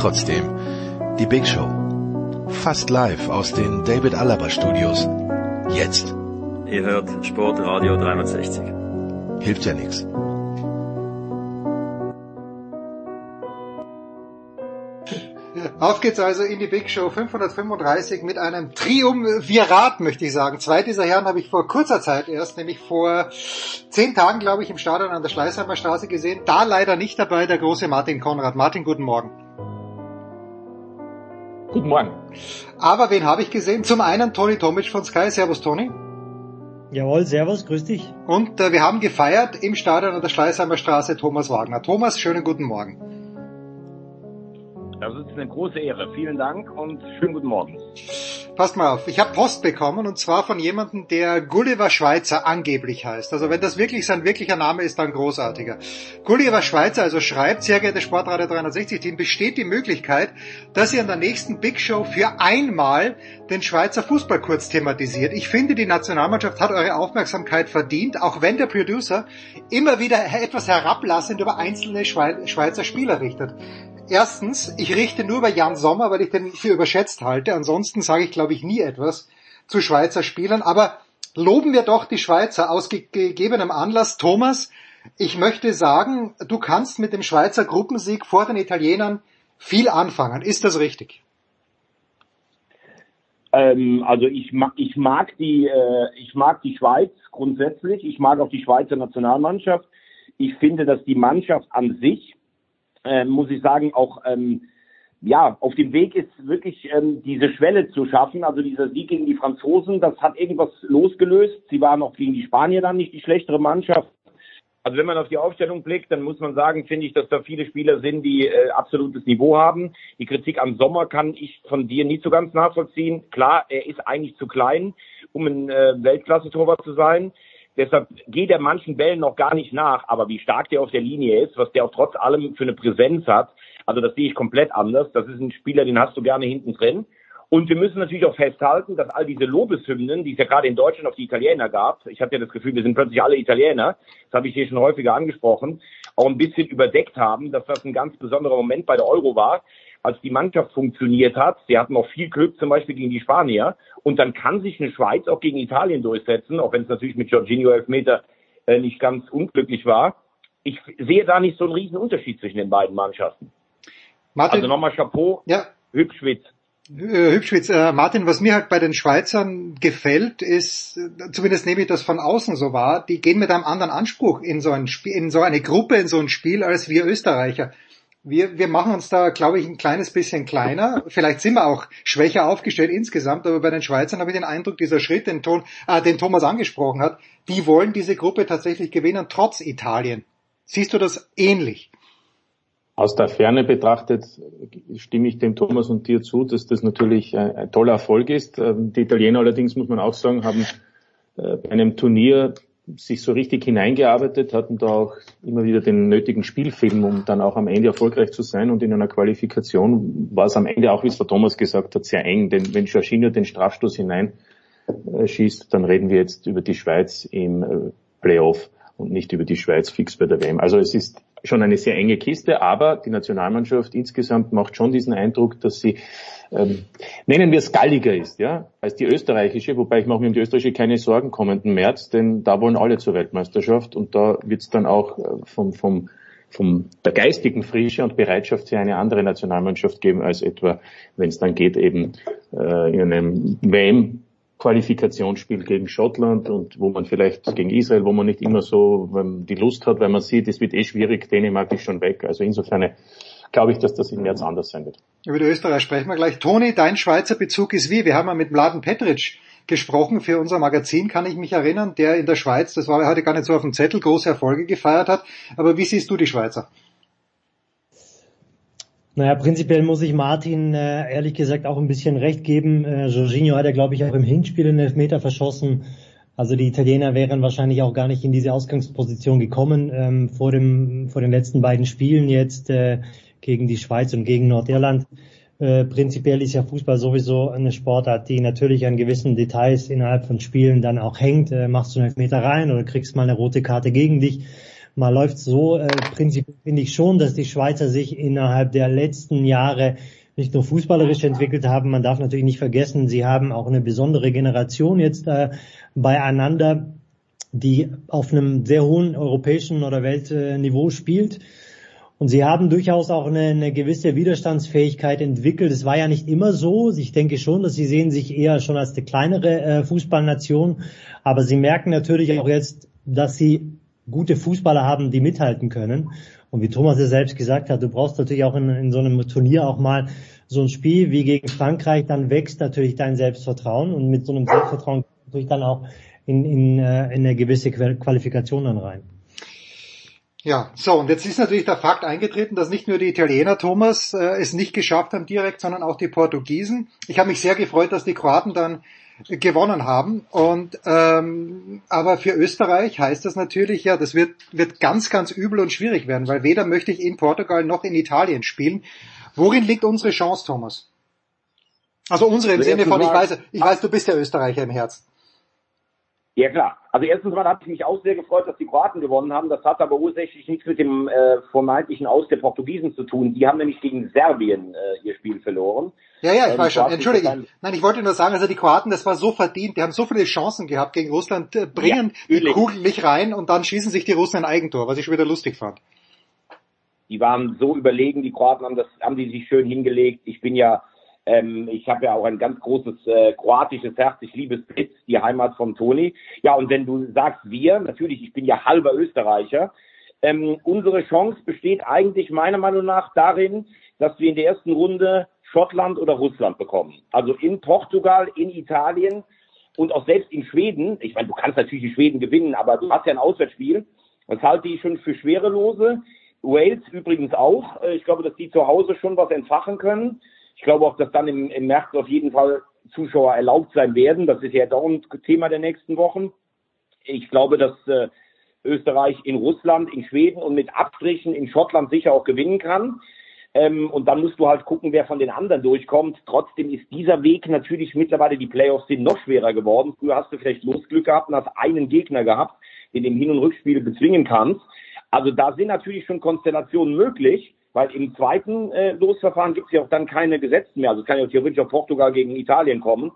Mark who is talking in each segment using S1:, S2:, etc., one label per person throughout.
S1: Trotzdem, die Big Show. Fast live aus den David Alaba Studios. Jetzt.
S2: Ihr hört Sportradio 360.
S1: Hilft ja nichts.
S3: Auf geht's also in die Big Show 535 mit einem Triumvirat, möchte ich sagen. Zwei dieser Herren habe ich vor kurzer Zeit erst, nämlich vor zehn Tagen, glaube ich, im Stadion an der Schleißheimer Straße gesehen. Da leider nicht dabei der große Martin Konrad. Martin, guten Morgen.
S4: Guten Morgen.
S3: Aber wen habe ich gesehen? Zum einen Toni Tomic von Sky. Servus, Toni.
S5: Jawohl, servus, grüß dich.
S3: Und äh, wir haben gefeiert im Stadion an der Schleißheimer Straße Thomas Wagner. Thomas, schönen guten Morgen.
S4: Das ist eine große Ehre. Vielen Dank und schönen guten Morgen.
S3: Passt mal auf, ich habe Post bekommen und zwar von jemandem, der Gulliver Schweizer angeblich heißt. Also wenn das wirklich sein wirklicher Name ist, dann großartiger. Gulliver Schweizer also schreibt, sehr geehrte Sportradio 360 Team, besteht die Möglichkeit, dass ihr an der nächsten Big Show für einmal den Schweizer Fußball kurz thematisiert. Ich finde, die Nationalmannschaft hat eure Aufmerksamkeit verdient, auch wenn der Producer immer wieder etwas herablassend über einzelne Schweizer Spieler richtet. Erstens, ich richte nur über Jan Sommer, weil ich den für überschätzt halte. Ansonsten sage ich, glaube ich, nie etwas zu Schweizer Spielern. Aber loben wir doch die Schweizer aus gegebenem Anlass. Thomas, ich möchte sagen, du kannst mit dem Schweizer Gruppensieg vor den Italienern viel anfangen. Ist das richtig?
S4: Ähm, also ich mag, ich mag die, äh, ich mag die Schweiz grundsätzlich. Ich mag auch die Schweizer Nationalmannschaft. Ich finde, dass die Mannschaft an sich äh, muss ich sagen, auch ähm, ja, auf dem Weg ist wirklich ähm, diese Schwelle zu schaffen. Also dieser Sieg gegen die Franzosen, das hat irgendwas losgelöst. Sie waren auch gegen die Spanier dann nicht die schlechtere Mannschaft. Also wenn man auf die Aufstellung blickt, dann muss man sagen, finde ich, dass da viele Spieler sind, die äh, absolutes Niveau haben. Die Kritik am Sommer kann ich von dir nicht so ganz nachvollziehen. Klar, er ist eigentlich zu klein, um ein äh, Weltklasse-Torwart zu sein. Deshalb geht er manchen Bällen noch gar nicht nach, aber wie stark der auf der Linie ist, was der auch trotz allem für eine Präsenz hat, also das sehe ich komplett anders. Das ist ein Spieler, den hast du gerne hinten drin. Und wir müssen natürlich auch festhalten, dass all diese Lobeshymnen, die es ja gerade in Deutschland auf die Italiener gab, ich hatte ja das Gefühl, wir sind plötzlich alle Italiener, das habe ich hier schon häufiger angesprochen, auch ein bisschen überdeckt haben, dass das ein ganz besonderer Moment bei der Euro war, als die Mannschaft funktioniert hat. Sie hatten noch viel Glück zum Beispiel gegen die Spanier. Und dann kann sich eine Schweiz auch gegen Italien durchsetzen, auch wenn es natürlich mit Jorginho Elfmeter äh, nicht ganz unglücklich war. Ich sehe da nicht so einen riesen Unterschied zwischen den beiden Mannschaften. Martin, also nochmal Chapeau, ja. Hübschwitz.
S3: Äh, Hübschwitz, äh, Martin, was mir halt bei den Schweizern gefällt, ist, zumindest nehme ich das von außen so wahr, die gehen mit einem anderen Anspruch in so ein Spiel, in so eine Gruppe, in so ein Spiel als wir Österreicher wir, wir machen uns da, glaube ich, ein kleines bisschen kleiner. Vielleicht sind wir auch schwächer aufgestellt insgesamt, aber bei den Schweizern habe ich den Eindruck, dieser Schritt, den, Ton, äh, den Thomas angesprochen hat, die wollen diese Gruppe tatsächlich gewinnen, trotz Italien. Siehst du das ähnlich?
S6: Aus der Ferne betrachtet stimme ich dem Thomas und dir zu, dass das natürlich ein, toller Erfolg ist. Ähm, die Italiener allerdings, muss man auch sagen, haben äh, bei einem Turnier sich so richtig hineingearbeitet, hatten da auch immer wieder den nötigen Spielfilm, um dann auch am Ende erfolgreich zu sein. Und in einer Qualifikation war es am Ende auch, wie es der Thomas gesagt hat, sehr eng. Denn wenn Jorginho den Strafstoß hinein äh, dann reden wir jetzt über die Schweiz im äh, Playoff und nicht über die Schweiz fix bei der WM. Also es ist schon eine sehr enge Kiste, aber die Nationalmannschaft insgesamt macht schon diesen Eindruck, dass sie ähm, nennen wir es galliger ist, ja, als die österreichische, wobei ich mache mir um die österreichische keine Sorgen kommenden März, denn da wollen alle zur Weltmeisterschaft und da wird es dann auch äh, vom, vom, vom der geistigen Frische und Bereitschaft für eine andere Nationalmannschaft geben, als etwa, wenn es dann geht, eben äh, in einem WM Qualifikationsspiel gegen Schottland und wo man vielleicht gegen Israel, wo man nicht immer so die Lust hat, weil man sieht, es wird eh schwierig, Dänemark ist schon weg. Also insofern glaube ich, dass das im März anders sein wird.
S3: Über die Österreich sprechen wir gleich. Toni, dein Schweizer Bezug ist wie? Wir haben ja mit Mladen Petric gesprochen für unser Magazin, kann ich mich erinnern, der in der Schweiz, das war heute gar nicht so auf dem Zettel, große Erfolge gefeiert hat. Aber wie siehst du die Schweizer?
S5: Naja, prinzipiell muss ich Martin äh, ehrlich gesagt auch ein bisschen recht geben. Äh, Jorginho hat ja, glaube ich, auch im Hinspiel den Elfmeter verschossen. Also die Italiener wären wahrscheinlich auch gar nicht in diese Ausgangsposition gekommen ähm, vor, dem, vor den letzten beiden Spielen jetzt äh, gegen die Schweiz und gegen Nordirland. Äh, prinzipiell ist ja Fußball sowieso eine Sportart, die natürlich an gewissen Details innerhalb von Spielen dann auch hängt. Äh, machst du einen Elfmeter rein oder kriegst mal eine rote Karte gegen dich. Mal läuft so. Äh, prinzipiell finde ich schon, dass die Schweizer sich innerhalb der letzten Jahre nicht nur fußballerisch entwickelt haben. Man darf natürlich nicht vergessen, sie haben auch eine besondere Generation jetzt äh, beieinander, die auf einem sehr hohen europäischen oder Weltniveau spielt. Und sie haben durchaus auch eine, eine gewisse Widerstandsfähigkeit entwickelt. Es war ja nicht immer so. Ich denke schon, dass sie sehen sich eher schon als eine kleinere äh, Fußballnation. Aber sie merken natürlich auch jetzt, dass sie gute Fußballer haben, die mithalten können. Und wie Thomas ja selbst gesagt hat, du brauchst natürlich auch in, in so einem Turnier auch mal so ein Spiel wie gegen Frankreich, dann wächst natürlich dein Selbstvertrauen und mit so einem Selbstvertrauen natürlich dann auch in, in, äh, in eine gewisse Qualifikation dann rein.
S3: Ja, so und jetzt ist natürlich der Fakt eingetreten, dass nicht nur die Italiener, Thomas, äh, es nicht geschafft haben direkt, sondern auch die Portugiesen. Ich habe mich sehr gefreut, dass die Kroaten dann gewonnen haben. Und ähm, aber für Österreich heißt das natürlich, ja, das wird wird ganz ganz übel und schwierig werden, weil weder möchte ich in Portugal noch in Italien spielen. Worin liegt unsere Chance, Thomas? Also unsere im Sinne von, ich weiß, ich weiß, du bist ja Österreicher im Herzen.
S4: Ja klar. Also erstens mal habe ich mich auch sehr gefreut, dass die Kroaten gewonnen haben. Das hat aber ursächlich nichts mit dem äh, vermeintlichen Aus der Portugiesen zu tun. Die haben nämlich gegen Serbien äh, ihr Spiel verloren.
S3: Ja, ja, ich äh, weiß schon. Entschuldige. Nein, ich wollte nur sagen, also die Kroaten, das war so verdient. Die haben so viele Chancen gehabt gegen Russland, äh, bringen ja, die Kugel nicht rein und dann schießen sich die Russen ein Eigentor, was ich schon wieder lustig fand.
S4: Die waren so überlegen, die Kroaten haben das, haben die sich schön hingelegt. Ich bin ja ähm, ich habe ja auch ein ganz großes äh, kroatisches Herz. Ich liebe Spitz, die Heimat von Toni. Ja, und wenn du sagst wir, natürlich, ich bin ja halber Österreicher. Ähm, unsere Chance besteht eigentlich meiner Meinung nach darin, dass wir in der ersten Runde Schottland oder Russland bekommen. Also in Portugal, in Italien und auch selbst in Schweden. Ich meine, du kannst natürlich in Schweden gewinnen, aber du hast ja ein Auswärtsspiel. Das halte ich schon für schwerelose. Wales übrigens auch. Äh, ich glaube, dass die zu Hause schon was entfachen können. Ich glaube auch, dass dann im, im März auf jeden Fall Zuschauer erlaubt sein werden. Das ist ja doch ein Thema der nächsten Wochen. Ich glaube, dass äh, Österreich in Russland, in Schweden und mit Abstrichen in Schottland sicher auch gewinnen kann. Ähm, und dann musst du halt gucken, wer von den anderen durchkommt. Trotzdem ist dieser Weg natürlich mittlerweile, die Playoffs sind noch schwerer geworden. Früher hast du vielleicht Losglück gehabt und hast einen Gegner gehabt, den du im Hin- und Rückspiel bezwingen kannst. Also da sind natürlich schon Konstellationen möglich weil im zweiten äh, Losverfahren gibt es ja auch dann keine Gesetzten mehr. Also es kann ja theoretisch auch Portugal gegen Italien kommen.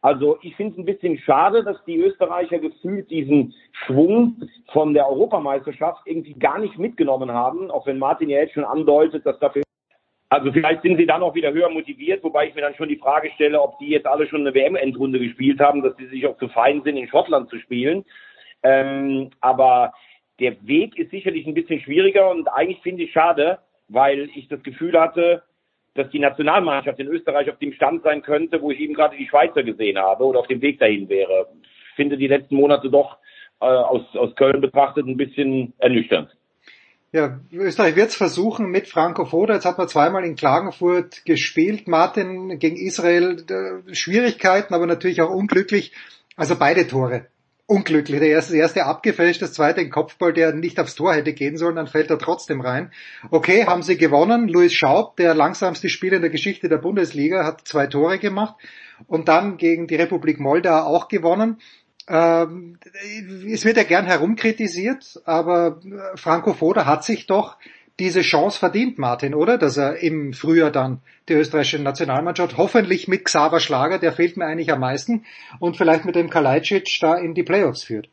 S4: Also ich finde es ein bisschen schade, dass die Österreicher gefühlt diesen Schwung von der Europameisterschaft irgendwie gar nicht mitgenommen haben, auch wenn Martin ja jetzt schon andeutet, dass dafür also vielleicht sind sie dann auch wieder höher motiviert, wobei ich mir dann schon die Frage stelle, ob die jetzt alle schon eine WM-Endrunde gespielt haben, dass sie sich auch zu fein sind, in Schottland zu spielen. Ähm, aber der Weg ist sicherlich ein bisschen schwieriger und eigentlich finde ich schade, weil ich das Gefühl hatte, dass die Nationalmannschaft in Österreich auf dem Stand sein könnte, wo ich eben gerade die Schweizer gesehen habe oder auf dem Weg dahin wäre. Ich finde die letzten Monate doch äh, aus, aus Köln betrachtet ein bisschen ernüchternd.
S3: Ja, Österreich wird es versuchen mit Franco Foda. Jetzt hat man zweimal in Klagenfurt gespielt. Martin gegen Israel Schwierigkeiten, aber natürlich auch unglücklich. Also beide Tore unglücklich. Der erste, erste abgefälscht, das zweite ein Kopfball, der nicht aufs Tor hätte gehen sollen, dann fällt er trotzdem rein. Okay, haben sie gewonnen. Luis Schaub, der langsamste Spieler in der Geschichte der Bundesliga, hat zwei Tore gemacht und dann gegen die Republik Moldau auch gewonnen. Ähm, es wird ja gern herumkritisiert, aber Franco Foda hat sich doch diese Chance verdient, Martin, oder? Dass er im Frühjahr dann die österreichische Nationalmannschaft, hoffentlich mit Xaver Schlager, der fehlt mir eigentlich am meisten, und vielleicht mit dem Kalajdzic da in die Playoffs führt.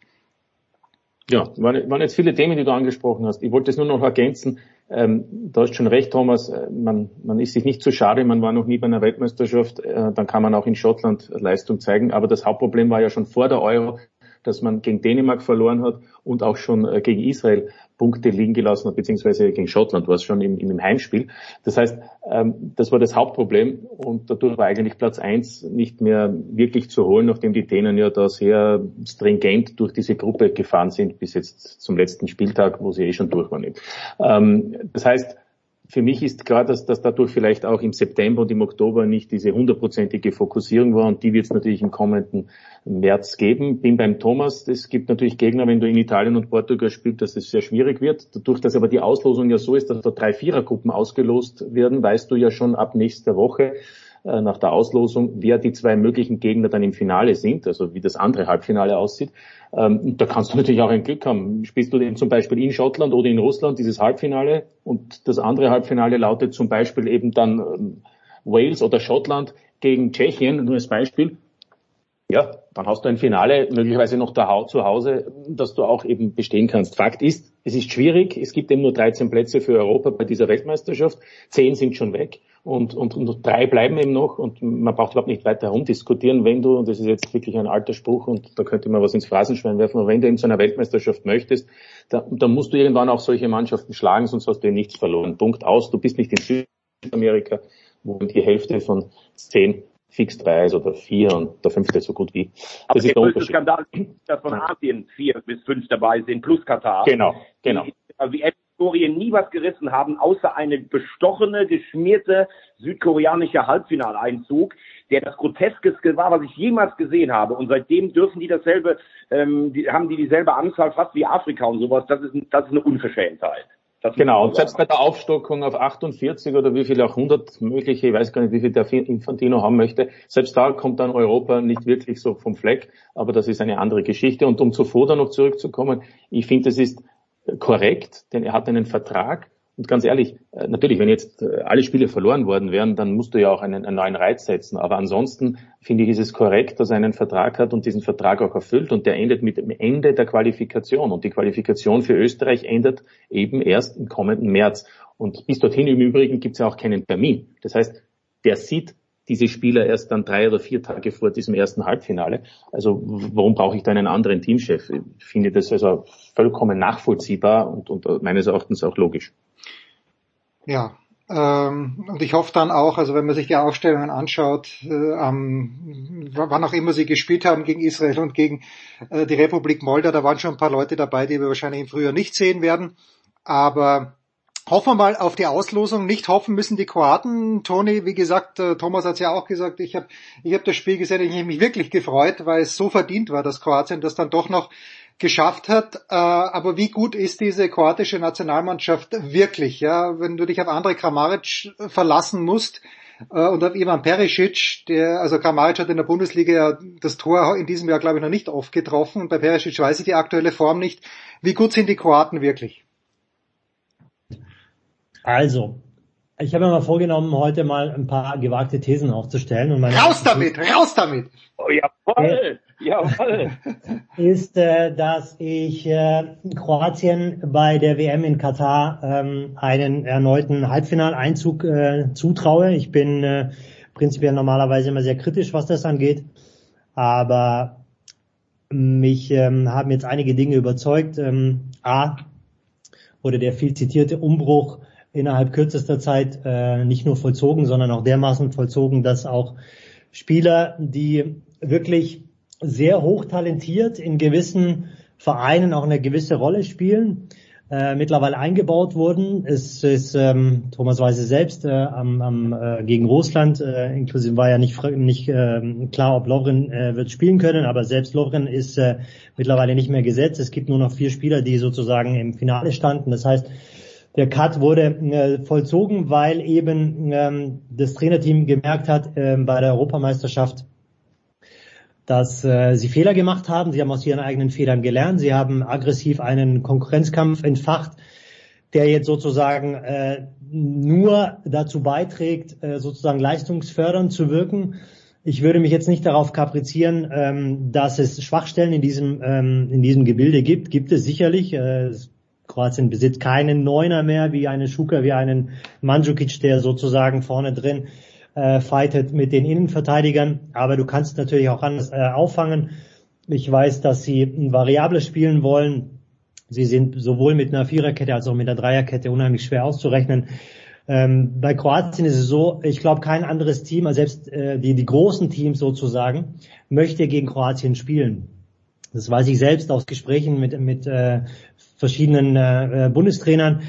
S6: Ja, waren jetzt viele Themen, die du angesprochen hast. Ich wollte es nur noch ergänzen. Ähm, du hast schon recht, Thomas, äh, man, man ist sich nicht zu schade, man war noch nie bei einer Weltmeisterschaft, äh, dann kann man auch in Schottland Leistung zeigen. Aber das Hauptproblem war ja schon vor der Euro, dass man gegen Dänemark verloren hat und auch schon äh, gegen Israel Punkte liegen gelassen hat, beziehungsweise gegen Schottland war es schon im, im Heimspiel. Das heißt, ähm, das war das Hauptproblem und dadurch war eigentlich Platz eins nicht mehr wirklich zu holen, nachdem die Dänen ja da sehr stringent durch diese Gruppe gefahren sind, bis jetzt zum letzten Spieltag, wo sie eh schon durch waren. Ähm, das heißt, für mich ist klar, dass, dass dadurch vielleicht auch im September und im Oktober nicht diese hundertprozentige Fokussierung war und die wird es natürlich im kommenden März geben. Bin beim Thomas, es gibt natürlich Gegner, wenn du in Italien und Portugal spielst, dass es sehr schwierig wird. Dadurch, dass aber die Auslosung ja so ist, dass da drei Vierergruppen ausgelost werden, weißt du ja schon ab nächster Woche, äh, nach der Auslosung, wer die zwei möglichen Gegner dann im Finale sind, also wie das andere Halbfinale aussieht. Ähm, da kannst du natürlich auch ein Glück haben. Spielst du denn zum Beispiel in Schottland oder in Russland dieses Halbfinale und das andere Halbfinale lautet zum Beispiel eben dann ähm, Wales oder Schottland gegen Tschechien, nur als Beispiel. Ja, dann hast du ein Finale möglicherweise noch da zu Hause, dass du auch eben bestehen kannst. Fakt ist, es ist schwierig. Es gibt eben nur 13 Plätze für Europa bei dieser Weltmeisterschaft. Zehn sind schon weg und, und, und drei bleiben eben noch und man braucht überhaupt nicht weiter herumdiskutieren, wenn du, und das ist jetzt wirklich ein alter Spruch und da könnte man was ins Phrasenschwein werfen, aber wenn du in so einer Weltmeisterschaft möchtest, dann, dann musst du irgendwann auch solche Mannschaften schlagen, sonst hast du ja nichts verloren. Punkt aus, du bist nicht in Südamerika, wo die Hälfte von zehn fix drei ist oder vier und der fünfte so gut wie.
S4: Das Aber ist der größte Skandal ist, dass von Asien vier bis fünf dabei sind, plus Katar.
S6: Genau, genau.
S4: Die, also die Historie nie was gerissen haben, außer eine bestochene, geschmierte südkoreanische Halbfinaleinzug, der das Groteskeste war, was ich jemals gesehen habe. Und seitdem dürfen die dasselbe, ähm, die, haben die dieselbe Anzahl fast wie Afrika und sowas. Das ist, das ist eine Unverschämtheit.
S6: Das genau, und selbst bei der Aufstockung auf 48 oder wie viele auch 100 mögliche, ich weiß gar nicht, wie viel der Infantino haben möchte, selbst da kommt dann Europa nicht wirklich so vom Fleck, aber das ist eine andere Geschichte. Und um zuvor da noch zurückzukommen, ich finde, es ist korrekt, denn er hat einen Vertrag. Und ganz ehrlich, äh, natürlich, wenn jetzt äh, alle Spiele verloren worden wären, dann musst du ja auch einen, einen neuen Reiz setzen. Aber ansonsten finde ich, ist es korrekt, dass er einen Vertrag hat und diesen Vertrag auch erfüllt. Und der endet mit dem Ende der Qualifikation. Und die Qualifikation für Österreich endet eben erst im kommenden März. Und bis dorthin im Übrigen gibt es ja auch keinen Termin. Das heißt, der sieht diese Spieler erst dann drei oder vier Tage vor diesem ersten Halbfinale. Also warum brauche ich da einen anderen Teamchef? Ich finde das also vollkommen nachvollziehbar und, und meines Erachtens auch logisch.
S3: Ja, ähm, und ich hoffe dann auch, also wenn man sich die Aufstellungen anschaut, äh, ähm, wann auch immer sie gespielt haben gegen Israel und gegen äh, die Republik Moldau, da waren schon ein paar Leute dabei, die wir wahrscheinlich im Frühjahr nicht sehen werden. Aber Hoffen wir mal auf die Auslosung. Nicht hoffen müssen die Kroaten. Toni, wie gesagt, äh, Thomas hat es ja auch gesagt, ich habe ich hab das Spiel gesehen, ich habe mich wirklich gefreut, weil es so verdient war, dass Kroatien das dann doch noch geschafft hat. Äh, aber wie gut ist diese kroatische Nationalmannschaft wirklich? Ja, wenn du dich auf Andrej Kramaric verlassen musst äh, und auf Ivan Perisic, der, also Kramaric hat in der Bundesliga das Tor in diesem Jahr, glaube ich, noch nicht oft getroffen. Und bei Perisic weiß ich die aktuelle Form nicht. Wie gut sind die Kroaten wirklich?
S5: Also, ich habe mir mal vorgenommen, heute mal ein paar gewagte Thesen aufzustellen. Und meine
S3: raus damit, raus damit!
S4: Oh, jawoll, jawoll!
S5: Ist, äh, dass ich äh, Kroatien bei der WM in Katar ähm, einen erneuten Halbfinaleinzug äh, zutraue. Ich bin äh, prinzipiell normalerweise immer sehr kritisch, was das angeht. Aber mich ähm, haben jetzt einige Dinge überzeugt. Ähm, A, wurde der viel zitierte Umbruch innerhalb kürzester Zeit äh, nicht nur vollzogen, sondern auch dermaßen vollzogen, dass auch Spieler, die wirklich sehr hochtalentiert in gewissen Vereinen auch eine gewisse Rolle spielen, äh, mittlerweile eingebaut wurden. Es ist ähm, Thomas Weise selbst äh, am, am, äh, gegen Russland, äh, inklusive war ja nicht, nicht äh, klar, ob Lovren äh, wird spielen können, aber selbst Lovren ist äh, mittlerweile nicht mehr gesetzt. Es gibt nur noch vier Spieler, die sozusagen im Finale standen. Das heißt, der Cut wurde äh, vollzogen, weil eben ähm, das Trainerteam gemerkt hat äh, bei der Europameisterschaft, dass äh, sie Fehler gemacht haben. Sie haben aus ihren eigenen Fehlern gelernt. Sie haben aggressiv einen Konkurrenzkampf entfacht, der jetzt sozusagen äh, nur dazu beiträgt, äh, sozusagen leistungsfördernd zu wirken. Ich würde mich jetzt nicht darauf kaprizieren, ähm, dass es Schwachstellen in diesem, ähm, in diesem Gebilde gibt. Gibt es sicherlich. Äh, Kroatien besitzt keinen Neuner mehr, wie einen Schuka, wie einen Mandzukic, der sozusagen vorne drin äh, fightet mit den Innenverteidigern. Aber du kannst natürlich auch anders äh, auffangen. Ich weiß, dass sie ein Variable spielen wollen. Sie sind sowohl mit einer Viererkette als auch mit einer Dreierkette unheimlich schwer auszurechnen. Ähm, bei Kroatien ist es so, ich glaube, kein anderes Team, also selbst äh, die, die großen Teams sozusagen, möchte gegen Kroatien spielen. Das weiß ich selbst aus Gesprächen mit, mit äh, verschiedenen äh, äh Bundestrainern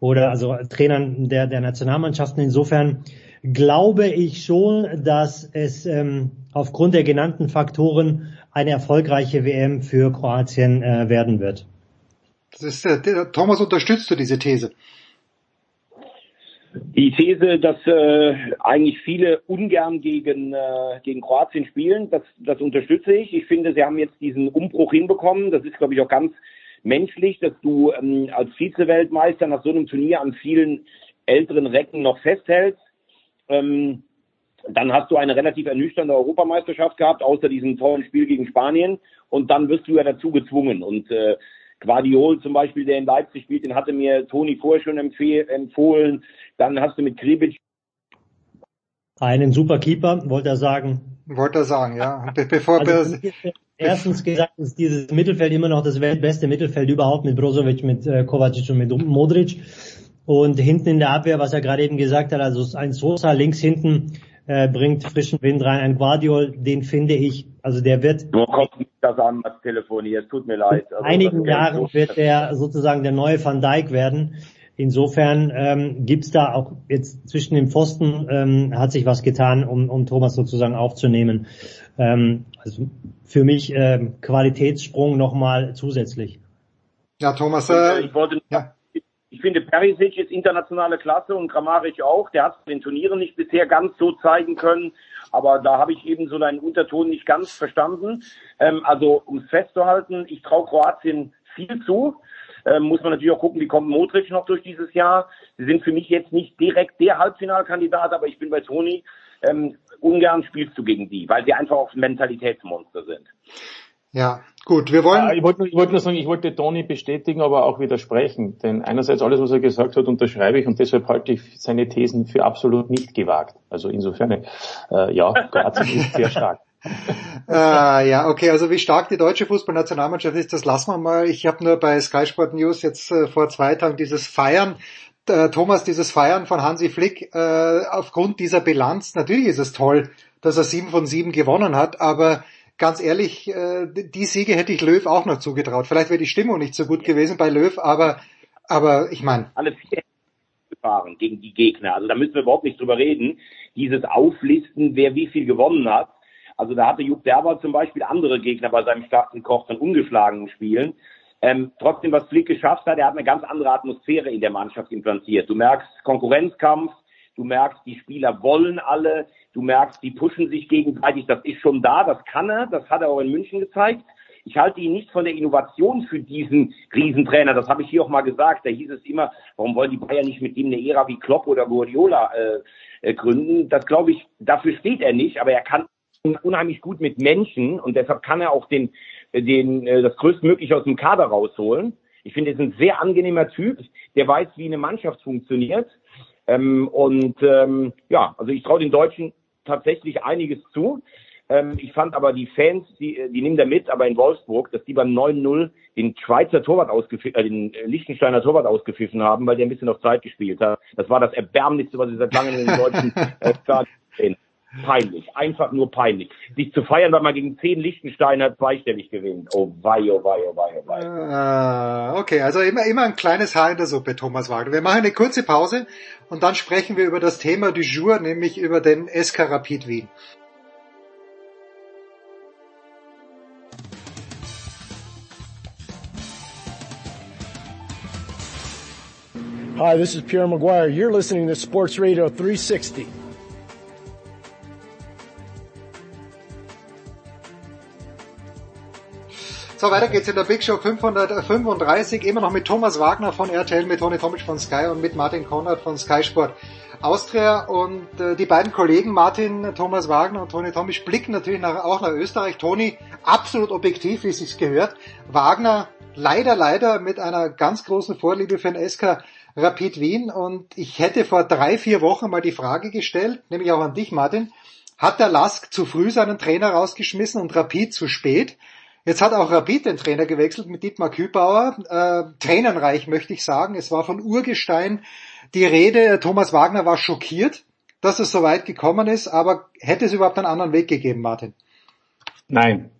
S5: oder also Trainern der, der Nationalmannschaften. Insofern glaube ich schon, dass es ähm, aufgrund der genannten Faktoren eine erfolgreiche WM für Kroatien äh, werden wird.
S3: Das ist, äh, Thomas, unterstützt du diese These?
S4: Die These, dass äh, eigentlich viele ungern gegen, äh, gegen Kroatien spielen, das, das unterstütze ich. Ich finde, sie haben jetzt diesen Umbruch hinbekommen. Das ist, glaube ich, auch ganz menschlich, dass du ähm, als Vize-Weltmeister nach so einem Turnier an vielen älteren Recken noch festhältst. Ähm, dann hast du eine relativ ernüchternde Europameisterschaft gehabt, außer diesem tollen Spiel gegen Spanien. Und dann wirst du ja dazu gezwungen. Und äh, Guardiol zum Beispiel, der in Leipzig spielt, den hatte mir Toni vorher schon empfohlen. Dann hast du mit Kribic
S5: einen super Keeper, wollte er sagen.
S3: Wollte er sagen, ja. Be bevor
S5: also, erstens gesagt ist dieses Mittelfeld immer noch das weltbeste Mittelfeld überhaupt mit Brozovic, mit äh, Kovacic und mit Modric. Und hinten in der Abwehr, was er gerade eben gesagt hat, also ein Sosa links hinten äh, bringt frischen Wind rein. Ein Guardiol, den finde ich, also der wird.
S4: Nur kommt nicht das an, das Telefon hier, es tut mir leid.
S5: Also, in einigen Jahren wird er sozusagen der neue Van Dijk werden. Insofern ähm, gibt da auch jetzt zwischen den Pfosten ähm, hat sich was getan, um, um Thomas sozusagen aufzunehmen. Ähm, also für mich ähm, Qualitätssprung nochmal zusätzlich.
S3: Ja, Thomas. Äh,
S4: ich wollte ja. Ich finde, Perisic ist internationale Klasse und Kramaric auch. Der hat den Turnieren nicht bisher ganz so zeigen können, aber da habe ich eben so einen Unterton nicht ganz verstanden. Ähm, also, um es festzuhalten, ich traue Kroatien viel zu. Ähm, muss man natürlich auch gucken, wie kommt Modric noch durch dieses Jahr. Sie sind für mich jetzt nicht direkt der Halbfinalkandidat, aber ich bin bei Toni. Ähm, ungern spielst du gegen die, weil sie einfach auch Mentalitätsmonster sind.
S3: Ja, gut, wir wollen. Ja,
S6: ich wollte, ich wollte nur sagen, ich wollte Toni bestätigen, aber auch widersprechen. Denn einerseits alles, was er gesagt hat, unterschreibe ich und deshalb halte ich seine Thesen für absolut nicht gewagt. Also insofern, äh, ja, Kroatien ist sehr stark.
S3: äh, ja, okay, also wie stark die deutsche Fußballnationalmannschaft ist, das lassen wir mal. Ich habe nur bei Sky Sport News jetzt äh, vor zwei Tagen dieses Feiern äh, Thomas, dieses Feiern von Hansi Flick äh, aufgrund dieser Bilanz, natürlich ist es toll, dass er sieben von sieben gewonnen hat, aber ganz ehrlich, äh, die Siege hätte ich Löw auch noch zugetraut. Vielleicht wäre die Stimmung nicht so gut gewesen bei Löw, aber, aber ich meine.
S4: Alle vier gefahren gegen die Gegner. Also da müssen wir überhaupt nicht drüber reden. Dieses Auflisten, wer wie viel gewonnen hat, also da hatte Jupp Derber zum Beispiel andere Gegner bei seinem starken Koch von ungeschlagenen Spielen. Ähm, trotzdem, was Flick geschafft hat, er hat eine ganz andere Atmosphäre in der Mannschaft implantiert. Du merkst Konkurrenzkampf, du merkst, die Spieler wollen alle, du merkst, die pushen sich gegenseitig, das ist schon da, das kann er, das hat er auch in München gezeigt. Ich halte ihn nicht von der Innovation für diesen Riesentrainer. Das habe ich hier auch mal gesagt. Da hieß es immer, warum wollen die Bayern nicht mit ihm eine Ära wie Klopp oder Guardiola äh, äh, gründen? Das glaube ich, dafür steht er nicht, aber er kann unheimlich gut mit Menschen und deshalb kann er auch den, den, äh, das größtmögliche aus dem Kader rausholen. Ich finde, er ist ein sehr angenehmer Typ, der weiß, wie eine Mannschaft funktioniert. Ähm, und ähm, ja, also ich traue den Deutschen tatsächlich einiges zu. Ähm, ich fand aber die Fans, die, die nehmen da mit, aber in Wolfsburg, dass die beim 9-0 den Schweizer Torwart ausgepfiffen, äh, den Liechtensteiner Torwart ausgepfiffen haben, weil der ein bisschen auf Zeit gespielt hat. Das war das Erbärmlichste, was ich seit langem in den deutschen äh, gesehen peinlich, einfach nur peinlich. Sich zu feiern, weil man gegen zehn Lichtensteiner zweistellig gewinnt. Oh wei, oh wei, oh wei, oh wei.
S3: Uh, okay, also immer, immer ein kleines Haar in der Suppe, Thomas Wagner. Wir machen eine kurze Pause und dann sprechen wir über das Thema du jour, nämlich über den SK Rapid Wien.
S7: Hi, this is Pierre Maguire. You're listening to Sports Radio 360.
S3: So, weiter geht's in der Big Show 535, immer noch mit Thomas Wagner von RTL, mit Toni Tomic von Sky und mit Martin Konrad von Sky Sport Austria. Und äh, die beiden Kollegen Martin Thomas Wagner und Toni Tomic blicken natürlich nach, auch nach Österreich. Toni absolut objektiv, wie es sich gehört. Wagner leider, leider mit einer ganz großen Vorliebe für den SK Rapid Wien und ich hätte vor drei, vier Wochen mal die Frage gestellt, nämlich auch an dich, Martin, hat der Lask zu früh seinen Trainer rausgeschmissen und Rapid zu spät? Jetzt hat auch Rapid den Trainer gewechselt mit Dietmar Kübauer. Äh, tränenreich möchte ich sagen. Es war von Urgestein die Rede. Thomas Wagner war schockiert, dass es so weit gekommen ist, aber hätte es überhaupt einen anderen Weg gegeben, Martin?
S6: Nein.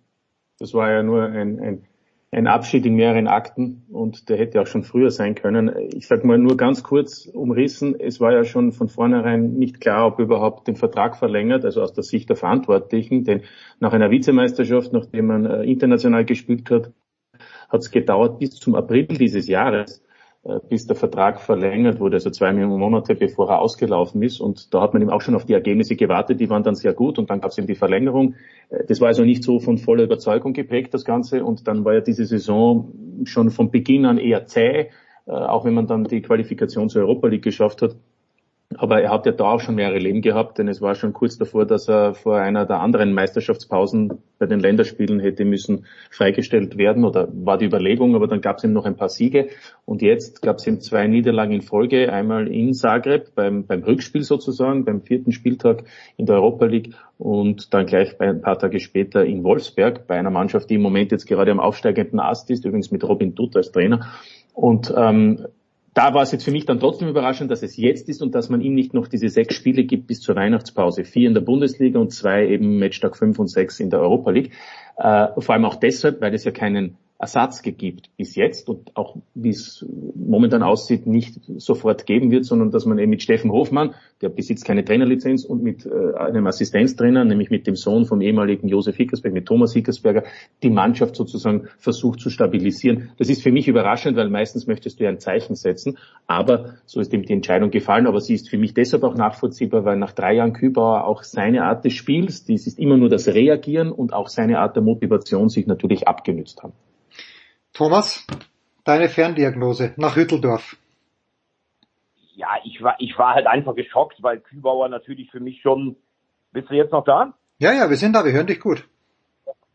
S6: Das war ja nur ein, ein ein Abschied in mehreren Akten und der hätte auch schon früher sein können. Ich sage mal nur ganz kurz umrissen, es war ja schon von vornherein nicht klar, ob überhaupt den Vertrag verlängert, also aus der Sicht der Verantwortlichen, denn nach einer Vizemeisterschaft, nachdem man äh, international gespielt hat, hat es gedauert bis zum April dieses Jahres, bis der Vertrag verlängert wurde, also zwei Monate bevor er ausgelaufen ist. Und da hat man eben auch schon auf die Ergebnisse gewartet, die waren dann sehr gut und dann gab es eben die Verlängerung. Äh, das war also nicht so von voller Überzeugung geprägt, das Ganze. Und dann war ja diese Saison schon von Beginn an eher zäh, äh, auch wenn man dann die Qualifikation zur Europa League geschafft hat. Aber er hat ja da auch schon mehrere Leben gehabt, denn es war schon kurz davor, dass er vor einer der anderen Meisterschaftspausen bei den Länderspielen hätte müssen freigestellt werden oder war die Überlegung, aber dann gab es ihm noch ein paar Siege und jetzt gab es ihm zwei Niederlagen in Folge, einmal in Zagreb beim, beim Rückspiel sozusagen, beim vierten Spieltag in der Europa League und dann gleich ein paar Tage später in Wolfsberg bei einer Mannschaft, die im Moment jetzt gerade am aufsteigenden Ast ist, übrigens mit Robin Dutt als Trainer. Und ähm, da war es jetzt für mich dann trotzdem überraschend, dass es jetzt ist und dass man ihm nicht noch diese sechs Spiele gibt bis zur Weihnachtspause. Vier in der Bundesliga und zwei eben Matchtag fünf und sechs in der Europa League. Äh, vor allem auch deshalb, weil es ja keinen Ersatz gibt bis jetzt und auch wie es momentan aussieht, nicht sofort geben wird, sondern dass man eben mit Steffen Hofmann, der besitzt keine Trainerlizenz und mit äh, einem Assistenztrainer, nämlich mit dem Sohn vom ehemaligen Josef Hickersberg, mit Thomas Hickersberger, die Mannschaft sozusagen versucht zu stabilisieren. Das ist für mich überraschend, weil meistens möchtest du ja ein Zeichen setzen, aber so ist ihm die Entscheidung gefallen, aber sie ist für mich deshalb auch nachvollziehbar, weil nach drei Jahren Kübauer auch seine Art des Spiels, dies ist immer nur das Reagieren und auch seine Art der Motivation sich natürlich abgenützt haben.
S3: Thomas, deine Ferndiagnose nach Hütteldorf.
S4: Ja, ich war, ich war halt einfach geschockt, weil Kübauer natürlich für mich schon, bist du jetzt noch da?
S3: Ja, ja, wir sind da, wir hören dich gut.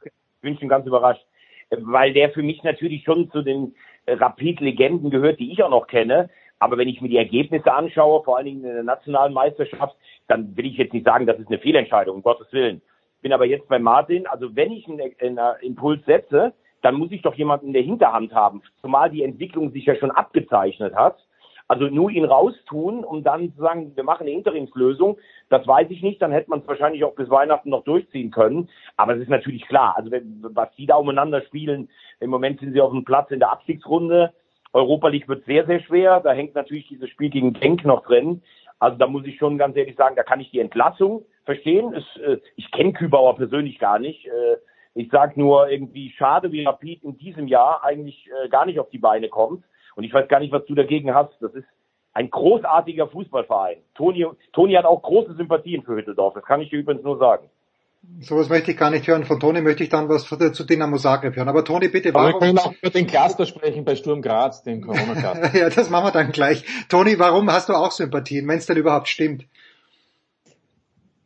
S4: Ich bin schon ganz überrascht, weil der für mich natürlich schon zu den Rapid-Legenden gehört, die ich auch noch kenne. Aber wenn ich mir die Ergebnisse anschaue, vor allen Dingen in der nationalen Meisterschaft, dann will ich jetzt nicht sagen, das ist eine Fehlentscheidung, um Gottes Willen. Bin aber jetzt bei Martin, also wenn ich einen, einen Impuls setze, dann muss ich doch jemanden in der Hinterhand haben, zumal die Entwicklung sich ja schon abgezeichnet hat. Also nur ihn raustun, um dann zu sagen, wir machen eine Interimslösung, das weiß ich nicht, dann hätte man es wahrscheinlich auch bis Weihnachten noch durchziehen können. Aber es ist natürlich klar, also was die da umeinander spielen, im Moment sind sie auf dem Platz in der Abstiegsrunde. Europa League wird sehr, sehr schwer. Da hängt natürlich dieses Spiel gegen Genk noch drin. Also da muss ich schon ganz ehrlich sagen, da kann ich die Entlassung verstehen. Es, äh, ich kenne Kübauer persönlich gar nicht. Äh, ich sage nur irgendwie schade, wie Rapid in diesem Jahr eigentlich äh, gar nicht auf die Beine kommt. Und ich weiß gar nicht, was du dagegen hast. Das ist ein großartiger Fußballverein. Toni, Toni hat auch große Sympathien für Hütteldorf. Das kann ich dir übrigens nur sagen.
S3: Sowas möchte ich gar nicht hören. Von Toni möchte ich dann was zu Dynamo Zagreb hören. Aber Toni, bitte,
S6: warum... Aber wir können auch über den Cluster sprechen bei Sturm Graz, den Corona-Cluster.
S3: ja, das machen wir dann gleich. Toni, warum hast du auch Sympathien, wenn es denn überhaupt stimmt?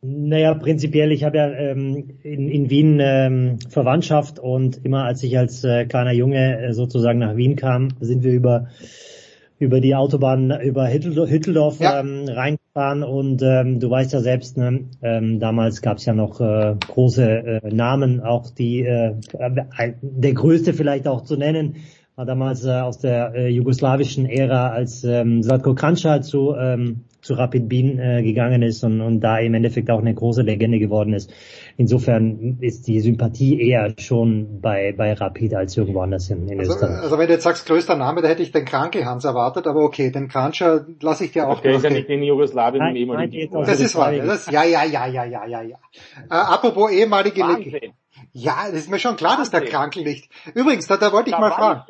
S5: Naja, prinzipiell, ich habe ja ähm, in, in Wien ähm, Verwandtschaft und immer als ich als äh, kleiner Junge äh, sozusagen nach Wien kam, sind wir über über die Autobahn über Hütteldorf, Hütteldorf ja. ähm, reingefahren und ähm, du weißt ja selbst, ne, ähm, damals gab es ja noch äh, große äh, Namen, auch die äh, der größte vielleicht auch zu nennen, war damals äh, aus der äh, jugoslawischen Ära, als ähm, Zlatko Kranjca zu ähm, zu Rapid Wien äh, gegangen ist und, und da im Endeffekt auch eine große Legende geworden ist. Insofern ist die Sympathie eher schon bei, bei Rapid als irgendwo anders in, in
S3: also,
S5: Österreich.
S3: Also wenn du jetzt sagst größter Name, da hätte ich den Krankelhans erwartet, aber okay, den Kranjca lasse ich dir auch.
S6: Der ist ja nicht in Jugoslawien im
S3: ehemaligen. Das ist wahr. Das, ja, ja, ja, ja, ja, ja, ja. Äh, apropos ehemalige Legende. Ja, das ist mir schon klar, dass der Krankel liegt. Übrigens, da, da wollte ich da mal fragen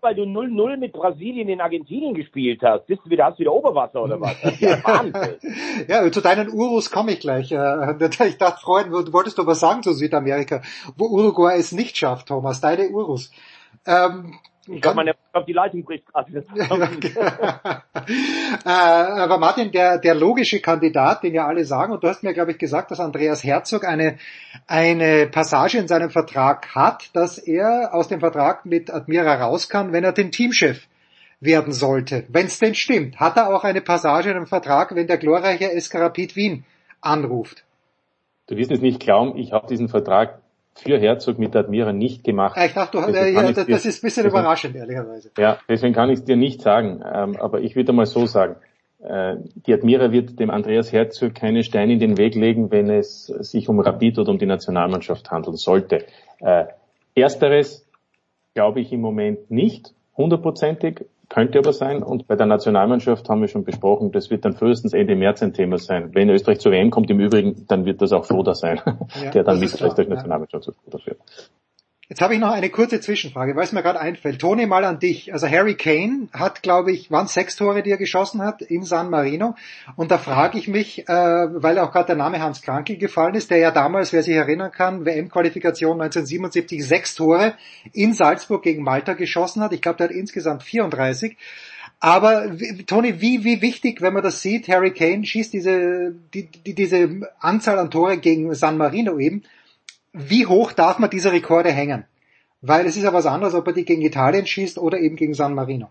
S4: nur weil du 0-0 mit Brasilien in Argentinien gespielt hast, bist du wieder, hast du wieder Oberwasser oder was? Ja,
S3: ja, zu deinen Urus komme ich gleich. Äh, ich dachte, Freund, du wolltest doch was sagen zu Südamerika, wo Uruguay es nicht schafft, Thomas, deine Urus. Ähm,
S4: Ich glaube, meine, ich glaub, die Leitung bricht gerade.
S3: äh, aber Martin, der, der logische Kandidat, den ja alle sagen, und du hast mir, glaube ich, gesagt, dass Andreas Herzog eine, eine Passage in seinem Vertrag hat, dass er aus dem Vertrag mit Admira raus kann, wenn er den Teamchef werden sollte. Wenn es denn stimmt, hat er auch eine Passage in einem Vertrag, wenn der glorreiche SK Rapid Wien anruft.
S6: Du wirst es nicht glauben, ich habe diesen Vertrag für Herzog mit Admira nicht gemacht.
S3: Ich dachte, du, äh, ja, das, dir, ist ein bisschen deswegen, überraschend, ehrlicherweise.
S6: Ja, deswegen kann ich es dir nicht sagen. Ähm, aber ich würde mal so sagen, äh, die Admira wird dem Andreas Herzog keine Steine in den Weg legen, wenn es sich um Rapid oder um die Nationalmannschaft handeln sollte. Äh, ersteres glaube ich im Moment nicht hundertprozentig. Könnte aber sein. Und bei der Nationalmannschaft haben wir schon besprochen, das wird dann frühestens Ende März ein Thema sein. Wenn Österreich zu WM kommt im Übrigen, dann wird das auch Foda sein, ja, der dann mit Österreich Nationalmannschaft zu Foda führt.
S3: Jetzt habe ich noch eine kurze Zwischenfrage, weil es mir gerade einfällt. Toni, mal an dich. Also Harry Kane hat, glaube ich, waren sechs Tore, die er geschossen hat in San Marino. Und da frage ich mich, äh, weil auch gerade der Name Hans Krankel gefallen ist, der ja damals, wer sich erinnern kann, WM-Qualifikation 1977 sechs Tore in Salzburg gegen Malta geschossen hat. Ich glaube, der hat insgesamt 34. Aber Toni, wie, wie wichtig, wenn man das sieht, Harry Kane schießt diese, die, die, diese Anzahl an Tore gegen San Marino eben wie hoch darf man diese Rekorde hängen? Weil es ist ja was anderes, ob er die gegen Italien schießt oder eben gegen San Marino.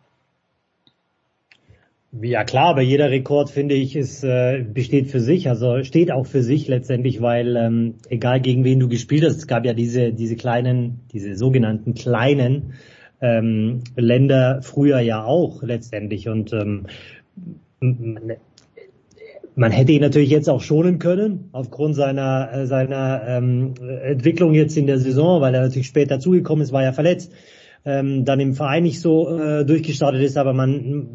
S5: Ja klar, aber jeder Rekord finde ich ist äh, besteht für sich, also steht auch für sich letztendlich, weil ähm, egal gegen wen du gespielt hast, es gab ja diese diese kleinen, diese sogenannten kleinen ähm, Länder früher ja auch letztendlich und ähm, man hätte ihn natürlich jetzt auch schonen können, aufgrund seiner, äh, seiner ähm, Entwicklung jetzt in der Saison, weil er natürlich später dazugekommen ist, war ja verletzt, ähm, dann im Verein nicht so äh, durchgestartet ist, aber man,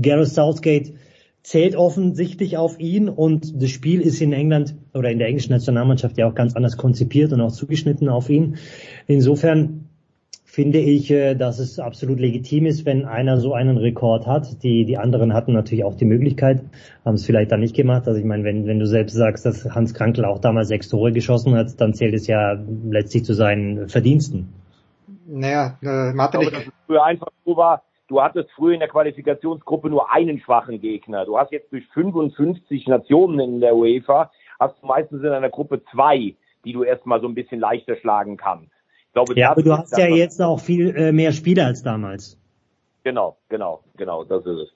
S5: Gareth Southgate zählt offensichtlich auf ihn und das Spiel ist in England oder in der englischen Nationalmannschaft ja auch ganz anders konzipiert und auch zugeschnitten auf ihn. Insofern finde ich, äh, dass es absolut legitim ist, wenn einer so einen Rekord hat. Die, die anderen hatten natürlich auch die Möglichkeit, haben es vielleicht dann nicht gemacht. Also ich meine, wenn, wenn du selbst sagst, dass Hans Krankel auch damals sechs Tore geschossen hat, dann zählt es ja letztlich zu seinen Verdiensten.
S4: Naja, äh, Martin, ich glaube, dass es früher einfach so war, du hattest früher in der Qualifikationsgruppe nur einen schwachen Gegner. Du hast jetzt durch 55 Nationen in der UEFA, hast du meistens in einer Gruppe zwei, die du erstmal so ein bisschen leichter schlagen kannst
S5: glaube, ja, aber du hast ja jetzt auch viel äh, mehr Spieler als damals.
S4: Genau, genau, genau, das ist es.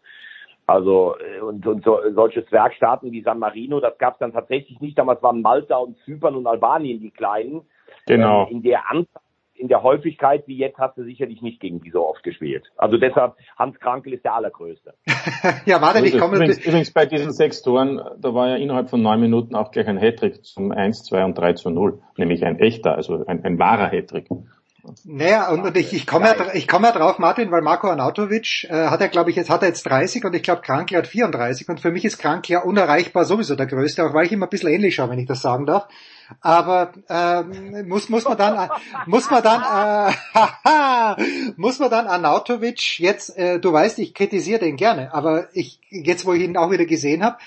S4: Also äh, und, und so, solche Zwergstaaten wie San Marino, das gab es dann tatsächlich nicht. Damals waren Malta und Zypern und Albanien die kleinen.
S6: Genau.
S4: Ähm, in der Anzahl in der Häufigkeit wie jetzt hast du sicherlich nicht gegen die so oft gespielt. Also deshalb, Hans Krankel ist der allergrößte.
S3: ja, warte, ich komme...
S6: Übrigens, übrigens bei diesen sechs Toren, da war ja innerhalb von neun Minuten auch gleich ein Hattrick zum 1, 2 und 3 zu 0. Nämlich ein echter, also ein, ein wahrer Hattrick.
S3: Naja, und, und ich, ich komme ja, ich komme ja drauf, Martin, weil Marco Arnautovic äh, hat er, glaube ich, jetzt hat er jetzt 30 und ich glaube Krankel hat 34 und für mich ist Krankel ja unerreichbar sowieso der Größte, auch weil ich ihm ein bisschen ähnlich schaue, wenn ich das sagen darf. Aber ähm, muss muss man dann muss man dann äh, muss man dann Arnautovic jetzt, äh, du weißt, ich kritisiere den gerne, aber ich jetzt, wo ich ihn auch wieder gesehen habe,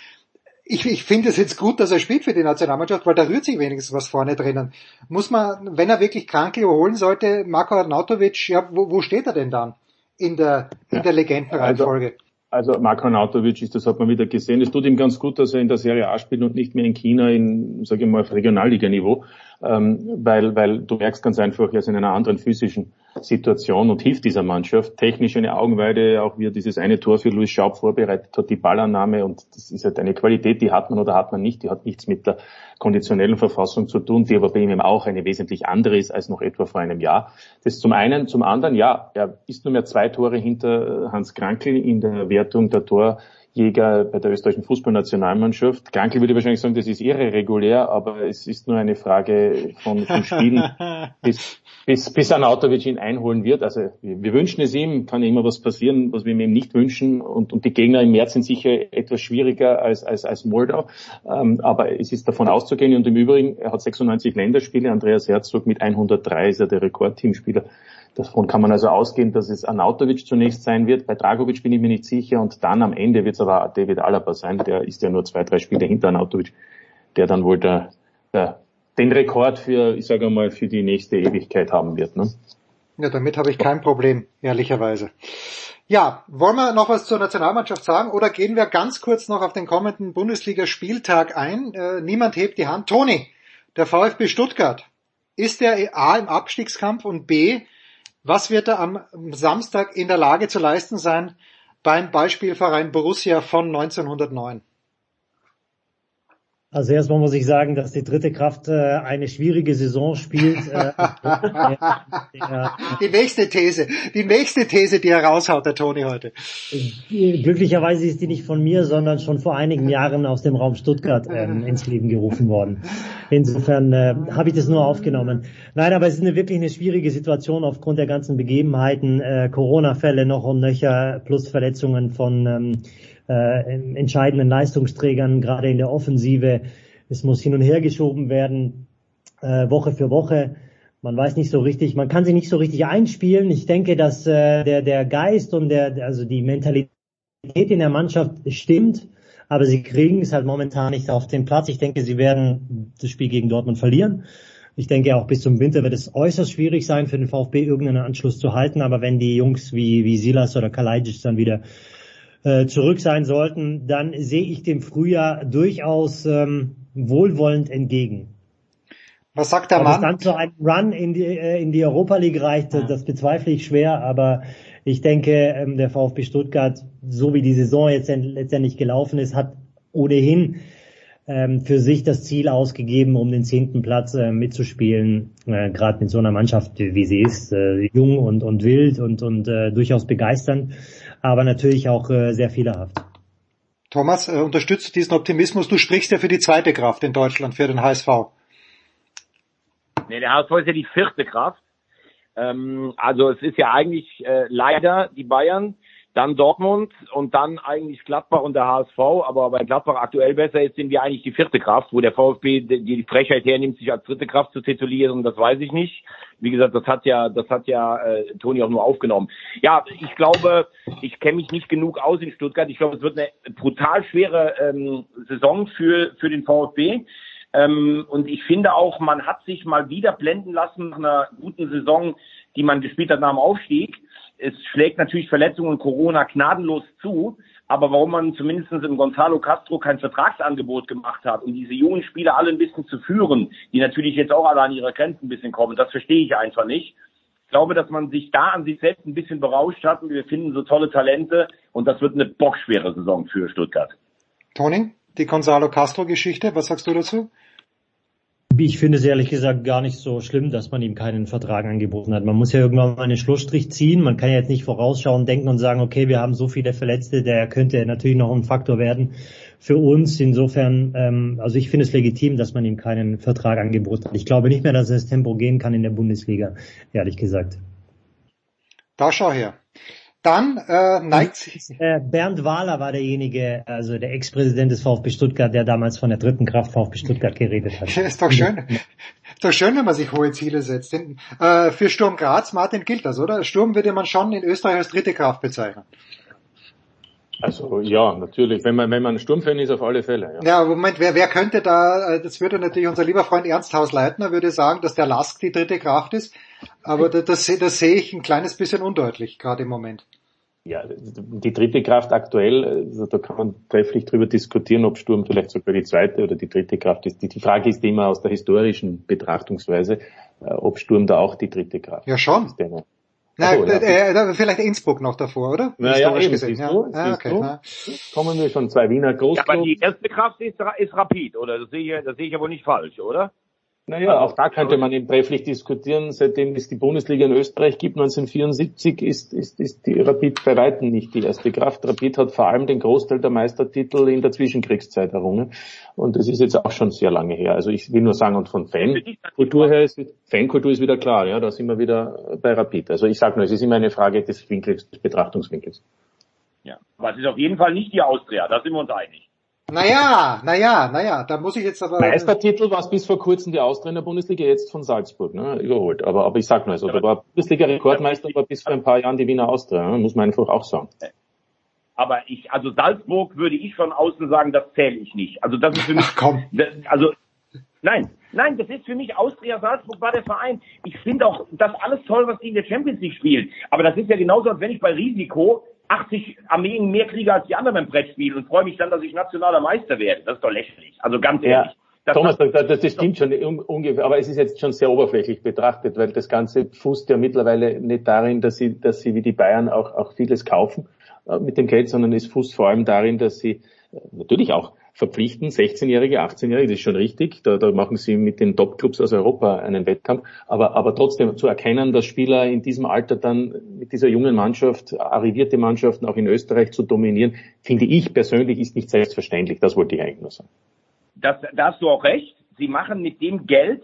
S3: ich, ich finde es jetzt gut, dass er spielt für die Nationalmannschaft, weil da rührt sich wenigstens was vorne drinnen. Muss man, wenn er wirklich krank überholen sollte, Marko Arnautovic, ja, wo, wo steht er denn dann in der, in der Legendenreihenfolge?
S6: Also, also Marko Nautovic ist, das hat man wieder gesehen. Es tut ihm ganz gut, dass er in der Serie A spielt und nicht mehr in China in, sage ich mal, auf Regionalliganiveau, ähm, weil, weil du merkst ganz einfach, er ist in einer anderen physischen Situation und hilft dieser Mannschaft. Technisch eine Augenweide, auch wie er dieses eine Tor für Luis Schaub vorbereitet hat, die Ballannahme und das ist halt eine Qualität, die hat man oder hat man nicht, die hat nichts mit der konditionellen Verfassung zu tun, die aber bei ihm auch eine wesentlich andere ist als noch etwa vor einem Jahr. Das zum einen, zum anderen, ja, er ist nur mehr zwei Tore hinter Hans Krankel in der Wertung der Tor Jäger bei der österreichischen Fußballnationalmannschaft. Krankel würde wahrscheinlich sagen, das ist irre regulär, aber es ist nur eine Frage von, von Spielen, bis, bis, bis Anautovic ihn einholen wird. Also wir, wir, wünschen es ihm, kann immer was passieren, was wir ihm nicht wünschen. Und, und die Gegner im März sind sicher etwas schwieriger als, als, als Moldau. Ähm, aber es ist davon auszugehen. Und im Übrigen, er hat 96 Länderspiele. Andreas Herzog mit 103 ist er der Rekordteamspieler. Davon kann man also ausgehen, dass es Anautovic zunächst sein wird. Bei Dragovic bin ich mir nicht sicher und dann am Ende wird es aber David Alaba sein. Der ist ja nur zwei, drei Spiele hinter Anautovic, der dann wohl der, der, den Rekord für, ich sage mal, für die nächste Ewigkeit haben wird. Ne?
S3: Ja, damit habe ich kein Problem, ehrlicherweise. Ja, wollen wir noch was zur Nationalmannschaft sagen oder gehen wir ganz kurz noch auf den kommenden Bundesliga-Spieltag ein? Äh, niemand hebt die Hand. Toni, der VfB Stuttgart, ist der A im Abstiegskampf und B, was wird er am Samstag in der Lage zu leisten sein beim Beispielverein Borussia von 1909?
S5: Also erstmal muss ich sagen, dass die dritte Kraft äh, eine schwierige Saison spielt. Äh,
S3: die nächste These, die nächste These, die er raushaut, der Toni heute.
S5: Glücklicherweise ist die nicht von mir, sondern schon vor einigen Jahren aus dem Raum Stuttgart ähm, ins Leben gerufen worden. Insofern äh, habe ich das nur aufgenommen. Nein, aber es ist eine, wirklich eine schwierige Situation aufgrund der ganzen Begebenheiten, äh, Corona-Fälle noch und nöcher plus Verletzungen von ähm, äh, entscheidenden Leistungsträgern, gerade in der Offensive. Es muss hin und her geschoben werden, äh, Woche für Woche. Man weiß nicht so richtig, man kann sie nicht so richtig einspielen. Ich denke, dass äh, der, der Geist und der, also die Mentalität in der Mannschaft stimmt, aber sie kriegen es halt momentan nicht auf den Platz. Ich denke, sie werden das Spiel gegen Dortmund verlieren. Ich denke auch bis zum Winter wird es äußerst schwierig sein für den VfB irgendeinen Anschluss zu halten, aber wenn die Jungs wie, wie Silas oder Kalajdzic dann wieder äh, zurück sein sollten, dann sehe ich dem Frühjahr durchaus ähm, wohlwollend entgegen.
S3: Was sagt der
S5: Ob
S3: Mann?
S5: es dann zu einem Run in die, äh, in die Europa League reicht, ja. das bezweifle ich schwer, aber ich denke, ähm, der VfB Stuttgart, so wie die Saison jetzt letztendlich gelaufen ist, hat ohnehin ähm, für sich das Ziel ausgegeben, um den zehnten Platz äh, mitzuspielen, gerade mit so einer Mannschaft, wie sie ist, jung und, und wild und, und durchaus begeisternd aber natürlich auch äh, sehr fehlerhaft.
S3: Thomas, äh, unterstützt du diesen Optimismus? Du sprichst ja für die zweite Kraft in Deutschland, für den HSV.
S4: Nee, der HSV ist ja die vierte Kraft. Ähm, also es ist ja eigentlich äh, leider die Bayern, dann Dortmund und dann eigentlich Gladbach und der HSV, aber bei Gladbach aktuell besser ist, sind wir eigentlich die vierte Kraft, wo der VfB die, Frechheit hernimmt, sich als dritte Kraft zu titulieren, das weiß ich nicht. Wie gesagt, das hat ja, das hat ja äh, Toni auch nur aufgenommen. Ja, ich glaube, ich kenne mich nicht genug aus in Stuttgart. Ich glaube, es wird eine brutal schwere ähm, Saison für für den VfB. Ähm, und ich finde auch, man hat sich mal wieder blenden lassen nach einer guten Saison, die man gespielt hat nach dem Aufstieg es schlägt natürlich Verletzungen und Corona gnadenlos zu. Aber warum man zumindest im Gonzalo Castro kein Vertragsangebot gemacht hat, um diese jungen Spieler alle ein bisschen zu führen, die natürlich jetzt auch alle an ihre Grenzen ein bisschen kommen, das verstehe ich einfach nicht. Ich glaube, dass man sich da an sich selbst ein bisschen berauscht hat und wir finden so tolle Talente und das wird eine bockschwere Saison für Stuttgart.
S3: Toni, die Gonzalo Castro Geschichte, was sagst du dazu?
S5: Ich finde es ehrlich gesagt gar nicht so schlimm, dass man ihm keinen Vertrag angeboten hat. Man muss ja irgendwann mal einen Schlussstrich ziehen. Man kann ja jetzt nicht vorausschauen, denken und sagen, okay, wir haben so viele Verletzte, der könnte natürlich noch ein Faktor werden für uns. Insofern, ähm, also ich finde es legitim, dass man ihm keinen Vertrag angeboten hat. Ich glaube nicht mehr, dass das Tempo gehen kann in der Bundesliga, ehrlich gesagt.
S3: Da schau her. Dann äh, neigt sich.
S5: Äh, Bernd Wahler war derjenige, also der Ex-Präsident des VfB Stuttgart, der damals von der dritten Kraft VfB Stuttgart geredet hat.
S3: ist doch schön. ist doch schön, wenn man sich hohe Ziele setzt. Äh, für Sturm Graz, Martin, gilt das, oder? Sturm würde man schon in Österreich als dritte Kraft bezeichnen.
S6: Also ja, natürlich. Wenn man wenn man Sturmfan ist, auf alle Fälle.
S3: Ja, ja Moment, wer, wer könnte da? Äh, das würde natürlich unser lieber Freund Ernst Hausleitner würde sagen, dass der Lask die dritte Kraft ist. Aber das, das, das sehe ich ein kleines bisschen undeutlich gerade im Moment.
S6: Ja, die dritte Kraft aktuell, also da kann man trefflich drüber diskutieren, ob Sturm vielleicht sogar die zweite oder die dritte Kraft ist. Die Frage ist immer aus der historischen Betrachtungsweise, äh, ob Sturm da auch die dritte Kraft
S3: ja, schon. ist. Ja, schon. Nein, ja. äh, vielleicht Innsbruck noch davor, oder?
S6: Naja, eben, gesehen. ja. Du, ah, okay, du? Kommen wir schon zwei Wiener Großclubs.
S4: Ja, aber die erste Kraft ist, ist Rapid, oder? Das sehe ich, das sehe ich ja wohl nicht falsch, oder?
S6: Naja, auch da könnte man eben trefflich diskutieren. Seitdem es die Bundesliga in Österreich gibt, 1974, ist, ist, ist die Rapid bei Weitem nicht die erste Kraft. Rapid hat vor allem den Großteil der Meistertitel in der Zwischenkriegszeit errungen. Und das ist jetzt auch schon sehr lange her. Also ich will nur sagen, und von Fankultur her ist, Fankultur ist wieder klar, ja, da sind wir wieder bei Rapid. Also ich sage nur, es ist immer eine Frage des Winkels, des Betrachtungswinkels.
S4: Ja, aber es ist auf jeden Fall nicht die Austria, da sind wir uns einig.
S3: Naja, naja, naja, da muss ich jetzt aber.
S6: Meistertitel war es bis vor kurzem die Austria in der Bundesliga, jetzt von Salzburg, ne, überholt. Aber, aber ich sag nur, also, da war Bundesliga-Rekordmeister, aber bis vor ein paar Jahren die Wiener Austria, ne, muss man einfach auch sagen.
S4: Aber ich, also Salzburg würde ich von außen sagen, das zähle ich nicht. Also das ist für mich,
S3: Ach, komm.
S4: also Nein, nein, das ist für mich Austria Salzburg war der Verein. Ich finde auch das alles toll, was die in der Champions League spielen. Aber das ist ja genauso, als wenn ich bei Risiko 80 Armeen mehr kriege als die anderen beim Brettspiel und freue mich dann, dass ich nationaler Meister werde. Das ist doch lächerlich. Also ganz ehrlich.
S6: Das Thomas, das, das, das stimmt schon ungefähr, aber es ist jetzt schon sehr oberflächlich betrachtet, weil das Ganze fußt ja mittlerweile nicht darin, dass sie, dass sie wie die Bayern auch, auch vieles kaufen äh, mit dem Geld, sondern es fußt vor allem darin, dass sie äh, natürlich auch verpflichten, 16-Jährige, 18-Jährige, das ist schon richtig, da, da machen sie mit den Top-Clubs aus Europa einen Wettkampf, aber, aber trotzdem zu erkennen, dass Spieler in diesem Alter dann mit dieser jungen Mannschaft, arrivierte Mannschaften auch in Österreich zu dominieren, finde ich persönlich ist nicht selbstverständlich, das wollte ich eigentlich nur sagen.
S4: Das, da hast du auch recht, sie machen mit dem Geld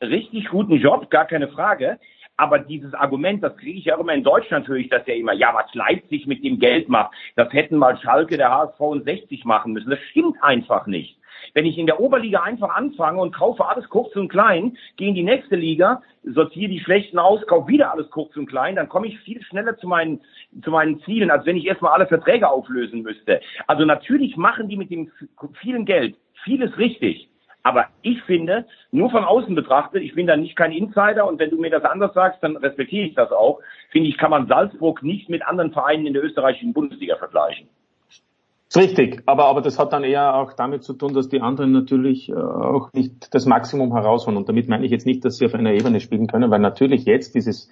S4: richtig guten Job, gar keine Frage, aber dieses Argument, das kriege ich ja immer in Deutschland, höre ich das ja immer, ja, was Leipzig mit dem Geld macht, das hätten mal Schalke, der HSV und 60 machen müssen. Das stimmt einfach nicht. Wenn ich in der Oberliga einfach anfange und kaufe alles kurz und klein, gehe in die nächste Liga, sortiere die schlechten aus, kaufe wieder alles kurz und klein, dann komme ich viel schneller zu meinen, zu meinen Zielen, als wenn ich erstmal alle Verträge auflösen müsste. Also natürlich machen die mit dem vielen Geld vieles richtig. Aber ich finde, nur von außen betrachtet, ich bin da nicht kein Insider und wenn du mir das anders sagst, dann respektiere ich das auch, finde ich, kann man Salzburg nicht mit anderen Vereinen in der österreichischen Bundesliga vergleichen.
S6: Richtig, aber, aber das hat dann eher auch damit zu tun, dass die anderen natürlich äh, auch nicht das Maximum herausholen. Und damit meine ich jetzt nicht, dass sie auf einer Ebene spielen können, weil natürlich jetzt dieses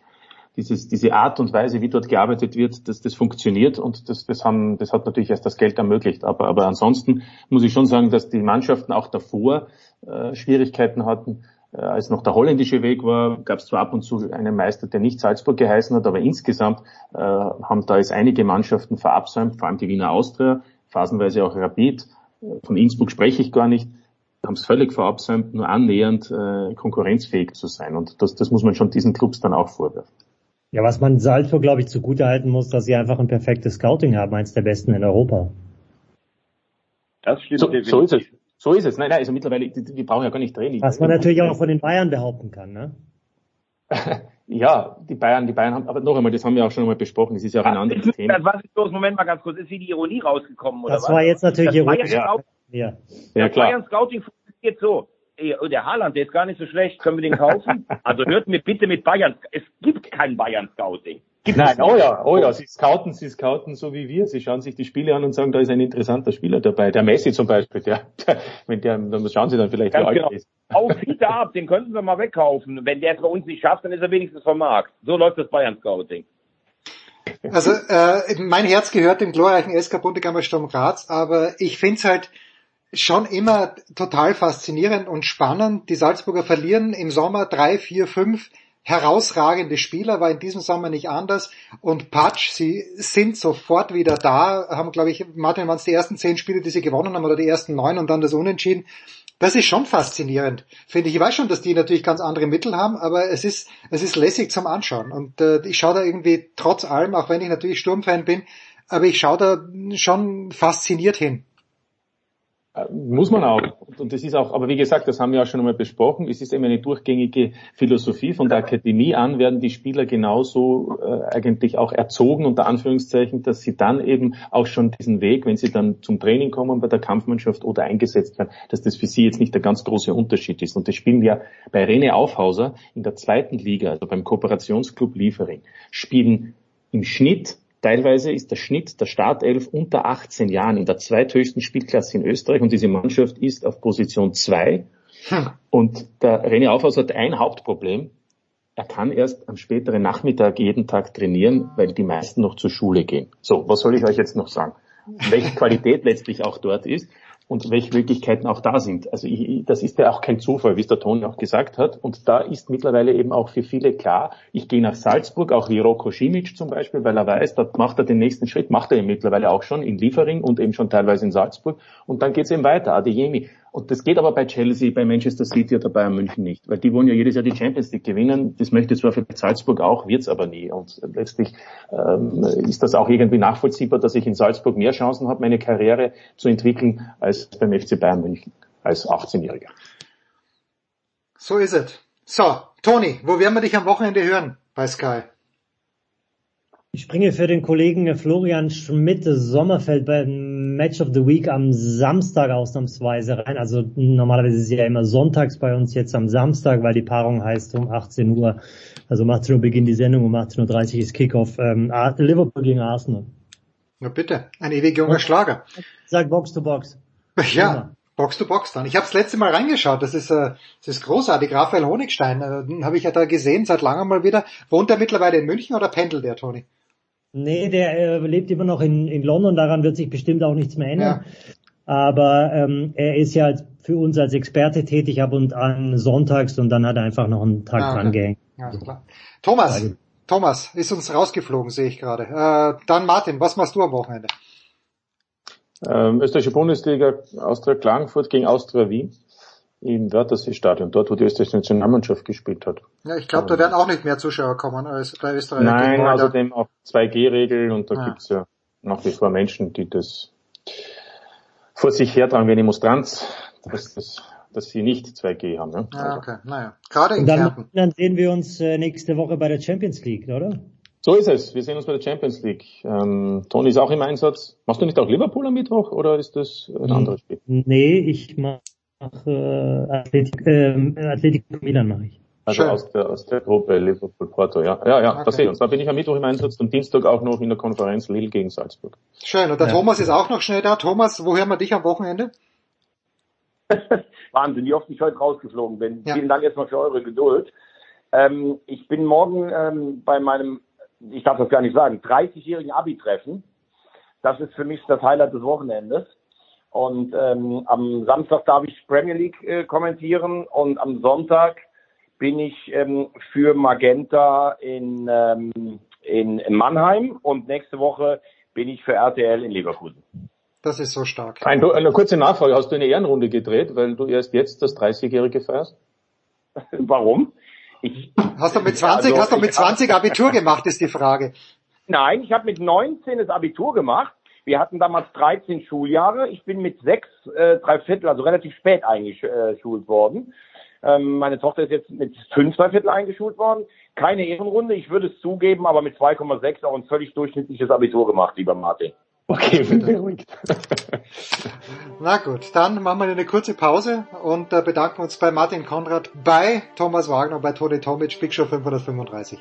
S6: dieses, diese Art und Weise, wie dort gearbeitet wird, dass das funktioniert und das, das, haben, das hat natürlich erst das Geld ermöglicht. Aber, aber ansonsten muss ich schon sagen, dass die Mannschaften auch davor äh, Schwierigkeiten hatten. Äh, als noch der holländische Weg war, gab es zwar ab und zu einen Meister, der nicht Salzburg geheißen hat, aber insgesamt äh, haben da jetzt einige Mannschaften verabsäumt, vor allem die Wiener Austria, phasenweise auch Rapid. Von Innsbruck spreche ich gar nicht haben es völlig verabsäumt, nur annähernd äh, konkurrenzfähig zu sein. Und das, das muss man schon diesen Clubs dann auch vorwerfen.
S5: Ja, was man Salzburg, glaube ich, zugutehalten muss, dass sie einfach ein perfektes Scouting haben, eins der besten in Europa.
S6: Das stimmt. So, so ist es. So ist es. Nein, nein, also mittlerweile, die, die brauchen ja gar nicht drehen.
S5: Was man natürlich auch von den Bayern behaupten kann, ne?
S6: ja, die Bayern, die Bayern haben, aber noch einmal, das haben wir auch schon einmal besprochen, das ist ja auch ein ja, anderes Thema.
S4: Was ist los? Moment mal ganz kurz, ist hier die Ironie rausgekommen, oder
S5: das
S4: was?
S5: Das war jetzt natürlich Ironie.
S4: Ja. ja. ja, klar. Bayern Scouting funktioniert so der Haaland, der ist gar nicht so schlecht, können wir den kaufen? Also hört mir bitte mit Bayern, es gibt kein Bayern-Scouting.
S6: Nein, oh ja, oh ja, sie scouten, sie scouten so wie wir. Sie schauen sich die Spiele an und sagen, da ist ein interessanter Spieler dabei. Der Messi zum Beispiel, der, der wenn der, dann schauen sie dann vielleicht, wie alt
S4: genau. ist. Auf Peter ab, den könnten wir mal wegkaufen. Wenn der es bei uns nicht schafft, dann ist er wenigstens vom Markt. So läuft das Bayern-Scouting.
S3: Also äh, mein Herz gehört dem glorreichen SK Bundegammer Sturm Graz, aber ich find's halt schon immer total faszinierend und spannend. Die Salzburger verlieren im Sommer drei, vier, fünf herausragende Spieler, war in diesem Sommer nicht anders. Und Patsch, sie sind sofort wieder da, haben, glaube ich, Martin, waren es die ersten zehn Spiele, die sie gewonnen haben, oder die ersten neun und dann das Unentschieden. Das ist schon faszinierend, finde ich. Ich weiß schon, dass die natürlich ganz andere Mittel haben, aber es ist, es ist lässig zum Anschauen. Und äh, ich schaue da irgendwie trotz allem, auch wenn ich natürlich Sturmfan bin, aber ich schaue da schon fasziniert hin.
S6: Äh, muss man auch. Und das ist auch, aber wie gesagt, das haben wir auch schon einmal besprochen. Es ist eben eine durchgängige Philosophie. Von der Akademie an werden die Spieler genauso äh, eigentlich auch erzogen, unter Anführungszeichen, dass sie dann eben auch schon diesen Weg, wenn sie dann zum Training kommen bei der Kampfmannschaft oder eingesetzt werden, dass das für sie jetzt nicht der ganz große Unterschied ist. Und das spielen wir bei Rene Aufhauser in der zweiten Liga, also beim Kooperationsclub Liefering, spielen im Schnitt Teilweise ist der Schnitt der Startelf unter 18 Jahren in der zweithöchsten Spielklasse in Österreich und diese Mannschaft ist auf Position 2. Hm. Und der René Aufhaus hat ein Hauptproblem. Er kann erst am späteren Nachmittag jeden Tag trainieren, weil die meisten noch zur Schule gehen. So, was soll ich euch jetzt noch sagen? Welche Qualität letztlich auch dort ist und welche Möglichkeiten auch da sind. Also ich, das ist ja auch kein Zufall, wie es der Toni auch gesagt hat. Und da ist mittlerweile eben auch für viele klar, ich gehe nach Salzburg, auch wie Roko Simic zum Beispiel, weil er weiß, dort macht er den nächsten Schritt, macht er eben mittlerweile auch schon in Liefering und eben schon teilweise in Salzburg. Und dann geht es eben weiter, Adeyemi. Und das geht aber bei Chelsea, bei Manchester City oder Bayern München nicht, weil die wollen ja jedes Jahr die Champions League gewinnen. Das möchte zwar für Salzburg auch, wird's aber nie. Und letztlich ähm, ist das auch irgendwie nachvollziehbar, dass ich in Salzburg mehr Chancen habe, meine Karriere zu entwickeln, als beim FC Bayern München als 18-Jähriger.
S3: So ist es. So, Toni, wo werden wir dich am Wochenende hören bei Sky?
S5: Ich springe für den Kollegen Florian Schmidt Sommerfeld beim Match of the Week am Samstag ausnahmsweise rein. Also normalerweise ist es ja immer sonntags bei uns jetzt am Samstag, weil die Paarung heißt um 18 Uhr. Also um 18 Uhr beginnt die Sendung, um 18.30 Uhr ist Kickoff. Ähm, Liverpool gegen Arsenal.
S3: Na bitte, ein ewig junger Schlager.
S5: Sag Box to Box.
S3: Ja, Box to Box dann. Ich habe das letzte Mal reingeschaut, das ist, äh, das ist großartig. Raphael Honigstein, äh, den habe ich ja da gesehen, seit langem mal wieder. Wohnt er mittlerweile in München oder pendelt der, Toni?
S5: Nee, der äh, lebt immer noch in, in London, daran wird sich bestimmt auch nichts mehr ändern. Ja. Aber ähm, er ist ja für uns als Experte tätig ab und an sonntags und dann hat er einfach noch einen Tag ah, okay. dran gehängt.
S3: Ja, klar. Thomas, Thomas ist uns rausgeflogen, sehe ich gerade. Äh, dann Martin, was machst du am Wochenende?
S6: Ähm, österreichische Bundesliga, Austria Klagenfurt gegen Austria Wien im Wörthersee-Stadion, dort wo die österreichische Nationalmannschaft gespielt hat.
S3: Ja, ich glaube, da werden auch nicht mehr Zuschauer kommen als bei Österreich.
S6: Nein, außerdem auch 2G-Regel und da ja. gibt's ja nach wie vor Menschen, die das vor sich hertragen wie eine Demonstranz, dass, dass, dass sie nicht 2G haben. Ne?
S3: Ja, okay, naja. Gerade
S5: in dann, dann sehen wir uns äh, nächste Woche bei der Champions League, oder?
S6: So ist es. Wir sehen uns bei der Champions League. Ähm, Toni ist auch im Einsatz. Machst du nicht auch Liverpool am Mittwoch oder ist das ein anderes Spiel?
S5: Nee, ich mache äh, Athletic, äh, Atletico Milan mache ich.
S6: Also aus der, aus der Gruppe Liverpool Porto, ja. Ja, ja, okay. da sehen wir uns. Da bin ich am Mittwoch im Einsatz und Dienstag auch noch in der Konferenz Lille gegen Salzburg.
S3: Schön. Und der ja. Thomas ist auch noch schnell da. Thomas, wo hören wir dich am Wochenende?
S4: Wahnsinn, wie oft ich heute rausgeflogen bin. Ja. Vielen Dank erstmal für eure Geduld. Ähm, ich bin morgen ähm, bei meinem, ich darf das gar nicht sagen, 30-jährigen Abi-Treffen. Das ist für mich das Highlight des Wochenendes. Und ähm, am Samstag darf ich Premier League äh, kommentieren und am Sonntag bin ich ähm, für Magenta in, ähm, in, in Mannheim und nächste Woche bin ich für RTL in Leverkusen.
S3: Das ist so stark.
S6: Ein, eine kurze Nachfrage. Hast du eine Ehrenrunde gedreht, weil du erst jetzt das 30-Jährige feierst?
S4: Warum?
S3: Ich, hast du mit 20, also, hast du mit 20 Abitur gemacht, ist die Frage.
S4: Nein, ich habe mit 19 das Abitur gemacht wir hatten damals 13 Schuljahre. Ich bin mit sechs, äh, drei Viertel, also relativ spät eingeschult worden. Ähm, meine Tochter ist jetzt mit fünf, drei Viertel eingeschult worden. Keine Ehrenrunde, ich würde es zugeben, aber mit 2,6 auch ein völlig durchschnittliches Abitur gemacht, lieber Martin.
S3: Okay, bin beruhigt. Na gut, dann machen wir eine kurze Pause und äh, bedanken uns bei Martin Konrad, bei Thomas Wagner und bei Toni Tomic, Big Show 535.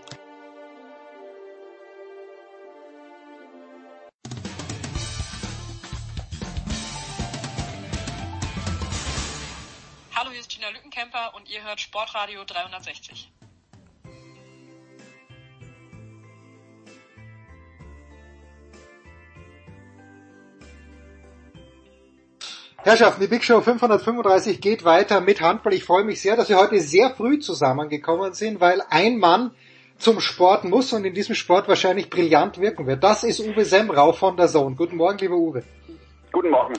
S8: ihr hört Sportradio 360.
S3: Herrschaften, die Big Show 535 geht weiter mit Handball. Ich freue mich sehr, dass wir heute sehr früh zusammengekommen sind, weil ein Mann zum Sport muss und in diesem Sport wahrscheinlich brillant wirken wird. Das ist Uwe Semrau von der Zone. Guten Morgen, lieber Uwe.
S9: Guten Morgen.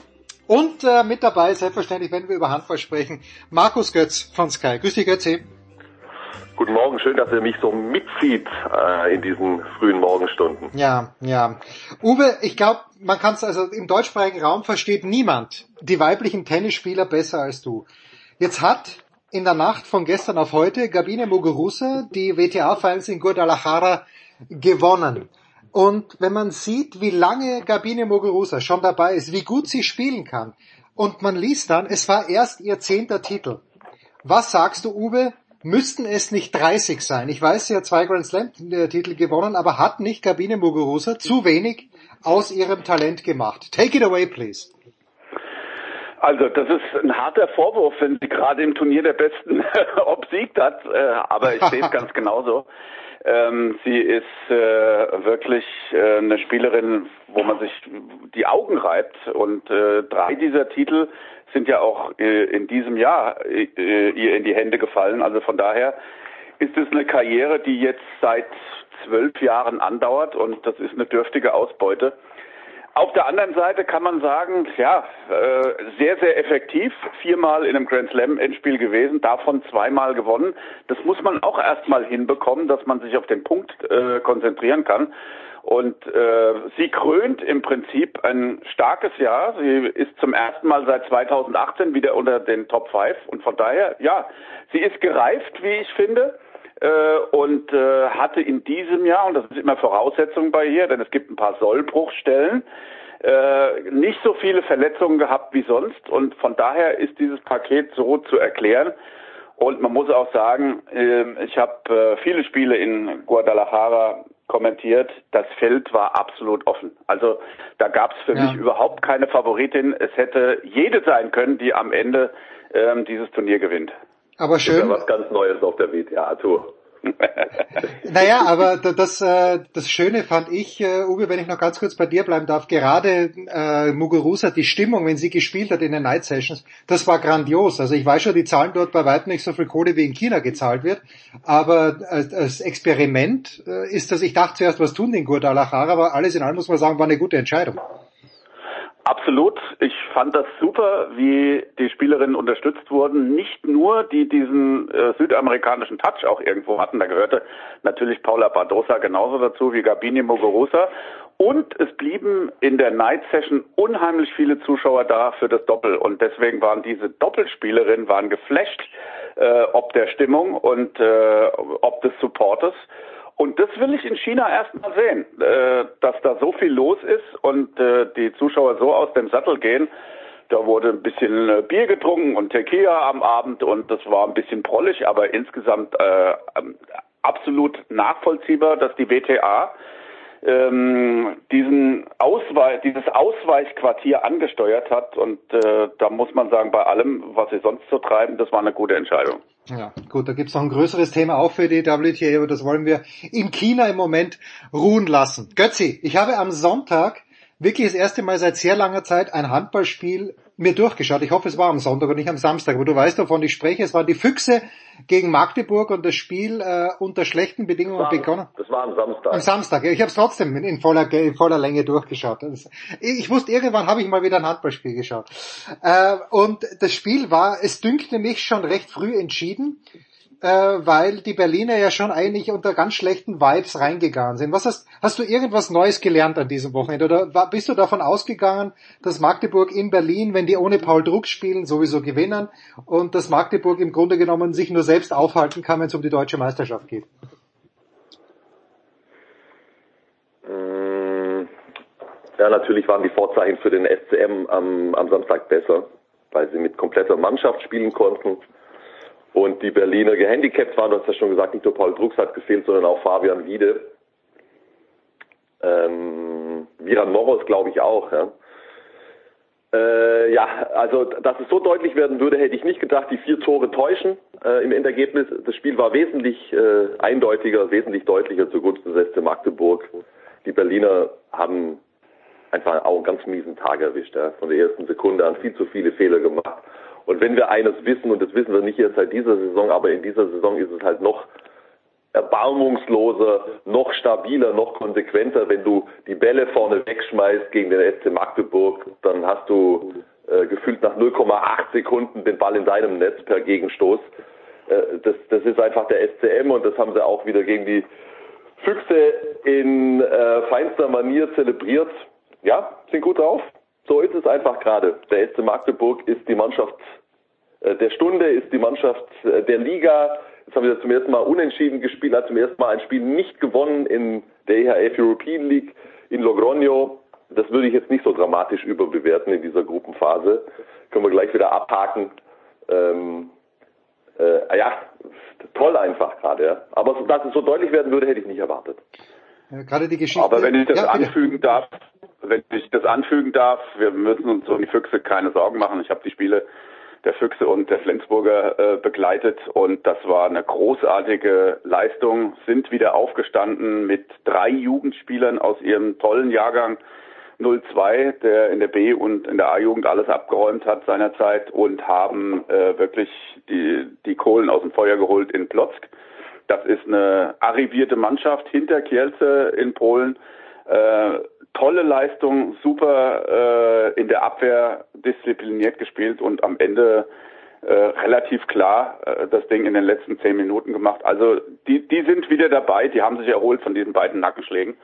S3: Und äh, mit dabei, selbstverständlich, wenn wir über Handball sprechen, Markus Götz von Sky. Grüß dich, Götz.
S9: Guten Morgen, schön, dass ihr mich so mitzieht äh, in diesen frühen Morgenstunden.
S3: Ja, ja. Uwe, ich glaube, man kann es also im deutschsprachigen Raum versteht niemand die weiblichen Tennisspieler besser als du. Jetzt hat in der Nacht von gestern auf heute Gabine Muguruza die WTA-Finals in Guadalajara gewonnen. Und wenn man sieht, wie lange Gabine Muguruza schon dabei ist, wie gut sie spielen kann, und man liest dann, es war erst ihr zehnter Titel. Was sagst du, Uwe? Müssten es nicht 30 sein? Ich weiß, sie hat zwei Grand Slam Titel gewonnen, aber hat nicht Gabine Muguruza zu wenig aus ihrem Talent gemacht? Take it away, please.
S9: Also das ist ein harter Vorwurf, wenn sie gerade im Turnier der Besten obsiegt hat, äh, aber ich sehe es ganz genauso. Ähm, sie ist äh, wirklich äh, eine Spielerin, wo man sich die Augen reibt. Und äh, drei dieser Titel sind ja auch äh, in diesem Jahr äh, ihr in die Hände gefallen. Also von daher ist es eine Karriere, die jetzt seit zwölf Jahren andauert und das ist eine dürftige Ausbeute. Auf der anderen Seite kann man sagen, ja, äh, sehr, sehr effektiv. Viermal in einem Grand Slam Endspiel gewesen, davon zweimal gewonnen. Das muss man auch erstmal hinbekommen, dass man sich auf den Punkt äh, konzentrieren kann. Und äh, sie krönt im Prinzip ein starkes Jahr. Sie ist zum ersten Mal seit 2018 wieder unter den Top 5 und von daher, ja, sie ist gereift, wie ich finde. Äh, und äh, hatte in diesem Jahr, und das ist immer Voraussetzung bei ihr, denn es gibt ein paar Sollbruchstellen, äh, nicht so viele Verletzungen gehabt wie sonst und von daher ist dieses Paket so zu erklären. Und man muss auch sagen, äh, ich habe äh, viele Spiele in Guadalajara kommentiert, das Feld war absolut offen. Also da gab es für ja. mich überhaupt keine Favoritin. Es hätte jede sein können, die am Ende ähm, dieses Turnier gewinnt.
S3: Aber schön. Das
S10: ist ja was ganz Neues auf der WTA-Tour.
S3: naja, aber das, äh, das Schöne fand ich, äh, Uwe, wenn ich noch ganz kurz bei dir bleiben darf, gerade äh, Muguruza, die Stimmung, wenn sie gespielt hat in den Night Sessions, das war grandios. Also ich weiß schon, die zahlen dort bei weitem nicht so viel Kohle wie in China gezahlt wird, aber äh, als Experiment äh, ist das, ich dachte zuerst, was tun die in Guadalajara, aber alles in allem muss man sagen, war eine gute Entscheidung.
S9: Absolut. Ich fand das super, wie die Spielerinnen unterstützt wurden. Nicht nur, die diesen äh, südamerikanischen Touch auch irgendwo hatten. Da gehörte natürlich Paula Badosa genauso dazu wie Gabini Muguruza. Und es blieben in der Night Session unheimlich viele Zuschauer da für das Doppel. Und deswegen waren diese Doppelspielerinnen waren geflasht, äh, ob der Stimmung und äh, ob des Supportes. Und das will ich in China erstmal sehen, äh, dass da so viel los ist und äh, die Zuschauer so aus dem Sattel gehen. Da wurde ein bisschen äh, Bier getrunken und Tequila am Abend und das war ein bisschen prollig, aber insgesamt äh, ähm, absolut nachvollziehbar, dass die WTA ähm, diesen Ausweich, dieses Ausweichquartier angesteuert hat und äh, da muss man sagen, bei allem, was sie sonst so treiben, das war eine gute Entscheidung.
S3: Ja, gut, da gibt's noch ein größeres Thema auch für die WTA, aber das wollen wir in China im Moment ruhen lassen. Götzi, ich habe am Sonntag wirklich das erste Mal seit sehr langer Zeit ein Handballspiel mir durchgeschaut. Ich hoffe, es war am Sonntag und nicht am Samstag, aber du weißt, wovon ich spreche. Es waren die Füchse gegen Magdeburg und das Spiel äh, unter schlechten Bedingungen
S10: das war,
S3: begonnen.
S10: Das war am Samstag.
S3: Am Samstag. Ich habe es trotzdem in voller, in voller Länge durchgeschaut. Ich wusste, irgendwann habe ich mal wieder ein Handballspiel geschaut. Äh, und das Spiel war, es dünkte mich schon recht früh entschieden äh, weil die Berliner ja schon eigentlich unter ganz schlechten Vibes reingegangen sind. Was hast, hast du irgendwas Neues gelernt an diesem Wochenende? Oder war, bist du davon ausgegangen, dass Magdeburg in Berlin, wenn die ohne Paul Druck spielen, sowieso gewinnen und dass Magdeburg im Grunde genommen sich nur selbst aufhalten kann, wenn es um die deutsche Meisterschaft geht?
S10: Mm, ja, natürlich waren die Vorzeichen für den SCM am, am Samstag besser, weil sie mit kompletter Mannschaft spielen konnten und die Berliner gehandicapt waren, du hast ja schon gesagt, nicht nur Paul Drucks hat gefehlt, sondern auch Fabian Wiede. Ähm, Viran Moros glaube ich auch, ja. Äh, ja, also dass es so deutlich werden würde, hätte ich nicht gedacht. Die vier Tore täuschen äh, im Endergebnis. Das Spiel war wesentlich äh, eindeutiger, wesentlich deutlicher zugunsten des SC Magdeburg. Die Berliner haben einfach auch einen ganz miesen Tag erwischt. Ja. Von der ersten Sekunde an viel zu viele Fehler gemacht. Und wenn wir eines wissen, und das wissen wir nicht erst seit dieser Saison, aber in dieser Saison ist es halt noch erbarmungsloser, noch stabiler, noch konsequenter, wenn du die Bälle vorne wegschmeißt gegen den SC Magdeburg, dann hast du äh, gefühlt nach 0,8 Sekunden den Ball in deinem Netz per Gegenstoß. Äh, das, das ist einfach der SCM und das haben sie auch wieder gegen die Füchse in äh, feinster Manier zelebriert. Ja, sind gut drauf. So ist es einfach gerade. Der SC Magdeburg ist die Mannschaft äh, der Stunde, ist die Mannschaft äh, der Liga. Jetzt haben wir zum ersten Mal unentschieden gespielt, hat zum ersten Mal ein Spiel nicht gewonnen in der EHF European League in Logroño. Das würde ich jetzt nicht so dramatisch überbewerten in dieser Gruppenphase. Können wir gleich wieder abhaken. Ähm, äh, ja, toll einfach gerade. Ja. Aber dass es so deutlich werden würde, hätte ich nicht erwartet.
S3: Ja, gerade die Geschichte.
S9: Aber wenn ich das ja, anfügen darf, wenn ich das anfügen darf, wir müssen uns um die Füchse keine Sorgen machen. Ich habe die Spiele der Füchse und der Flensburger äh, begleitet und das war eine großartige Leistung, sind wieder aufgestanden mit drei Jugendspielern aus ihrem tollen Jahrgang 02, der in der B- und in der A-Jugend alles abgeräumt hat seinerzeit und haben äh, wirklich die, die Kohlen aus dem Feuer geholt in Plotzk. Das ist eine arrivierte Mannschaft hinter Kielce in Polen. Äh, tolle Leistung, super äh, in der Abwehr diszipliniert gespielt und am Ende äh, relativ klar äh, das Ding in den letzten zehn Minuten gemacht. Also die, die sind wieder dabei, die haben sich erholt von diesen beiden Nackenschlägen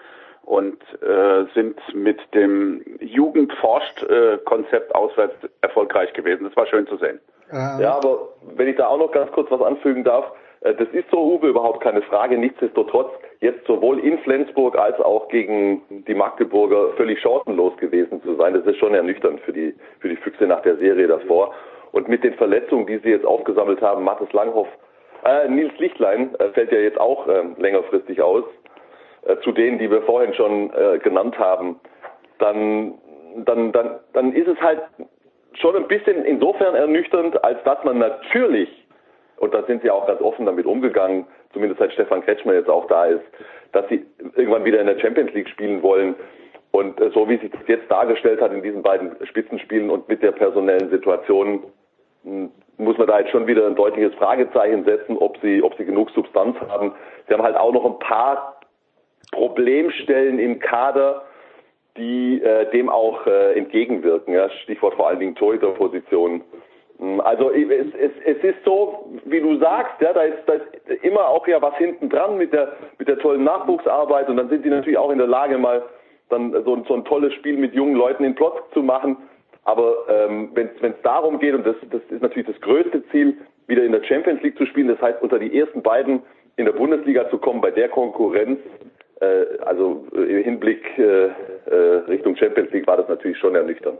S9: und äh, sind mit dem Jugendforscht-Konzept auswärts erfolgreich gewesen. Das war schön zu sehen.
S10: Ja, aber wenn ich da auch noch ganz kurz was anfügen darf, Äh, das ist so, Uwe, überhaupt keine Frage. Nichtsdestotrotz jetzt sowohl in Flensburg als auch gegen die Magdeburger völlig chancenlos gewesen zu sein. Das ist schon ernüchternd für die, für die Füchse nach der Serie davor. Und mit den Verletzungen, die sie jetzt aufgesammelt haben, Mathis Langhoff, äh, Nils Lichtlein äh, fällt ja jetzt auch äh, längerfristig aus, äh, zu denen, die wir vorhin schon äh, genannt haben, dann, dann, dann, dann ist es halt schon ein bisschen insofern ernüchternd, als dass man natürlich und da sind sie auch ganz offen damit umgegangen, zumindest seit Stefan Kretschmer jetzt auch da ist, dass sie irgendwann wieder in der Champions League spielen wollen. Und äh, so wie sich das jetzt dargestellt hat in diesen beiden Spitzenspielen und mit der personellen Situation, hm, muss man da jetzt schon wieder ein deutliches Fragezeichen setzen, ob sie, ob sie genug Substanz haben. Sie haben halt auch noch ein paar Problemstellen im Kader, die äh, dem auch äh, entgegenwirken. Ja? Stichwort vor allen Dingen Torhüterposition. Hm, also es, es, es ist so, wie du sagst, ja, da ist, da ist immer auch ja was hinten dran mit der mit der tollen Nachwuchsarbeit und dann sind die natürlich auch in der Lage, mal dann so, so ein tolles Spiel mit jungen Leuten in Plot zu machen. Aber ähm, wenn es darum geht, und das, das ist natürlich das größte Ziel, wieder in der Champions League zu spielen, das heißt unter die ersten beiden in der Bundesliga zu kommen bei der Konkurrenz, äh, also im Hinblick äh, äh, Richtung Champions League war das natürlich schon ernüchternd.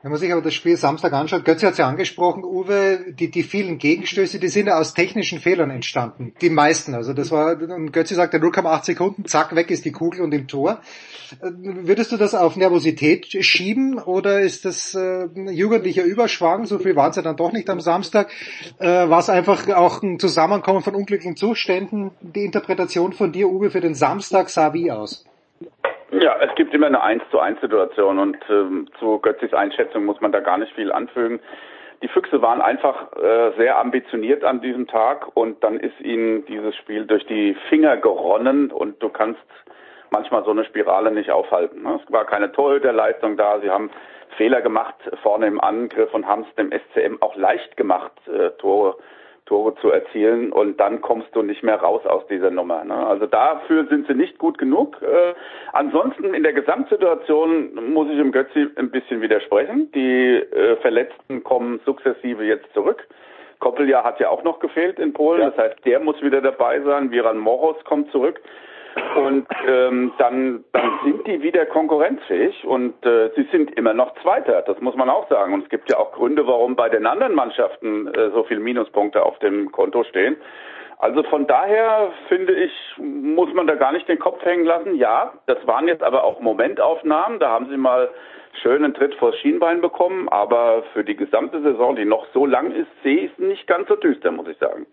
S3: Wenn man sich aber das Spiel Samstag anschaut, Götze hat es ja angesprochen, Uwe, die, die vielen Gegenstöße, die sind ja aus technischen Fehlern entstanden. Die meisten. Also das war, und Götze sagte 0,8 Sekunden, zack, weg ist die Kugel und im Tor. Äh, würdest du das auf Nervosität schieben oder ist das äh, jugendlicher Überschwang? So viel waren es ja dann doch nicht am Samstag. Äh, war es einfach auch ein Zusammenkommen von unglücklichen Zuständen? Die Interpretation von dir, Uwe, für den Samstag sah wie aus?
S9: Ja, es gibt immer eine 1 zu 1 Situation und ähm, zu Götzis Einschätzung muss man da gar nicht viel anfügen. Die Füchse waren einfach äh, sehr ambitioniert an diesem Tag und dann ist ihnen dieses Spiel durch die Finger geronnen und du kannst manchmal so eine Spirale nicht aufhalten. Ne? Es war keine Torhüterleistung da, sie haben Fehler gemacht vorne im Angriff und haben es dem SCM auch leicht gemacht, äh, Tore Tore zu erzielen und dann kommst du nicht mehr raus aus dieser Nummer. Ne? Also dafür sind sie nicht gut genug. Äh, ansonsten in der Gesamtsituation muss ich im Götzi ein bisschen widersprechen. Die äh, Verletzten kommen sukzessive jetzt zurück. Koppeljahr hat ja auch noch gefehlt in Polen, ja. das heißt, der muss wieder dabei sein. Viran Moros kommt zurück. Und ähm, dann, dann sind die wieder konkurrenzfähig und äh, sie sind immer noch Zweiter, das muss man auch sagen. Und es gibt ja auch Gründe, warum bei den anderen Mannschaften äh, so viele Minuspunkte auf dem Konto stehen. Also von daher finde ich, muss man da gar nicht den Kopf hängen lassen. Ja, das waren jetzt aber auch Momentaufnahmen. Da haben sie mal schön einen Tritt vors Schienbein bekommen. Aber für die gesamte Saison, die noch so lang ist, sehe ich es nicht ganz so düster, muss ich sagen.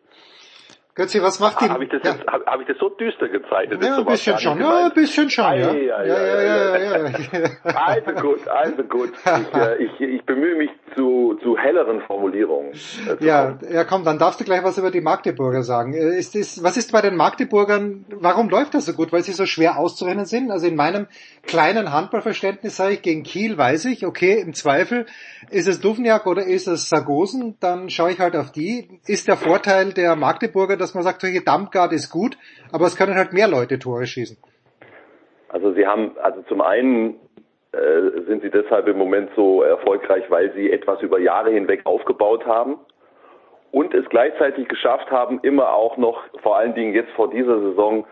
S3: Götzi, was macht die?
S9: Habe ich, das ja. hab, hab ich das so düster gezeichnet?
S3: Ja, ein bisschen schon, ja, ein bisschen schon, ja. Ja, ja, ja, ja, ja,
S10: Also gut, also gut. Ich, äh, ich, ich bemühe mich zu, zu helleren Formulierungen.
S3: Äh, ja, ja, komm, dann darfst du gleich was über die Magdeburger sagen. Äh, ist das, was ist bei den Magdeburgern, warum läuft das so gut? Weil sie so schwer auszurennen sind? Also in meinem kleinen Handballverständnis sage ich, gegen Kiel weiß ich, okay, im Zweifel, ist es Duvniak oder ist es Sargosen, dann schaue ich halt auf die. Ist der Vorteil der Magdeburger, dass man sagt, solche Dampfgard ist gut, aber es können halt mehr Leute Tore schießen.
S10: Also sie haben, also zum einen äh, sind sie deshalb im Moment so erfolgreich, weil sie etwas über Jahre hinweg aufgebaut haben und es gleichzeitig geschafft haben, immer auch noch, vor allen Dingen jetzt vor dieser Saison,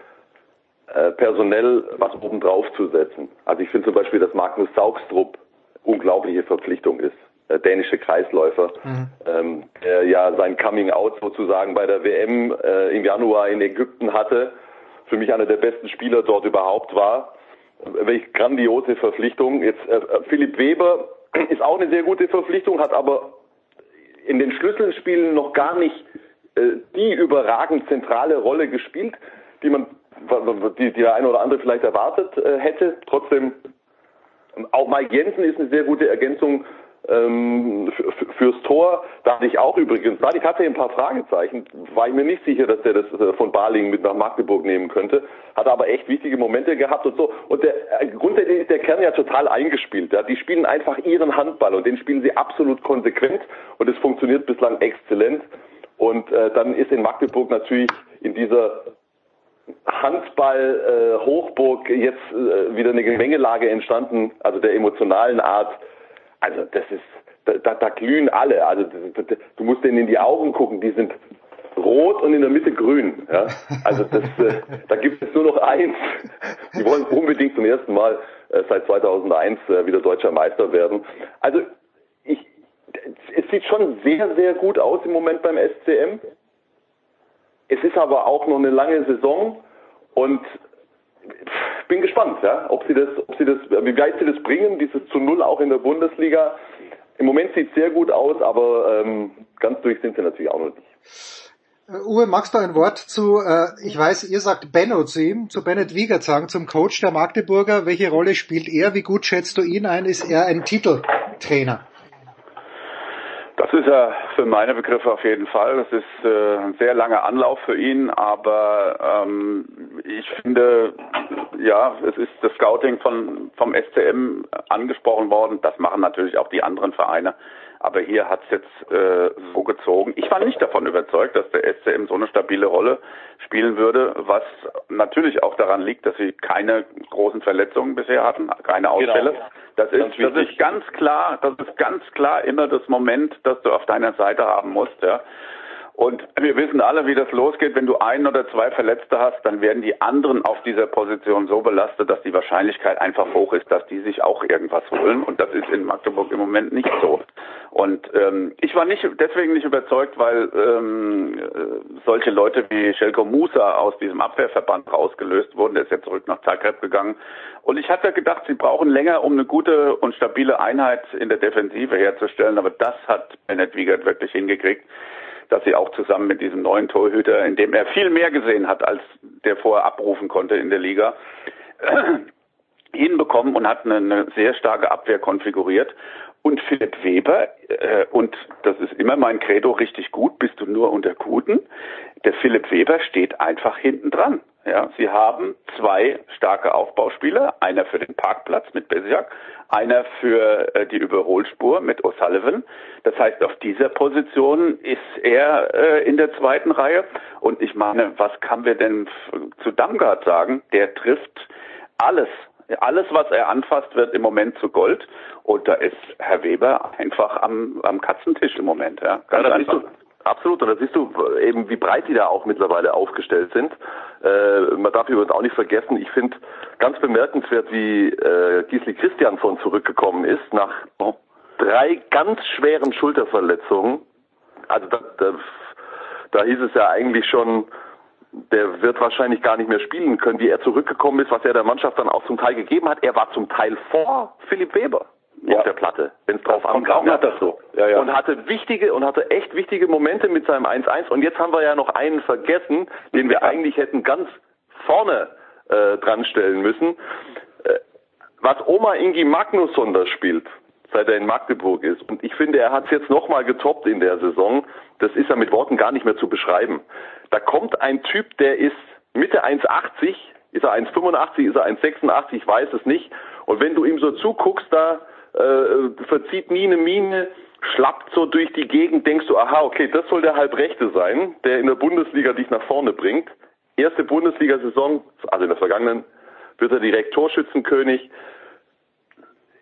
S10: äh, personell was obendrauf zu setzen. Also ich finde zum Beispiel, dass Magnus Saugstrup unglaubliche Verpflichtung ist äh, dänische Kreisläufer, mhm. ähm, der ja sein Coming Out sozusagen bei der WM äh, im Januar in Ägypten hatte, für mich einer der besten Spieler dort überhaupt war. Welch grandiose Verpflichtung. Jetzt äh, Philipp Weber ist auch eine sehr gute Verpflichtung, hat aber in den Schlüsselspielen noch gar nicht äh, die überragend zentrale Rolle gespielt, die man die, die der eine oder andere vielleicht erwartet äh, hätte. Trotzdem auch Mike Jensen ist eine sehr gute Ergänzung ähm, fürs Tor. Da hatte ich auch übrigens, da ich hatte ein paar Fragezeichen, war ich mir nicht sicher, dass der das äh, von Balingen mit nach Magdeburg nehmen könnte, hat aber echt wichtige Momente gehabt und so. Und der, äh, grundsätzlich ist der Kern ja total eingespielt. Ja. Die spielen einfach ihren Handball und den spielen sie absolut konsequent und es funktioniert bislang exzellent. Und äh, dann ist in Magdeburg natürlich in dieser Handball-Hochburg äh, jetzt äh, wieder eine Gemengelage entstanden, also der emotionalen Art, also das ist, da, da glühen alle. Also du musst denen in die Augen gucken, die sind rot und in der Mitte grün. Ja? Also das, äh, da gibt es nur noch eins. Die wollen unbedingt zum ersten Mal äh, seit 2001 äh, wieder deutscher Meister werden. Also ich, es sieht schon sehr, sehr gut aus im Moment beim SCM. Es ist aber auch noch eine lange Saison und bin gespannt, ja, ob sie das, ob sie das, wie weit sie das bringen, dieses zu Null auch in der Bundesliga. Im Moment sieht es sehr gut aus, aber ähm, ganz durch sind sie natürlich auch noch nicht.
S3: Uh, Uwe, magst du ein Wort zu, äh, ich weiß, ihr sagt Benno zu ihm, zu Bennett Wiegert sagen, zum Coach der Magdeburger. Welche Rolle spielt er? Wie gut schätzt du ihn ein? Ist er ein Titeltrainer?
S9: Das ist er für meine Begriffe auf jeden Fall. Das ist äh, ein sehr langer Anlauf für ihn, aber ähm, ich finde, ja, es ist das Scouting von vom SCM angesprochen worden. Das machen natürlich auch die anderen Vereine. Aber hier hat es jetzt äh, so gezogen. Ich war nicht davon überzeugt, dass der SCM so eine stabile Rolle spielen würde, was natürlich auch daran liegt, dass sie keine großen Verletzungen bisher hatten, keine genau. Ausfälle. Genau. Das ist, das ist ganz klar, das ist ganz klar immer das Moment, das du auf deiner Seite haben musst, ja. Und wir wissen alle, wie das losgeht. Wenn du ein oder zwei Verletzte hast, dann werden die anderen auf dieser Position so belastet, dass die Wahrscheinlichkeit einfach hoch ist, dass die sich auch irgendwas holen. Und das ist in Magdeburg im Moment nicht so. Und ähm, ich war nicht deswegen nicht überzeugt, weil ähm, solche Leute wie Shelko Musa aus diesem Abwehrverband rausgelöst wurden. Der ist jetzt zurück nach Zagreb gegangen. Und ich hatte gedacht, sie brauchen länger, um eine gute und stabile Einheit in der Defensive herzustellen. Aber das hat Bennett Wiegert wirklich hingekriegt dass sie auch zusammen mit diesem neuen Torhüter, in dem er viel mehr gesehen hat, als der vorher abrufen konnte in der Liga, hinbekommen und hat eine, eine sehr starke Abwehr konfiguriert. Und Philipp Weber, äh, und das ist immer mein Credo, richtig gut, bist du nur unter Guten. Der Philipp Weber steht einfach hinten dran. Ja, sie haben zwei starke Aufbauspieler, einer für den Parkplatz mit Besiak, einer für äh, die Überholspur mit O'Sullivan. Das heißt, auf dieser Position ist er äh, in der zweiten Reihe. Und ich meine, was kann wir denn zu Damgard sagen? Der trifft alles. Alles, was er anfasst, wird im Moment zu Gold. Und da ist Herr Weber einfach am, am Katzentisch im Moment. Ja,
S10: Ganz ja, einfach. Absolut, und da siehst du eben, wie breit die da auch mittlerweile aufgestellt sind. Äh, man darf übrigens auch nicht vergessen, ich finde ganz bemerkenswert, wie äh, Gisli Christiansson zurückgekommen ist nach drei ganz schweren Schulterverletzungen. Also da, da, da hieß es ja eigentlich schon, der wird wahrscheinlich gar nicht mehr spielen können, wie er zurückgekommen ist, was er der Mannschaft dann auch zum Teil gegeben hat. Er war zum Teil vor Philipp Weber ja. auf der Platte, wenn es drauf
S9: ankam. hat das so.
S10: Ja, ja. Und hatte wichtige und hatte echt wichtige Momente mit seinem 1-1. Und jetzt haben wir ja noch einen vergessen, den wir eigentlich hätten ganz vorne äh, dran stellen müssen. Äh, was Oma Ingi Magnusson da spielt, seit er in Magdeburg ist. Und ich finde, er hat es jetzt nochmal getoppt in der Saison. Das ist ja mit Worten gar nicht mehr zu beschreiben. Da kommt ein Typ, der ist Mitte 1,80, ist er 1,85, ist er 1,86, ich weiß es nicht. Und wenn du ihm so zuguckst, da äh, verzieht nie eine Mine, schlappt so durch die Gegend, denkst du, aha, okay, das soll der Halbrechte sein, der in der Bundesliga dich nach vorne bringt. Erste Bundesliga-Saison, also in der vergangenen, wird er direkt Torschützenkönig.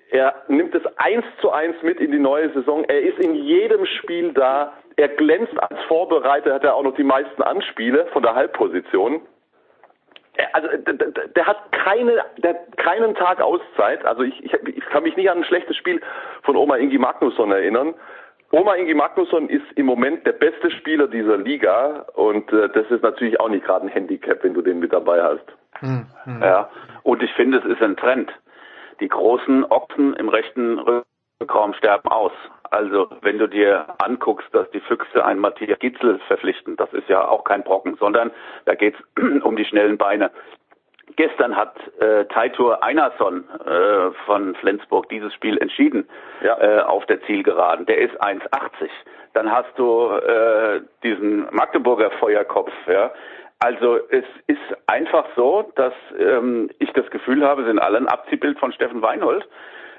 S10: Er nimmt es eins zu eins mit in die neue Saison. Er ist in jedem Spiel da. Er glänzt als Vorbereiter, hat er auch noch die meisten Anspiele von der Halbposition also der, hat keine, der hat keinen Tag Auszeit. Also ich, ich, ich kann mich nicht an ein schlechtes Spiel von Oma Ingi Magnusson erinnern. Oma Ingi Magnusson ist im Moment der beste Spieler dieser Liga und äh, das ist natürlich auch nicht gerade ein Handicap, wenn du den mit dabei hast.
S9: Hm, hm. Ja, und ich finde, es ist ein Trend. Die großen Ochsen im rechten Rückraum sterben aus. Also wenn du dir anguckst, dass die Füchse einen Matthias Gitzel verpflichten, das ist ja auch kein Brocken, sondern da geht's um die schnellen Beine. Gestern hat äh, Taitur Einarsson äh, von Flensburg dieses Spiel entschieden ja. äh, auf der Zielgeraden. Der ist 1,80. Dann hast du äh, diesen Magdeburger Feuerkopf. Ja. Also es ist einfach so, dass ähm, ich das Gefühl habe, sind alle ein Abziehbild von Steffen Weinhold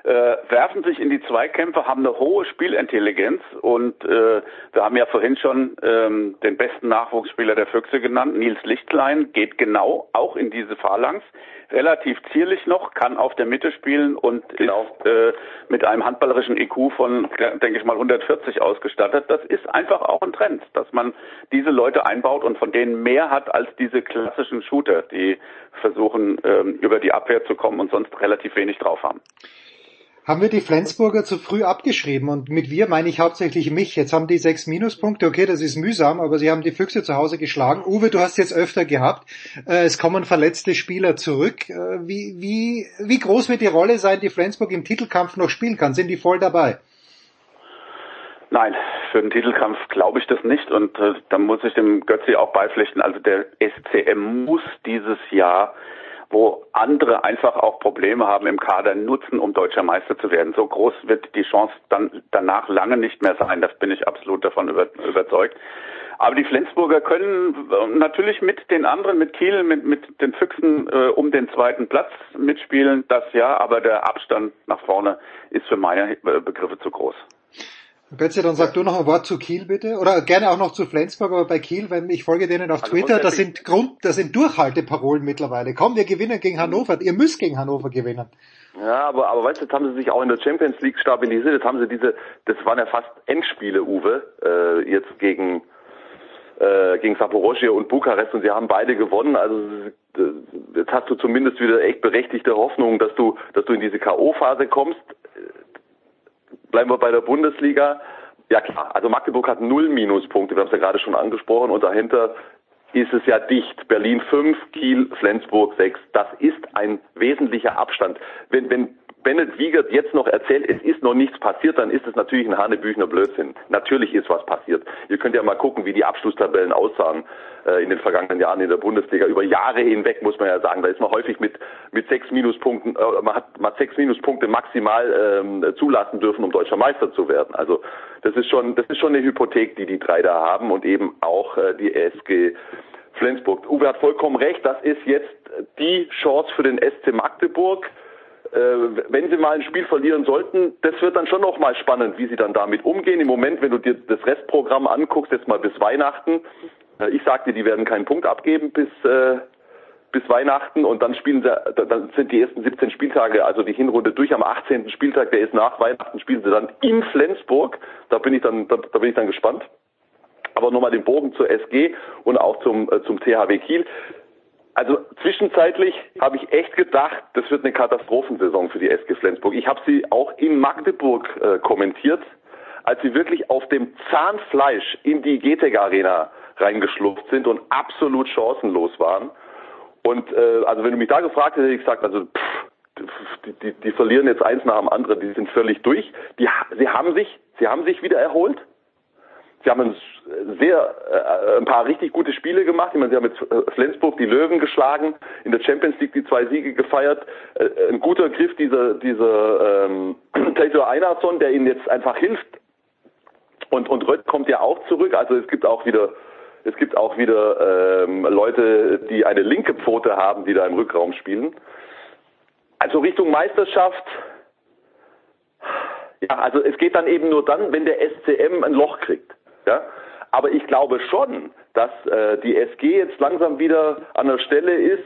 S9: äh, werfen sich in die Zweikämpfe, haben eine hohe Spielintelligenz und äh, wir haben ja vorhin schon ähm, den besten Nachwuchsspieler der Füchse genannt, Nils Lichtlein, geht genau auch in diese Phalanx, relativ zierlich noch, kann auf der Mitte spielen und genau. ist äh, mit einem handballerischen IQ von, denke ich mal, 140 ausgestattet. Das ist einfach auch ein Trend, dass man diese Leute einbaut und von denen mehr hat als diese klassischen Shooter, die versuchen, ähm, über die Abwehr zu kommen und sonst relativ wenig drauf haben
S3: haben wir die Flensburger zu früh abgeschrieben und mit wir meine ich hauptsächlich mich. Jetzt haben die sechs Minuspunkte, okay, das ist mühsam, aber sie haben die Füchse zu Hause geschlagen. Uwe, du hast jetzt öfter gehabt, äh, es kommen verletzte Spieler zurück. Äh, wie, wie, wie groß wird die Rolle sein, die Flensburg im Titelkampf noch spielen kann? Sind die voll dabei?
S9: Nein, für den Titelkampf glaube ich das nicht und äh, da muss ich dem Götzi auch beipflichten. Also der SCM muss dieses Jahr wo andere einfach auch Probleme haben im Kader, nutzen, um deutscher Meister zu werden. So groß wird die Chance dann danach lange nicht mehr sein. Das bin ich absolut davon über, überzeugt. Aber die Flensburger können äh, natürlich mit den anderen, mit Kiel, mit, mit den Füchsen äh, um den zweiten Platz mitspielen, das ja, aber der Abstand nach vorne ist für meine Begriffe zu groß.
S3: Götze, dann sag du noch ein Wort zu Kiel bitte. Oder gerne auch noch zu Flensburg, aber bei Kiel, weil ich folge denen auf also Twitter, das sind Grund, das sind Durchhalteparolen mittlerweile. Komm, wir gewinnen gegen Hannover. Ihr müsst gegen Hannover gewinnen.
S10: Ja, aber, aber weißt du, jetzt haben sie sich auch in der Champions League stabilisiert. Jetzt haben sie diese, das waren ja fast Endspiele, Uwe, äh, jetzt gegen, äh, gegen Saporoschia und Bukarest und sie haben beide gewonnen. Also jetzt hast du zumindest wieder echt berechtigte Hoffnung, dass du, dass du in diese K.O.-Phase kommst bleiben wir bei der Bundesliga. Ja klar, also Magdeburg hat null Minuspunkte, wir haben es ja gerade schon angesprochen, und dahinter ist es ja dicht. Berlin 5, Kiel, Flensburg 6. Das ist ein wesentlicher Abstand. Wenn, wenn Bennett Wiegert jetzt noch erzählt, es ist noch nichts passiert, dann ist es natürlich ein Hanebüchner Blödsinn. Natürlich ist was passiert. Ihr könnt ja mal gucken, wie die Abschlusstabellen aussahen äh, in den vergangenen Jahren in der Bundesliga. Über Jahre hinweg muss man ja sagen, da ist man häufig mit mit sechs Minuspunkten, äh, man hat man hat sechs Minuspunkte maximal ähm, zulassen dürfen, um deutscher Meister zu werden. Also das ist schon das ist schon eine Hypothek, die die drei da haben und eben auch äh, die SG Flensburg. Uwe hat vollkommen recht, das ist jetzt die Chance für den SC Magdeburg wenn sie mal ein Spiel verlieren sollten, das wird dann schon noch mal spannend, wie sie dann damit umgehen. Im Moment, wenn du dir das Restprogramm anguckst, jetzt mal bis Weihnachten, äh, ich sagte, die werden keinen Punkt abgeben bis äh, bis Weihnachten und dann spielen sie, dann sind die ersten 17 Spieltage, also die Hinrunde durch am 18. Spieltag, der ist nach Weihnachten, spielen sie dann in Flensburg. Da bin ich dann, da, da bin ich dann gespannt. Aber nochmal den Bogen zur SG und auch zum, äh, zum THW Kiel. Also zwischenzeitlich habe ich echt gedacht, das wird eine Katastrophensaison für die SG Flensburg. Ich habe sie auch in Magdeburg äh, kommentiert, als sie wirklich auf dem Zahnfleisch in die GTEC Arena reingeschlupft sind und absolut chancenlos waren. Und äh, also wenn du mich da gefragt hättest, hätte ich gesagt, also pff, die, die, die verlieren jetzt eins nach dem anderen, die sind völlig durch. Die, sie haben sich, sie haben sich wieder erholt. Sie haben sehr äh, ein paar richtig gute Spiele gemacht. Ich meine, sie haben mit äh, Flensburg die Löwen geschlagen, in der Champions League die zwei Siege gefeiert. Äh, ein guter Griff dieser dieser ähm, Taylor Einarsson, der ihnen jetzt einfach hilft. Und und Rött kommt ja auch zurück. Also es gibt auch wieder es gibt auch wieder ähm, Leute, die eine linke Pfote haben, die da im Rückraum spielen. Also Richtung Meisterschaft ja, also es geht dann eben nur dann, wenn der SCM ein Loch kriegt. Ja? Aber ich glaube schon, dass äh, die SG jetzt langsam wieder an der Stelle ist,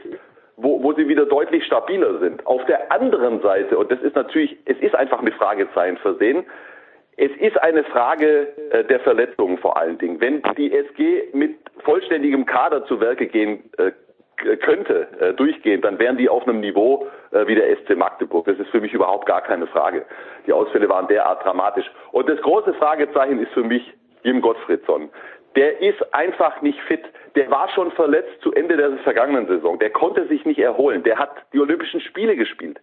S10: wo, wo sie wieder deutlich stabiler sind. Auf der anderen Seite, und das ist natürlich, es ist einfach mit Fragezeichen versehen, es ist eine Frage äh, der Verletzungen vor allen Dingen. Wenn die SG mit vollständigem Kader zu Werke gehen äh, könnte, äh, durchgehend, dann wären die auf einem Niveau äh, wie der SC Magdeburg. Das ist für mich überhaupt gar keine Frage. Die Ausfälle waren derart dramatisch. Und das große Fragezeichen ist für mich, Jim Gottfriedsson. Der ist einfach nicht fit. Der war schon verletzt zu Ende der vergangenen Saison. Der konnte sich nicht erholen. Der hat die Olympischen Spiele gespielt.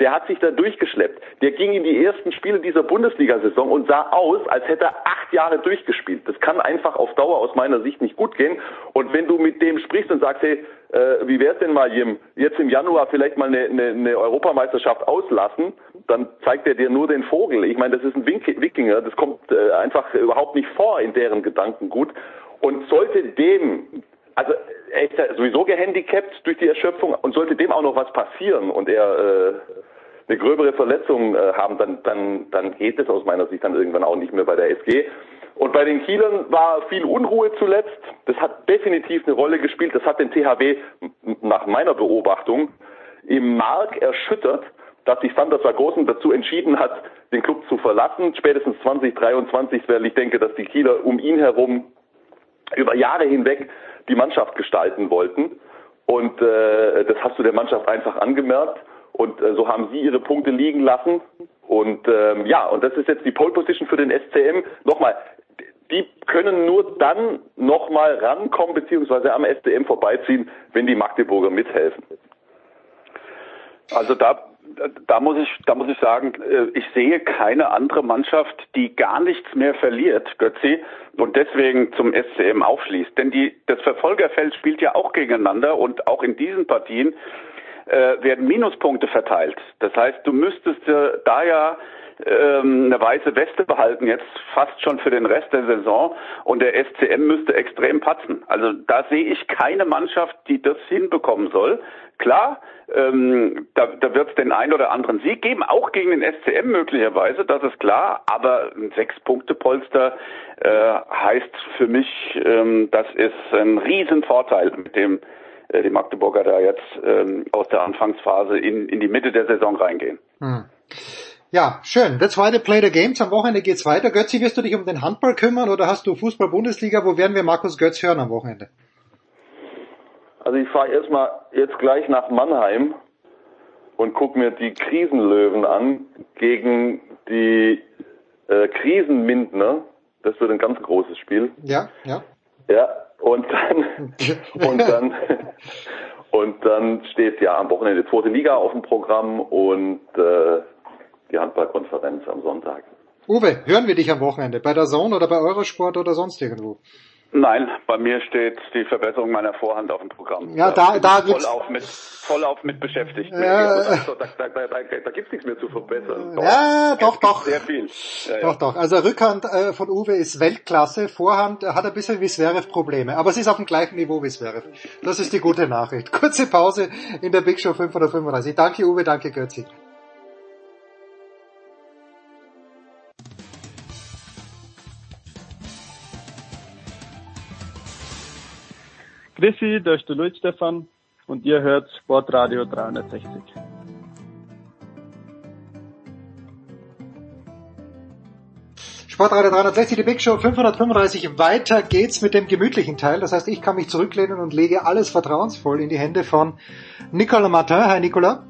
S10: Der hat sich da durchgeschleppt. Der ging in die ersten Spiele dieser Bundesliga-Saison und sah aus, als hätte er acht Jahre durchgespielt. Das kann einfach auf Dauer aus meiner Sicht nicht gut gehen. Und wenn du mit dem sprichst und sagst, hey, äh, wie wär's denn mal, Jim, jetzt im Januar vielleicht mal eine, eine, eine Europameisterschaft auslassen, dann zeigt er dir nur den Vogel. Ich meine, das ist ein Wikinger, das kommt äh, einfach überhaupt nicht vor in deren Gedanken gut. Und sollte dem, also er ist ja sowieso gehandicapt durch die Erschöpfung und sollte dem auch noch was passieren und er äh, eine gröbere Verletzung äh, haben, dann, dann, dann geht es aus meiner Sicht dann irgendwann auch nicht mehr bei der SG. Und bei den Kielern war viel Unruhe zuletzt. Das hat definitiv eine Rolle gespielt. Das hat den THW nach meiner Beobachtung im Mark erschüttert, dass sich Sander Sargosen dazu entschieden hat, den Club zu verlassen. Spätestens 2023, weil ich denke, dass die Kieler um ihn herum über Jahre hinweg die Mannschaft gestalten wollten. Und äh, das hast du der Mannschaft einfach angemerkt. Und äh, so haben sie ihre Punkte liegen lassen. Und ähm, ja, und das ist jetzt die Pole Position für den SCM. Nochmal, die können nur dann nochmal rankommen, beziehungsweise am SCM vorbeiziehen, wenn die Magdeburger mithelfen.
S9: Also da da muss ich, da muss ich sagen, äh, ich sehe keine andere Mannschaft, die gar nichts mehr verliert, Götzi, und deswegen zum SCM aufschließt. Denn die, das Verfolgerfeld spielt ja auch gegeneinander und auch in diesen Partien äh, werden Minuspunkte verteilt. Das heißt, du müsstest äh, da ja ähm, eine weiße Weste behalten, jetzt fast schon für den Rest der Saison. Und der SCM müsste extrem patzen. Also da sehe ich keine Mannschaft, die das hinbekommen soll. Klar, ähm, da, da wird es den einen oder anderen Sieg geben, auch gegen den SCM möglicherweise, das ist klar. Aber ein Sechs-Punkte-Polster äh, heißt für mich, ähm, das ist ein Riesenvorteil, mit dem äh, die Magdeburger da jetzt ähm, aus der Anfangsphase in, in die Mitte der Saison reingehen. Hm.
S3: Ja, schön. Der zweite Play the Games. Am Wochenende geht's weiter. Götzi, wirst du dich um den Handball kümmern oder hast du Fußball-Bundesliga? Wo werden wir Markus Götz hören am Wochenende?
S10: Also ich fahre erstmal jetzt gleich nach Mannheim und gucke mir die Krisenlöwen an gegen die äh, Krisenmindner. Das wird ein ganz großes Spiel.
S3: Ja, ja.
S10: Ja, und dann und dann und dann steht ja am Wochenende zweite Liga auf dem Programm und äh, die Handballkonferenz am Sonntag.
S3: Uwe, hören wir dich am Wochenende bei der Zone oder bei Eurosport oder sonst irgendwo?
S9: Nein, bei mir steht die Verbesserung meiner Vorhand auf dem Programm.
S3: Ja, da, da, da
S9: voll auf mit voll auf mit beschäftigt.
S3: Ja,
S9: also, da da, da, da, gibt's nichts mehr zu verbessern.
S3: Doch. Ja, doch, doch.
S9: Sehr viel.
S3: Ja, doch, ja. doch. Also Rückhand äh, von Uwe ist Weltklasse, Vorhand hat ein bisschen wie Zverev Probleme, aber es ist auf dem gleichen Niveau wie Zverev. Das ist die gute Nachricht. Kurze Pause in der Big Show 535. Danke Uwe, danke Götzi.
S11: Grüßi, da ist der Luis Stefan und ihr hört Sportradio 360.
S3: Sportradio 360, die Big Show 535. Weiter geht's mit dem gemütlichen Teil. Das heißt, ich kann mich zurücklehnen und lege alles vertrauensvoll in die Hände von Nicolas Martin. Hi Nicolas.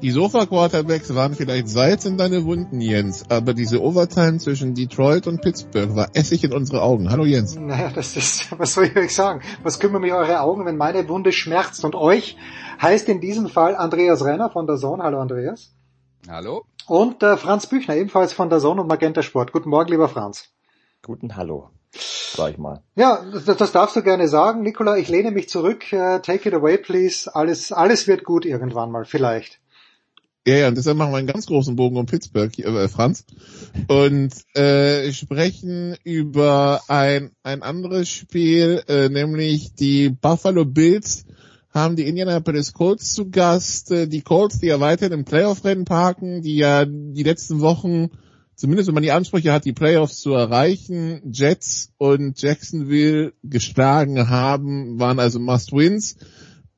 S12: Die Sofa-Quarterbacks waren vielleicht Salz in deine Wunden, Jens, aber diese Overtime zwischen Detroit und Pittsburgh war Essig in unsere Augen. Hallo Jens.
S3: Naja, das ist, was soll ich euch sagen? Was kümmern mich eure Augen, wenn meine Wunde schmerzt? Und euch heißt in diesem Fall Andreas Renner von der Zone. Hallo Andreas.
S13: Hallo.
S3: Und äh, Franz Büchner, ebenfalls von der Zone und Magenta Sport. Guten Morgen, lieber Franz.
S13: Guten Hallo, sag ich mal.
S3: Ja, das, das darfst du gerne sagen, Nikola. Ich lehne mich zurück. Uh, take it away, please. Alles, alles wird gut irgendwann mal, vielleicht.
S12: Ja, ja, und deshalb machen wir einen ganz großen Bogen um Pittsburgh, äh, Franz, und äh, sprechen über ein, ein anderes Spiel, äh, nämlich die Buffalo Bills haben die Indianapolis Colts zu Gast. Äh, die Colts, die ja weiterhin im Playoff-Rennen parken, die ja die letzten Wochen, zumindest wenn man die Ansprüche hat, die Playoffs zu erreichen, Jets und Jacksonville geschlagen haben, waren also Must-Wins.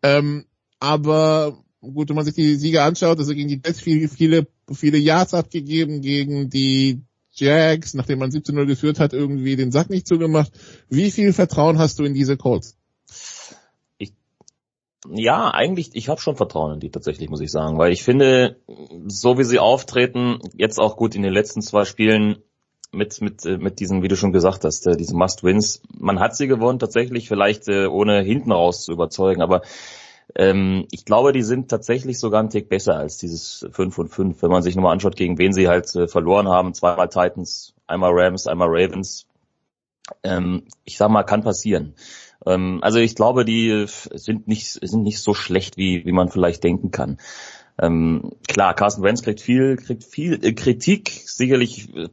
S12: Ähm, aber gut, wenn man sich die Siege anschaut, also gegen die Jets viele, viele, viele Yards abgegeben, gegen die Jags, nachdem man 17-0 geführt hat, irgendwie den Sack nicht zugemacht. Wie viel Vertrauen hast du in diese Colts?
S13: Ich, ja, eigentlich, ich habe schon Vertrauen in die tatsächlich, muss ich sagen, weil ich finde, so wie sie auftreten, jetzt auch gut in den letzten zwei Spielen mit mit mit diesen, wie du schon gesagt hast, äh, diese Must-Wins. Man hat sie gewonnen tatsächlich, vielleicht äh, ohne hinten raus zu überzeugen, aber ähm, ich glaube, die sind tatsächlich sogar ein Tick besser als dieses 5 und 5, wenn man sich nochmal anschaut, gegen wen sie halt äh, verloren haben. Zweimal Titans, einmal Rams, einmal Ravens. Ähm, ich sag mal, kann passieren. Ähm, also ich glaube, die sind nicht, sind nicht so schlecht, wie, wie man vielleicht denken kann. Ähm, klar, Carsten Wentz kriegt viel, kriegt viel äh, Kritik, sicherlich äh,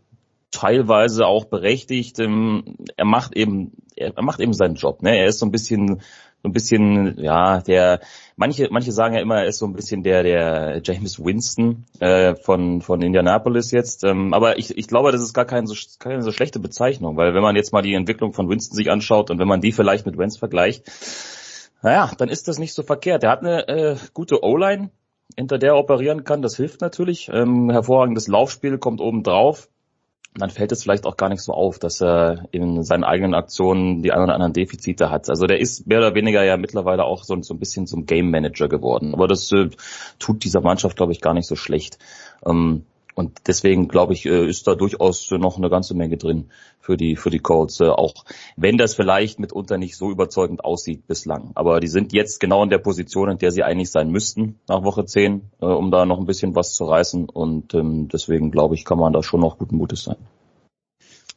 S13: teilweise auch berechtigt. Ähm, er macht eben, er, er macht eben seinen Job. Ne? Er ist so ein bisschen so ein bisschen, ja, der, manche, manche sagen ja immer, er ist so ein bisschen der, der James Winston äh, von, von Indianapolis jetzt. Ähm, aber ich, ich glaube, das ist gar keine so, keine so schlechte Bezeichnung, weil wenn man jetzt mal die Entwicklung von Winston sich anschaut und wenn man die vielleicht mit Wentz vergleicht, naja, dann ist das nicht so verkehrt. Er hat eine äh, gute O-Line, hinter der er operieren kann, das hilft natürlich. Ähm, hervorragendes Laufspiel kommt oben drauf dann fällt es vielleicht auch gar nicht so auf, dass er in seinen eigenen Aktionen die ein oder anderen Defizite hat. Also der ist mehr oder weniger ja mittlerweile auch so, ein bisschen zum Game Manager geworden. Aber das äh, tut dieser Mannschaft, glaube ich, gar nicht so schlecht. Ähm, und deswegen glaube ich, äh, ist da durchaus noch eine ganze Menge drin für die für die Colts. Äh, auch wenn das vielleicht mitunter nicht so überzeugend aussieht bislang. Aber die sind jetzt genau in der Position, in der sie eigentlich sein müssten nach Woche 10, äh, um da noch ein bisschen was zu reißen. Und ähm, deswegen glaube ich, kann man da schon noch guten Mutes sein.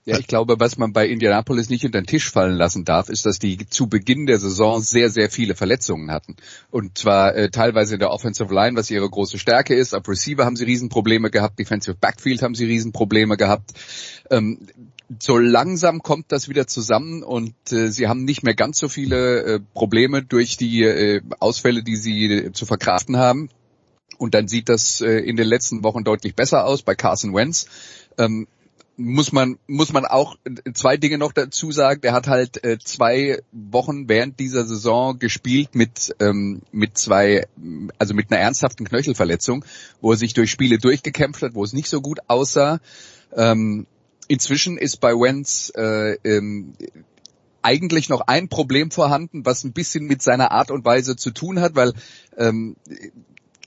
S14: Ja, ich glaube, was man bei Indianapolis nicht unter den Tisch fallen lassen darf, ist, dass die zu Beginn der Saison sehr, sehr viele Verletzungen hatten. Und zwar äh, teilweise in der Offensive Line, was ihre große Stärke ist. Ab Receiver haben sie Riesenprobleme gehabt, Defensive Backfield haben sie Riesenprobleme gehabt. Ähm, so langsam kommt das wieder zusammen und äh, sie haben nicht mehr ganz so viele äh, Probleme durch die äh, Ausfälle, die sie äh, zu verkraften haben. Und dann sieht das äh, in den letzten Wochen deutlich besser aus bei Carson Wentz. Ähm, muss man muss man auch zwei Dinge noch dazu sagen. Der hat halt äh, zwei Wochen während dieser Saison gespielt mit ähm, mit zwei also mit einer ernsthaften Knöchelverletzung, wo er sich durch Spiele durchgekämpft hat, wo es nicht so gut aussah. Ähm, inzwischen ist bei Wentz äh, ähm, eigentlich noch ein Problem vorhanden, was ein bisschen mit seiner Art und Weise zu tun hat, weil ähm,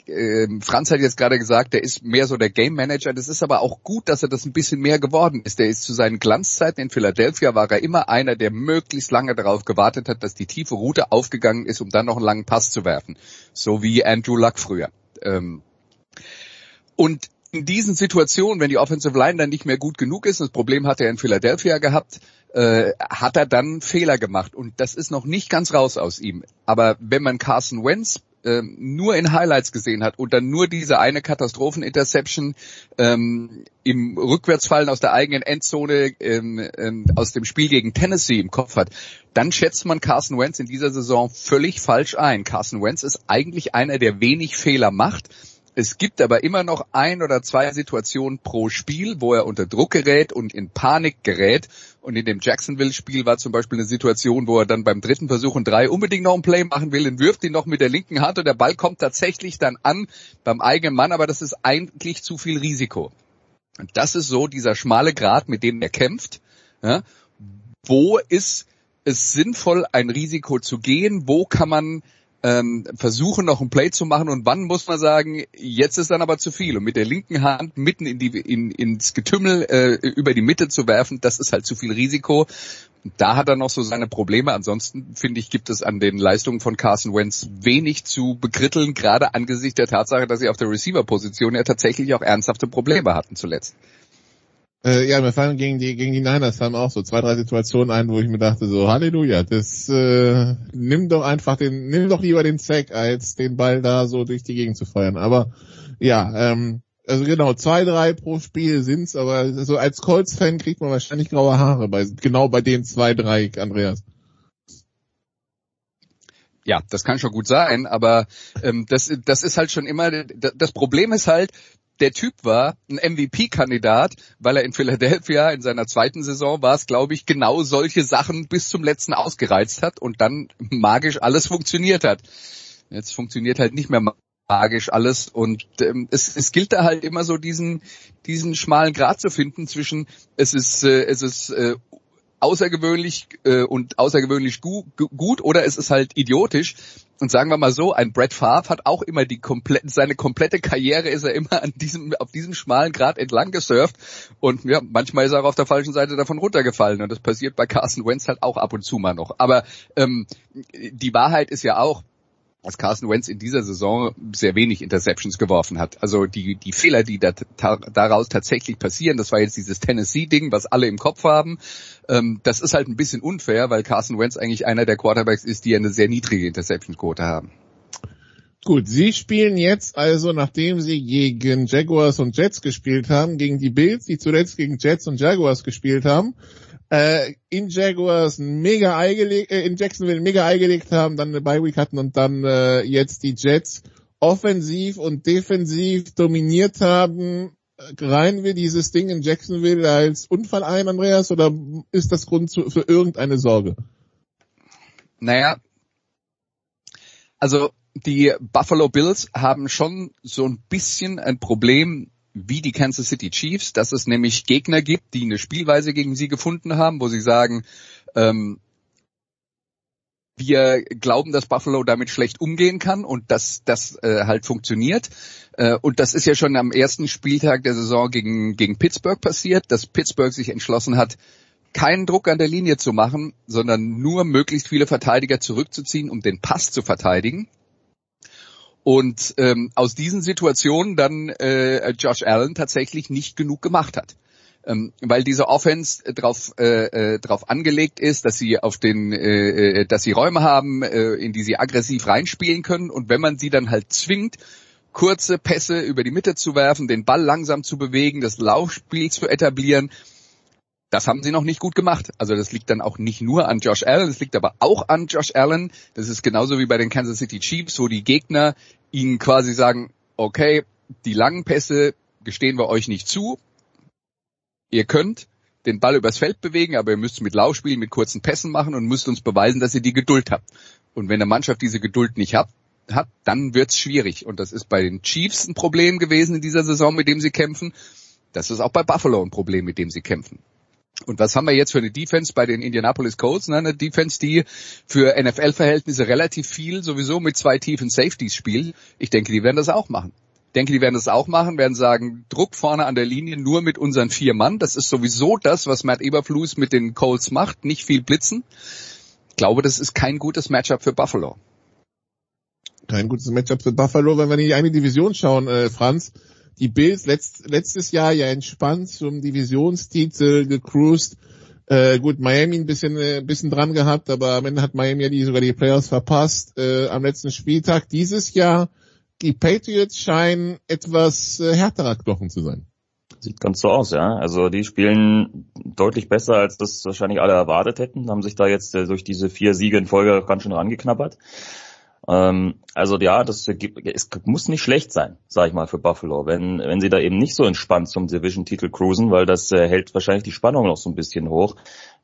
S14: äh, Franz hat jetzt gerade gesagt, der ist mehr so der Game Manager. Das ist aber auch gut, dass er das ein bisschen mehr geworden ist. Der ist zu seinen Glanzzeiten in Philadelphia war er immer einer, der möglichst lange darauf gewartet hat, dass die tiefe Route aufgegangen ist, um dann noch einen langen Pass zu werfen. So wie Andrew Luck früher. Ähm, und in diesen Situationen, wenn die Offensive Line dann nicht mehr gut genug ist, das Problem hat er in Philadelphia gehabt, äh, hat er dann Fehler gemacht. Und das ist noch nicht ganz raus aus ihm. Aber wenn man Carson Wentz ähm, nur in Highlights gesehen hat und dann nur diese eine Katastrophen-Interception ähm, im Rückwärtsfallen aus der eigenen Endzone ähm, ähm, aus dem Spiel gegen Tennessee im Kopf hat, dann schätzt man Carson Wentz in dieser Saison völlig falsch ein. Carson Wentz ist eigentlich einer, der wenig Fehler macht es gibt aber immer noch ein oder zwei Situationen pro Spiel, wo er unter Druck gerät und in Panik gerät. Und in dem Jacksonville-Spiel war zum Beispiel eine Situation, wo er dann beim dritten Versuch und drei unbedingt noch ein Play machen will und wirft ihn noch mit der linken Hand und der Ball kommt tatsächlich dann an beim eigenen Mann, aber das ist eigentlich zu viel Risiko. Und das ist so dieser schmale Grat, mit dem er kämpft. Ja, wo ist es sinnvoll, ein Risiko zu gehen? Wo kann man ähm, versuchen noch ein Play zu machen und wann muss man sagen, jetzt ist dann aber zu viel und mit der linken Hand mitten in die in, ins Getümmel äh, über die Mitte zu werfen, das ist halt zu viel Risiko. Da hat er noch so seine Probleme. Ansonsten finde ich, gibt es an den Leistungen von Carson Wentz wenig zu bekritteln, gerade angesichts der Tatsache, dass sie auf der Receiver-Position ja tatsächlich auch ernsthafte Probleme hatten zuletzt.
S12: Äh, ja, mir fallen gegen die, gegen die Niners haben auch so zwei, drei Situationen ein, wo ich mir dachte, so Halleluja, das äh, nimm doch einfach den, nimm doch lieber den Sack, als den Ball da so durch die Gegend zu feuern. Aber ja, ähm, also genau, zwei, drei pro Spiel sind's, aber so als Colts-Fan kriegt man wahrscheinlich graue Haare bei genau bei den zwei, drei, Andreas.
S14: Ja, das kann schon gut sein, aber ähm, das, das ist halt schon immer, das Problem ist halt, der Typ war ein MVP-Kandidat, weil er in Philadelphia in seiner zweiten Saison war es, glaube ich, genau solche Sachen bis zum letzten ausgereizt hat und dann magisch alles funktioniert hat. Jetzt funktioniert halt nicht mehr magisch alles und ähm, es, es gilt da halt immer so diesen diesen schmalen Grat zu finden zwischen es ist äh, es ist äh, außergewöhnlich äh, und außergewöhnlich gu gut oder es ist halt idiotisch. Und sagen wir mal so, ein Brett Favre hat auch immer die komplette, seine komplette Karriere ist er immer an diesem, auf diesem schmalen Grad entlang gesurft. Und ja, manchmal ist er auch auf der falschen Seite davon runtergefallen. Und das passiert bei Carson Wentz halt auch ab und zu mal noch. Aber ähm, die Wahrheit ist ja auch, dass Carson Wentz in dieser Saison sehr wenig Interceptions geworfen hat. Also die, die Fehler, die da, daraus tatsächlich passieren, das war jetzt dieses Tennessee-Ding, was alle im Kopf haben. Ähm, das ist halt ein bisschen unfair, weil Carson Wentz eigentlich einer der Quarterbacks ist, die eine sehr niedrige Interception-Quote haben.
S12: Gut, Sie spielen jetzt also, nachdem Sie gegen Jaguars und Jets gespielt haben, gegen die Bills, die zuletzt gegen Jets und Jaguars gespielt haben, äh, in Jaguars mega Ei äh, in Jacksonville mega Ei gelegt haben, dann eine Bye Week hatten und dann äh, jetzt die Jets offensiv und defensiv dominiert haben. Reihen wir dieses Ding in Jacksonville als Unfall ein, Andreas, oder ist das Grund zu, für irgendeine Sorge?
S14: Naja, also die Buffalo Bills haben schon so ein bisschen ein Problem wie die Kansas City Chiefs, dass es nämlich Gegner gibt, die eine Spielweise gegen sie gefunden haben, wo sie sagen, ähm, wir glauben, dass Buffalo damit schlecht umgehen kann und dass das äh, halt funktioniert. Äh, und das ist ja schon am ersten Spieltag der Saison gegen, gegen Pittsburgh passiert, dass Pittsburgh sich entschlossen hat, keinen Druck an der Linie zu machen, sondern nur möglichst viele Verteidiger zurückzuziehen, um den Pass zu verteidigen. Und ähm, aus diesen Situationen dann äh, Josh Allen tatsächlich nicht genug gemacht hat. Ähm, weil diese Offense drauf, äh, äh, drauf angelegt ist, dass sie auf den, äh, äh, dass sie Räume haben, äh, in die sie aggressiv reinspielen können und wenn man sie dann halt zwingt, kurze Pässe über die Mitte zu werfen, den Ball langsam zu bewegen, das Laufspiel zu etablieren, das haben sie noch nicht gut gemacht. Also das liegt dann auch nicht nur an Josh Allen, es liegt aber auch an Josh Allen. Das ist genauso wie bei den Kansas City Chiefs, wo die Gegner ihnen quasi sagen, okay, die langen Pässe gestehen wir euch nicht zu. Ihr könnt den Ball übers Feld bewegen, aber ihr müsst mit Laufspielen, mit kurzen Pässen machen und müsst uns beweisen, dass ihr die Geduld habt. Und wenn eine Mannschaft diese Geduld nicht hat, hat dann wird's schwierig. Und das ist bei den Chiefs ein Problem gewesen in dieser Saison, mit dem sie kämpfen. Das ist auch bei Buffalo ein Problem, mit dem sie kämpfen. Und was haben wir jetzt für eine Defense bei den Indianapolis Colts? Ne? Eine Defense, die für NFL-Verhältnisse relativ viel sowieso mit zwei tiefen Safeties spielt. Ich denke, die werden das auch machen. Ich denke, die werden das auch machen, werden sagen, Druck vorne an der Linie nur mit unseren vier Mann. Das ist sowieso das, was Matt Eberflus mit den Colts macht. Nicht viel blitzen. Ich glaube, das ist kein gutes Matchup für Buffalo.
S12: Kein gutes Matchup für Buffalo, wenn wir in die eine Division schauen, äh, Franz die Bills letzt, letztes Jahr ja entspannt zum Divisionstitel gecruised. Äh, gut, Miami ein bisschen, äh, bisschen dran gehabt, aber am Ende hat Miami ja die, sogar die Playoffs verpasst äh, am letzten Spieltag. Dieses Jahr, die Patriots scheinen etwas äh, härterer Knochen zu sein.
S13: Sieht ganz so aus, ja. Also die spielen deutlich besser, als das wahrscheinlich alle erwartet hätten, haben sich da jetzt äh, durch diese vier Siege in Folge ganz schön rangeknabbert. Ähm, also ja, das es muss nicht schlecht sein, sage ich mal, für Buffalo, wenn, wenn sie da eben nicht so entspannt zum Division-Titel cruisen, weil das äh, hält wahrscheinlich die Spannung noch so ein bisschen hoch.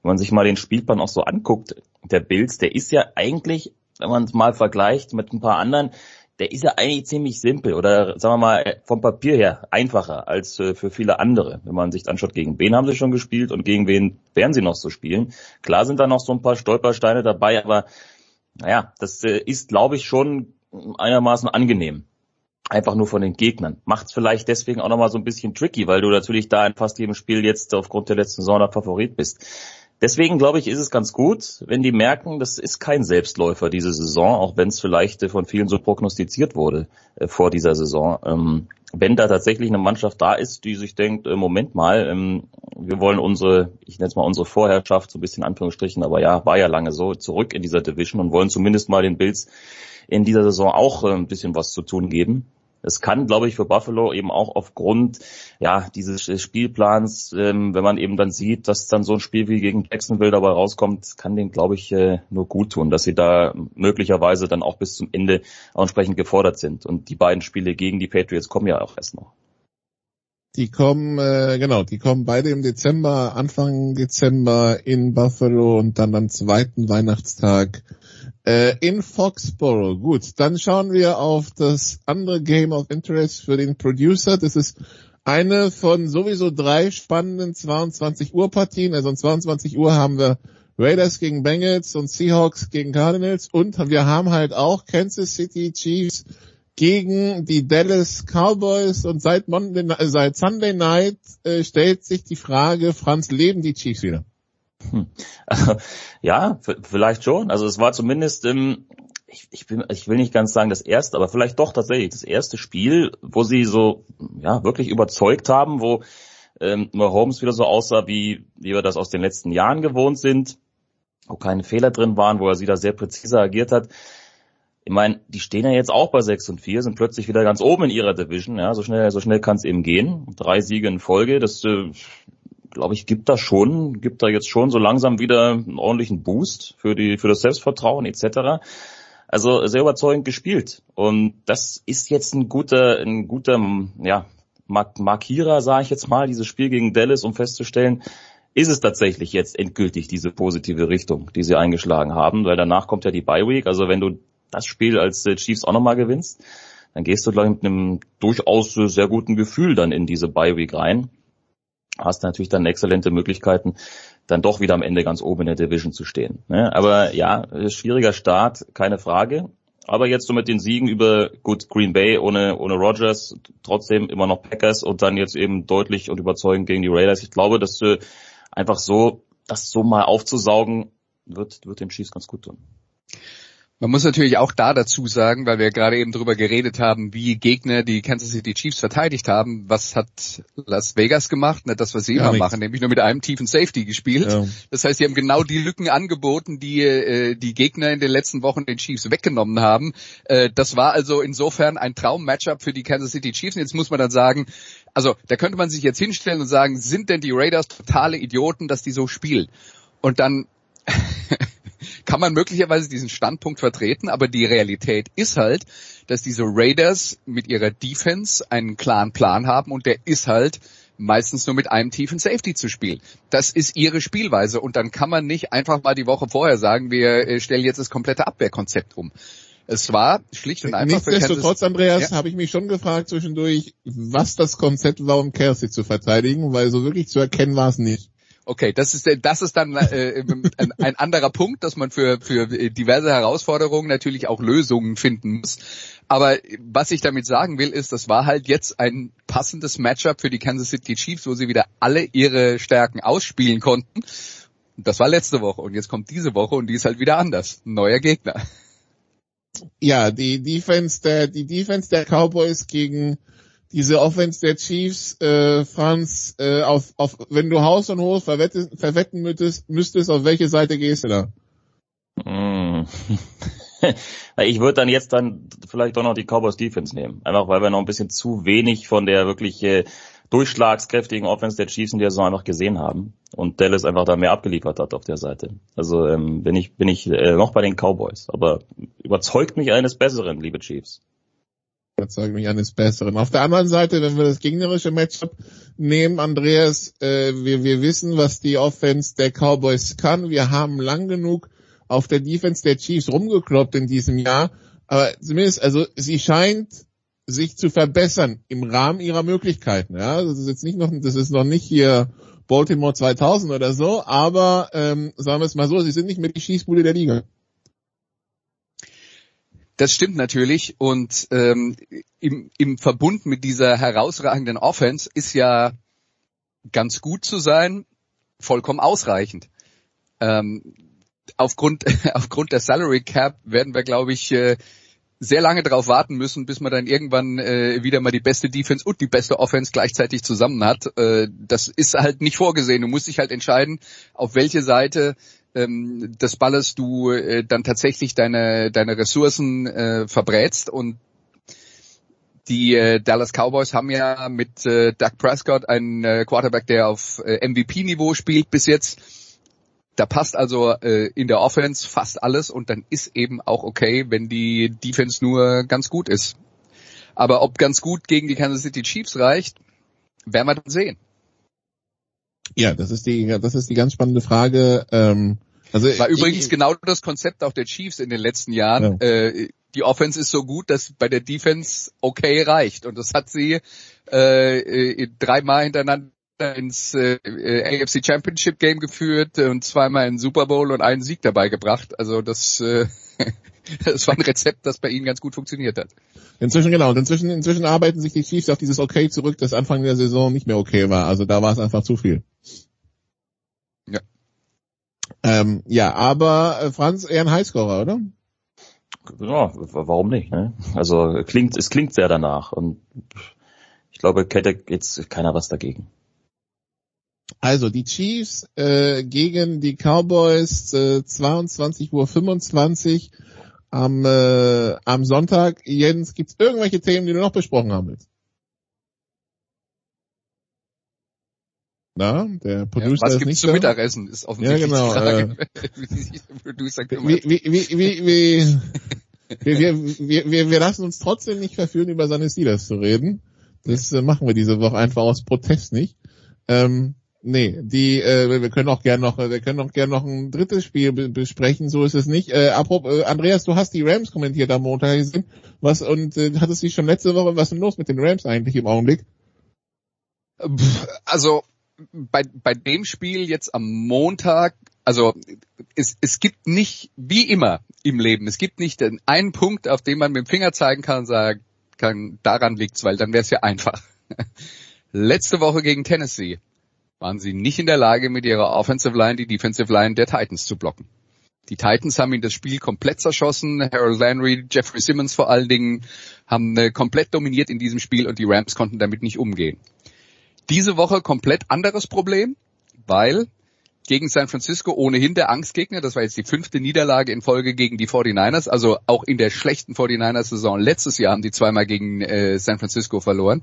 S13: Wenn man sich mal den Spielplan auch so anguckt, der Bills, der ist ja eigentlich, wenn man es mal vergleicht mit ein paar anderen, der ist ja eigentlich ziemlich simpel oder sagen wir mal vom Papier her einfacher als äh, für viele andere. Wenn man sich anschaut, gegen wen haben sie schon gespielt und gegen wen werden sie noch so spielen. Klar sind da noch so ein paar Stolpersteine dabei, aber naja, das äh, ist, glaube ich, schon einigermaßen angenehm. Einfach nur von den Gegnern. Macht es vielleicht deswegen auch nochmal so ein bisschen tricky, weil du natürlich da in fast jedem Spiel jetzt aufgrund der letzten Saison Favorit bist. Deswegen glaube ich, ist es ganz gut, wenn die merken, das ist kein Selbstläufer diese Saison, auch wenn es vielleicht äh, von vielen so prognostiziert wurde äh, vor dieser Saison. Ähm, wenn da tatsächlich eine Mannschaft da ist, die sich denkt, äh, Moment mal, ähm, wir wollen unsere, ich nenne es mal unsere Vorherrschaft, so ein bisschen Anführungsstrichen, aber ja, war ja lange so, zurück in dieser Division und wollen zumindest mal den Bills in dieser Saison auch äh, ein bisschen was zu tun geben, es kann, glaube ich, für Buffalo eben auch aufgrund ja dieses Spielplans, ähm, wenn man eben dann sieht, dass dann so ein Spiel wie gegen Jacksonville dabei rauskommt, kann denen, glaube ich, äh, nur gut tun, dass sie da möglicherweise dann auch bis zum Ende entsprechend gefordert sind. Und die beiden Spiele gegen die Patriots kommen ja auch erst noch.
S12: Die kommen, äh, genau, die kommen beide im Dezember, Anfang Dezember in Buffalo und dann am zweiten Weihnachtstag äh, in Foxborough. Gut, dann schauen wir auf das andere Game of Interest für den Producer. Das ist eine von sowieso drei spannenden 22 Uhr Partien. Also um 22 Uhr haben wir Raiders gegen Bengals und Seahawks gegen Cardinals und wir haben halt auch Kansas City Chiefs gegen die Dallas Cowboys und seit, Monday, seit Sunday Night äh, stellt sich die Frage, Franz, leben die Chiefs wieder?
S13: Hm. ja, vielleicht schon. Also es war zumindest im, ich, ich, bin, ich will nicht ganz sagen das erste, aber vielleicht doch tatsächlich das erste Spiel, wo sie so ja wirklich überzeugt haben, wo ähm, Holmes wieder so aussah, wie, wie wir das aus den letzten Jahren gewohnt sind, wo keine Fehler drin waren, wo er wieder sehr präzise agiert hat. Ich meine, die stehen ja jetzt auch bei 6 und 4, sind plötzlich wieder ganz oben in ihrer Division. Ja, so schnell, so schnell kann es eben gehen. Drei Siege in Folge, das äh, glaube ich, gibt da schon, gibt da jetzt schon so langsam wieder einen ordentlichen Boost für die, für das Selbstvertrauen etc. Also sehr überzeugend gespielt. Und das ist jetzt ein guter, ein guter, ja, Markierer, sage ich jetzt mal, dieses Spiel gegen Dallas, um festzustellen, ist es tatsächlich jetzt endgültig diese positive Richtung, die sie eingeschlagen haben, weil danach kommt ja die Bye Week. Also wenn du das Spiel als äh, Chiefs auch nochmal gewinnst, dann gehst du, glaube ich, mit einem durchaus sehr guten Gefühl dann in diese Bye Week rein. Hast natürlich dann exzellente Möglichkeiten, dann doch wieder am Ende ganz oben in der Division zu stehen. Ne? Aber ja, schwieriger Start, keine Frage. Aber jetzt so mit den Siegen über gut Green Bay ohne ohne Rogers, trotzdem immer noch Packers und dann jetzt eben deutlich und überzeugend gegen die Raiders. Ich glaube, dass äh, einfach so das so mal aufzusaugen wird wird dem Chiefs ganz gut tun.
S14: Man muss natürlich auch da dazu sagen, weil wir gerade eben darüber geredet haben, wie Gegner die Kansas City Chiefs verteidigt haben. Was hat Las Vegas gemacht? Na, das, was sie immer machen, nämlich nur mit einem tiefen Safety gespielt. Ja. Das heißt, sie haben genau die Lücken angeboten, die äh, die Gegner in den letzten Wochen den Chiefs weggenommen haben. Äh, das war also insofern ein Traum-Matchup für die Kansas City Chiefs. Und jetzt muss man dann sagen, also da könnte man sich jetzt hinstellen und sagen, sind denn die Raiders totale Idioten, dass die so spielen? Und dann kann man möglicherweise diesen Standpunkt vertreten, aber die Realität ist halt, dass diese Raiders mit ihrer Defense einen klaren Plan haben und der ist halt meistens nur mit einem tiefen Safety zu spielen. Das ist ihre Spielweise und dann kann man nicht einfach mal die Woche vorher sagen, wir äh, stellen jetzt das komplette Abwehrkonzept um. Es war schlicht und einfach.
S12: Nichtsdestotrotz, Andreas, ja. habe ich mich schon gefragt zwischendurch, was das Konzept war, um Kelsey zu verteidigen, weil so wirklich zu erkennen war es nicht.
S14: Okay, das ist das ist dann äh, ein, ein anderer Punkt, dass man für für diverse Herausforderungen natürlich auch Lösungen finden muss. Aber was ich damit sagen will, ist, das war halt jetzt ein passendes Matchup für die Kansas City Chiefs, wo sie wieder alle ihre Stärken ausspielen konnten. Das war letzte Woche und jetzt kommt diese Woche und die ist halt wieder anders. neuer Gegner.
S12: Ja, die Defense der die Defense der Cowboys gegen diese Offense der Chiefs, äh, Franz, äh, auf, auf, wenn du Haus und Hof verwetten, verwetten müsstest, müsstest, auf welche Seite gehst du da?
S13: Mm. ich würde dann jetzt dann vielleicht doch noch die Cowboys Defense nehmen. Einfach weil wir noch ein bisschen zu wenig von der wirklich äh, durchschlagskräftigen Offense der Chiefs in der Saison einfach gesehen haben. Und Dallas einfach da mehr abgeliefert hat auf der Seite. Also ähm, bin ich, bin ich äh, noch bei den Cowboys. Aber überzeugt mich eines Besseren, liebe Chiefs
S12: überzeugt mich eines Besseren. Auf der anderen Seite, wenn wir das gegnerische Matchup nehmen, Andreas, äh, wir, wir wissen, was die Offense der Cowboys kann. Wir haben lang genug auf der Defense der Chiefs rumgekloppt in diesem Jahr. Aber zumindest, also sie scheint sich zu verbessern im Rahmen ihrer Möglichkeiten. Ja, das ist jetzt nicht noch, das ist noch nicht hier Baltimore 2000 oder so, aber ähm, sagen wir es mal so, sie sind nicht mehr die Schießbude der Liga.
S14: Das stimmt natürlich und ähm, im, im Verbund mit dieser herausragenden Offense ist ja ganz gut zu sein, vollkommen ausreichend. Ähm, aufgrund, aufgrund der Salary Cap werden wir, glaube ich, äh, sehr lange darauf warten müssen, bis man dann irgendwann äh, wieder mal die beste Defense und die beste Offense gleichzeitig zusammen hat. Äh, das ist halt nicht vorgesehen. Du musst dich halt entscheiden, auf welche Seite ähm, des Balles du äh, dann tatsächlich deine, deine Ressourcen äh, verbrätst und die äh, Dallas Cowboys haben ja mit äh, Doug Prescott einen äh, Quarterback, der auf äh, MVP-Niveau spielt bis jetzt. Da passt also äh, in der Offense fast alles und dann ist eben auch okay, wenn die Defense nur ganz gut ist. Aber ob ganz gut gegen die Kansas City Chiefs reicht, werden wir dann sehen.
S12: Ja, das ist die, das ist die ganz spannende Frage. Ähm,
S14: also war übrigens ich, genau das Konzept auch der Chiefs in den letzten Jahren. Ja. Äh, die Offense ist so gut, dass bei der Defense okay reicht. Und das hat sie äh, dreimal hintereinander ins äh, AFC Championship Game geführt und zweimal in Super Bowl und einen Sieg dabei gebracht. Also das, äh, das war ein Rezept, das bei ihnen ganz gut funktioniert hat.
S12: Inzwischen genau. Und inzwischen, inzwischen arbeiten sich die Chiefs auf dieses Okay zurück, das Anfang der Saison nicht mehr okay war. Also da war es einfach zu viel.
S14: Ja.
S12: Ähm, ja, aber äh, Franz eher ein Highscorer, oder?
S13: Ja, warum nicht? Ne? Also klingt, es klingt sehr danach und ich glaube, hätte jetzt keiner was dagegen.
S12: Also die Chiefs äh, gegen die Cowboys äh, 22 Uhr 25 am, äh, am Sonntag. Jens, gibt's irgendwelche Themen, die du noch besprochen haben willst? Na, der Producer
S14: ja, was
S12: ist
S14: gibt's zum. Mittagessen? Ist offensichtlich
S12: Ja, genau,
S14: die Frage.
S12: äh,
S14: wie
S12: Wie, wie, wie, wie, wir, wir, wir, lassen uns trotzdem nicht verführen, über seine Steelers zu reden. Das äh, machen wir diese Woche einfach aus Protest nicht. Ähm, nee, die, äh, wir können auch gern noch, wir können auch gern noch ein drittes Spiel be besprechen, so ist es nicht. Äh, apropos, äh, Andreas, du hast die Rams kommentiert am Montag gesehen. Was, und äh, hattest du schon letzte Woche, was ist denn los mit den Rams eigentlich im Augenblick?
S14: Also bei, bei dem Spiel jetzt am Montag, also es, es gibt nicht, wie immer im Leben, es gibt nicht den einen Punkt, auf den man mit dem Finger zeigen kann und sagen kann, daran liegt's, weil dann wäre es ja einfach. Letzte Woche gegen Tennessee waren sie nicht in der Lage, mit ihrer Offensive Line die Defensive Line der Titans zu blocken. Die Titans haben ihnen das Spiel komplett zerschossen. Harold Landry, Jeffrey Simmons vor allen Dingen haben äh, komplett dominiert in diesem Spiel und die Rams konnten damit nicht umgehen. Diese Woche komplett anderes Problem, weil gegen San Francisco ohnehin der Angstgegner, das war jetzt die fünfte Niederlage in Folge gegen die 49ers, also auch in der schlechten 49ers-Saison letztes Jahr haben die zweimal gegen äh, San Francisco verloren.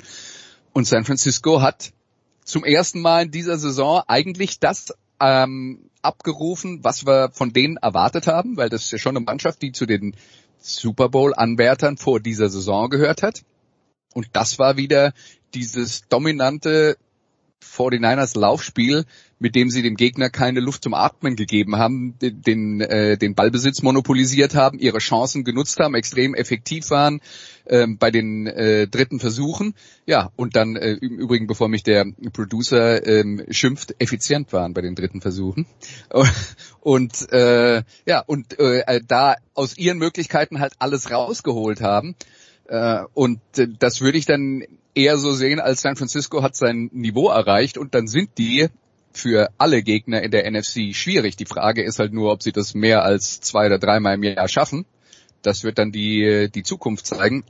S14: Und San Francisco hat zum ersten Mal in dieser Saison eigentlich das ähm, abgerufen, was wir von denen erwartet haben, weil das ist ja schon eine Mannschaft, die zu den Super Bowl-Anwärtern vor dieser Saison gehört hat. Und das war wieder dieses dominante 49ers Laufspiel, mit dem sie dem Gegner keine Luft zum Atmen gegeben haben, den, äh, den Ballbesitz monopolisiert haben, ihre Chancen genutzt haben, extrem effektiv waren ähm, bei den äh, dritten Versuchen. Ja, und dann äh, im Übrigen, bevor mich der Producer ähm, schimpft, effizient waren bei den dritten Versuchen. Und äh, ja, und äh, da aus ihren Möglichkeiten halt alles rausgeholt haben. Äh, und äh, das würde ich dann eher so sehen, als San Francisco hat sein Niveau erreicht und dann sind die für alle Gegner in der NFC schwierig. Die Frage ist halt nur, ob sie das mehr als zwei oder dreimal im Jahr schaffen. Das wird dann die, die Zukunft zeigen.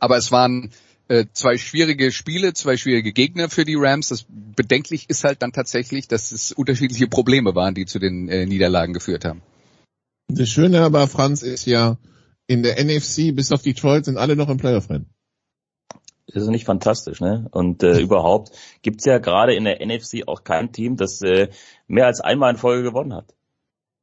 S14: Aber es waren äh, zwei schwierige Spiele, zwei schwierige Gegner für die Rams. Das bedenklich ist halt dann tatsächlich, dass es unterschiedliche Probleme waren, die zu den Niederlagen geführt haben.
S12: Das Schöne aber, Franz, ist ja, in der NFC bis auf Detroit sind alle noch im Playoff-Rennen.
S13: Das ist nicht fantastisch, ne? Und äh, überhaupt gibt's ja gerade in der NFC auch kein Team, das äh, mehr als einmal in Folge gewonnen hat.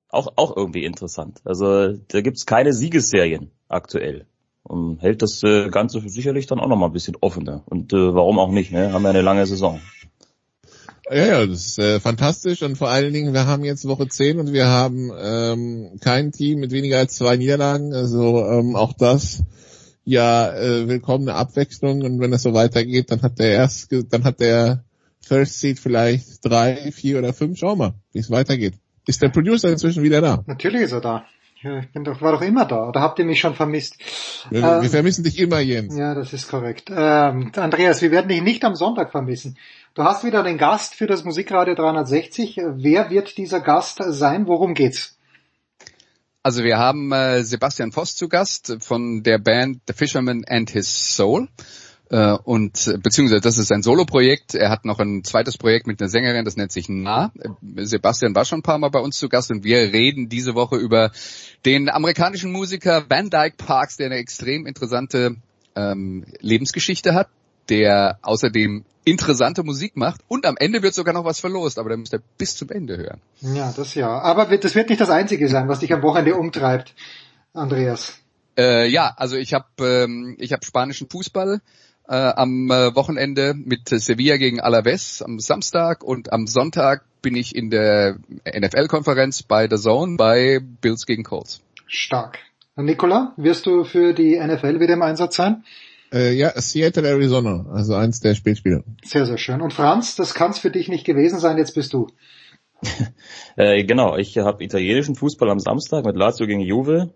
S13: Auch, auch irgendwie interessant. Also da gibt's keine Siegesserien aktuell. Und hält das äh, Ganze sicherlich dann auch noch mal ein bisschen offener. Und äh, warum auch nicht, ne? Haben wir eine lange Saison.
S12: Ja, ja, das ist äh, fantastisch und vor allen Dingen, wir haben jetzt Woche 10 und wir haben ähm, kein Team mit weniger als zwei Niederlagen. Also ähm, auch das ja äh, willkommene Abwechslung und wenn das so weitergeht, dann hat der erst, dann hat der First Seed vielleicht drei, vier oder fünf. Schau mal, wie es weitergeht. Ist der Producer inzwischen wieder da?
S3: Natürlich ist er da. Ja, ich bin doch, war doch immer da. Oder habt ihr mich schon vermisst?
S12: Wir,
S3: Ähm,
S12: wir vermissen dich immer, Jens.
S3: Ja, das ist korrekt. Ähm, Andreas, wir werden dich nicht am Sonntag vermissen. Du hast wieder den Gast für das Musikradio 360. Wer wird dieser Gast sein? Worum geht's?
S14: Also wir haben äh, Sebastian Voss zu Gast von der Band The Fisherman and His Soul. Äh, und äh, beziehungsweise das ist ein Soloprojekt. Er hat noch ein zweites Projekt mit einer Sängerin, das nennt sich Na. Äh, Sebastian war schon ein paar Mal bei uns zu Gast und wir reden diese Woche über den amerikanischen Musiker Van Dyke Parks, der eine extrem interessante ähm, Lebensgeschichte hat, der außerdem interessante Musik macht und am Ende wird sogar noch was verlost, aber da müsst ihr bis zum Ende hören.
S3: Ja, das ja. Aber das wird nicht das Einzige sein, was dich am Wochenende umtreibt, Andreas.
S14: Äh, ja, also ich habe ähm, ich hab spanischen Fußball äh, am äh, Wochenende mit Sevilla gegen Alaves am Samstag und am Sonntag bin ich in der NFL-Konferenz bei The Zone bei Bills gegen Colts.
S3: Stark. Nicola, wirst du für die NFL wieder im Einsatz sein?
S12: Äh, ja, Seattle, Arizona, also eins der Spätspiele.
S3: Sehr, sehr schön. Und Franz, das kann's für dich nicht gewesen sein, jetzt bist du.
S13: Äh, genau, ich habe italienischen Fußball am Samstag mit Lazio gegen Juve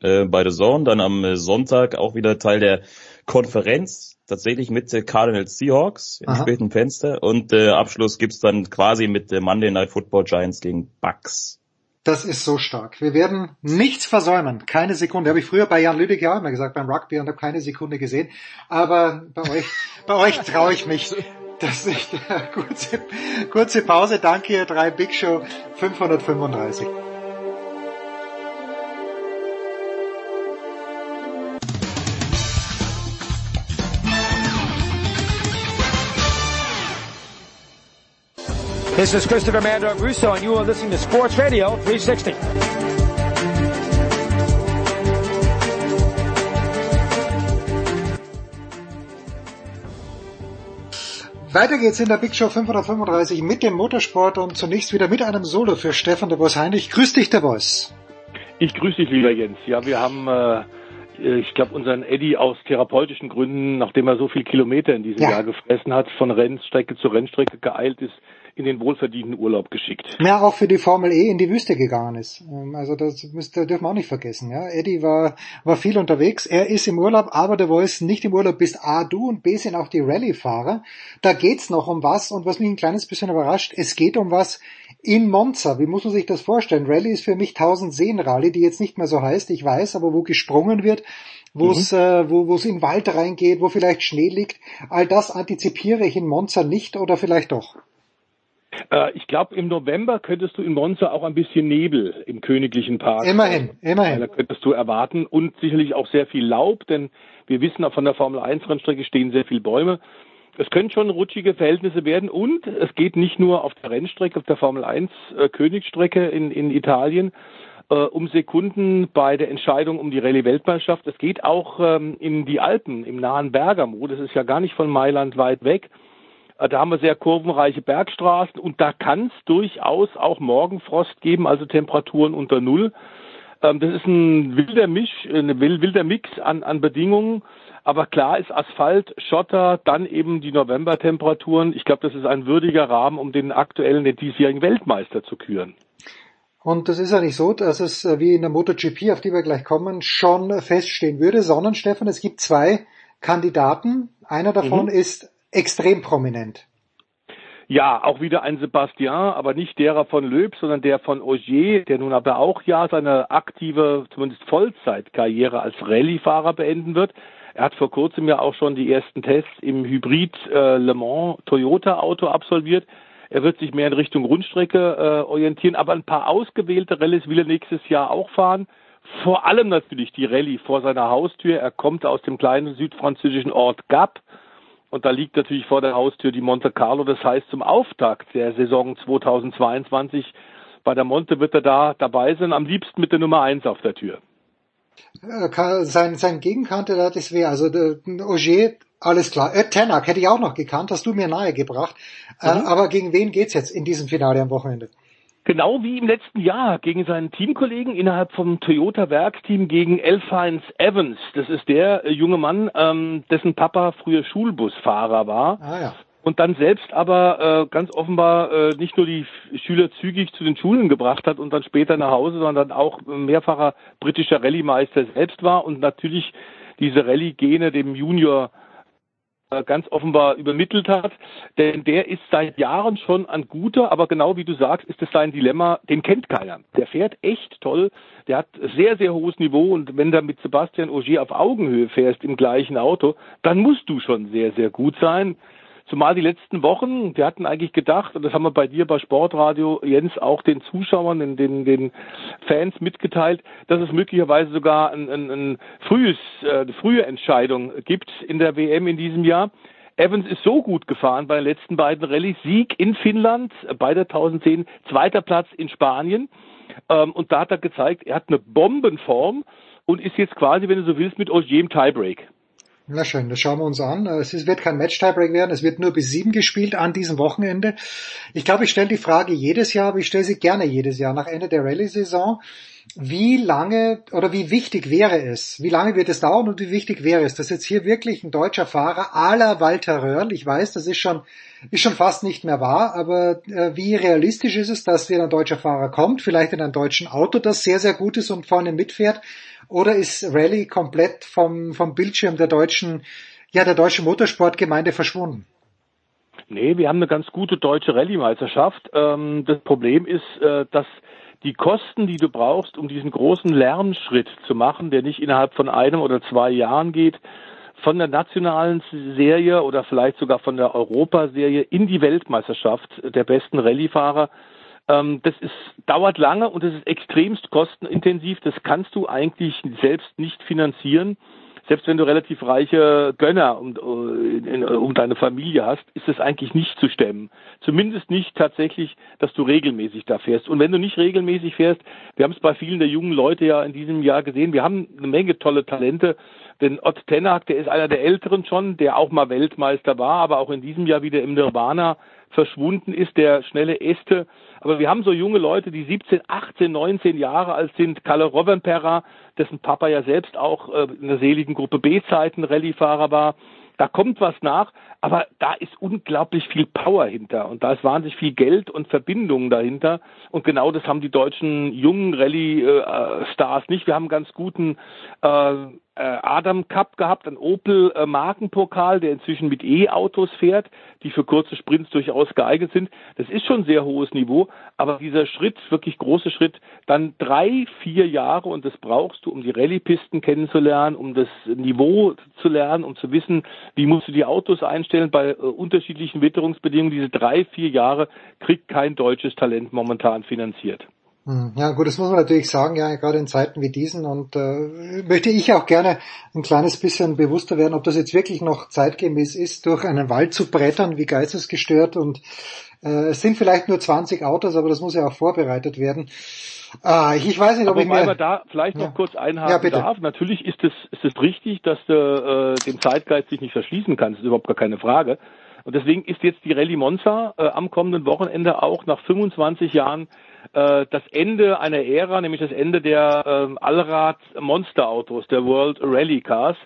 S13: äh, bei The Zone, dann am äh, Sonntag auch wieder Teil der Konferenz, tatsächlich mit äh, Cardinals Seahawks im
S3: Aha.
S13: späten Fenster und äh, Abschluss gibt's dann quasi mit äh, Monday Night Football Giants gegen Bucks.
S3: Das ist so stark. Wir werden nichts versäumen. Keine Sekunde. Habe ich früher bei Jan Lüdecke auch immer gesagt beim Rugby und habe keine Sekunde gesehen. Aber bei euch, bei euch traue ich mich. Das ist kurze, kurze Pause. Danke, ihr drei Big Show 535.
S15: This is Christopher Mando Russo, and you are listening to Sports Radio 360.
S3: Weiter geht's in der Big Show 535 mit dem Motorsport und zunächst wieder mit einem Solo für Stefan der Boss Heinrich. Grüß dich, der Boss.
S16: Ich grüße dich, lieber Jens. Ja, wir haben, äh, ich glaube, unseren Eddie aus therapeutischen Gründen, nachdem er so viel Kilometer in diesem ja. Jahr gefressen hat, von Rennstrecke zu Rennstrecke geeilt ist, in den wohlverdienten Urlaub geschickt.
S3: Ja, auch für die Formel E in die Wüste gegangen ist. Ähm, also das müsst, dürfen wir auch nicht vergessen. Ja, Eddie war war viel unterwegs. Er ist im Urlaub, aber der Voice nicht im Urlaub bist A du und B sind auch die Rallye-Fahrer. Da geht's noch um was und was mich ein kleines bisschen überrascht, es geht um was in Monza. Wie muss man sich das vorstellen? Rallye ist für mich 1000 Seen Rallye, die jetzt nicht mehr so heißt, ich weiß, aber wo gesprungen wird wo es mhm. äh, wo es in den Wald reingeht, wo vielleicht Schnee liegt. All das antizipiere ich in Monza nicht oder vielleicht doch.
S16: Äh, ich glaube, im November könntest du in Monza auch ein bisschen Nebel im Königlichen Park.
S3: Immerhin, immerhin.
S16: Da könntest du erwarten und sicherlich auch sehr viel Laub, denn wir wissen auch von der Formel 1 Rennstrecke stehen sehr viele Bäume. Es können schon rutschige Verhältnisse werden und es geht nicht nur auf der Rennstrecke, auf der Formel 1 äh, Königsstrecke in, in Italien, äh, um Sekunden bei der Entscheidung um die Rallye-Weltmeisterschaft. Es geht auch ähm, in die Alpen, im nahen Bergamo. Das ist ja gar nicht von Mailand weit weg. Äh, da haben wir sehr kurvenreiche Bergstraßen und da kann es durchaus auch Morgenfrost geben, also Temperaturen unter Null. Ähm, das ist ein wilder Misch, ein wilder Mix an, an Bedingungen. Aber klar ist Asphalt, Schotter, dann eben die Novembertemperaturen. Ich glaube, das ist ein würdiger Rahmen, um den aktuellen, den diesjährigen Weltmeister zu küren.
S3: Und das ist ja nicht so, dass es äh, wie in der MotoGP, auf die wir gleich kommen, schon feststehen würde, sondern Stefan, es gibt zwei Kandidaten. Einer davon mhm. ist extrem prominent.
S16: Ja, auch wieder ein Sebastian, aber nicht derer von Löb, sondern der von Ogier, der nun aber auch ja seine aktive, zumindest Vollzeitkarriere als Rallye-Fahrer beenden wird. Er hat vor kurzem ja auch schon die ersten Tests im Hybrid äh, Le Mans Toyota Auto absolviert. Er wird sich mehr in Richtung Rundstrecke äh, orientieren, aber ein paar ausgewählte Rallyes will er nächstes Jahr auch fahren. Vor allem natürlich die Rallye vor seiner Haustür. Er kommt aus dem kleinen südfranzösischen Ort Gap und da liegt natürlich vor der Haustür die Monte Carlo. Das heißt, zum Auftakt der Saison 2022 bei der Monte wird er da dabei sein, am liebsten mit der Nummer eins auf der Tür.
S3: Äh, sein, sein Gegenkandidat ist wer? Also Auger, alles klar. Ed Tenak hätte ich auch noch gekannt, hast du mir nahegebracht. Äh, mhm. aber gegen wen geht's jetzt in diesem Finale am Wochenende?
S16: Genau wie im letzten Jahr gegen seinen Teamkollegen innerhalb vom Toyota Werksteam gegen Elfheinz Evans. Das ist der äh, junge Mann, ähm, dessen Papa früher Schulbusfahrer war. Ah, ja. Und dann selbst aber äh, ganz offenbar äh, nicht nur die Schüler zügig zu den Schulen gebracht hat und dann später nach Hause, sondern auch mehrfacher britischer Rallye-Meister selbst war und natürlich diese Rallye-Gene dem Junior ganz offenbar übermittelt hat, denn der ist seit Jahren schon ein guter, aber genau wie du sagst, ist es sein Dilemma, den kennt keiner. Der fährt echt toll, der hat sehr, sehr hohes Niveau und wenn du mit Sebastian Auger auf Augenhöhe fährst im gleichen Auto, dann musst du schon sehr, sehr gut sein. Zumal die letzten Wochen, wir hatten eigentlich gedacht, und das haben wir bei dir bei Sportradio, Jens, auch den Zuschauern, den, den, den Fans mitgeteilt, dass es möglicherweise sogar ein, ein, ein frühes, äh, eine frühe Entscheidung gibt in der WM in diesem Jahr. Evans ist so gut gefahren bei den letzten beiden Rallyes. Sieg in Finnland bei der 1010, zweiter Platz in Spanien. Ähm, und da hat er gezeigt, er hat eine Bombenform und ist jetzt quasi, wenn du so willst, mit Ogier im Tiebreak.
S3: Na schön, das schauen wir uns an. Es wird kein Match-Tiebreak werden, es wird nur bis sieben gespielt an diesem Wochenende. Ich glaube, ich stelle die Frage jedes Jahr, aber ich stelle sie gerne jedes Jahr nach Ende der Rallye-Saison. Wie lange oder wie wichtig wäre es, wie lange wird es dauern und wie wichtig wäre es, dass jetzt hier wirklich ein deutscher Fahrer aller Walter Röhrl, ich weiß, das ist schon, ist schon fast nicht mehr wahr, aber äh, wie realistisch ist es, dass wieder ein deutscher Fahrer kommt, vielleicht in einem deutschen Auto, das sehr, sehr gut ist und vorne mitfährt oder ist Rallye komplett vom, vom Bildschirm der deutschen, ja, der deutschen Motorsportgemeinde verschwunden?
S16: Nee, wir haben eine ganz gute deutsche Rallye-Meisterschaft. Ähm, das Problem ist, äh, dass die Kosten, die du brauchst, um diesen großen Lernschritt zu machen, der nicht innerhalb von einem oder zwei Jahren geht, von der nationalen Serie oder vielleicht sogar von der Europaserie in die Weltmeisterschaft der besten Rallyefahrer, ähm, das ist, dauert lange und es ist extremst kostenintensiv. Das kannst du eigentlich selbst nicht finanzieren. Selbst wenn du relativ reiche Gönner um, äh, um deine Familie hast, ist es eigentlich nicht zu stemmen. Zumindest nicht tatsächlich, dass du regelmäßig da fährst. Und wenn du nicht regelmäßig fährst, wir haben es bei vielen der jungen Leute ja in diesem Jahr gesehen, wir haben eine Menge tolle Talente. Denn Ott Tenak, der ist einer der Älteren schon, der auch mal Weltmeister war, aber auch in diesem Jahr wieder im Nirvana verschwunden ist, der schnelle Este. Aber wir haben so junge Leute, die 17, 18, 19 Jahre alt sind. Kalle Rovanperä, dessen Papa ja selbst auch äh, in der seligen Gruppe B-Zeiten Rallyefahrer war. Da kommt was nach, aber da ist unglaublich viel Power hinter und da ist wahnsinnig viel Geld und Verbindungen dahinter. Und genau das haben die deutschen jungen Rallye-Stars nicht. Wir haben einen ganz guten äh, äh, Adam Cup gehabt, ein Opel äh, Markenpokal, der inzwischen mit E-Autos fährt, die für kurze Sprints durchaus geeignet sind. Das ist schon sehr hohes Niveau, aber dieser Schritt, wirklich große Schritt, dann drei, vier Jahre und das brauchst du, um die Rallye-Pisten kennenzulernen, um das Niveau zu lernen, um zu wissen, wie musst du die Autos einstellen bei äh, unterschiedlichen Witterungsbedingungen. Diese drei, vier Jahre kriegt kein deutsches Talent momentan finanziert.
S3: Hm, ja gut, das muss man natürlich sagen, ja, gerade in Zeiten wie diesen und äh, möchte ich auch gerne ein kleines bisschen bewusster werden, ob das jetzt wirklich noch zeitgemäß ist, durch einen Wald zu brettern, wie geistesgestört und äh, es sind vielleicht nur 20 Autos, aber das muss ja auch vorbereitet werden. Ah, ich weiß nicht, ob
S16: aber
S3: ich mir...
S16: da vielleicht
S3: Ja.
S16: noch kurz einhaken
S3: Ja, bitte.
S16: darf. Natürlich ist es, ist es richtig, dass du äh, dem Zeitgeist sich nicht verschließen kannst. Das ist überhaupt gar keine Frage. Und deswegen ist jetzt die Rallye Monza äh, am kommenden Wochenende auch nach 25 Jahren äh, das Ende einer Ära, nämlich das Ende der ähm, Allrad-Monsterautos, der World Rally Cars.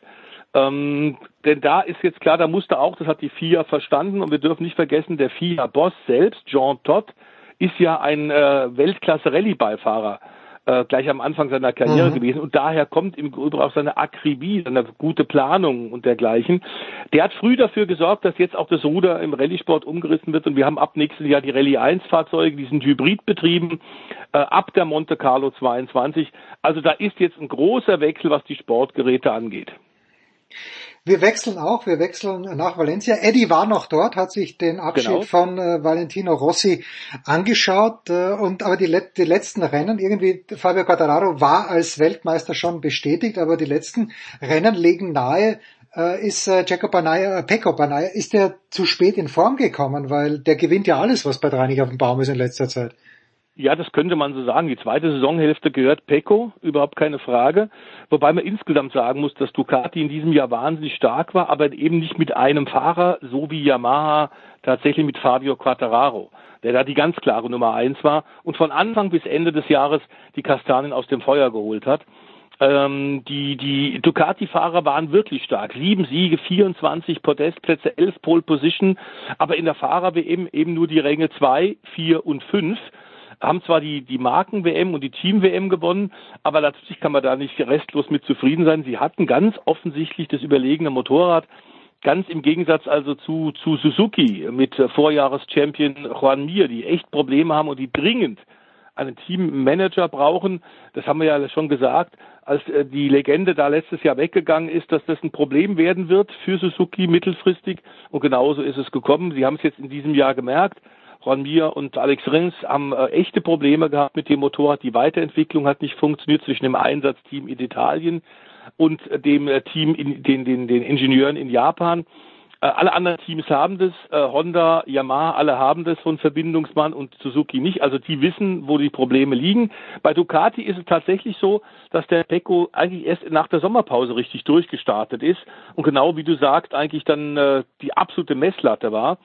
S16: Ähm, denn da ist jetzt klar, da musste auch, das hat die FIA verstanden und wir dürfen nicht vergessen, der FIA-Boss selbst, Jean Todt, ist ja ein äh, Weltklasse-Rallye-Beifahrer äh, gleich am Anfang seiner Karriere
S3: Mhm.
S16: gewesen und daher kommt im Übrigen auch seine Akribie, seine gute Planung und dergleichen. Der hat früh dafür gesorgt, dass jetzt auch das Ruder im Rallye-Sport umgerissen wird und wir haben ab nächstes Jahr die Rallye 1 Fahrzeuge, die sind hybridbetrieben, äh, ab der Monte Carlo 22. Also da ist jetzt ein großer Wechsel, was die Sportgeräte angeht.
S3: Wir wechseln auch, wir wechseln nach Valencia. Eddie war noch dort, hat sich den Abschied
S16: Genau.
S3: von äh, Valentino Rossi angeschaut äh, und aber die, let die letzten Rennen, irgendwie Fabio Quattararo war als Weltmeister schon bestätigt, aber die letzten Rennen legen nahe, äh, ist äh, Jacob Banaya, äh, Pecco Banaya, ist der zu spät in Form gekommen, weil der gewinnt ja alles, was bei drei nicht auf dem Baum ist in letzter Zeit.
S16: Ja, das könnte man so sagen. Die zweite Saisonhälfte gehört Pecco, überhaupt keine Frage. Wobei man insgesamt sagen muss, dass Ducati in diesem Jahr wahnsinnig stark war, aber eben nicht mit einem Fahrer, so wie Yamaha tatsächlich mit Fabio Quattararo, der da die ganz klare Nummer eins war und von Anfang bis Ende des Jahres die Kastanien aus dem Feuer geholt hat. Ähm, die die Ducati-Fahrer waren wirklich stark. Sieben Siege, 24 Podestplätze, 11 Pole Position, aber in der Fahrer-WM eben nur die Ränge zwei, vier und fünf haben zwar die, die Marken-WM und die Team-WM gewonnen, aber natürlich kann man da nicht restlos mit zufrieden sein. Sie hatten ganz offensichtlich das überlegene Motorrad, ganz im Gegensatz also zu, zu Suzuki mit Vorjahreschampion Juan Mir, die echt Probleme haben und die dringend einen Teammanager brauchen. Das haben wir ja schon gesagt, als äh, die Legende da letztes Jahr weggegangen ist, dass das ein Problem werden wird für Suzuki mittelfristig. Und genauso ist es gekommen. Sie haben es jetzt in diesem Jahr gemerkt. Ron Mir und Alex Rins haben äh, echte Probleme gehabt mit dem Motorrad. Die Weiterentwicklung hat nicht funktioniert zwischen dem Einsatzteam in Italien und äh, dem äh, Team, in, den, den, den Ingenieuren in Japan. Äh, alle anderen Teams haben das, äh, Honda, Yamaha, alle haben das von Verbindungsmann und Suzuki nicht. Also die wissen, wo die Probleme liegen. Bei Ducati ist es tatsächlich so, dass der Pecco eigentlich erst nach der Sommerpause richtig durchgestartet ist und genau wie du sagst, eigentlich dann äh, die absolute Messlatte war.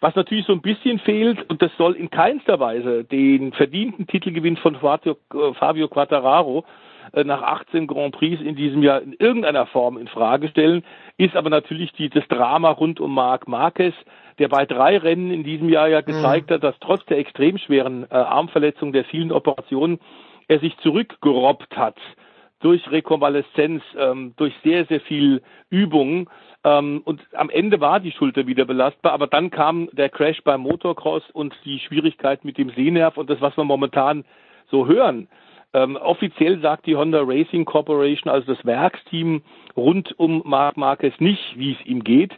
S16: Was natürlich so ein bisschen fehlt, und das soll in keinster Weise den verdienten Titelgewinn von Fabio, äh, Fabio Quattararo äh, nach 18 Grand Prix in diesem Jahr in irgendeiner Form in Frage stellen, ist aber natürlich die, das Drama rund um Marc Marquez, der bei drei Rennen in diesem Jahr ja gezeigt hat, dass trotz der extrem schweren äh, Armverletzung, der vielen Operationen, er sich zurückgerobbt hat durch Rekonvaleszenz, ähm, durch sehr, sehr viel Übung. Ähm, und am Ende war die Schulter wieder belastbar, aber dann kam der Crash beim Motocross und die Schwierigkeit mit dem Sehnerv und das, was wir momentan so hören. Ähm, offiziell sagt die Honda Racing Corporation, also das Werksteam rund um Marc Marquez nicht, wie es ihm geht.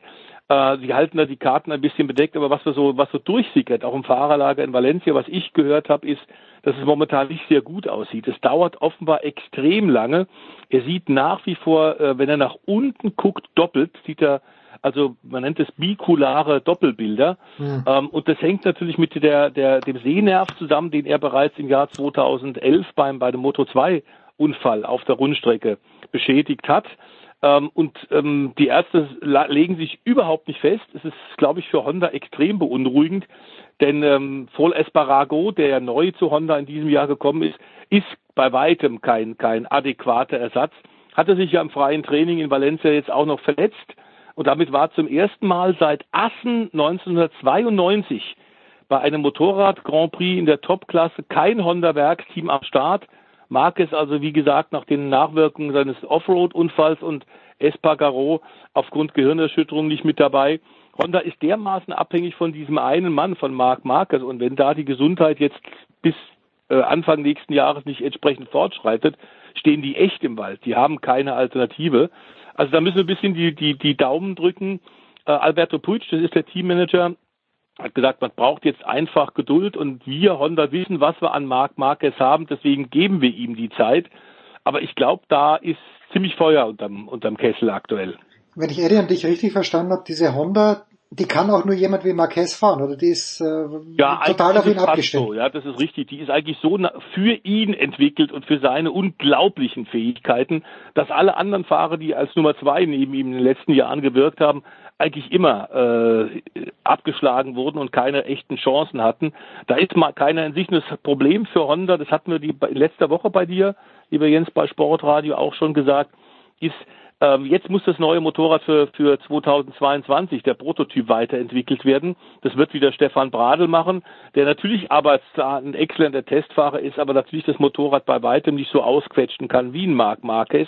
S16: Äh, sie halten da die Karten ein bisschen bedeckt, aber was wir so, was so durchsickert, auch im Fahrerlager in Valencia, was ich gehört habe, ist, dass es momentan nicht sehr gut aussieht. Es dauert offenbar extrem lange. Er sieht nach wie vor, äh, wenn er nach unten guckt, doppelt, sieht er also man nennt es bikulare Doppelbilder. Mhm. Ähm, und das hängt natürlich mit der, der, dem Sehnerv zusammen, den er bereits im Jahr 2011 beim, bei dem Moto 2 Unfall auf der Rundstrecke beschädigt hat. Ähm, und ähm, die Ärzte legen sich überhaupt nicht fest. Es ist, glaube ich, für Honda extrem beunruhigend, denn ähm, Vol Esparago, der ja neu zu Honda in diesem Jahr gekommen ist, ist bei weitem kein, kein adäquater Ersatz. Hatte sich ja im freien Training in Valencia jetzt auch noch verletzt und damit war zum ersten Mal seit Assen 1992 bei einem Motorrad Grand Prix in der Topklasse kein Honda-Werksteam am Start. Marquez also, wie gesagt, nach den Nachwirkungen seines Offroad-Unfalls und Espargaro aufgrund Gehirnerschütterung nicht mit dabei. Honda ist dermaßen abhängig von diesem einen Mann, von Marc Marquez. Und wenn da die Gesundheit jetzt bis äh, Anfang nächsten Jahres nicht entsprechend fortschreitet, stehen die echt im Wald. Die haben keine Alternative. Also da müssen wir ein bisschen die, die, die Daumen drücken. Äh, Alberto Puig, das ist der Teammanager, hat gesagt, man braucht jetzt einfach Geduld und wir Honda wissen, was wir an Marc Marquez haben, deswegen geben wir ihm die Zeit. Aber ich glaube, da ist ziemlich Feuer unterm, unterm Kessel aktuell.
S3: Wenn ich Eddie und dich richtig verstanden habe, diese Honda, die kann auch nur jemand wie Marquez fahren, oder? Die ist äh, ja, total auf ihn abgestimmt.
S16: So, ja, das ist richtig. Die ist eigentlich so für ihn entwickelt und für seine unglaublichen Fähigkeiten, dass alle anderen Fahrer, die als Nummer zwei neben ihm in den letzten Jahren gewirkt haben, eigentlich immer äh, abgeschlagen wurden und keine echten Chancen hatten. Da ist mal keiner in sich das Problem für Honda. Das hatten wir die in letzter Woche bei dir, lieber Jens, bei Sportradio auch schon gesagt, ist ähm, jetzt muss das neue Motorrad für, für 2022, der Prototyp, weiterentwickelt werden. Das wird wieder Stefan Bradl machen, der natürlich aber ein exzellenter Testfahrer ist, aber natürlich das Motorrad bei weitem nicht so ausquetschen kann wie ein Marc Marquez.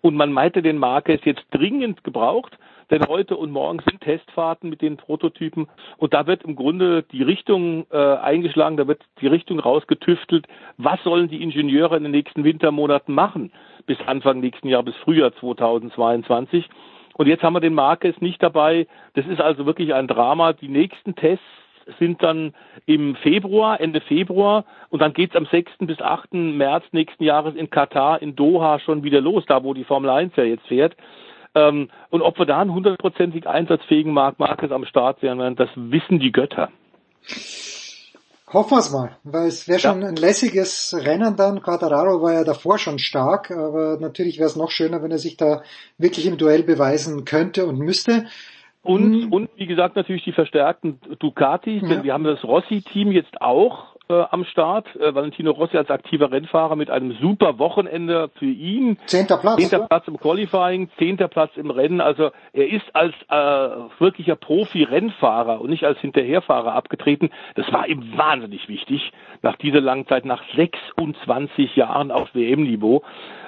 S16: Und man meinte den Marquez jetzt dringend gebraucht, denn heute und morgen sind Testfahrten mit den Prototypen und da wird im Grunde die Richtung äh, eingeschlagen, da wird die Richtung rausgetüftelt. Was sollen die Ingenieure in den nächsten Wintermonaten machen? Bis Anfang nächsten Jahr, bis Frühjahr 2022. Und jetzt haben wir den Marquez nicht dabei. Das ist also wirklich ein Drama. Die nächsten Tests sind dann im Februar, Ende Februar und dann geht's am 6. bis 8. März nächsten Jahres in Katar, in Doha schon wieder los, da wo die Formel 1 ja jetzt fährt. Ähm, und ob wir da einen hundertprozentig einsatzfähigen Marc Marquez am Start werden, das wissen die Götter.
S3: Hoffen wir es mal, weil es wäre schon ja. ein lässiges Rennen dann. Quattararo war ja davor schon stark, aber natürlich wäre es noch schöner, wenn er sich da wirklich im Duell beweisen könnte und müsste.
S16: Und, hm. und wie gesagt natürlich die verstärkten Ducati, denn ja. wir haben das Rossi-Team jetzt auch äh, am Start. Äh, Valentino Rossi als aktiver Rennfahrer mit einem super Wochenende für ihn.
S3: Zehnter Platz.
S16: Zehnter Platz im Qualifying, zehnter Platz im Rennen. Also er ist als äh, wirklicher Profi-Rennfahrer und nicht als Hinterherfahrer abgetreten. Das war ihm wahnsinnig wichtig. Nach dieser langen Zeit, nach 26 Jahren auf WM-Niveau.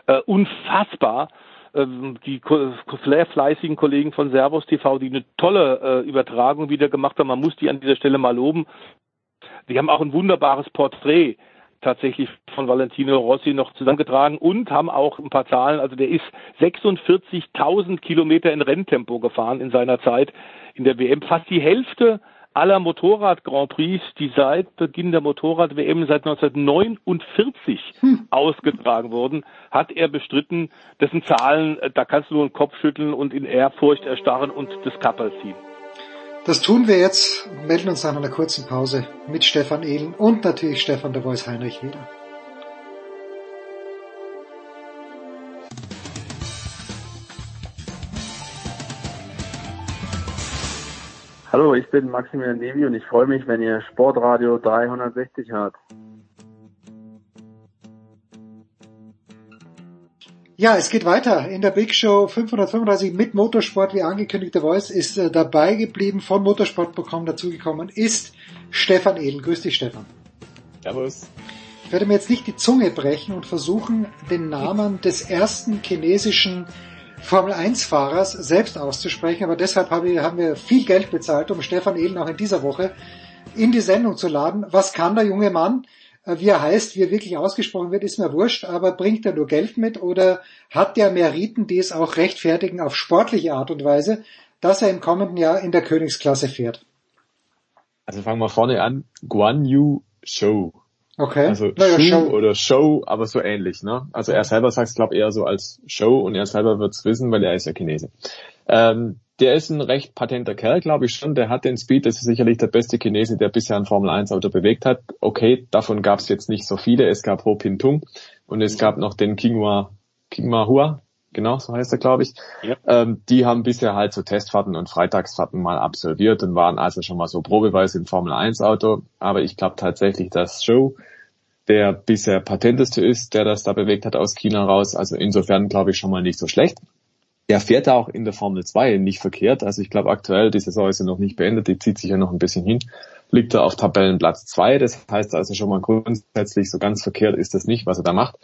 S16: Äh, unfassbar ähm, die fleißigen Kollegen von Servus TV, die eine tolle äh, Übertragung wieder gemacht haben. Man muss die an dieser Stelle mal loben. Die haben auch ein wunderbares Porträt tatsächlich von Valentino Rossi noch zusammengetragen und haben auch ein paar Zahlen. Also der ist 46.000 Kilometer in Renntempo gefahren in seiner Zeit in der WM. Fast die Hälfte aller Motorrad-Grand Prix, die seit Beginn der Motorrad-WM seit 1949 hm. ausgetragen wurden, hat er bestritten. Dessen Zahlen, da kannst du nur den Kopf schütteln und in Ehrfurcht erstarren und das Kapperl ziehen.
S3: Das tun wir jetzt und melden uns nach einer kurzen Pause mit Stefan Ehlen und natürlich Stefan der Voice Heinrich wieder.
S11: Hallo, ich bin Maximilian Nevi und ich freue mich, wenn ihr Sportradio 360 hört.
S3: Ja, es geht weiter. In der Big Show 535 mit Motorsport, wie angekündigt, der Voice ist äh, dabei geblieben, von Motorsport.com dazugekommen, ist Stefan Edel. Grüß dich, Stefan.
S13: Servus.
S3: Ich werde mir jetzt nicht die Zunge brechen und versuchen, den Namen des ersten chinesischen Formel 1 Fahrers selbst auszusprechen, aber deshalb haben wir viel Geld bezahlt, um Stefan Ehlen auch in dieser Woche in die Sendung zu laden. Was kann der junge Mann? Äh, wie er heißt, wie er wirklich ausgesprochen wird, ist mir wurscht, aber bringt er nur Geld mit oder hat der Meriten, die es auch rechtfertigen auf sportliche Art und Weise? dass er im kommenden Jahr in der Königsklasse fährt?
S6: Also fangen wir vorne an. Guan Yu Show.
S3: Okay.
S6: Also
S3: naja,
S6: Show,
S3: Show.
S6: oder Show, aber so ähnlich. Ne? Also er selber sagt es, glaube eher so als Show und er selber wird's wissen, weil er ist ja Chinese. Ähm, der ist ein recht patenter Kerl, glaube ich schon. Der hat den Speed, das ist sicherlich der beste Chinese, der bisher ein Formel 1 Auto bewegt hat. Okay, davon gab es jetzt nicht so viele. Es gab Ho Pin Tung und es gab noch den Kingwa, Kingma Hua, genau, so heißt er, glaube ich.
S16: Ja.
S6: Ähm, die haben bisher halt so Testfahrten und Freitagsfahrten mal absolviert und waren also schon mal so probeweise im Formel 1 Auto. Aber ich glaube tatsächlich, dass Show der bisher patenteste ist, der das da bewegt hat aus China raus. Also insofern glaube ich schon mal nicht so schlecht. Der fährt auch in der Formel 2 nicht verkehrt. Also ich glaube aktuell, die Saison ist ja noch nicht beendet, die zieht sich ja noch ein bisschen hin. Liegt er auf Tabellenplatz 2. Das heißt also schon mal grundsätzlich so ganz verkehrt ist das nicht, was er da macht.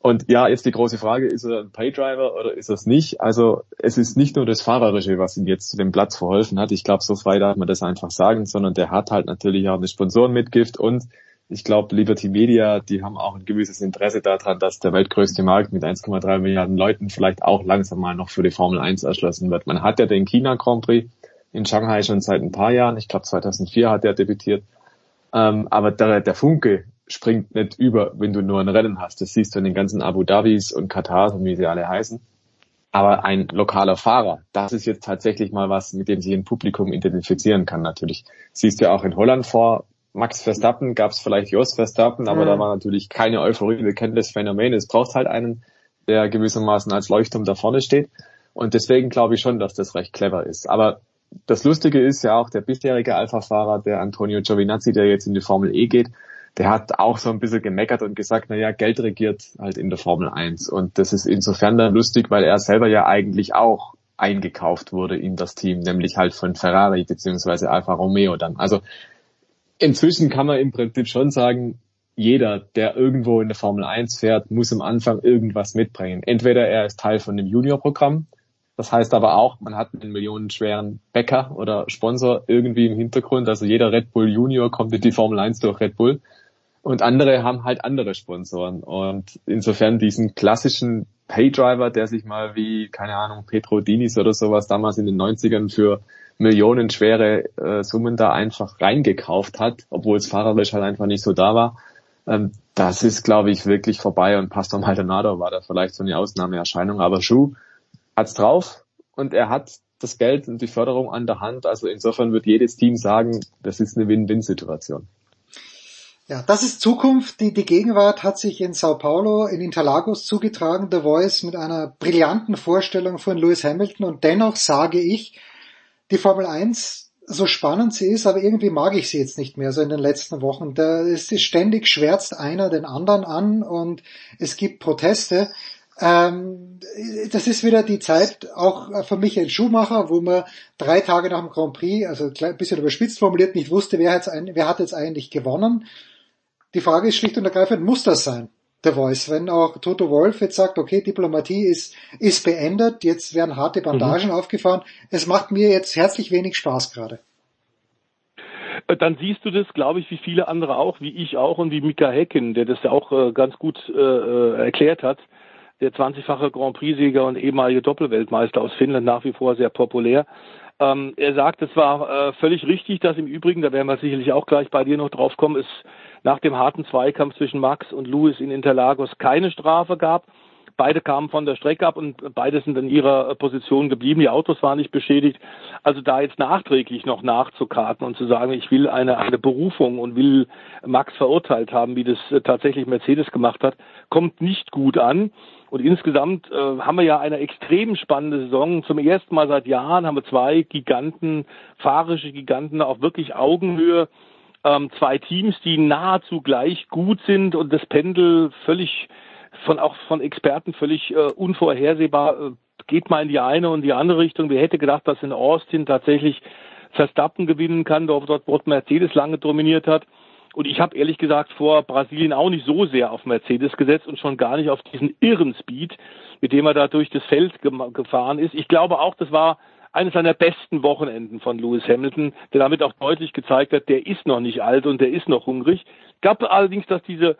S6: Und ja, jetzt die große Frage, ist er ein Paydriver oder ist er es nicht? Also es ist nicht nur das Fahrerische, was ihm jetzt zu dem Platz verholfen hat. Ich glaube, so frei darf man das einfach sagen, sondern der hat halt natürlich auch eine Sponsorenmitgift und ich glaube, Liberty Media, die haben auch ein gewisses Interesse daran, dass der weltgrößte Markt mit 1,3 Milliarden Leuten vielleicht auch langsam mal noch für die Formel 1 erschlossen wird. Man hat ja den China Grand Prix in Shanghai schon seit ein paar Jahren. Ich glaube, 2004 hat der debütiert. Ähm, aber der, der Funke springt nicht über, wenn du nur ein Rennen hast. Das siehst du in den ganzen Abu Dhabis und Katar, wie sie alle heißen. Aber ein lokaler Fahrer, das ist jetzt tatsächlich mal was, mit dem sich ein Publikum identifizieren kann natürlich. Siehst du auch in Holland vor Max Verstappen, gab es vielleicht Jos Verstappen, aber
S3: Mhm.
S6: da war natürlich keine Euphorie. Wir kennen das Phänomen. Es braucht halt einen, der gewissermaßen als Leuchtturm da vorne steht. Und deswegen glaube ich schon, dass das recht clever ist. Aber das Lustige ist ja auch der bisherige Alpha-Fahrer, der Antonio Giovinazzi, der jetzt in die Formel E geht, der hat auch so ein bisschen gemeckert und gesagt, na ja, Geld regiert halt in der Formel 1. Und das ist insofern dann lustig, weil er selber ja eigentlich auch eingekauft wurde in das Team, nämlich halt von Ferrari beziehungsweise Alfa Romeo dann. Also inzwischen kann man im Prinzip schon sagen, jeder, der irgendwo in der Formel 1 fährt, muss am Anfang irgendwas mitbringen. Entweder er ist Teil von dem Juniorprogramm, das heißt aber auch, man hat einen millionenschweren Bäcker oder Sponsor irgendwie im Hintergrund. Also jeder Red Bull Junior kommt in die Formel 1 durch Red Bull. Und andere haben halt andere Sponsoren. Und insofern diesen klassischen Paydriver, der sich mal wie, keine Ahnung, Petro Dinis oder sowas damals in den 90ern für millionenschwere äh, Summen da einfach reingekauft hat, obwohl es fahrerisch halt einfach nicht so da war. Ähm, das ist, glaube ich, wirklich vorbei und Pastor Maldonado war da vielleicht so eine Ausnahmeerscheinung. Aber Schuh hat's drauf und er hat das Geld und die Förderung an der Hand. Also insofern wird jedes Team sagen, das ist eine Win-Win-Situation.
S3: Ja, das ist Zukunft. Die, die Gegenwart hat sich in Sao Paulo, in Interlagos zugetragen. The Voice mit einer brillanten Vorstellung von Lewis Hamilton. Und dennoch sage ich, die Formel 1, so spannend sie ist, aber irgendwie mag ich sie jetzt nicht mehr, so in den letzten Wochen. Da ist ständig schwärzt einer den anderen an und es gibt Proteste. Ähm, das ist wieder die Zeit auch von Michael Schumacher, wo man drei Tage nach dem Grand Prix, also ein bisschen überspitzt formuliert, nicht wusste, wer hat jetzt eigentlich gewonnen. Die Frage ist schlicht und ergreifend, muss das sein? The Voice, wenn auch Toto Wolf jetzt sagt, okay, Diplomatie ist, ist beendet, jetzt werden harte Bandagen mhm. aufgefahren, es macht mir jetzt herzlich wenig Spaß gerade.
S16: Dann siehst du das, glaube ich, wie viele andere auch, wie ich auch und wie Mika Häkkinen, der das ja auch äh, ganz gut äh, erklärt hat, der 20-fache Grand Prix-Sieger und ehemalige Doppelweltmeister aus Finnland, nach wie vor sehr populär. Ähm, er sagt, es war äh, völlig richtig, dass im Übrigen, da werden wir sicherlich auch gleich bei dir noch drauf kommen, es nach dem harten Zweikampf zwischen Max und Lewis in Interlagos keine Strafe gab. Beide kamen von der Strecke ab und beide sind in ihrer Position geblieben. Die Autos waren nicht beschädigt. Also da jetzt nachträglich noch nachzukarten und zu sagen, ich will eine, eine Berufung und will Max verurteilt haben, wie das tatsächlich Mercedes gemacht hat, kommt nicht gut an. Und insgesamt äh, haben wir ja eine extrem spannende Saison. Zum ersten Mal seit Jahren haben wir zwei Giganten, fahrische Giganten auf wirklich Augenhöhe. Ähm, zwei Teams, die nahezu gleich gut sind und das Pendel völlig von auch von Experten völlig äh, unvorhersehbar äh, geht mal in die eine und die andere Richtung. Wer hätte gedacht, dass in Austin tatsächlich Verstappen gewinnen kann, dort, dort, Mercedes lange dominiert hat. Und ich habe ehrlich gesagt vor Brasilien auch nicht so sehr auf Mercedes gesetzt und schon gar nicht auf diesen irren Speed, mit dem er da durch das Feld gefahren ist. Ich glaube auch, das war eines seiner besten Wochenenden von Lewis Hamilton, der damit auch deutlich gezeigt hat, der ist noch nicht alt und der ist noch hungrig. Glaube allerdings, dass diese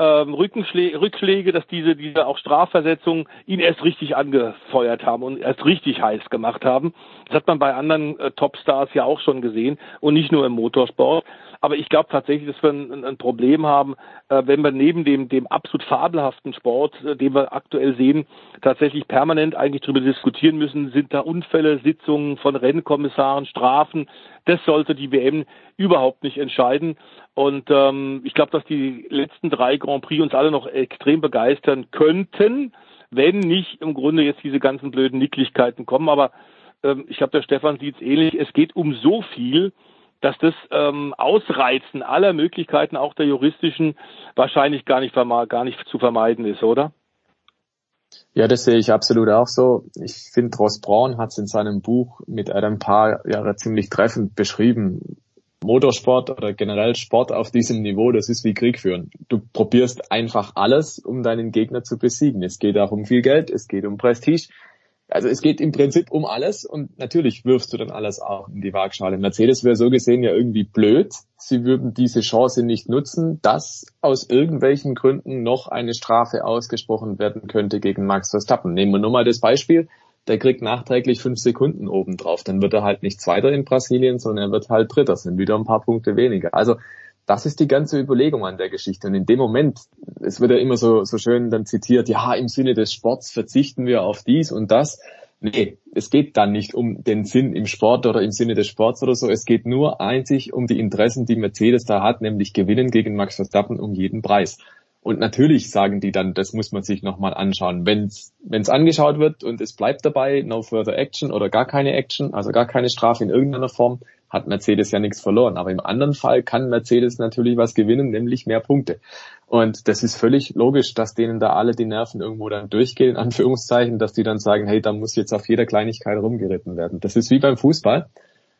S16: ähm, Rückschläge, dass diese, diese auch Strafversetzungen ihn erst richtig angefeuert haben und erst richtig heiß gemacht haben. Das hat man bei anderen äh, Topstars ja auch schon gesehen und nicht nur im Motorsport. Aber ich glaube tatsächlich, dass wir ein, ein Problem haben, äh, wenn wir neben dem, dem absolut fabelhaften Sport, äh, den wir aktuell sehen, tatsächlich permanent eigentlich darüber diskutieren müssen, sind da Unfälle, Sitzungen von Rennkommissaren, Strafen. Das sollte die WM überhaupt nicht entscheiden. Und ähm, ich glaube, dass die letzten drei Grand Prix uns alle noch extrem begeistern könnten, wenn nicht im Grunde jetzt diese ganzen blöden Nicklichkeiten kommen. Aber ähm, ich glaube, der Stefan sieht es ähnlich. Es geht um so viel, dass das ähm, Ausreizen aller Möglichkeiten, auch der juristischen, wahrscheinlich gar nicht, gar nicht zu vermeiden ist, oder?
S6: Ja, das sehe ich absolut auch so. Ich finde, Ross Braun hat es in seinem Buch mit einem paar Jahre ziemlich treffend beschrieben. Motorsport oder generell Sport auf diesem Niveau, das ist wie Krieg führen. Du probierst einfach alles, um deinen Gegner zu besiegen. Es geht auch um viel Geld, es geht um Prestige, also es geht im Prinzip um alles und natürlich wirfst du dann alles auch in die Waagschale. Mercedes wäre so gesehen ja irgendwie blöd. Sie würden diese Chance nicht nutzen, dass aus irgendwelchen Gründen noch eine Strafe ausgesprochen werden könnte gegen Max Verstappen. Nehmen wir nur mal das Beispiel. Der kriegt nachträglich fünf Sekunden obendrauf. Dann wird er halt nicht Zweiter in Brasilien, sondern er wird halt Dritter. Sind wieder ein paar Punkte weniger. Also das ist die ganze Überlegung an der Geschichte. Und in dem Moment, es wird ja immer so, so schön dann zitiert, ja, im Sinne des Sports verzichten wir auf dies und das. Nee, es geht dann nicht um den Sinn im Sport oder im Sinne des Sports oder so. Es geht nur einzig um die Interessen, die Mercedes da hat, nämlich gewinnen gegen Max Verstappen um jeden Preis. Und natürlich sagen die dann, das muss man sich nochmal anschauen. Wenn es angeschaut wird und es bleibt dabei, no further action oder gar keine Action, also gar keine Strafe in irgendeiner Form, hat Mercedes ja nichts verloren. Aber im anderen Fall kann Mercedes natürlich was gewinnen, nämlich mehr Punkte. Und das ist völlig logisch, dass denen da alle die Nerven irgendwo dann durchgehen, in Anführungszeichen, dass die dann sagen, hey, da muss jetzt auf jeder Kleinigkeit rumgeritten werden. Das ist wie beim Fußball.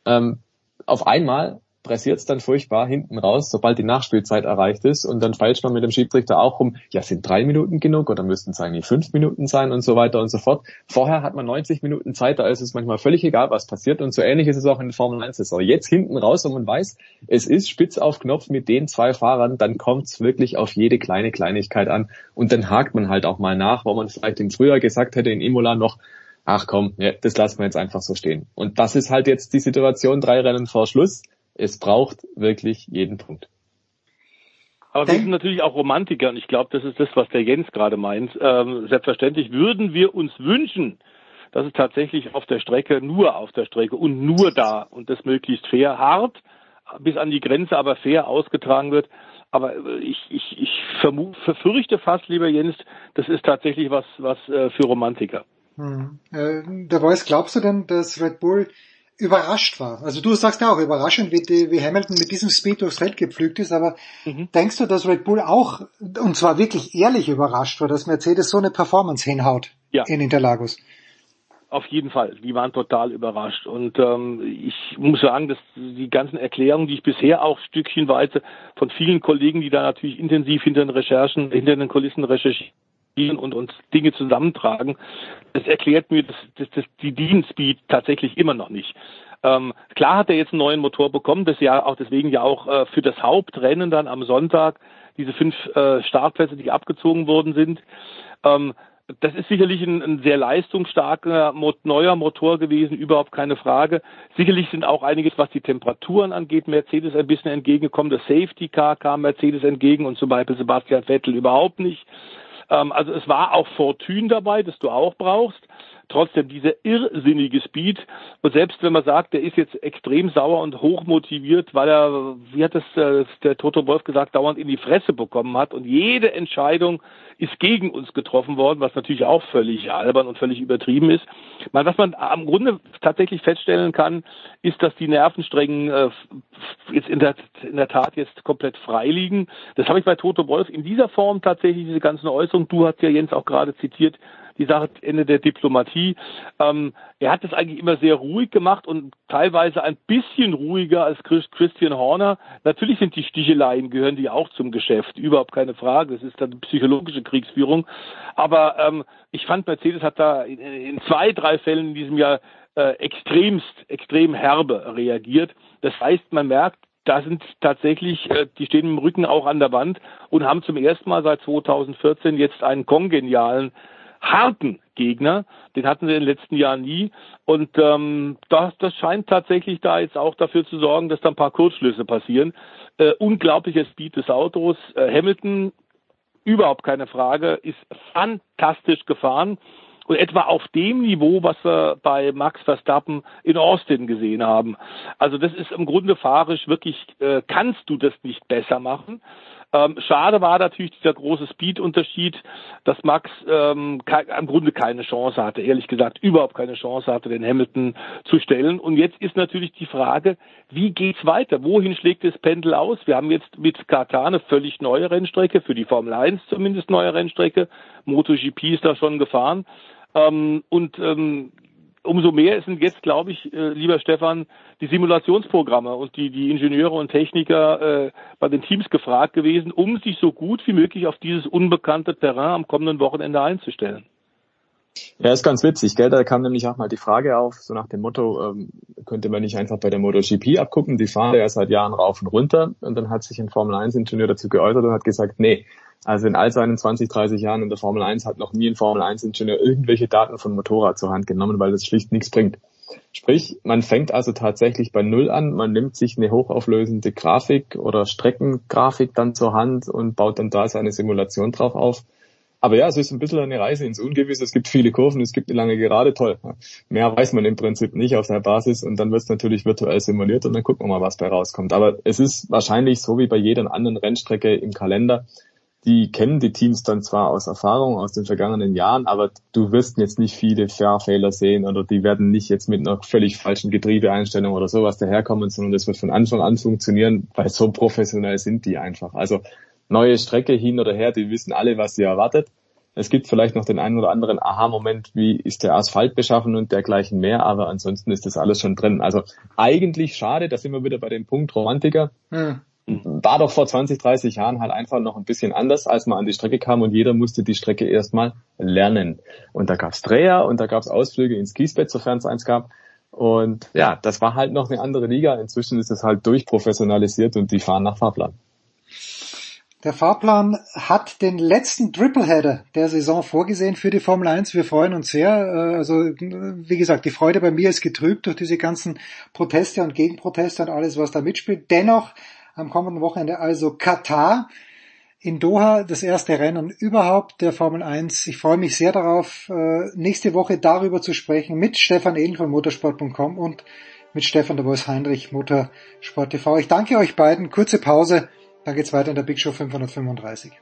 S6: Ähm, auf einmal pressiert es dann furchtbar hinten raus, sobald die Nachspielzeit erreicht ist und dann feilscht man mit dem Schiedsrichter auch rum, ja, sind drei Minuten genug oder müssten es eigentlich fünf Minuten sein und so weiter und so fort. Vorher hat man 90 Minuten Zeit, da ist es manchmal völlig egal, was passiert und so ähnlich ist es auch in der Formel 1 Saison. Jetzt hinten raus und man weiß, es ist spitz auf Knopf mit den zwei Fahrern, dann kommt es wirklich auf jede kleine Kleinigkeit an und dann hakt man halt auch mal nach, wo man vielleicht im Frühjahr gesagt hätte in Imola noch, ach komm, ja, das lassen wir jetzt einfach so stehen. Und das ist halt jetzt die Situation, drei Rennen vor Schluss es braucht wirklich jeden Punkt.
S16: Aber wir sind natürlich auch Romantiker und ich glaube, das ist das, was der Jens gerade meint. Ähm, selbstverständlich würden wir uns wünschen, dass es tatsächlich auf der Strecke, nur auf der Strecke und nur da und das möglichst fair, hart, bis an die Grenze, aber fair ausgetragen wird. Aber ich, ich, ich vermute, verfürchte fast, lieber Jens, das ist tatsächlich was, was äh, für Romantiker.
S3: Hm. Äh, der Voice, glaubst du denn, dass Red Bull überrascht war. Also du sagst ja auch überraschend, wie, die, wie Hamilton mit diesem Speed durchs Feld gepflügt ist, aber mhm. denkst du, dass Red Bull auch, und zwar wirklich ehrlich überrascht war, dass Mercedes so eine Performance hinhaut ja. in Interlagos?
S16: Auf jeden Fall, die waren total überrascht. Und ähm, ich muss sagen, dass die ganzen Erklärungen, die ich bisher auch stückchenweise von vielen Kollegen, die da natürlich intensiv hinter den Recherchen, hinter den Kulissen recherchieren, und uns Dinge zusammentragen, das erklärt mir das, das, das, die Dean Speed tatsächlich immer noch nicht. Ähm, klar hat er jetzt einen neuen Motor bekommen, das ja auch deswegen ja auch äh, für das Hauptrennen dann am Sonntag diese fünf äh, Startplätze, die abgezogen worden sind. Ähm, das ist sicherlich ein, ein sehr leistungsstarker neuer Motor gewesen, überhaupt keine Frage. Sicherlich sind auch einiges, was die Temperaturen angeht, Mercedes ein bisschen entgegengekommen. Das Safety Car kam Mercedes entgegen und zum Beispiel Sebastian Vettel überhaupt nicht. Ähm, also es war auch Fortune dabei, das du auch brauchst. Trotzdem dieser irrsinnige Speed. Und selbst wenn man sagt, der ist jetzt extrem sauer und hochmotiviert, weil er, wie hat es äh, der Toto Wolf gesagt, dauernd in die Fresse bekommen hat und jede Entscheidung ist gegen uns getroffen worden, was natürlich auch völlig albern und völlig übertrieben ist. Mal, was man am Grunde tatsächlich feststellen kann, ist, dass die Nervensträngen äh, jetzt in der, in der Tat jetzt komplett frei liegen. Das habe ich bei Toto Wolf in dieser Form tatsächlich, diese ganzen Äußerungen, du hast ja Jens auch gerade zitiert, die Sache Ende der Diplomatie. Ähm, er hat es eigentlich immer sehr ruhig gemacht und teilweise ein bisschen ruhiger als Christian Horner. Natürlich sind die Sticheleien, gehören die auch zum Geschäft, überhaupt keine Frage. Es ist dann psychologische Kriegsführung. Aber ähm, ich fand, Mercedes hat da in, in zwei, drei Fällen in diesem Jahr äh, extremst, extrem herbe reagiert. Das heißt, man merkt, da sind tatsächlich, äh, die stehen im Rücken auch an der Wand und haben zum ersten Mal seit 2014 jetzt einen kongenialen, harten Gegner. Den hatten sie in den letzten Jahren nie. Und ähm, das, das scheint tatsächlich da jetzt auch dafür zu sorgen, dass da ein paar Kurzschlüsse passieren. Äh, unglaublicher Speed des Autos. Äh, Hamilton, überhaupt keine Frage, ist fantastisch gefahren und etwa auf dem Niveau, was wir bei Max Verstappen in Austin gesehen haben. Also das ist im Grunde fahrisch wirklich, äh, kannst du das nicht besser machen. Ähm, schade war natürlich dieser große Speed-Unterschied, dass Max ähm, im Grunde keine Chance hatte, ehrlich gesagt überhaupt keine Chance hatte, den Hamilton zu stellen. Und jetzt ist natürlich die Frage, wie geht's weiter? Wohin schlägt das Pendel aus? Wir haben jetzt mit Katar eine völlig neue Rennstrecke, für die Formel 1 zumindest neue Rennstrecke. MotoGP ist da schon gefahren. Ähm, und ähm, umso mehr sind jetzt, glaube ich, äh, lieber Stefan, die Simulationsprogramme und die, die Ingenieure und Techniker äh, bei den Teams gefragt gewesen, um sich so gut wie möglich auf dieses unbekannte Terrain am kommenden Wochenende einzustellen.
S6: Ja, ist ganz witzig, gell? Da kam nämlich auch mal die Frage auf, so nach dem Motto, ähm, könnte man nicht einfach bei der MotoGP abgucken? Die fahren ja seit Jahren rauf und runter. Und dann hat sich ein Formel-1-Ingenieur dazu geäußert und hat gesagt, nee, also in all seinen 20, 30 Jahren in der Formel 1 hat noch nie ein Formel 1 Ingenieur irgendwelche Daten von Motorrad zur Hand genommen, weil das schlicht nichts bringt. Sprich, man fängt also tatsächlich bei Null an, man nimmt sich eine hochauflösende Grafik oder Streckengrafik dann zur Hand und baut dann da seine Simulation drauf auf. Aber ja, es ist ein bisschen eine Reise ins Ungewisse. Es gibt viele Kurven, es gibt eine lange Gerade, toll. Mehr weiß man im Prinzip nicht auf der Basis und dann wird es natürlich virtuell simuliert und dann gucken wir mal, was bei rauskommt. Aber es ist wahrscheinlich so wie bei jeder anderen Rennstrecke im Kalender die kennen die Teams dann zwar aus Erfahrung aus den vergangenen Jahren, aber du wirst jetzt nicht viele Fairfehler sehen oder die werden nicht jetzt mit einer völlig falschen Getriebeeinstellung oder sowas daherkommen, sondern das wird von Anfang an funktionieren, weil so professionell sind die einfach. Also neue Strecke hin oder her, die wissen alle, was sie erwartet. Es gibt vielleicht noch den einen oder anderen Aha-Moment, wie ist der Asphalt beschaffen und dergleichen mehr, aber ansonsten ist das alles schon drin. Also eigentlich schade, da sind wir wieder bei dem Punkt Romantiker. Hm war doch vor 20, 30 Jahren halt einfach noch ein bisschen anders, als man an die Strecke kam und jeder musste die Strecke erstmal lernen. Und da gab's Dreher und da gab's Ausflüge ins Kiesbett, sofern es eins gab. Und ja, das war halt noch eine andere Liga. Inzwischen ist es halt durchprofessionalisiert und die fahren nach Fahrplan.
S3: Der Fahrplan hat den letzten Tripleheader der Saison vorgesehen für die Formel 1. Wir freuen uns sehr. Äh, also, wie gesagt, die Freude bei mir ist getrübt durch diese ganzen Proteste und Gegenproteste und alles, was da mitspielt. Dennoch am kommenden Wochenende also Katar in Doha, das erste Rennen überhaupt der Formel 1. Ich freue mich sehr darauf, äh, nächste Woche darüber zu sprechen mit Stefan Edel von motorsport.com und mit Stefan de Bois Heinrich, Motorsport TV. Ich danke euch beiden. Kurze Pause, dann geht's weiter in der Big Show 535.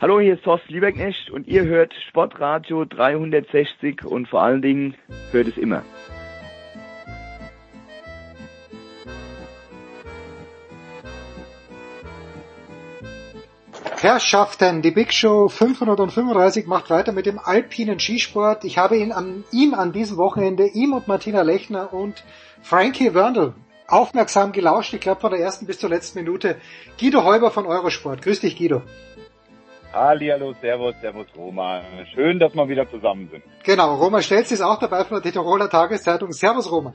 S17: Hallo, hier ist Thorsten Lieberknecht und ihr hört Sportradio 360 und vor allen Dingen hört es immer.
S3: Herrschaften, die Big Show 535 macht weiter mit dem alpinen Skisport. Ich habe ihn an, ihm an diesem Wochenende, ihm und Martina Lechner und Frankie Wörndl aufmerksam gelauscht. Ich glaube von der ersten bis zur letzten Minute. Guido Heuber von Eurosport. Grüß dich, Guido.
S4: Hallihallo, Servus, Servus Roma. Schön, dass wir wieder zusammen sind.
S3: Genau, Roma Stelz ist auch dabei von der Tiroler Tageszeitung. Servus Roma.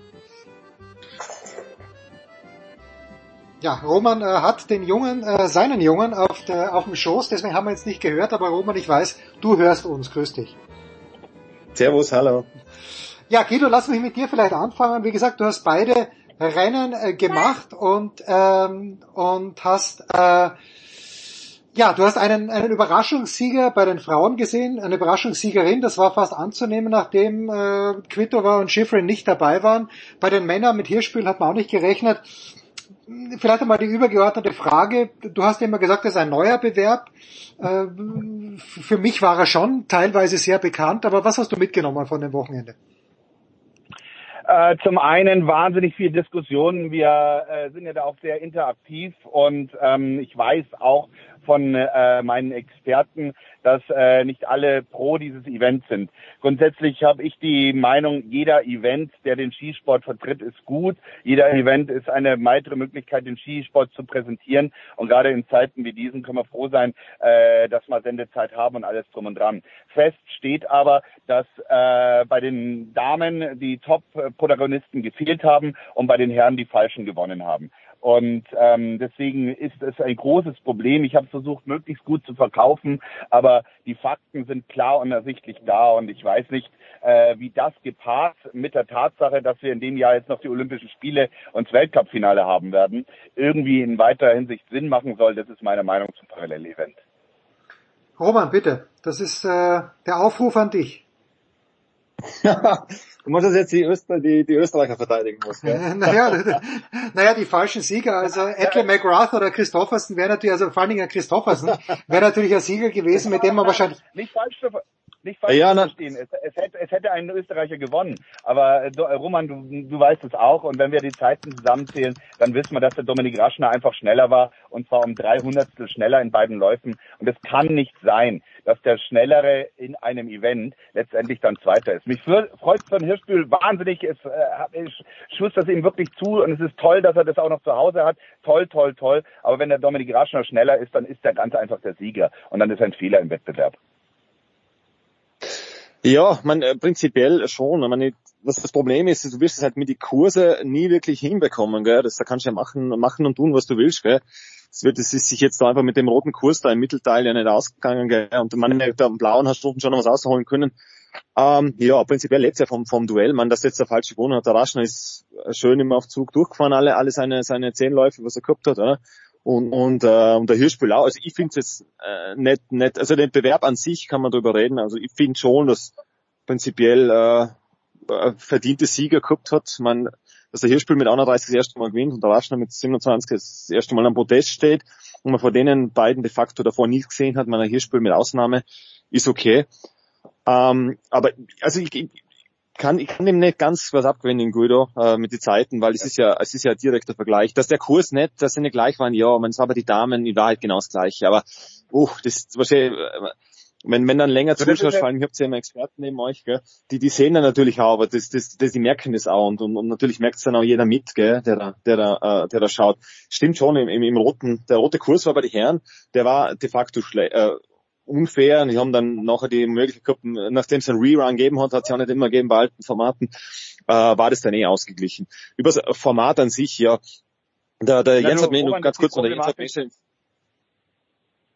S3: Ja, Roman äh, hat den Jungen, äh, seinen Jungen auf, der, auf dem Schoß, deswegen haben wir jetzt nicht gehört, aber Roman, ich weiß, du hörst uns. Grüß dich.
S18: Servus, hallo.
S3: Ja, Guido, lass mich mit dir vielleicht anfangen. Wie gesagt, du hast beide Rennen äh, gemacht und, ähm, und hast äh, ja, du hast einen, einen Überraschungssieger bei den Frauen gesehen, eine Überraschungssiegerin, das war fast anzunehmen, nachdem äh, Kvitova und Schifrin nicht dabei waren. Bei den Männern mit Hirschspiel hat man auch nicht gerechnet. Vielleicht einmal die übergeordnete Frage. Du hast immer gesagt, das ist ein neuer Bewerb. Äh, für mich war er schon teilweise sehr bekannt, aber was hast du mitgenommen von dem Wochenende?
S4: Äh, zum einen wahnsinnig viel Diskussionen. Wir äh, sind ja da auch sehr interaktiv und ähm, ich weiß auch von äh, meinen Experten, dass äh, nicht alle pro dieses Event sind. Grundsätzlich habe ich die Meinung, jeder Event, der den Skisport vertritt, ist gut. Jeder Event ist eine weitere Möglichkeit, den Skisport zu präsentieren. Und gerade in Zeiten wie diesen können wir froh sein, äh, dass wir Sendezeit haben und alles drum und dran. Fest steht aber, dass äh, bei den Damen die Top-Protagonisten gefehlt haben und bei den Herren die Falschen gewonnen haben. Und ähm, deswegen ist es ein großes Problem. Ich habe versucht, möglichst gut zu verkaufen, aber die Fakten sind klar und ersichtlich da. Und ich weiß nicht, äh, wie das gepaart mit der Tatsache, dass wir in dem Jahr jetzt noch die Olympischen Spiele und das Weltcup-Finale haben werden, irgendwie in weiterer Hinsicht Sinn machen soll. Das ist meine Meinung zum Parallelevent.
S3: Roman, bitte. Das ist äh, der Aufruf an dich.
S19: Du musst jetzt die, Öster, die, die Österreicher verteidigen musst, gell?
S3: naja, naja, die falschen Sieger, also Edley McGrath oder Christoffersen wäre natürlich, also vor allen Dingen Christoffersen, wäre natürlich ein Sieger gewesen, mit dem man wahrscheinlich...
S4: Nicht falsch nicht falsch ja, verstehen. Es, es, hätte, es hätte ein Österreicher gewonnen. Aber äh, Roman, du, du weißt es auch. Und wenn wir die Zeiten zusammenzählen, dann wissen wir, dass der Dominik Raschner einfach schneller war. Und zwar um drei Hundertstel schneller in beiden Läufen. Und es kann nicht sein, dass der Schnellere in einem Event letztendlich dann Zweiter ist. Mich freut von Hirschbühl wahnsinnig. Es, äh, ich schuss das ihm wirklich zu. Und es ist toll, dass er das auch noch zu Hause hat. Toll, toll, toll. Aber wenn der Dominik Raschner schneller ist, dann ist der ganz einfach der Sieger. Und dann ist ein Fehler im Wettbewerb.
S18: Ja, man äh, prinzipiell schon. Ich meine, was das Problem ist, du wirst es halt mit die Kurse nie wirklich hinbekommen, gell? Das, da kannst du ja machen, machen und tun, was du willst, gell? Das wird, das ist sich jetzt da einfach mit dem roten Kurs da im Mittelteil ja nicht ausgegangen, gell? Und man da am blauen hast du schon noch was rausholen können. Ähm, ja, prinzipiell lebt ja vom, vom Duell. Man, dass jetzt der falsche gewonnen hat. Der Raschner ist schön immer auf Zug durchgefahren, alle, alle seine, seine zehn Läufe, was er gehabt hat, oder? Und, und, äh, und der Hirschspiel auch. Also ich finde es jetzt äh, nicht, nicht, also den Bewerb an sich kann man darüber reden. Also ich finde schon, dass prinzipiell äh, verdiente Sieger gehabt hat. Man, dass der Hirschspiel mit 31 das erste Mal gewinnt und der Raschner mit 27 das erste Mal am Podest steht und man vor denen beiden de facto davor nie gesehen hat, man ein Hirschspiel mit Ausnahme, ist okay. Ähm, aber also ich, ich, kann, ich kann dem nicht ganz was abgewinnen, Guido, äh, mit den Zeiten, weil es ja. ist ja, es ist ja ein direkter Vergleich. Dass der Kurs nicht, dass sie nicht gleich waren, ja, man ist aber die Damen in Wahrheit genau das Gleiche. Aber, uh, das wahrscheinlich, äh, wenn, wenn dann länger zuschaust, vor allem, ich habt ja immer Experten neben euch, gell, die, die sehen dann natürlich auch, aber das, das, das, die merken das auch und, und, und natürlich merkt es dann auch jeder mit, gell, der da, der da, äh, der da schaut. Stimmt schon, im, im, im roten, der rote Kurs war bei den Herren, der war de facto schle äh, unfair und die haben dann nachher die Möglichkeit gehabt, nachdem es einen Rerun gegeben hat, hat es ja auch nicht immer gegeben bei alten Formaten, äh, war das dann eh ausgeglichen. Über das Format an sich, ja, der, der Jens hat mir nur ganz kurz, der Jens hat mich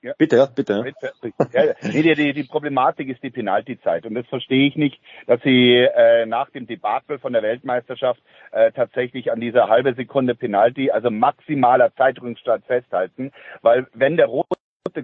S18: ja. Bitte, ja, bitte.
S4: Ja, nee, die, die, die Problematik ist die Penaltyzeit. Und das verstehe ich nicht, dass sie äh, nach dem Debakel von der Weltmeisterschaft äh, tatsächlich an dieser halbe Sekunde Penalty, also maximaler Zeitrückstand festhalten. Weil wenn der rote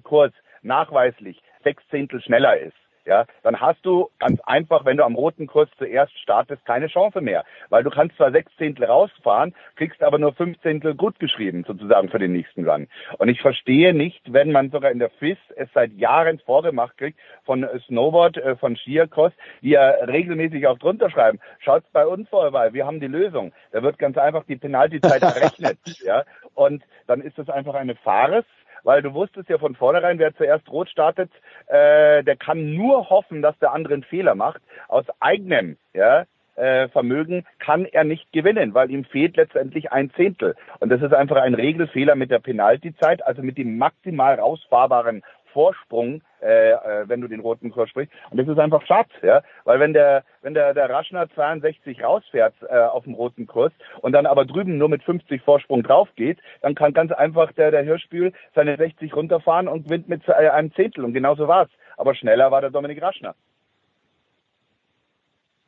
S4: Kurs nachweislich sechs Zehntel schneller ist, ja, dann hast du ganz einfach, wenn du am roten Kurs zuerst startest, keine Chance mehr. Weil du kannst zwar sechs Zehntel rausfahren, kriegst aber nur fünf Zehntel gut geschrieben, sozusagen für den nächsten Run. Und ich verstehe nicht, wenn man sogar in der FIS es seit Jahren vorgemacht kriegt von Snowboard, äh, von Skiercross, die ja regelmäßig auch drunter schreiben, schaut's bei uns vorbei, wir haben die Lösung. Da wird ganz einfach die Penaltyzeit errechnet, ja. Und dann ist es einfach eine Fares, weil du wusstest ja von vornherein, wer zuerst rot startet, äh, der kann nur hoffen, dass der andere einen Fehler macht. Aus eigenem ja, äh, Vermögen kann er nicht gewinnen, weil ihm fehlt letztendlich ein Zehntel. Und das ist einfach ein Regelfehler mit der Penaltyzeit, also mit dem maximal rausfahrbaren Vorsprung, äh, äh, wenn du den roten Kurs sprichst. Und das ist einfach Schatz, ja, weil wenn der wenn der der Raschner 62 rausfährt äh, auf dem roten Kurs und dann aber drüben nur mit 50 Vorsprung drauf geht, dann kann ganz einfach der der Hirschbühl seine 60 runterfahren und gewinnt mit äh, einem Zehntel und genauso war's. Aber schneller war der Dominik Raschner.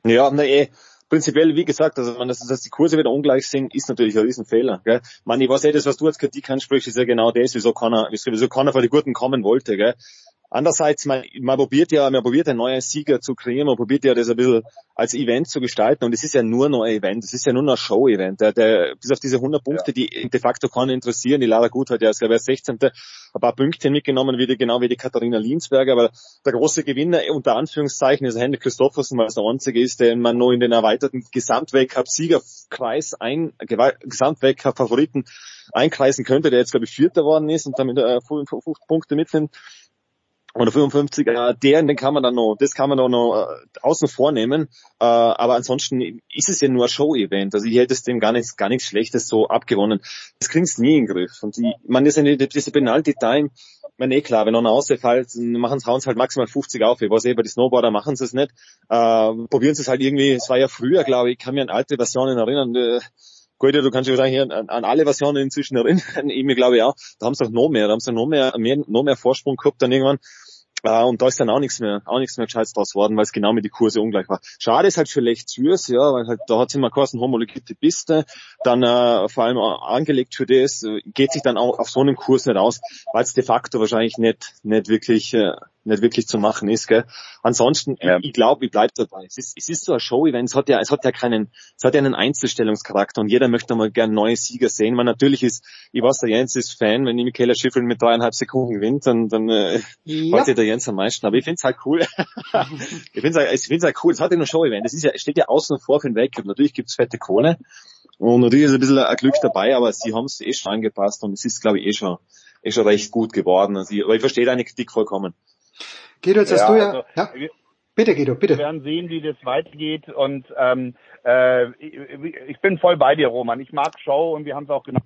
S18: Ja, ne, eh prinzipiell, wie gesagt, also wenn das, dass die Kurse wieder ungleich sind, ist natürlich ein Riesenfehler. Gell? Man, ich weiß eh, das, was du als Kritik ansprichst, ist ja genau das, wieso keiner, wieso keiner vor die Gurten kommen wollte. Gell? Andererseits, man, man probiert ja, man probiert einen neuen Sieger zu kreieren, man probiert ja das ein bisschen als Event zu gestalten und es ist ja nur noch ein Event, es ist ja nur noch ein Show-Event. Der, der, bis auf diese 100 Punkte, ja. die de facto keinen interessieren, die Lara Gut hat ja, es gab ja 16. ein paar Pünktchen mitgenommen, wie die, genau wie die Katharina Linsberger, aber der große Gewinner unter Anführungszeichen ist Henrik Christoffersen, weil es der einzige ist, den man nur in den erweiterten Gesamtweltcup-Siegerkreis ein, Gesamtweltcup-Favoriten einkreisen könnte, der jetzt glaube ich Vierter worden ist und damit äh, 50 Punkte mitnimmt oder 55, äh, der, den kann man dann noch, das kann man dann noch äh, außen vornehmen, äh, aber ansonsten ist es ja nur ein Show-Event, also ich hätte es dem gar nichts, gar nichts Schlechtes so abgewonnen. Das kriegst nie in den Griff und ich, man ist eine, diese Penalty-Time, meine eh klar, wenn noch einer ausfällt, machen hauen sie halt maximal 50 auf. Ich weiß eh, bei den Snowboarder machen sie es nicht. Äh, probieren sie es halt irgendwie, es war ja früher, glaube ich, ich kann mich an alte Versionen erinnern, äh, Gut, du kannst dich wahrscheinlich an, an alle Versionen inzwischen erinnern. Ich mir glaube auch. Da haben sie doch noch mehr, da haben sie noch mehr, mehr, noch mehr Vorsprung gehabt dann irgendwann. Uh, und da ist dann auch nichts mehr, auch nichts mehr Gescheites draus worden, weil es genau mit die Kurse ungleich war. Schade ist halt für Lech Zürs, ja, weil halt, da hat sich mal kosten homologierte Piste, dann uh, vor allem angelegt für das, geht sich dann auch auf so einem Kurs nicht aus, weil es de facto wahrscheinlich nicht, nicht wirklich, uh, nicht wirklich zu machen ist. Gell? Ansonsten, ja. ich, ich glaube, ich bleibe dabei. Es ist, es ist so ein Show-Event, es hat ja, es hat ja keinen, es hat ja einen Einzelstellungscharakter und jeder möchte mal gern neue Sieger sehen. Man natürlich ist, ich weiß, der Jens ist Fan, wenn die Michaela Schiffel mit dreieinhalb Sekunden gewinnt, dann, dann äh, ja. der Jens am meisten. Aber ich finde es halt cool. ich finde es halt, halt cool. Es hat ja nur Show-Event. Es ist ja, steht ja außen vor für den Weltcup. Natürlich gibt's fette Kohle. Und natürlich ist ein bisschen ein Glück dabei, aber sie haben es eh schon angepasst und es ist, glaube ich, eh schon, eh schon recht gut geworden. Also ich, aber ich verstehe deine Kritik vollkommen.
S3: Guido, jetzt ja, hast du ja, also, ja? Bitte, Guido, bitte.
S4: Wir werden sehen, wie das weitergeht und ähm, äh, ich, bin voll bei dir, Roman. Ich mag Show und wir haben es auch genau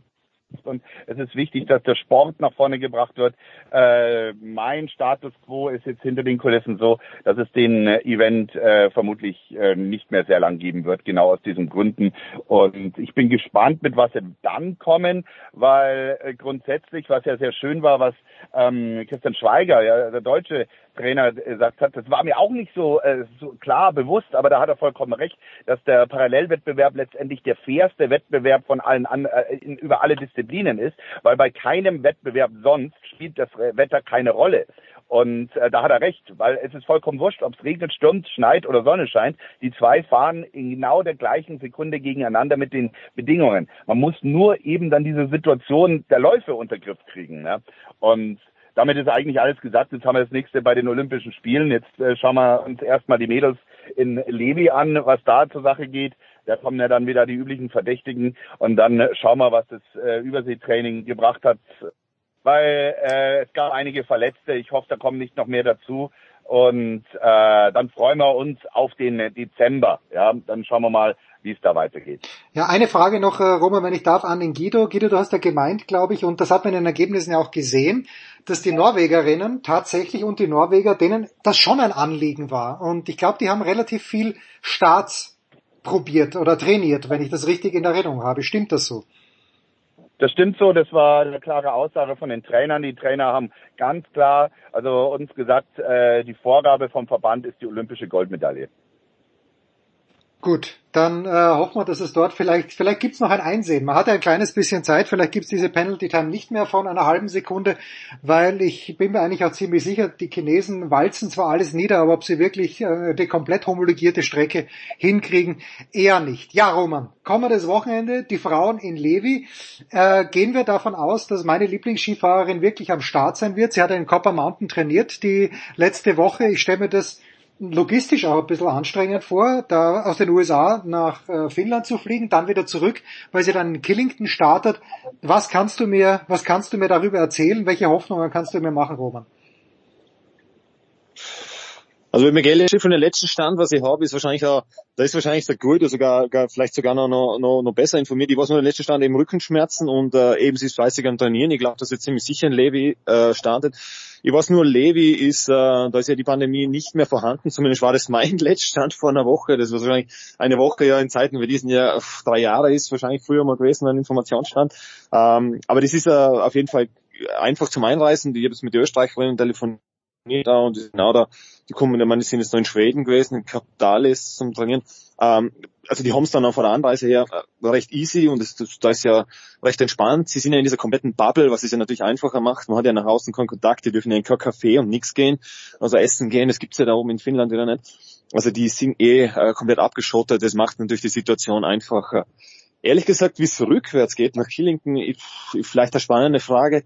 S4: und es ist wichtig, dass der Sport nach vorne gebracht wird. Äh, mein Status quo ist jetzt hinter den Kulissen so, dass es den äh, Event äh, vermutlich äh, nicht mehr sehr lang geben wird, genau aus diesen Gründen. Und ich bin gespannt, mit was sie dann kommen, weil äh, grundsätzlich, was ja sehr schön war, was ähm, Christian Schweiger, ja, der deutsche Trainer gesagt hat, das war mir auch nicht so, äh, so klar bewusst, aber da hat er vollkommen recht, dass der Parallelwettbewerb letztendlich der fairste Wettbewerb von allen an, äh, in, über alle Disziplinen ist, weil bei keinem Wettbewerb sonst spielt das Wetter keine Rolle. Und äh, da hat er recht, weil es ist vollkommen wurscht, ob es regnet, stürmt, schneit oder Sonne scheint. Die zwei fahren in genau der gleichen Sekunde gegeneinander mit den Bedingungen. Man muss nur eben dann diese Situation der Läufe unter Griff kriegen. Ne? Und damit ist eigentlich alles gesagt. Jetzt haben wir das nächste bei den Olympischen Spielen. Jetzt äh, schauen wir uns erstmal die Mädels in Levi an, was da zur Sache geht. Da kommen ja dann wieder die üblichen Verdächtigen und dann äh, schauen wir, was das äh, Überseetraining gebracht hat. Weil äh, es gab einige Verletzte. Ich hoffe, da kommen nicht noch mehr dazu. Und äh, dann freuen wir uns auf den Dezember. Ja, dann schauen wir mal, wie es da weitergeht.
S3: Ja, eine Frage noch, äh, Roman, wenn ich darf, an den Guido. Guido, du hast ja gemeint, glaube ich, und das hat man in den Ergebnissen ja auch gesehen, dass die Norwegerinnen tatsächlich und die Norweger, denen das schon ein Anliegen war. Und ich glaube, die haben relativ viel Starts probiert oder trainiert, wenn ich das richtig in Erinnerung habe. Stimmt das so?
S4: Das stimmt so, das war eine klare Aussage von den Trainern. Die Trainer haben ganz klar also uns gesagt, äh, die Vorgabe vom Verband ist die olympische Goldmedaille.
S3: Gut, dann äh, hoffen wir, dass es dort vielleicht, vielleicht gibt's noch ein Einsehen. Man hat ein kleines bisschen Zeit, vielleicht gibt's diese Penalty Time nicht mehr von einer halben Sekunde, weil ich bin mir eigentlich auch ziemlich sicher, die Chinesen walzen zwar alles nieder, aber ob sie wirklich äh, die komplett homologierte Strecke hinkriegen, eher nicht. Ja, Roman, kommen wir das Wochenende, die Frauen in Levi. Äh, gehen wir davon aus, dass meine Lieblingsskifahrerin wirklich am Start sein wird. Sie hat in Copper Mountain trainiert die letzte Woche. Ich stelle mir das logistisch auch ein bisschen anstrengend vor, da aus den USA nach äh, Finnland zu fliegen, dann wieder zurück, weil sie dann in Killington startet. Was kannst du mir, was kannst du mir darüber erzählen? Welche Hoffnungen kannst du mir machen, Roman?
S18: Also wenn Miguel von der letzten Stand, was ich habe, ist wahrscheinlich auch, da ist wahrscheinlich der Gut, sogar, gar, vielleicht sogar noch, noch, noch, besser informiert. Ich weiß nur, der letzte Stand eben Rückenschmerzen und äh, eben sie ist fleißig am Trainieren. Ich glaube, dass jetzt ziemlich sicher ein Levi äh, startet. Ich weiß nur, Levi ist, äh, da ist ja die Pandemie nicht mehr vorhanden. Zumindest war das mein Letztstand vor einer Woche. Das war wahrscheinlich eine Woche ja in Zeiten wie diesen ja drei Jahre ist wahrscheinlich früher mal gewesen, ein Informationsstand. Ähm, aber das ist äh, auf jeden Fall einfach zum Einreisen. Ich habe jetzt mit der Österreicherin telefoniert da und die sind auch da, die kommen, ich meine, die sind jetzt noch in Schweden gewesen, in Kapitalis zum Trainieren. Ähm, also die haben es dann auch von der Anreise her äh, recht easy und das, das, da ist ja recht entspannt. Sie sind ja in dieser kompletten Bubble, was es ja natürlich einfacher macht. Man hat ja nach außen keinen Kontakt, die dürfen ja in kein Café und nichts gehen, also essen gehen, das gibt's ja da oben in Finnland wieder nicht. Also die sind eh äh, komplett abgeschottet, das macht natürlich die Situation einfacher. Ehrlich gesagt, wie es rückwärts geht nach Killington, ich, vielleicht eine spannende Frage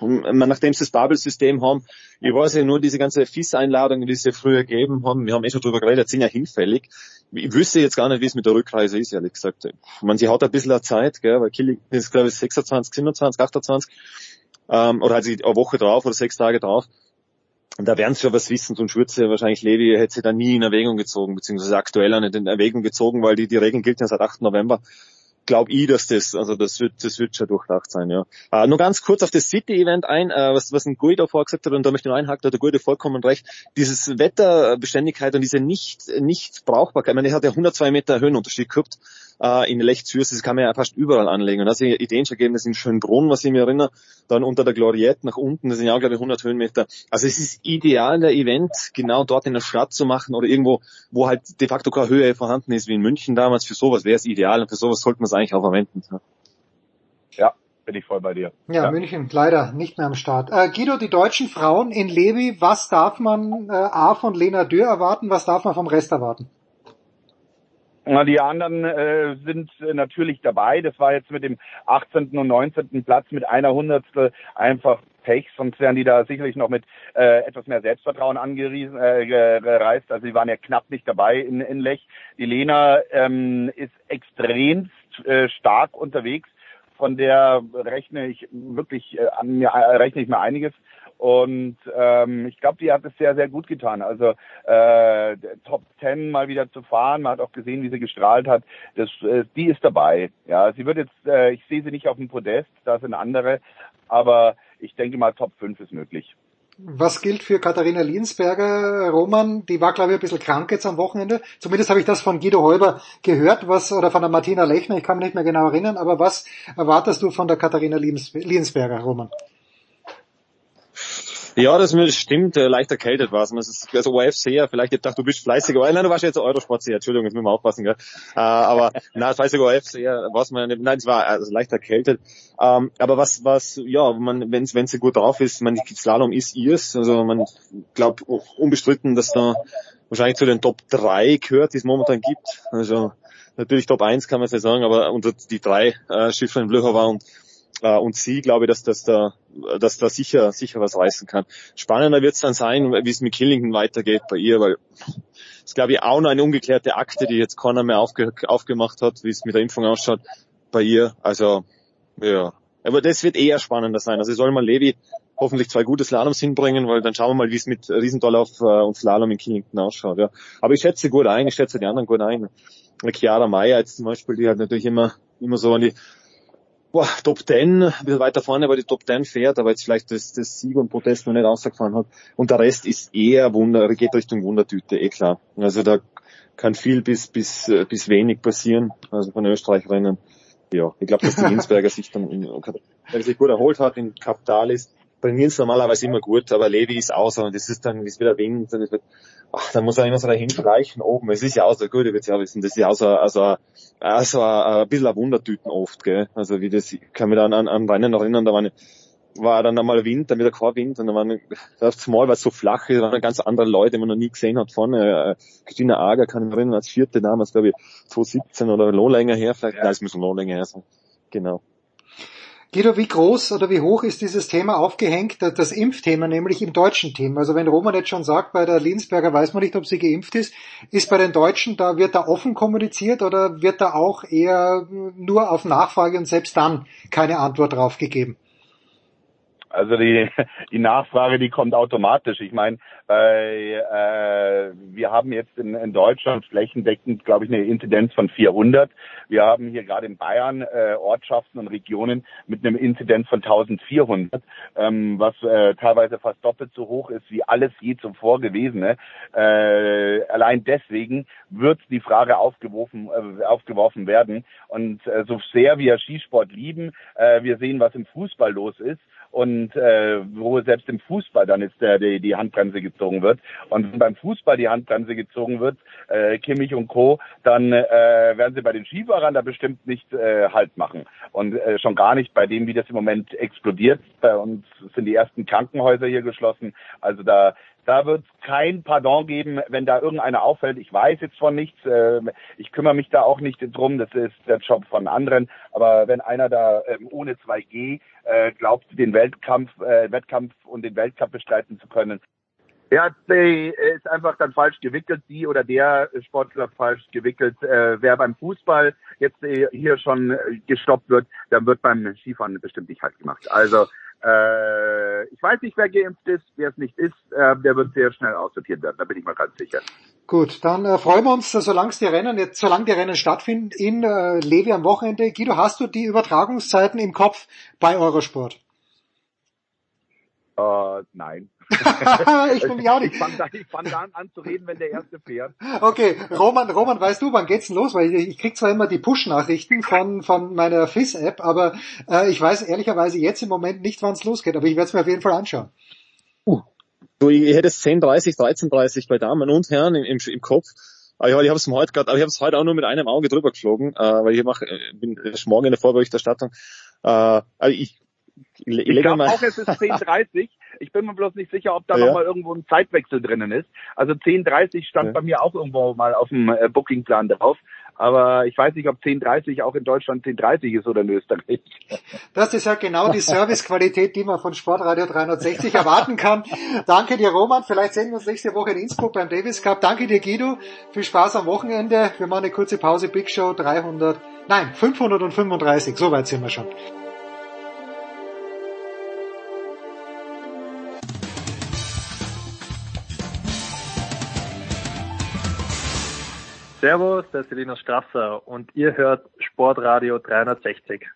S18: nachdem sie das Bubble-System haben, ich weiß ja nur diese ganze FIS-Einladungen, die sie früher gegeben haben, wir haben eh schon drüber geredet, sind ja hinfällig. Ich wüsste jetzt gar nicht, wie es mit der Rückreise ist, ehrlich gesagt. Ich meine, sie hat ein bisschen Zeit, gell, weil Killing ist, glaube ich, 26, 27, 28, ähm, oder hat sie eine Woche drauf oder sechs Tage drauf. Und da werden sie schon was wissen, würde sie wahrscheinlich Levi hätte sie da nie in Erwägung gezogen, beziehungsweise aktuell auch nicht in Erwägung gezogen, weil die, die Regeln gilt ja seit 8. November glaube ich, dass das, also das wird, das wird schon durchdacht sein, ja. Äh, nur ganz kurz auf das City-Event ein, äh, was, was ein Guido vorgesagt hat, und da möchte ich nur einhaken, da hat der Guido vollkommen recht. Dieses Wetterbeständigkeit und diese nicht, nicht Brauchbarkeit, ich meine, er hat ja 102 Meter Höhenunterschied gehabt, äh, in Lech Zürs, das kann man ja fast überall anlegen. Und da sind Ideen schon gegeben, das in Schönbrunn, was ich mir erinnere, dann unter der Gloriette nach unten, das sind ja auch, glaube ich, 100 Höhenmeter. Also es ist ideal, der Event genau dort in der Stadt zu machen oder irgendwo, wo halt de facto keine Höhe vorhanden ist, wie in München damals. Für sowas wäre es ideal und für sowas sollte man es eigentlich auch verwenden.
S4: Ja, bin ich voll bei dir.
S3: Ja, ja, München leider nicht mehr am Start. Äh, Guido, die deutschen Frauen in Levi, was darf man äh, A von Lena Dürr erwarten, was darf man vom Rest erwarten?
S4: Die anderen äh, sind äh, natürlich dabei. Das war jetzt mit dem 18. und 19. Platz mit einer Hundertstel einfach Pech, sonst wären die da sicherlich noch mit äh, etwas mehr Selbstvertrauen angereist. Äh, also sie waren ja knapp nicht dabei in, in Lech. Die Lena ähm, ist extrem äh, stark unterwegs. Von der rechne ich wirklich äh, an mir äh, rechne ich mir einiges. Und ähm, ich glaube, die hat es sehr, sehr gut getan. Also äh, Top Ten mal wieder zu fahren, man hat auch gesehen, wie sie gestrahlt hat. Das, äh, die ist dabei. Ja, sie wird jetzt, äh, ich sehe sie nicht auf dem Podest, da sind andere, aber ich denke mal, Top 5 ist möglich.
S3: Was gilt für Katharina Liensberger, Roman? Die war, glaube ich, ein bisschen krank jetzt am Wochenende. Zumindest habe ich das von Guido Häuber gehört, was, oder von der Martina Lechner, ich kann mich nicht mehr genau erinnern, aber was erwartest du von der Katharina Liensberger, Roman?
S18: Ja, das stimmt, äh, leicht erkältet war es. Also ORF-Seher, vielleicht ich dachte, du bist fleißiger. Nein, du warst jetzt Eurosport-Seher, Entschuldigung, jetzt müssen wir aufpassen. Gell? Äh, aber nein, fleißiger ORF-Seher war es mal, nein, es war also leicht erkältet. Ähm, aber was, was, ja, man, wenn wenn sie gut drauf ist, man Slalom ist ihrs. Also man glaubt unbestritten, dass da wahrscheinlich zu den Top 3 gehört, die es momentan gibt. Also natürlich Top 1 kann man nicht sagen, aber unter die drei äh, Schiffe in Blöcher war und äh, und sie glaube, dass das da, dass da sicher, sicher was reißen kann. Spannender wird es dann sein, wie es mit Killington weitergeht bei ihr, weil es glaube ich auch noch eine ungeklärte Akte, die jetzt keiner mehr aufge, aufgemacht hat, wie es mit der Impfung ausschaut bei ihr. Also ja, aber das wird eher spannender sein. Also soll man Levi hoffentlich zwei gute Slaloms hinbringen, weil dann schauen wir mal, wie es mit Riesendorlauf äh, und Slalom in Killington ausschaut. Ja. Aber ich schätze gut ein, ich schätze die anderen gut ein. Chiara Meyer jetzt zum Beispiel, die hat natürlich immer, immer so an die boah, Top 10, ein bisschen weiter vorne, weil die Top 10 fährt, aber jetzt vielleicht das, das Sieg und Protest noch nicht ausgefahren hat. Und der Rest ist eher Wunder, geht Richtung Wundertüte, eh klar. Also da kann viel bis, bis, bis wenig passieren, also von Österreicherinnen. Ja, ich glaube, dass die Linsberger sich dann, in, sich gut erholt hat in Kapitalis, trainieren sie normalerweise immer gut, aber Levi ist außer und das ist dann, wie es wieder Wind und es wird, ach, dann muss er immer so dahin streichen oben. Es ist ja auch so, gut, ich würde ja wissen, das ist ja auch so, also, also ein bisschen ein Wundertüten oft, gell. Also wie das, ich kann mich da an, an, an Rennen erinnern, da war, war dann einmal Wind, dann wieder kein Wind und dann waren, das Mal war es so flach, da waren ganz andere Leute, die man noch nie gesehen hat vorne. Äh, Christina Ager kann ich mich erinnern, als vierte damals, glaube ich, 2017 oder noch länger her, vielleicht, ja. nein, es muss noch länger her sein. Genau.
S3: Guido, wie groß oder wie hoch ist dieses Thema aufgehängt, das Impfthema, nämlich im deutschen Team? Also wenn Roman jetzt schon sagt, bei der Linsberger weiß man nicht, ob sie geimpft ist, ist bei den Deutschen, da wird da offen kommuniziert oder wird da auch eher nur auf Nachfrage und selbst dann keine Antwort drauf gegeben?
S4: Also die, die Nachfrage, die kommt automatisch. Ich meine, äh, wir haben jetzt in, in Deutschland flächendeckend, glaube ich, eine Inzidenz von 400. Wir haben hier gerade in Bayern äh, Ortschaften und Regionen mit einem Inzidenz von 1400, ähm, was äh, teilweise fast doppelt so hoch ist wie alles je zuvor gewesene. Äh, allein deswegen wird die Frage aufgeworfen, äh, aufgeworfen werden. Und äh, so sehr wir Skisport lieben, äh, wir sehen, was im Fußball los ist. Und und äh, wo selbst im Fußball dann ist der, die, die Handbremse gezogen wird. Und wenn beim Fußball die Handbremse gezogen wird, äh, Kimmich und Co., dann äh, werden sie bei den Skifahrern da bestimmt nicht äh, Halt machen. Und äh, schon gar nicht bei dem, wie das im Moment explodiert. Bei uns sind die ersten Krankenhäuser hier geschlossen. Also da da wird es kein Pardon geben, wenn da irgendeiner auffällt. Ich weiß jetzt von nichts. Äh, ich kümmere mich da auch nicht drum. Das ist der Job von anderen. Aber wenn einer da ähm, ohne 2G äh, glaubt, den Weltkampf, äh, Wettkampf und den Weltcup bestreiten zu können, ja, der ist einfach dann falsch gewickelt, die oder der Sportler falsch gewickelt. Äh, wer beim Fußball jetzt äh, hier schon äh, gestoppt wird, dann wird beim Skifahren bestimmt nicht halt gemacht. Also äh, ich weiß nicht, wer geimpft ist, wer es nicht ist, äh, der wird sehr schnell aussortiert werden, da bin ich mal ganz sicher.
S3: Gut, dann äh, freuen wir uns, solange die Rennen jetzt, solange die Rennen stattfinden in äh, Levi am Wochenende. Guido, hast du die Übertragungszeiten im Kopf bei Eurosport?
S4: Äh, nein.
S3: ich bin mich auch nicht.
S4: Ich fange dann, fang dann an zu reden, wenn der erste fährt.
S3: Okay, Roman, Roman, weißt du, wann geht's denn los? Weil ich, ich krieg zwar immer die Push-Nachrichten von, von meiner FIS-App, aber äh, ich weiß ehrlicherweise jetzt im Moment nicht, wann es losgeht, aber ich werde es mir auf jeden Fall anschauen.
S18: Uh. So, ich hätte es 10.30, 13.30 bei Damen und Herren im, im, im Kopf. Aber ich, ich habe es heute gerade, aber ich habe es heute auch nur mit einem Auge drüber geflogen, äh, weil ich mache, äh, bin morgen in der Vorberichterstattung. Äh, also ich,
S4: ich, glaube auch, es ist 10.30. Ich bin mir bloß nicht sicher, ob da ja. nochmal irgendwo ein Zeitwechsel drinnen ist. Also 10.30 stand ja. bei mir auch irgendwo mal auf dem äh, Bookingplan drauf. Aber ich weiß nicht, ob 10.30 auch in Deutschland 10.30 ist oder in Österreich.
S3: Das ist ja genau die Servicequalität, die man von Sportradio 360 erwarten kann. Danke dir, Roman. Vielleicht sehen wir uns nächste Woche in Innsbruck beim Davis Cup. Danke dir, Guido. Viel Spaß am Wochenende. Wir machen eine kurze Pause. Big Show 300, nein, 535. So weit sind wir schon.
S20: Servus, der ist Selina Strasser und ihr hört Sportradio 360.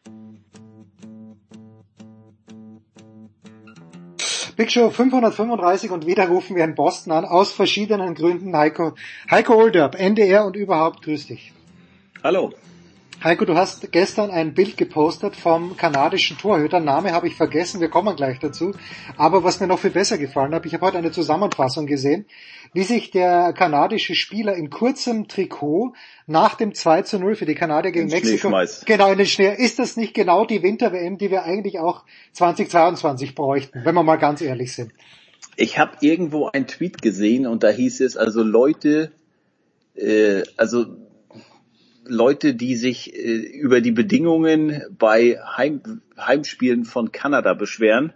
S3: Big Show 535 und wieder rufen wir in Boston an, aus verschiedenen Gründen. Heiko, Heiko Olderb, NDR und überhaupt, grüß dich.
S21: Hallo.
S3: Heiko, du hast gestern ein Bild gepostet vom kanadischen Torhüter. Name habe ich vergessen, wir kommen gleich dazu. Aber was mir noch viel besser gefallen hat, ich habe heute eine Zusammenfassung gesehen, wie sich der kanadische Spieler in kurzem Trikot nach dem 2 zu 0 für die Kanadier gegen Mexiko. Genau, in den Schnee. Ist das nicht genau die Winter-WM, die wir eigentlich auch 2022 bräuchten, wenn wir mal ganz ehrlich sind?
S21: Ich habe irgendwo einen Tweet gesehen und da hieß es, also Leute, äh, also Leute, die sich äh, über die Bedingungen bei Heim, Heimspielen von Kanada beschweren,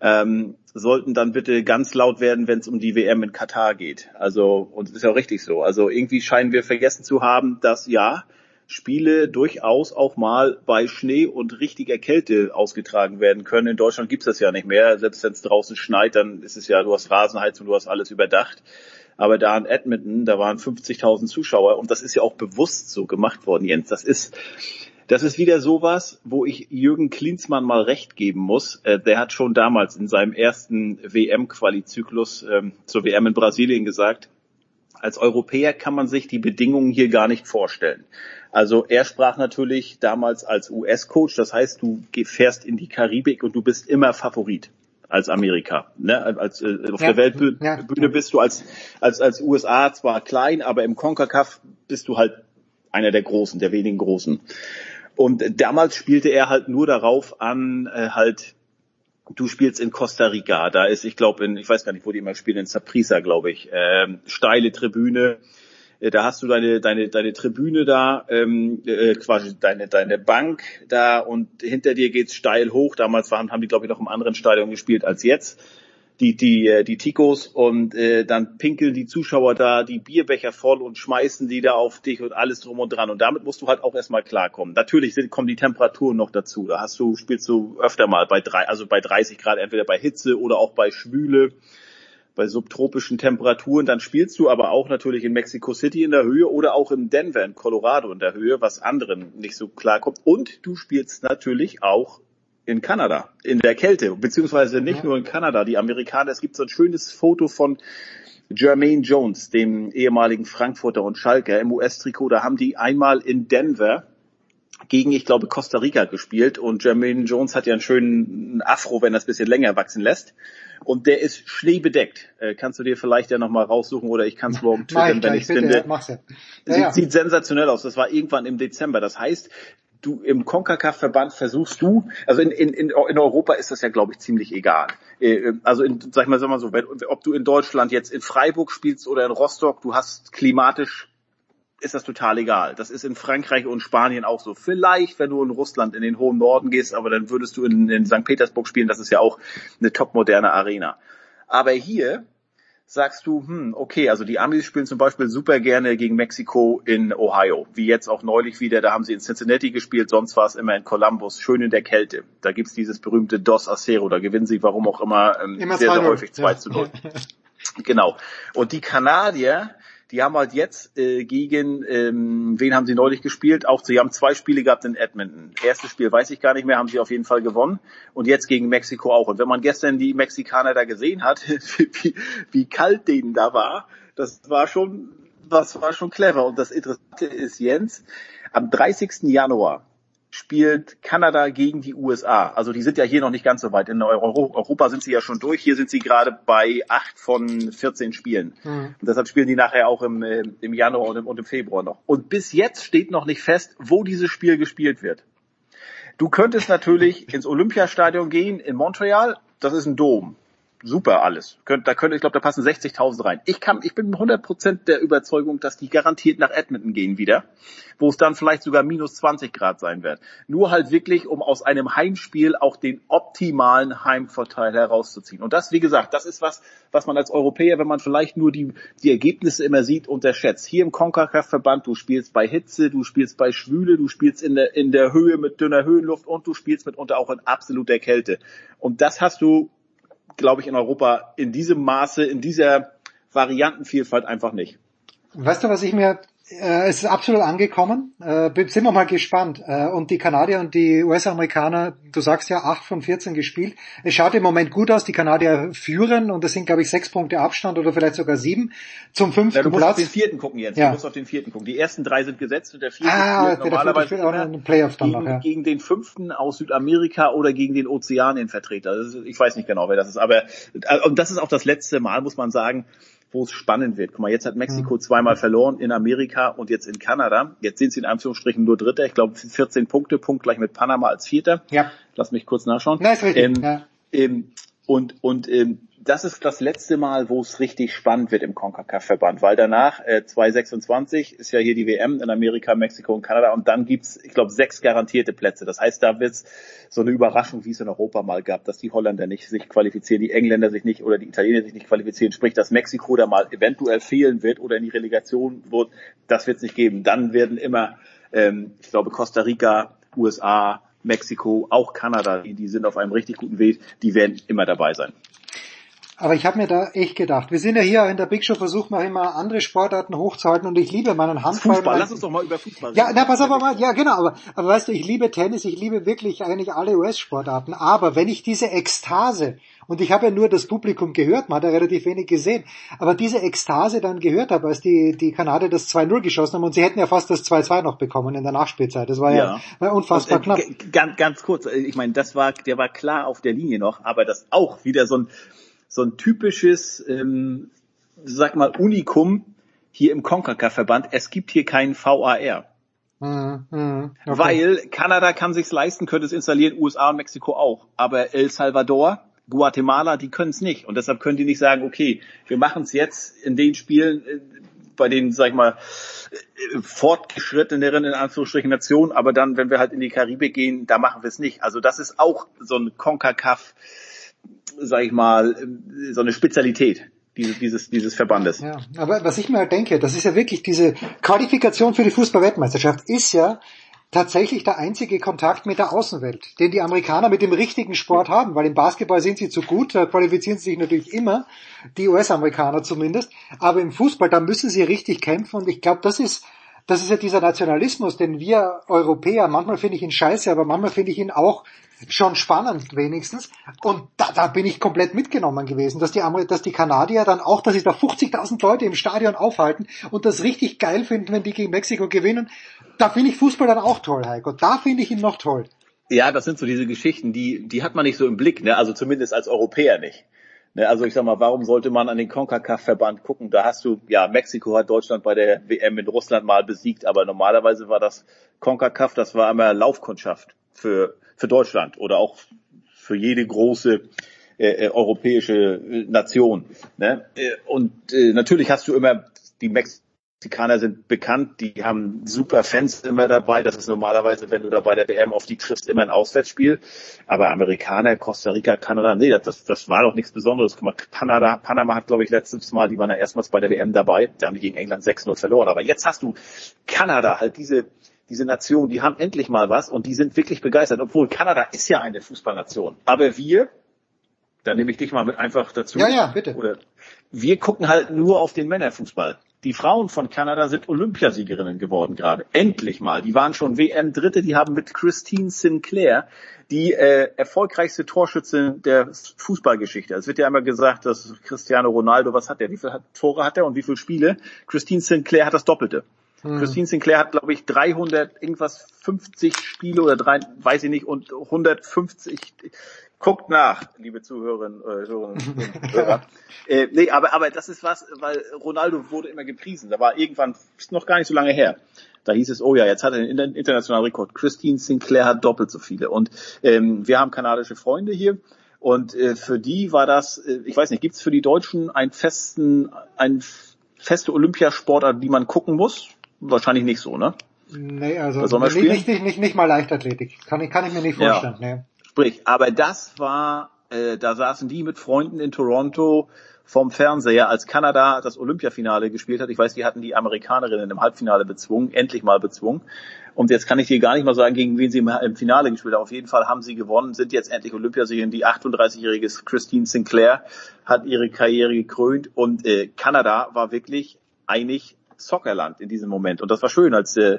S21: ähm, sollten dann bitte ganz laut werden, wenn es um die WM in Katar geht. Also, und das ist ja auch richtig so. Also irgendwie scheinen wir vergessen zu haben, dass ja, Spiele durchaus auch mal bei Schnee und richtiger Kälte ausgetragen werden können. In Deutschland gibt's das ja nicht mehr. Selbst wenn es draußen schneit, dann ist es ja, du hast Rasenheizung, du hast alles überdacht. Aber da in Edmonton, da waren 50.000 Zuschauer und das ist ja auch bewusst so gemacht worden, Jens. Das ist, das ist wieder sowas, wo ich Jürgen Klinsmann mal recht geben muss. Äh, der hat schon damals in seinem ersten WM-Quali-Zyklus ähm, zur WM in Brasilien gesagt, als Europäer kann man sich die Bedingungen hier gar nicht vorstellen. Also er sprach natürlich damals als US-Coach, das heißt, du fährst in die Karibik und du bist immer Favorit als Amerika. Ne? Als, äh, auf ja, der Weltbühne ja, bist du als, als, als USA zwar klein, aber im CONCACAF bist du halt einer der Großen, der wenigen Großen. Und damals spielte er halt nur darauf an, äh, halt, du spielst in Costa Rica, da ist, ich glaube, in, ich weiß gar nicht, wo die immer spielen, in Saprissa, glaube ich, ähm, steile Tribüne, da hast du deine, deine, deine Tribüne da, ähm, äh, quasi deine, deine Bank da und hinter dir geht's steil hoch. Damals waren, haben die, glaube ich, noch im anderen Stadion gespielt als jetzt. Die, die, äh, die Tikos und äh, dann pinkeln die Zuschauer da die Bierbecher voll und schmeißen die da auf dich und alles drum und dran. Und damit musst du halt auch erstmal klarkommen. Natürlich sind, kommen die Temperaturen noch dazu. Da hast du, spielst du öfter mal bei drei, also bei 30 Grad, entweder bei Hitze oder auch bei Schwüle bei subtropischen Temperaturen. Dann spielst du aber auch natürlich in Mexico City in der Höhe oder auch in Denver in Colorado in der Höhe, was anderen nicht so klar kommt. Und du spielst natürlich auch in Kanada, in der Kälte, beziehungsweise nicht ja. nur in Kanada. Die Amerikaner, es gibt so ein schönes Foto von Jermaine Jones, dem ehemaligen Frankfurter und Schalker im US-Trikot. Da haben die einmal in Denver gegen, ich glaube, Costa Rica gespielt und Jermaine Jones hat ja einen schönen Afro, wenn er es ein bisschen länger wachsen lässt. Und der ist schneebedeckt. Äh, kannst du dir vielleicht ja nochmal raussuchen oder ich kann es morgen twittern, wenn ich es finde.
S3: Mach's ja.
S21: Ja, sieht, ja. sieht sensationell aus. Das war irgendwann im Dezember. Das heißt, du im CONCACAF-Verband versuchst du, also in, in, in Europa ist das ja, glaube ich, ziemlich egal. Äh, also in, sag ich mal, sag mal so, wenn, ob du in Deutschland jetzt in Freiburg spielst oder in Rostock, du hast klimatisch ist das total egal. Das ist in Frankreich und Spanien auch so. Vielleicht, wenn du in Russland in den hohen Norden gehst, aber dann würdest du in, in St. Petersburg spielen, das ist ja auch eine topmoderne Arena. Aber hier sagst du, hm, okay, also die Amis spielen zum Beispiel super gerne gegen Mexiko in Ohio, wie jetzt auch neulich wieder, da haben sie in Cincinnati gespielt, sonst war es immer in Columbus, schön in der Kälte. Da gibt's dieses berühmte Dos Acero, da gewinnen sie, warum auch immer, ähm, immer sehr, sehr häufig 2 ja. zu 0. genau. Und die Kanadier, die haben halt jetzt äh, gegen, ähm, wen haben sie neulich gespielt? Auch sie haben zwei Spiele gehabt in Edmonton. Erstes Spiel weiß ich gar nicht mehr, haben sie auf jeden Fall gewonnen. Und jetzt gegen Mexiko auch. Und wenn man gestern die Mexikaner da gesehen hat, wie, wie kalt denen da war, das war schon, das war schon clever. Und das Interessante ist, Jens, am 30. Januar spielt Kanada gegen die USA. Also die sind ja hier noch nicht ganz so weit. In Euro Europa sind sie ja schon durch. Hier sind sie gerade bei acht von 14 Spielen. Mhm. Und deshalb spielen die nachher auch im, äh, im Januar und im, und im Februar noch. Und bis jetzt steht noch nicht fest, wo dieses Spiel gespielt wird. Du könntest natürlich ins Olympiastadion gehen in Montreal. Das ist ein Dom super alles. Da könnte, ich glaube, da passen 60.000 rein. Ich kann, ich bin 100% der Überzeugung, dass die garantiert nach Edmonton gehen wieder, wo es dann vielleicht sogar minus 20 Grad sein wird. Nur halt wirklich, um aus einem Heimspiel auch den optimalen Heimvorteil herauszuziehen. Und das, wie gesagt, das ist was, was man als Europäer, wenn man vielleicht nur die, die Ergebnisse immer sieht, unterschätzt. Hier im CONCACAF-Verband, du spielst bei Hitze, du spielst bei Schwüle, du spielst in der, in der Höhe mit dünner Höhenluft und du spielst mitunter auch in absoluter Kälte. Und das hast du glaube ich, in Europa in diesem Maße, in dieser Variantenvielfalt einfach nicht.
S3: Weißt du, was ich mir äh, es ist absolut angekommen. Äh, sind wir mal gespannt. Äh, und die Kanadier und die US-Amerikaner, du sagst ja 8 von 14 gespielt. Es schaut im Moment gut aus. Die Kanadier führen und es sind, glaube ich, sechs Punkte Abstand oder vielleicht sogar sieben zum fünften ja,
S21: du
S3: musst
S21: auf den vierten gucken jetzt. Ja. Du musst auf den vierten gucken. Die ersten drei sind gesetzt und der vierte
S3: ah, spielt normalerweise vierte auch Playoff dann
S21: gegen,
S3: noch, ja.
S21: gegen den fünften aus Südamerika oder gegen den Ozeanienvertreter. Ich weiß nicht genau, wer das ist. Aber äh, und das ist auch das letzte Mal, muss man sagen, wo es spannend wird. Guck mal, jetzt hat Mexiko mhm. zweimal verloren in Amerika und jetzt in Kanada. Jetzt sind sie in Anführungsstrichen nur Dritter. Ich glaube 14 Punkte, Punkt gleich mit Panama als Vierter.
S3: Ja.
S21: Lass mich kurz nachschauen.
S3: Nein, ist richtig. Ähm, ja.
S21: ähm, und und ähm, das ist das letzte Mal, wo es richtig spannend wird im CONCACAF-Verband, weil danach äh, 2026 ist ja hier die WM in Amerika, Mexiko und Kanada und dann gibt's, ich glaube, sechs garantierte Plätze. Das heißt, da wird's so eine Überraschung, wie es in Europa mal gab, dass die Holländer nicht sich qualifizieren, die Engländer sich nicht oder die Italiener sich nicht qualifizieren, sprich, dass Mexiko da mal eventuell fehlen wird oder in die Relegation wird, das wird's nicht geben. Dann werden immer, ähm, ich glaube, Costa Rica, USA, Mexiko, auch Kanada, die, sind auf einem richtig guten Weg, die werden immer dabei sein.
S3: Aber ich habe mir da echt gedacht, wir sind ja hier in der Big Show, versuchen wir immer andere Sportarten hochzuhalten und ich liebe meinen Handball.
S21: Fußball, lass uns doch mal über Fußball
S3: reden. Ja, na, pass auf mal, ja genau, aber, aber weißt du, ich liebe Tennis, ich liebe wirklich eigentlich alle US-Sportarten, aber wenn ich diese Ekstase, und ich habe ja nur das Publikum gehört, man hat ja relativ wenig gesehen, aber diese Ekstase dann gehört habe, als die, die Kanadier das 2-0 geschossen haben und sie hätten ja fast das 2-2 noch bekommen in der Nachspielzeit, das war ja, ja unfassbar und, äh,
S21: knapp. Ganz, ganz kurz, äh, ich meine, das war, der war klar auf der Linie noch, aber das auch wieder so ein, so ein typisches, ähm, sag mal, Unikum hier im CONCACAF-Verband. Es gibt hier keinen VAR. Mhm, mhm, okay. Weil Kanada kann sich's leisten, könnte es installieren, USA und Mexiko auch. Aber El Salvador, Guatemala, die können es nicht. Und deshalb können die nicht sagen, okay, wir machen es jetzt in den Spielen, äh, bei den, sag ich mal, äh, fortgeschritteneren, in Anführungsstrichen, Nationen, aber dann, wenn wir halt in die Karibik gehen, da machen wir es nicht. Also das ist auch so ein CONCACAF sage ich mal, so eine Spezialität dieses, dieses, dieses Verbandes.
S3: Ja, aber was ich mir halt denke, das ist ja wirklich diese Qualifikation für die Fußballweltmeisterschaft ist ja tatsächlich der einzige Kontakt mit der Außenwelt, den die Amerikaner mit dem richtigen Sport haben, weil im Basketball sind sie zu gut, da qualifizieren sie sich natürlich immer, die US-Amerikaner zumindest, aber im Fußball, da müssen sie richtig kämpfen und ich glaube, das ist das ist ja dieser Nationalismus, den wir Europäer, manchmal finde ich ihn scheiße, aber manchmal finde ich ihn auch schon spannend wenigstens. Und da, da bin ich komplett mitgenommen gewesen, dass die, dass die Kanadier dann auch, dass sich da 50.000 Leute im Stadion aufhalten und das richtig geil finden, wenn die gegen Mexiko gewinnen. Da finde ich Fußball dann auch toll, Heiko. Da finde ich ihn noch toll.
S21: Ja, das sind so diese Geschichten, die, die hat man nicht so im Blick, ne? also zumindest als Europäer nicht. Ne? Also ich sag mal, warum sollte man an den CONCACAF-Verband gucken? Da hast du, ja, Mexiko hat Deutschland bei der WM in Russland mal besiegt, aber normalerweise war das CONCACAF, das war einmal Laufkundschaft für, für Deutschland oder auch für jede große äh, äh europäische Nation. Ne? Äh, und äh, natürlich hast du immer die Mex Mexikaner sind bekannt, die haben super Fans immer dabei. Das ist normalerweise, wenn du da bei der WM auf die triffst, immer ein Auswärtsspiel. Aber Amerikaner, Costa Rica, Kanada, nee, das, das war doch nichts Besonderes. Guck mal, Panama, Panama hat, glaube ich, letztes Mal, die waren ja erstmals bei der WM dabei. Da haben die gegen England 6-0 verloren. Aber jetzt hast du Kanada, halt diese, diese Nation, die haben endlich mal was und die sind wirklich begeistert. Obwohl Kanada ist ja eine Fußballnation. Aber wir, da nehme ich dich mal mit einfach dazu.
S3: Ja, ja, bitte.
S21: Oder wir gucken halt nur auf den Männerfußball. Die Frauen von Kanada sind Olympiasiegerinnen geworden gerade. Endlich mal. Die waren schon WM-Dritte. Die haben mit Christine Sinclair die äh, erfolgreichste Torschützin der Fußballgeschichte. Es wird ja immer gesagt, dass Cristiano Ronaldo, was hat er? Wie viele Tore hat er und wie viele Spiele? Christine Sinclair hat das Doppelte. Hm. Christine Sinclair hat, glaube ich, 300 irgendwas 50 Spiele oder drei, weiß ich nicht, und 150 Guckt nach, liebe Zuhörerinnen, äh, Hörerinnen und Hörer. äh, nee, aber, aber das ist was, weil Ronaldo wurde immer gepriesen. Da war irgendwann, ist noch gar nicht so lange her. Da hieß es, oh ja, jetzt hat er einen internationalen Rekord. Christine Sinclair hat doppelt so viele. Und ähm, wir haben kanadische Freunde hier. Und äh, für die war das, äh, ich weiß nicht, gibt es für die Deutschen einen festen, ein feste Olympiasportart, die man gucken muss? Wahrscheinlich nicht so, ne?
S3: Nee, also nicht, nicht, nicht, nicht, nicht mal Leichtathletik. Kann ich, kann ich mir nicht vorstellen. Ja. Nee.
S21: Sprich, aber das war, äh, da saßen die mit Freunden in Toronto vom Fernseher, als Kanada das Olympiafinale gespielt hat. Ich weiß, die hatten die Amerikanerinnen im Halbfinale bezwungen, endlich mal bezwungen. Und jetzt kann ich dir gar nicht mal sagen, gegen wen sie im Finale gespielt haben. Auf jeden Fall haben sie gewonnen, sind jetzt endlich Olympiasiegerin. Die 38-jährige Christine Sinclair hat ihre Karriere gekrönt und äh, Kanada war wirklich eigentlich Soccerland in diesem Moment. Und das war schön, als äh,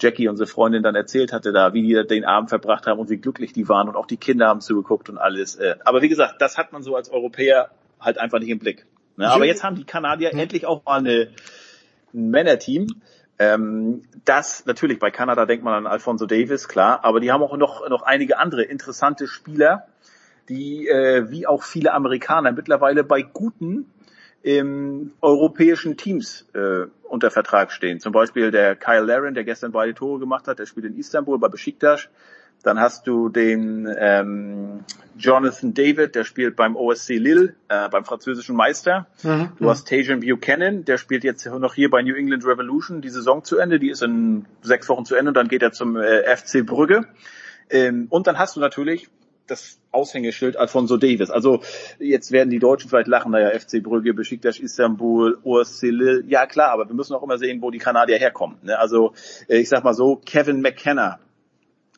S21: Jackie, unsere Freundin, dann erzählt hatte da, wie die den Abend verbracht haben und wie glücklich die waren und auch die Kinder haben zugeguckt und alles. Äh. Aber wie gesagt, das hat man so als Europäer halt einfach nicht im Blick. Ne? Aber jetzt haben die Kanadier mhm. endlich auch mal eine, ein Männerteam. Ähm, das natürlich bei Kanada denkt man an Alfonso Davis, klar, aber die haben auch noch noch einige andere interessante Spieler, die äh, wie auch viele Amerikaner mittlerweile bei guten im europäischen Teams äh, unter Vertrag stehen. Zum Beispiel der Kyle Laren, der gestern beide Tore gemacht hat, der spielt in Istanbul bei Besiktas. Dann hast du den ähm, Jonathan David, der spielt beim OSC Lille, äh, beim französischen Meister. Mhm. Du hast Tajan Buchanan, der spielt jetzt noch hier bei New England Revolution die Saison zu Ende. Die ist in sechs Wochen zu Ende und dann geht er zum äh, FC Brügge. Ähm, und dann hast du natürlich das Aushängeschild Alfonso Davis. Also jetzt werden die Deutschen vielleicht lachen, naja, FC Brügge, Besiktas Istanbul, Ursile, ja klar, aber wir müssen auch immer sehen, wo die Kanadier herkommen. Ne? Also äh, ich sag mal so, Kevin McKenna,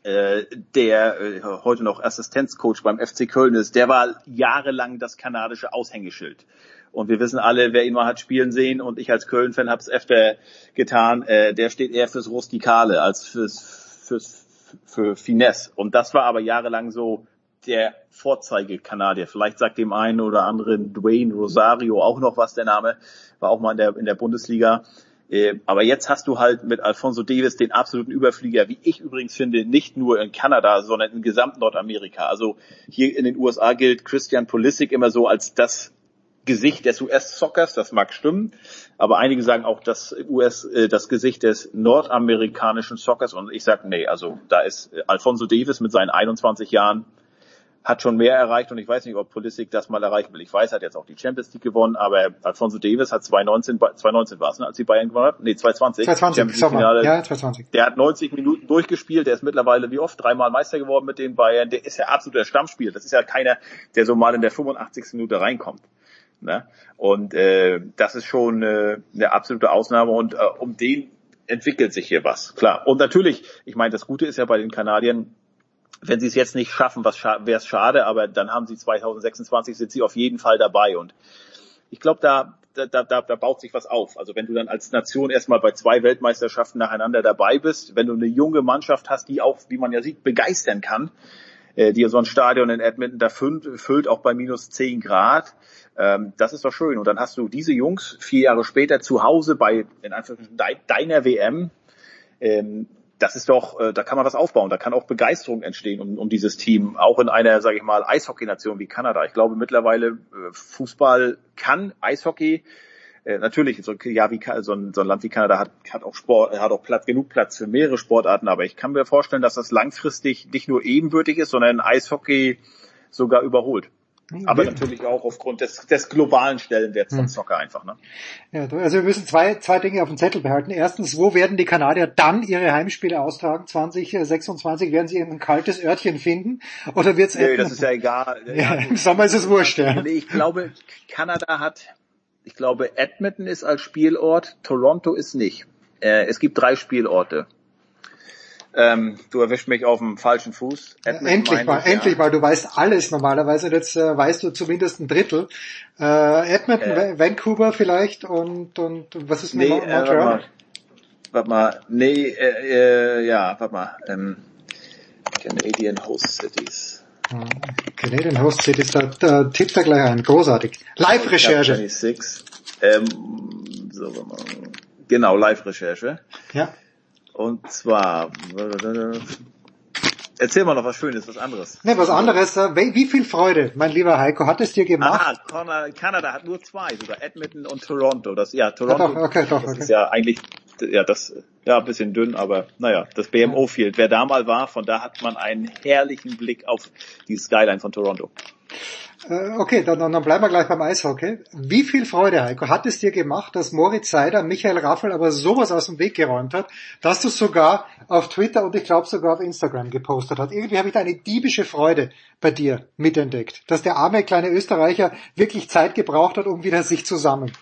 S21: äh, der äh, heute noch Assistenzcoach beim FC Köln ist, der war jahrelang das kanadische Aushängeschild. Und wir wissen alle, wer ihn mal hat spielen sehen und ich als Köln-Fan habe es öfter getan, äh, der steht eher fürs Rustikale als fürs, fürs für Finesse. Und das war aber jahrelang so der Vorzeigekanadier. Vielleicht sagt dem einen oder anderen Dwayne Rosario auch noch was, der Name, war auch mal in der, in der Bundesliga. Äh, aber jetzt hast du halt mit Alfonso Davis den absoluten Überflieger, wie ich übrigens finde, nicht nur in Kanada, sondern in gesamt Nordamerika. Also hier in den USA gilt Christian Pulisic immer so als das Gesicht des US-Soccers, das mag stimmen, aber einige sagen auch das US, äh, das Gesicht des nordamerikanischen Soccers und ich sage, nee, also da ist Alfonso Davis mit seinen 21 Jahren hat schon mehr erreicht und ich weiß nicht, ob Pulisic das mal erreichen will. Ich weiß, er hat jetzt auch die Champions League gewonnen, aber Alfonso Davis hat 2019, 2019 war es, ne, als die Bayern gewonnen hat? Nee, 2020.
S3: 2020, Sommer. Ja, 2020.
S21: Der hat 90 Minuten durchgespielt, der ist mittlerweile wie oft dreimal Meister geworden mit den Bayern. Der ist ja absoluter Stammspiel. Das ist ja keiner, der so mal in der 85. Minute reinkommt. Ne? Und äh, das ist schon äh, eine absolute Ausnahme und äh, um den entwickelt sich hier was, klar. Und natürlich, ich meine, das Gute ist ja bei den Kanadiern, wenn sie es jetzt nicht schaffen, was wäre es schade, aber dann haben sie 2026 sind sie auf jeden Fall dabei und ich glaube, da da, da, da baut sich was auf. Also wenn du dann als Nation erstmal bei zwei Weltmeisterschaften nacheinander dabei bist, wenn du eine junge Mannschaft hast, die auch, wie man ja sieht, begeistern kann, äh, die so ein Stadion in Edmonton da füllt, füllt auch bei minus zehn Grad, ähm, das ist doch schön. Und dann hast du diese Jungs vier Jahre später zu Hause bei in Anführungszeichen deiner WM. Ähm, das ist doch, äh, da kann man was aufbauen, da kann auch Begeisterung entstehen um, um dieses Team, auch in einer, sage ich mal, Eishockey-Nation wie Kanada. Ich glaube mittlerweile äh, Fußball kann Eishockey. Äh, natürlich, so, ja, wie so ein, so ein Land wie Kanada hat, hat auch Sport, hat auch Platz, genug Platz für mehrere Sportarten, aber ich kann mir vorstellen, dass das langfristig nicht nur ebenbürtig ist, sondern Eishockey sogar überholt. Aber natürlich auch aufgrund des, des globalen Stellenwerts von Soccer einfach. Ne?
S3: Ja, also wir müssen zwei, zwei Dinge auf dem Zettel behalten. Erstens, wo werden die Kanadier dann ihre Heimspiele austragen? 2026 werden sie ein kaltes Örtchen finden? Oder wird's
S21: Nee, das ist ja egal.
S3: Ja, Im Sommer ist es wurscht, ja.
S21: Nee, ich glaube, Kanada hat, ich glaube, Edmonton ist als Spielort, Toronto ist nicht. Äh, es gibt drei Spielorte. Ähm, du erwischst mich auf dem falschen Fuß.
S3: Edmonton endlich mal, ich, endlich ja. mal. Du weißt alles normalerweise. Jetzt äh, weißt du zumindest ein Drittel. Äh, Edmonton, äh, Vancouver vielleicht und und was ist mit nee, Montreal?
S21: Äh, warte mal. Nee, äh, äh, ja, warte mal. Ähm, Canadian Host Cities.
S3: Hm, Canadian Host Cities, da, da tippt er gleich ein. Großartig. Live-Recherche.
S21: Ähm, so. Genau, Live-Recherche.
S3: Ja.
S21: Und zwar, erzähl mal noch was Schönes, was anderes.
S3: Ne, was anderes. Äh, wie viel Freude, mein lieber Heiko, hat es dir gemacht?
S21: Ah, Kanada hat nur zwei, sogar Edmonton und Toronto. Das, ja, Toronto.
S3: Ja, doch, okay, doch,
S21: das
S3: okay.
S21: ist ja eigentlich, ja, das, ja, ein bisschen dünn, aber naja, das BMO Field. Wer da mal war, von da hat man einen herrlichen Blick auf die Skyline von Toronto.
S3: Äh, okay, dann, dann bleiben wir gleich beim Eishockey. Wie viel Freude, Heiko, hat es dir gemacht, dass Moritz Seider Michael Raffel aber sowas aus dem Weg geräumt hat, dass du sogar auf Twitter und ich glaube sogar auf Instagram gepostet hast. Irgendwie habe ich da eine diebische Freude bei dir mitentdeckt, dass der arme kleine Österreicher wirklich Zeit gebraucht hat, um wieder sich zu sammeln.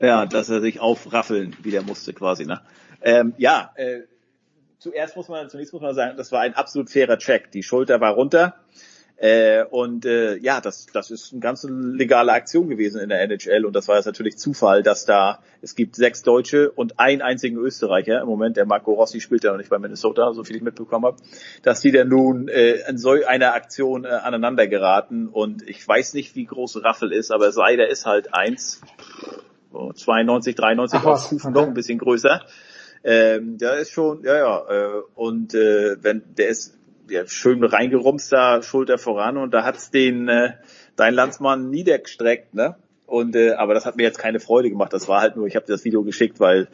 S21: Ja, dass er sich aufraffeln wieder musste quasi. Ne? Ähm, ja, äh, zuerst muss man, zunächst muss man sagen, das war ein absolut fairer Check. Die Schulter war runter. Äh, und äh, ja, das, das ist eine ganz legale Aktion gewesen in der NHL und das war jetzt natürlich Zufall, dass da es gibt sechs Deutsche und einen einzigen Österreicher im Moment, der Marco Rossi spielt ja noch nicht bei Minnesota, so viel ich mitbekommen habe, dass die dann nun äh, in so einer Aktion äh, aneinander geraten und ich weiß nicht, wie groß Raffel ist, aber Seider ist halt eins, 92, 93 Ach, Kufen okay. noch ein bisschen größer. Ähm, der ist schon, ja, ja, äh, und äh, wenn der ist ja, schön reingerumst da, Schulter voran und da hat's den äh, dein Landsmann niedergestreckt, ne? Und äh, aber das hat mir jetzt keine Freude gemacht. Das war halt nur, ich habe dir das Video geschickt, weil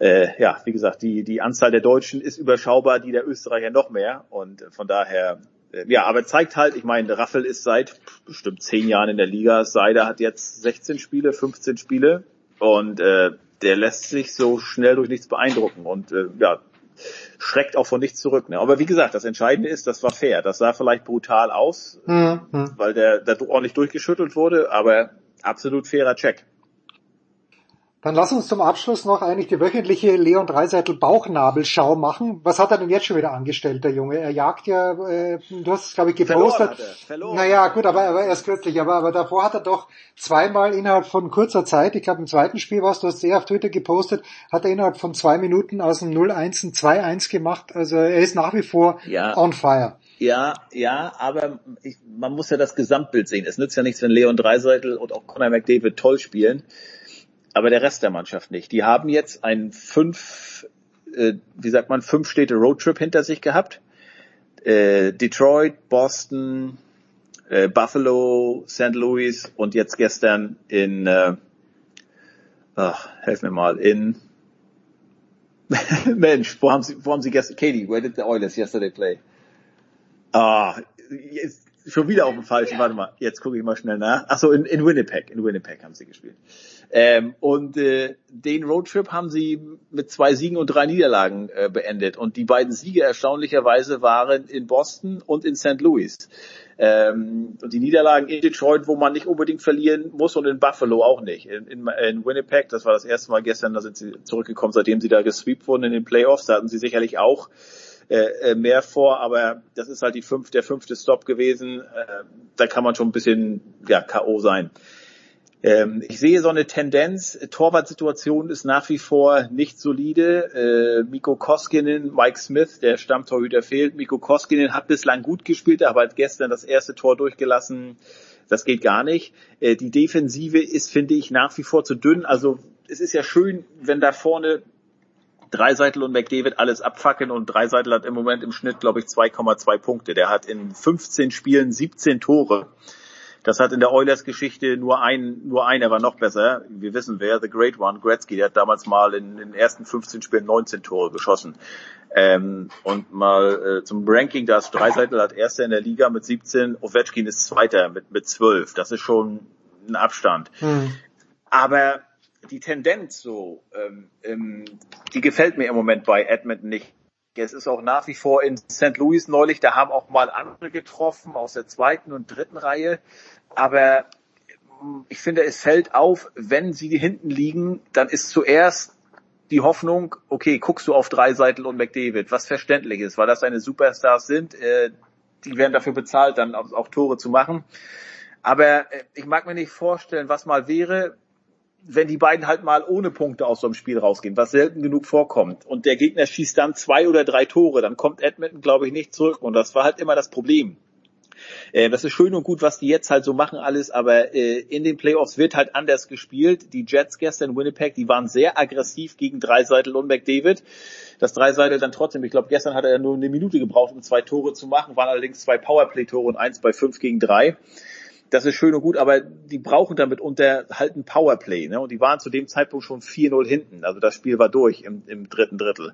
S21: äh, ja, wie gesagt, die die Anzahl der Deutschen ist überschaubar, die der Österreicher noch mehr und von daher äh, ja, aber zeigt halt, ich meine, Raffel ist seit bestimmt zehn Jahren in der Liga. Seider hat jetzt 16 Spiele, 15 Spiele und äh, der lässt sich so schnell durch nichts beeindrucken und äh, ja, schreckt auch von nichts zurück. Ne? Aber wie gesagt, das Entscheidende ist, das war fair. Das sah vielleicht brutal aus,
S3: mhm.
S21: weil der, der ordentlich durchgeschüttelt wurde, aber absolut fairer Check.
S3: Dann lass uns zum Abschluss noch eigentlich die wöchentliche Leon Dreiseitel Bauchnabelschau machen. Was hat er denn jetzt schon wieder angestellt, der Junge? Er jagt ja, äh, du hast es glaube ich gepostet.
S21: Verloren
S3: naja, gut, aber, aber erst kürzlich, aber, aber davor hat er doch zweimal innerhalb von kurzer Zeit, ich glaube im zweiten Spiel warst du hast sehr auf Twitter gepostet, hat er innerhalb von zwei Minuten aus dem 0-1 ein 2-1 gemacht. Also er ist nach wie vor
S21: ja.
S3: on fire.
S21: Ja, ja, aber ich, man muss ja das Gesamtbild sehen. Es nützt ja nichts, wenn Leon Dreiseitel und auch Conor McDavid toll spielen aber der Rest der Mannschaft nicht. Die haben jetzt einen fünf, äh, wie sagt man, fünf Städte Roadtrip hinter sich gehabt. Äh, Detroit, Boston, äh, Buffalo, St. Louis und jetzt gestern in, äh, ach, helf mir mal, in Mensch, wo haben sie, wo haben sie gestern, Katie, where did the Oilers yesterday play? Ah, jetzt, schon wieder auf dem falschen, warte mal, jetzt gucke ich mal schnell nach. Ach so, in, in Winnipeg, in Winnipeg haben sie gespielt. Ähm, und äh, den Roadtrip haben sie mit zwei Siegen und drei Niederlagen äh, beendet. Und die beiden Siege erstaunlicherweise waren in Boston und in St. Louis. Ähm, und die Niederlagen in Detroit, wo man nicht unbedingt verlieren muss und in Buffalo auch nicht. In, in, in Winnipeg, das war das erste Mal gestern, da sind sie zurückgekommen, seitdem sie da gesweept wurden in den Playoffs. Da hatten sie sicherlich auch äh, äh, mehr vor, aber das ist halt die fünf, der fünfte Stop gewesen. Äh, da kann man schon ein bisschen ja, K.O. sein. Ähm, ich sehe so eine Tendenz, Torwartsituation ist nach wie vor nicht solide. Äh, Miko Koskinen, Mike Smith, der Stammtorhüter fehlt. Miko Koskinen hat bislang gut gespielt, aber hat gestern das erste Tor durchgelassen. Das geht gar nicht. Äh, die Defensive ist, finde ich, nach wie vor zu dünn. Also es ist ja schön, wenn da vorne Dreiseitel und McDavid alles abfackeln und Dreiseitel hat im Moment im Schnitt, glaube ich, 2,2 Punkte. Der hat in 15 Spielen 17 Tore. Das hat in der Oilers-Geschichte nur ein, nur einer war noch besser. Wir wissen wer, The Great One, Gretzky, der hat damals mal in, in den ersten 15 Spielen 19 Tore geschossen. Ähm, und mal äh, zum Ranking, da ist Dreiseitel hat Erster in der Liga mit 17, Ovechkin ist Zweiter mit, mit 12. Das ist schon ein Abstand. Hm. Aber die Tendenz so, ähm, ähm, die gefällt mir im Moment bei Edmonton nicht. Es ist auch nach wie vor in St. Louis neulich, da haben auch mal andere getroffen aus der zweiten und dritten Reihe. Aber ich finde, es fällt auf, wenn sie hinten liegen, dann ist zuerst die Hoffnung, okay, guckst du auf Dreiseitel und McDavid, was verständlich ist, weil das seine Superstars sind, äh, die werden dafür bezahlt, dann auch, auch Tore zu machen. Aber äh, ich mag mir nicht vorstellen, was mal wäre, wenn die beiden halt mal ohne Punkte aus so einem Spiel rausgehen, was selten genug vorkommt, und der Gegner schießt dann zwei oder drei Tore, dann kommt Edmonton, glaube ich, nicht zurück. Und das war halt immer das Problem. Äh, das ist schön und gut, was die jetzt halt so machen alles, aber äh, in den Playoffs wird halt anders gespielt. Die Jets gestern in Winnipeg, die waren sehr aggressiv gegen Dreiseitel und McDavid. Das Dreiseitel dann trotzdem, ich glaube, gestern hat er nur eine Minute gebraucht, um zwei Tore zu machen, waren allerdings zwei Powerplay-Tore und eins bei fünf gegen drei das ist schön und gut, aber die brauchen damit unter halt ein Powerplay. Ne? Und die waren zu dem Zeitpunkt schon 4-0 hinten. Also das Spiel war durch im, im dritten Drittel.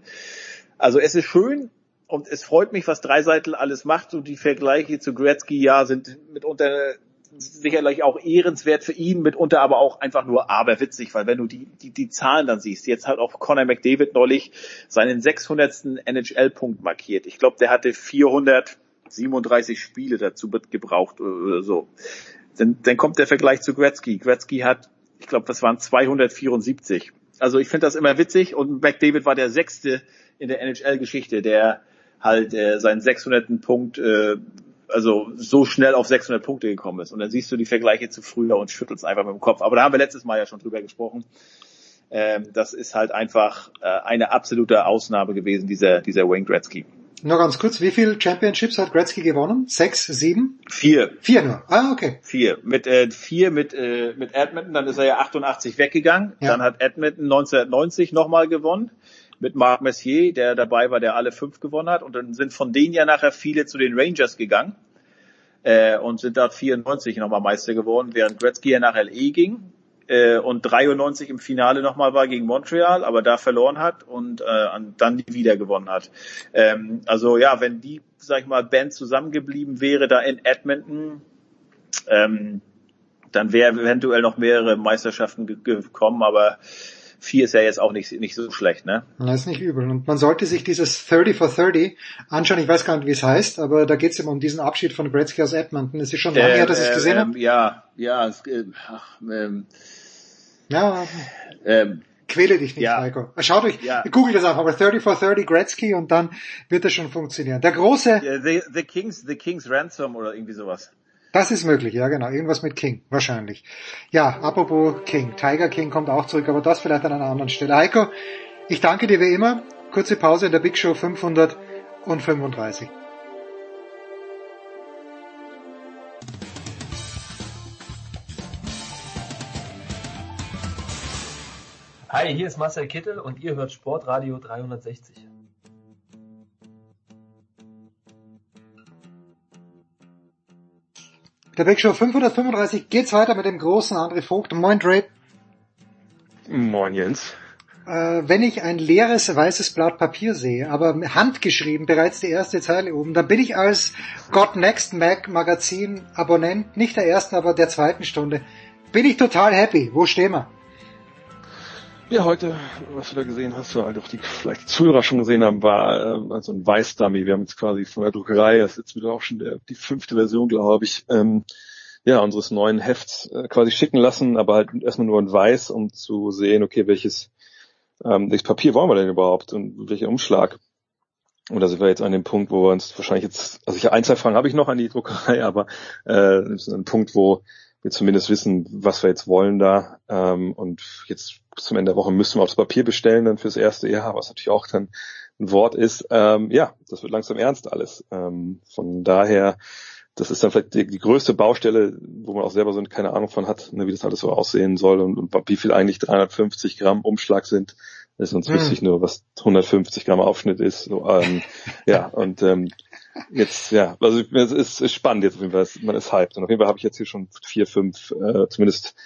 S21: Also es ist schön und es freut mich, was Dreiseitel alles macht. Und die Vergleiche zu Gretzky, ja, sind mitunter sicherlich auch ehrenswert für ihn, mitunter aber auch einfach nur aberwitzig, weil wenn du die, die, die Zahlen dann siehst, jetzt hat auch Conor McDavid neulich seinen 600. NHL-Punkt markiert. Ich glaube, der hatte 400 37 Spiele dazu gebraucht oder so. Dann, dann kommt der Vergleich zu Gretzky. Gretzky hat, ich glaube, das waren 274. Also ich finde das immer witzig und McDavid war der sechste in der NHL-Geschichte, der halt äh, seinen 600. Punkt, äh, also so schnell auf 600 Punkte gekommen ist. Und dann siehst du die Vergleiche zu früher und schüttelst einfach mit dem Kopf. Aber da haben wir letztes Mal ja schon drüber gesprochen. Ähm, das ist halt einfach äh, eine absolute Ausnahme gewesen, dieser, dieser Wayne Gretzky.
S3: Nur ganz kurz, wie viele Championships hat Gretzky gewonnen? Sechs, sieben?
S21: Vier.
S3: Vier nur. Ah, okay.
S21: Vier. Mit äh, vier mit äh, mit Edmonton, dann ist er ja 88 weggegangen. Ja. Dann hat Edmonton 1990 nochmal gewonnen mit Marc Messier, der dabei war, der alle fünf gewonnen hat. Und dann sind von denen ja nachher viele zu den Rangers gegangen äh, und sind dort 94 nochmal Meister geworden, während Gretzky ja nach LE ging äh, und 93 im Finale nochmal war gegen Montreal, aber da verloren hat und äh, dann wieder gewonnen hat. Ähm, also ja, wenn die, sag ich mal, Band zusammengeblieben wäre da in Edmonton, ähm, dann wäre eventuell noch mehrere Meisterschaften gekommen, aber vier ist ja jetzt auch nicht, nicht so schlecht, ne?
S3: Das ist nicht übel. Und man sollte sich dieses 30 for 30 anschauen. Ich weiß gar nicht, wie es heißt, aber da geht es immer um diesen Abschied von Gretzky aus Edmonton. Es ist schon lange äh, her, dass ich es gesehen äh, habe.
S21: Ja, ja, es, äh, ach, ähm,
S3: ja. Ähm, Quäle dich nicht, ja. Heiko. Schaut euch, ja. google das einfach, aber 30 for 30 Gretzky und dann wird das schon funktionieren. Der große...
S21: The, the, Kings, the Kings Ransom oder irgendwie sowas.
S3: Das ist möglich, ja genau. Irgendwas mit King, wahrscheinlich. Ja, apropos King. Tiger King kommt auch zurück, aber das vielleicht an einer anderen Stelle. Heiko, ich danke dir wie immer. Kurze Pause in der Big Show 535.
S22: Hi, hier ist Marcel Kittel und ihr hört Sportradio 360.
S3: Der Big Show 535 geht's weiter mit dem großen André Vogt. Moin Dre.
S23: Moin Jens.
S3: Äh, wenn ich ein leeres weißes Blatt Papier sehe, aber handgeschrieben, bereits die erste Zeile oben, dann bin ich als God Next Mac Magazin Abonnent, nicht der ersten, aber der zweiten Stunde, bin ich total happy. Wo stehen wir?
S23: Ja, heute, was du da gesehen hast, oder halt auch die vielleicht die Zuhörer schon gesehen haben, war äh, also ein Weißdummy. Wir haben jetzt quasi von der Druckerei, das ist jetzt wieder auch schon der, die fünfte Version, glaube ich, ähm, ja, unseres neuen Hefts äh, quasi schicken lassen, aber halt erstmal nur in Weiß, um zu sehen, okay, welches, ähm, welches Papier wollen wir denn überhaupt und welcher Umschlag. Und da sind wir jetzt an dem Punkt, wo wir uns wahrscheinlich jetzt, also ich ein, zwei Fragen habe ich noch an die Druckerei, aber äh, ist ein Punkt, wo wir zumindest wissen, was wir jetzt wollen da. Ähm, und jetzt zum Ende der Woche müssen wir aufs Papier bestellen dann fürs erste Jahr, was natürlich auch dann ein Wort ist. Ähm, ja, das wird langsam ernst alles. Ähm, von daher, das ist dann vielleicht die, die, größte Baustelle, wo man auch selber so keine Ahnung von hat, ne, wie das alles so aussehen soll und, und wie viel eigentlich 350 Gramm Umschlag sind. Sonst hm. wüsste ich nur, was 150 Gramm Aufschnitt ist. So, ähm, ja, und ähm, jetzt, ja, also es ist, ist spannend jetzt auf jeden Fall, man ist hyped. Und auf jeden Fall habe ich jetzt hier schon vier, fünf, äh, zumindest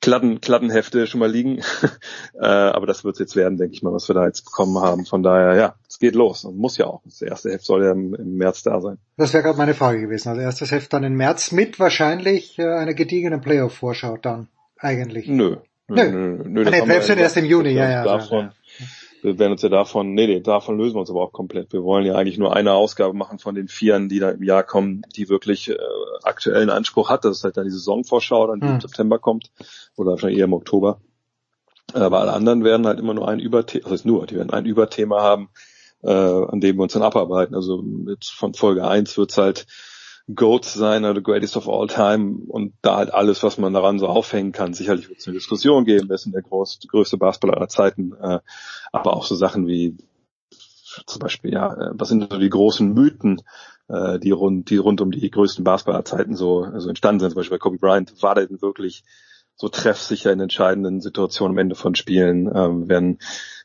S23: Kladden, Kladdenhefte schon mal liegen. äh, aber das wird jetzt werden, denke ich mal, was wir da jetzt bekommen haben. Von daher, ja, es geht los und muss ja auch. Das erste Heft soll ja im, im März da sein.
S3: Das wäre gerade meine Frage gewesen. Also erstes Heft dann im März mit wahrscheinlich äh, einer gediegenen Playoff-Vorschau dann eigentlich.
S23: Nö.
S3: Nö, nö, nö das ah, nee, Playoffs sind erst im Juni, ja, ja.
S23: Davon, wir werden uns ja davon, nee, nee, davon lösen wir uns aber auch komplett. Wir wollen ja eigentlich nur eine Ausgabe machen von den Vieren, die da im Jahr kommen, die wirklich äh, aktuellen Anspruch hat. Das ist halt dann die Saisonvorschau, dann die hm. im September kommt oder wahrscheinlich eher im Oktober. Aber alle anderen werden halt immer nur ein Überthema, das heißt nur, die werden ein Überthema haben, äh, an dem wir uns dann abarbeiten. Also mit, von Folge 1 wird's halt GOAT sein oder Greatest of All Time und da halt alles, was man daran so aufhängen kann. Sicherlich wird es eine Diskussion geben, wer ist denn der größte, größte Basketballer aller Zeiten, äh, aber auch so Sachen wie zum Beispiel, ja, äh, was sind so die großen Mythen, äh, die rund, die rund um die größten Basketballerzeiten so, so entstanden sind. Zum Beispiel bei Kobe Bryant war der denn wirklich so treffsicher in entscheidenden Situationen am Ende von Spielen. Ähm, werden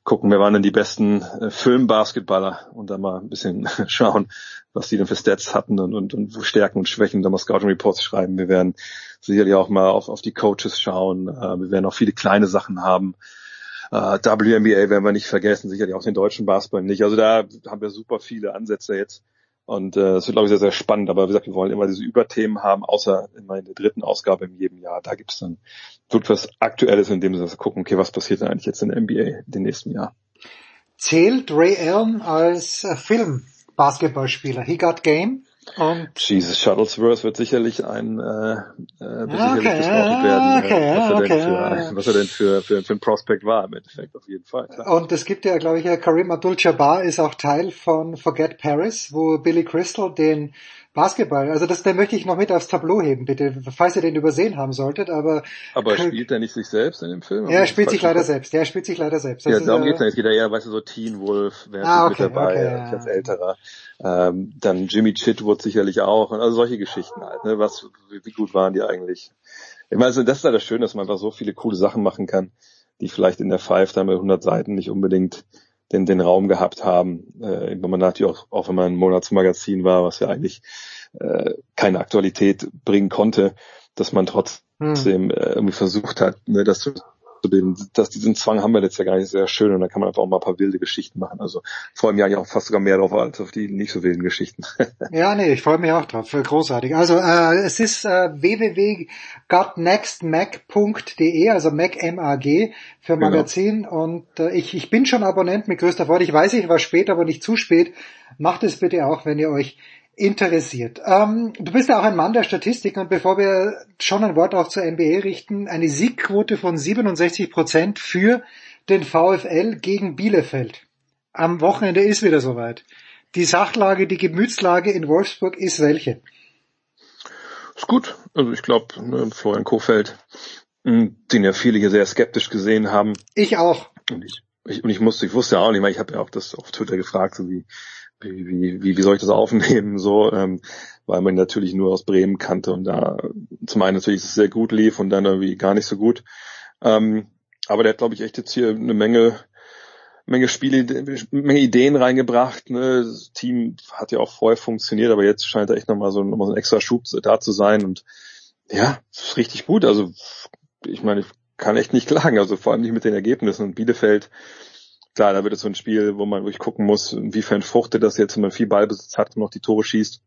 S23: gucken, wer waren denn die besten äh, Filmbasketballer und dann mal ein bisschen schauen, was die denn für Stats hatten und, und, und Stärken und Schwächen, dann mal Scouting Reports schreiben. Wir werden sicherlich auch mal auf, auf die Coaches schauen. Äh, wir werden auch viele kleine Sachen haben. Äh, WNBA werden wir nicht vergessen, sicherlich auch den deutschen Basketball nicht. Also da haben wir super viele Ansätze jetzt. Und äh, es wird, glaube ich, sehr, sehr spannend. Aber wie gesagt, wir wollen immer diese Überthemen haben, außer immer in der dritten Ausgabe in jedem Jahr. Da gibt es dann wirklich was Aktuelles, in dem wir gucken, okay, was passiert denn eigentlich jetzt in der NBA in den nächsten Jahr.
S3: Zählt Ray Allen als äh, Film-Basketballspieler? He got game?
S23: Und Jesus Shuttlesworth wird sicherlich ein äh, äh, wird okay, sicherlich besprochen werden, okay, was, er okay, für, was er denn für, für, für ein Prospect war im Endeffekt, auf jeden Fall.
S3: Klar. Und es gibt ja, glaube ich, Karim Abdul-Jabbar ist auch Teil von Forget Paris, wo Billy Crystal den Basketball, also das, den möchte ich noch mit aufs Tableau heben, bitte, falls ihr den übersehen haben solltet, aber...
S23: Aber spielt er nicht sich selbst in dem Film?
S3: Ja, er spielt sich leider selbst, ja, er spielt sich leider selbst.
S23: Das ja, darum geht's nicht, es geht ja eher, weißt du, so Teen Wolf, wer ah, okay, mit dabei, okay, ja. als älterer. Ähm, dann Jimmy Chitwood sicherlich auch, also solche Geschichten halt, ne, was, wie gut waren die eigentlich? Ich meine, also das ist halt das Schöne, dass man einfach so viele coole Sachen machen kann, die vielleicht in der Five dann mit 100 Seiten nicht unbedingt den, den Raum gehabt haben. Äh, wenn man natürlich auch, auch wenn man ein Monatsmagazin war, was ja eigentlich äh, keine Aktualität bringen konnte, dass man trotzdem hm. äh, irgendwie versucht hat, ne, das zu den, dass diesen Zwang haben wir jetzt ja gar nicht sehr schön und da kann man einfach auch mal ein paar wilde Geschichten machen. Also freue mich eigentlich auch fast sogar mehr drauf als auf die nicht so wilden Geschichten.
S3: ja, nee, ich freue mich auch drauf. Großartig. Also äh, es ist äh, www.gotnextmac.de, also Mac M-A-G für genau. Magazin genau. und äh, ich, ich bin schon Abonnent mit größter Freude. Ich weiß, ich war spät, aber nicht zu spät. Macht es bitte auch, wenn ihr euch interessiert. Ähm, du bist ja auch ein Mann der Statistik und bevor wir schon ein Wort auch zur NBA richten, eine Siegquote von 67 Prozent für den VfL gegen Bielefeld. Am Wochenende ist wieder soweit. Die Sachlage, die Gemütslage in Wolfsburg ist welche?
S23: Ist gut. Also ich glaube, ne, Florian Kofeld, hm, den ja viele hier sehr skeptisch gesehen haben.
S3: Ich auch.
S23: Und ich, ich, und ich musste, ich wusste ja auch nicht, weil ich habe ja auch das auf Twitter gefragt, so wie wie, wie, wie soll ich das aufnehmen, so, ähm, weil man natürlich nur aus Bremen kannte und da zum einen natürlich sehr gut lief und dann irgendwie gar nicht so gut. Ähm, aber der hat, glaube ich, echt jetzt hier eine Menge, Menge Spiele, Menge Ideen reingebracht. Ne? Das Team hat ja auch vorher funktioniert, aber jetzt scheint da echt nochmal so, noch mal so ein extra Schub da zu sein und ja, ist richtig gut. Also ich meine, ich kann echt nicht klagen, also vor allem nicht mit den Ergebnissen. Und Bielefeld, klar, da wird es so ein Spiel, wo man wirklich gucken muss, inwiefern fruchtet das jetzt, wenn man viel Ballbesitz hat und noch die Tore schießt.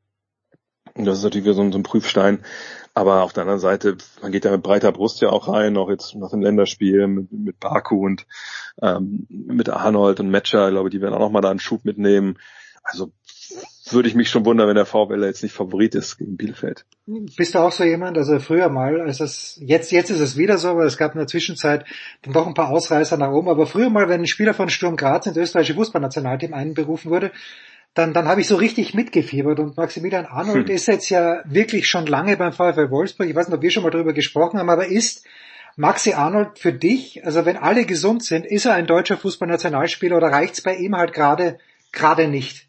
S23: Und das ist natürlich wieder so ein, so ein Prüfstein. Aber auf der anderen Seite, man geht ja mit breiter Brust ja auch rein, auch jetzt nach dem Länderspiel mit, mit Baku und ähm, mit Arnold und Matcher, ich glaube, die werden auch nochmal da einen Schub mitnehmen. Also würde ich mich schon wundern, wenn der VfL jetzt nicht Favorit ist gegen Bielefeld.
S3: Bist du auch so jemand, also früher mal, als es, jetzt, jetzt ist es wieder so, weil es gab in der Zwischenzeit dann doch ein paar Ausreißer nach oben, aber früher mal, wenn ein Spieler von Sturm Graz ins österreichische Fußballnationalteam einberufen wurde, dann, dann habe ich so richtig mitgefiebert und Maximilian Arnold hm. ist jetzt ja wirklich schon lange beim VfL Wolfsburg. Ich weiß nicht, ob wir schon mal darüber gesprochen haben, aber ist Maxi Arnold für dich, also wenn alle gesund sind, ist er ein deutscher Fußballnationalspieler oder reicht's bei ihm halt gerade gerade nicht?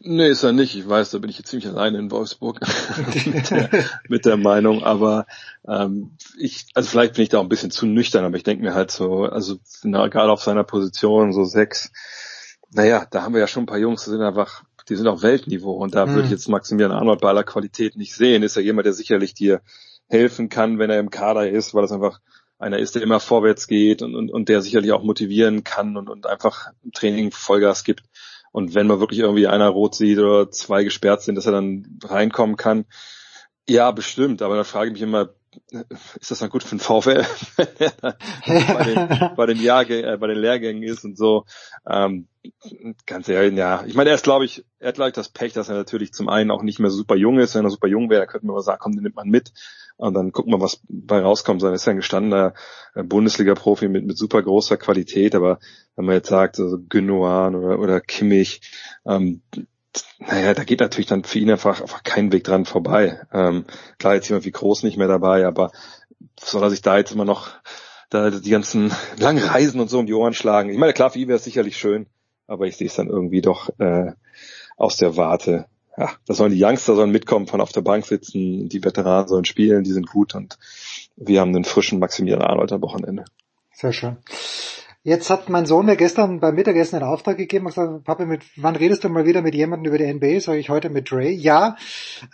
S23: Nee, ist er nicht. Ich weiß, da bin ich jetzt ziemlich alleine in Wolfsburg mit, der, mit, der, Meinung. Aber ähm, ich, also vielleicht bin ich da auch ein bisschen zu nüchtern, aber ich denke mir halt so, also na, gerade auf seiner Position, so sechs, naja, da haben wir ja schon ein paar Jungs, die sind einfach, die sind auf Weltniveau und da mhm. würde ich jetzt Maximilian Arnold bei aller Qualität nicht sehen. Ist ja jemand, der sicherlich dir helfen kann, wenn er im Kader ist, weil das einfach einer ist, der immer vorwärts geht und, und, und der sicherlich auch motivieren kann und, und einfach im Training Vollgas gibt. Und wenn man wirklich irgendwie einer rot sieht oder zwei gesperrt sind, dass er dann reinkommen kann. Ja, bestimmt. Aber da frage ich mich immer, ist das dann gut für den VfL, bei den, bei den, Jahrgängen, äh, bei den Lehrgängen ist und so. Ähm, ganz ehrlich, ja. Ich meine, er ist, glaube ich, er hat, glaube ich, das Pech, dass er natürlich zum einen auch nicht mehr super jung ist. Wenn er super jung wäre, könnte man sagen, komm, den nimmt man mit. Und dann gucken wir, was bei rauskommt. Dann ist er ein gestandener äh, Bundesliga-Profi mit, mit super großer Qualität. Aber wenn man jetzt sagt, also Gündogan oder, oder Kimmich, ähm, naja, da geht natürlich dann für ihn einfach, einfach kein Weg dran vorbei. Ähm, klar, jetzt jemand wie Groß nicht mehr dabei, aber soll er sich da jetzt immer noch da die ganzen langen Reisen und so um die Ohren schlagen? Ich meine, klar, für ihn wäre es sicherlich schön, aber ich sehe es dann irgendwie doch äh, aus der Warte. Ja, da sollen die Youngster sollen mitkommen, von auf der Bank sitzen, die Veteranen sollen spielen, die sind gut und wir haben einen frischen Maximilian Arnold am Wochenende.
S3: Sehr schön. Jetzt hat mein Sohn mir gestern beim Mittagessen einen Auftrag gegeben und gesagt, Papa, mit, wann redest du mal wieder mit jemandem über die NBA? Sage ich heute mit Dre. Ja,